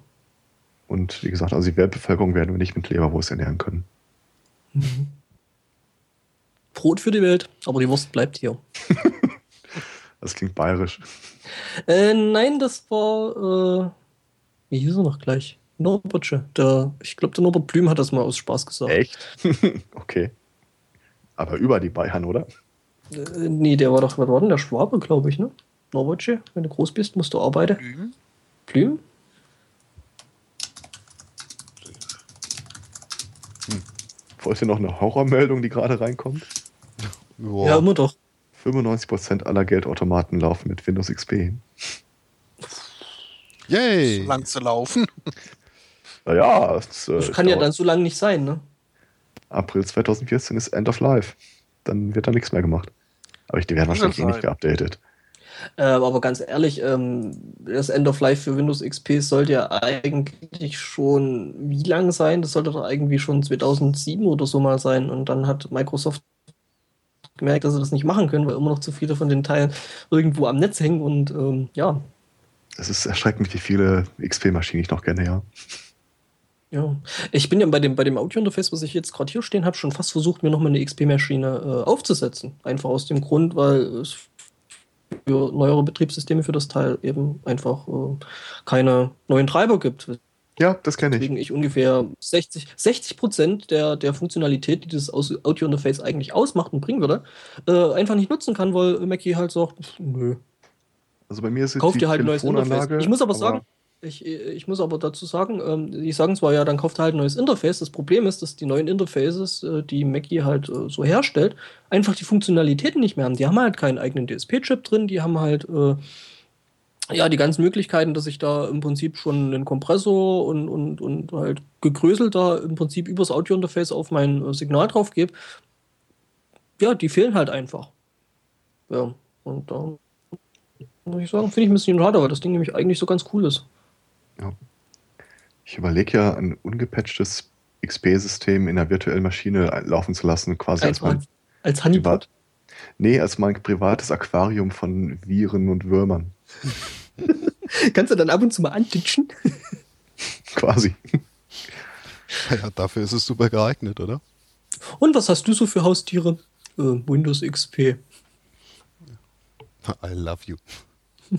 Und wie gesagt, also die Weltbevölkerung werden wir nicht mit Leberwurst ernähren können. Mhm. Brot für die Welt, aber die Wurst bleibt hier. Das klingt bayerisch. Äh, nein, das war, äh, wie hieß er noch gleich? Norbertsche. Der, ich glaube, der Norbert Blüm hat das mal aus Spaß gesagt. Echt? okay. Aber über die Bayern, oder? Äh, nee, der war doch, was war denn der Schwabe, glaube ich, ne? Norbertsche, wenn du groß bist, musst du arbeiten. Blüm? Blüm? Wollt ihr noch eine Horrormeldung, die gerade reinkommt? Ja. Ja, immer doch. 95% aller Geldautomaten laufen mit Windows XP. Yay! Solange sie laufen. Naja, es, äh, Das kann ja dann so lange nicht sein, ne? April 2014 ist End of Life. Dann wird da nichts mehr gemacht. Aber ich, die werden wahrscheinlich eh nicht geupdatet. Äh, aber ganz ehrlich, ähm, das End of Life für Windows XP sollte ja eigentlich schon wie lang sein? Das sollte doch irgendwie schon 2007 oder so mal sein. Und dann hat Microsoft gemerkt, dass sie das nicht machen können, weil immer noch zu viele von den Teilen irgendwo am Netz hängen. Und ähm, ja, Es ist erschreckend, wie viele XP-Maschinen ich noch kenne, ja. Ja. Ich bin ja bei dem, bei dem Audio-Interface, was ich jetzt gerade hier stehen habe, schon fast versucht, mir nochmal eine XP-Maschine äh, aufzusetzen. Einfach aus dem Grund, weil es für neuere Betriebssysteme für das Teil eben einfach äh, keine neuen Treiber gibt. Ja, das kenne ich. Deswegen ich ungefähr 60, 60 Prozent der, der Funktionalität, die das Aus- Audio-Interface eigentlich ausmacht und bringen würde, äh, einfach nicht nutzen kann, weil Mackie halt sagt, nö, Also bei mir ist es kauf die halt ein neues Interface. Telefonanlage, Ich muss aber sagen, ich, ich muss aber dazu sagen, ähm, die sagen zwar ja, dann kauft halt ein neues Interface. Das Problem ist, dass die neuen Interfaces, äh, die Mackie halt äh, so herstellt, einfach die Funktionalitäten nicht mehr haben. Die haben halt keinen eigenen DSP-Chip drin, die haben halt äh, ja die ganzen Möglichkeiten, dass ich da im Prinzip schon einen Kompressor und, und, und halt gegrößelt da im Prinzip übers Audio-Interface auf mein Signal drauf gebe. Ja, die fehlen halt einfach. Ja, und da muss ich sagen, finde ich ein bisschen schade, weil das Ding nämlich eigentlich so ganz cool ist. Ich überlege ja, ein ungepatchtes XP-System in einer virtuellen Maschine laufen zu lassen, quasi als mein, Als, als Honeypot. nee, als mein privates Aquarium von Viren und Würmern. Kannst du dann ab und zu mal antitschen? Quasi. Ja, dafür ist es super geeignet, oder? Und was hast du so für Haustiere? Äh, Windows XP. I love you.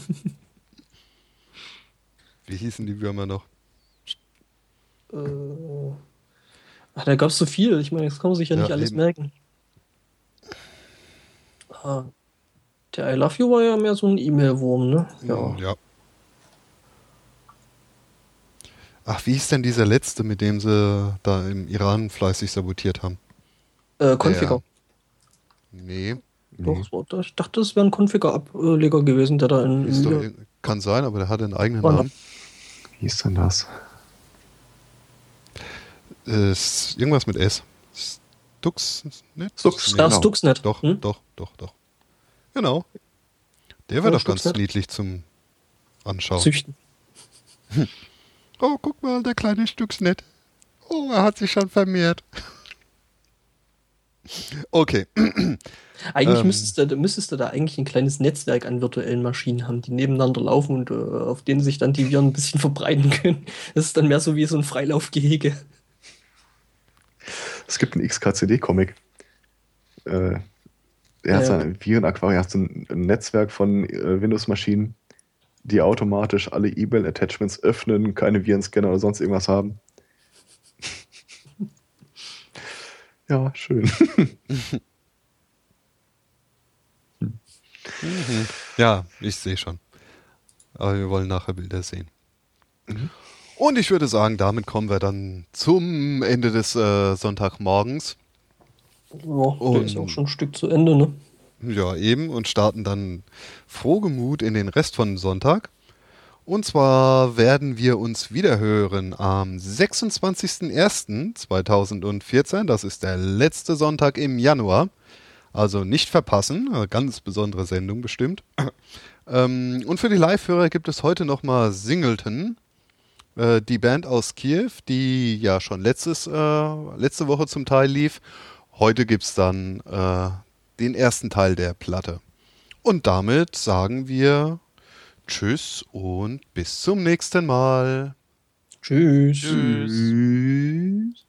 Wie hießen die Würmer noch? Äh, ach, da gab es so viel. Ich meine, jetzt kann man sich ja, Ja, nicht alles eben. merken. Ah, der I Love You war ja mehr so ein E-Mail-Wurm, ne? Ja. ja. Ach, wie hieß denn dieser letzte, mit dem sie da im Iran fleißig sabotiert haben? Äh, Configure. Nee, Doch, war, ich dachte, es wäre ein Configure-Ableger gewesen, der da in. ist doch, kann sein, aber der hat einen eigenen Namen. Wie hieß denn das? S- irgendwas mit S. Stux? Ne? Stux, Nee, genau. Stuxnet. Doch, Hm? doch, doch, doch. Genau. Der war Ja, doch ganz Stuxnet. niedlich zum Anschauen. Züchten. Oh, guck mal, der kleine Stuxnet. Oh, er hat sich schon vermehrt. Okay. Eigentlich Ähm. müsstest, du, müsstest du da eigentlich ein kleines Netzwerk an virtuellen Maschinen haben, die nebeneinander laufen und äh, auf denen sich dann die Viren ein bisschen verbreiten können. Das ist dann mehr so wie so ein Freilaufgehege. Es gibt einen XKCD-Comic. Äh, er hat Ja. sein Virenaquarium, er hat so ein ein Netzwerk von äh, Windows-Maschinen, die automatisch alle E-Mail-Attachments öffnen, keine Virenscanner oder sonst irgendwas haben. ja, schön. Ja, ich sehe schon. Aber wir wollen nachher Bilder sehen. Und ich würde sagen, damit kommen wir dann zum Ende des äh, Sonntagmorgens. Ja, der Und- ist auch schon ein Stück zu Ende, ne? Ja, eben. Und starten dann frohgemut in den Rest von Sonntag. Und zwar werden wir uns wieder hören am 26.01.2014. Das ist der letzte Sonntag im Januar. Also nicht verpassen. Eine ganz besondere Sendung bestimmt. ähm, und für die Live-Hörer gibt es heute nochmal Singleton. Äh, die Band aus Kiew, die ja schon letztes, äh, letzte Woche zum Teil lief. Heute gibt es dann äh, den ersten Teil der Platte. Und damit sagen wir Tschüss und bis zum nächsten Mal. Tschüss. Tschüss. Tschüss.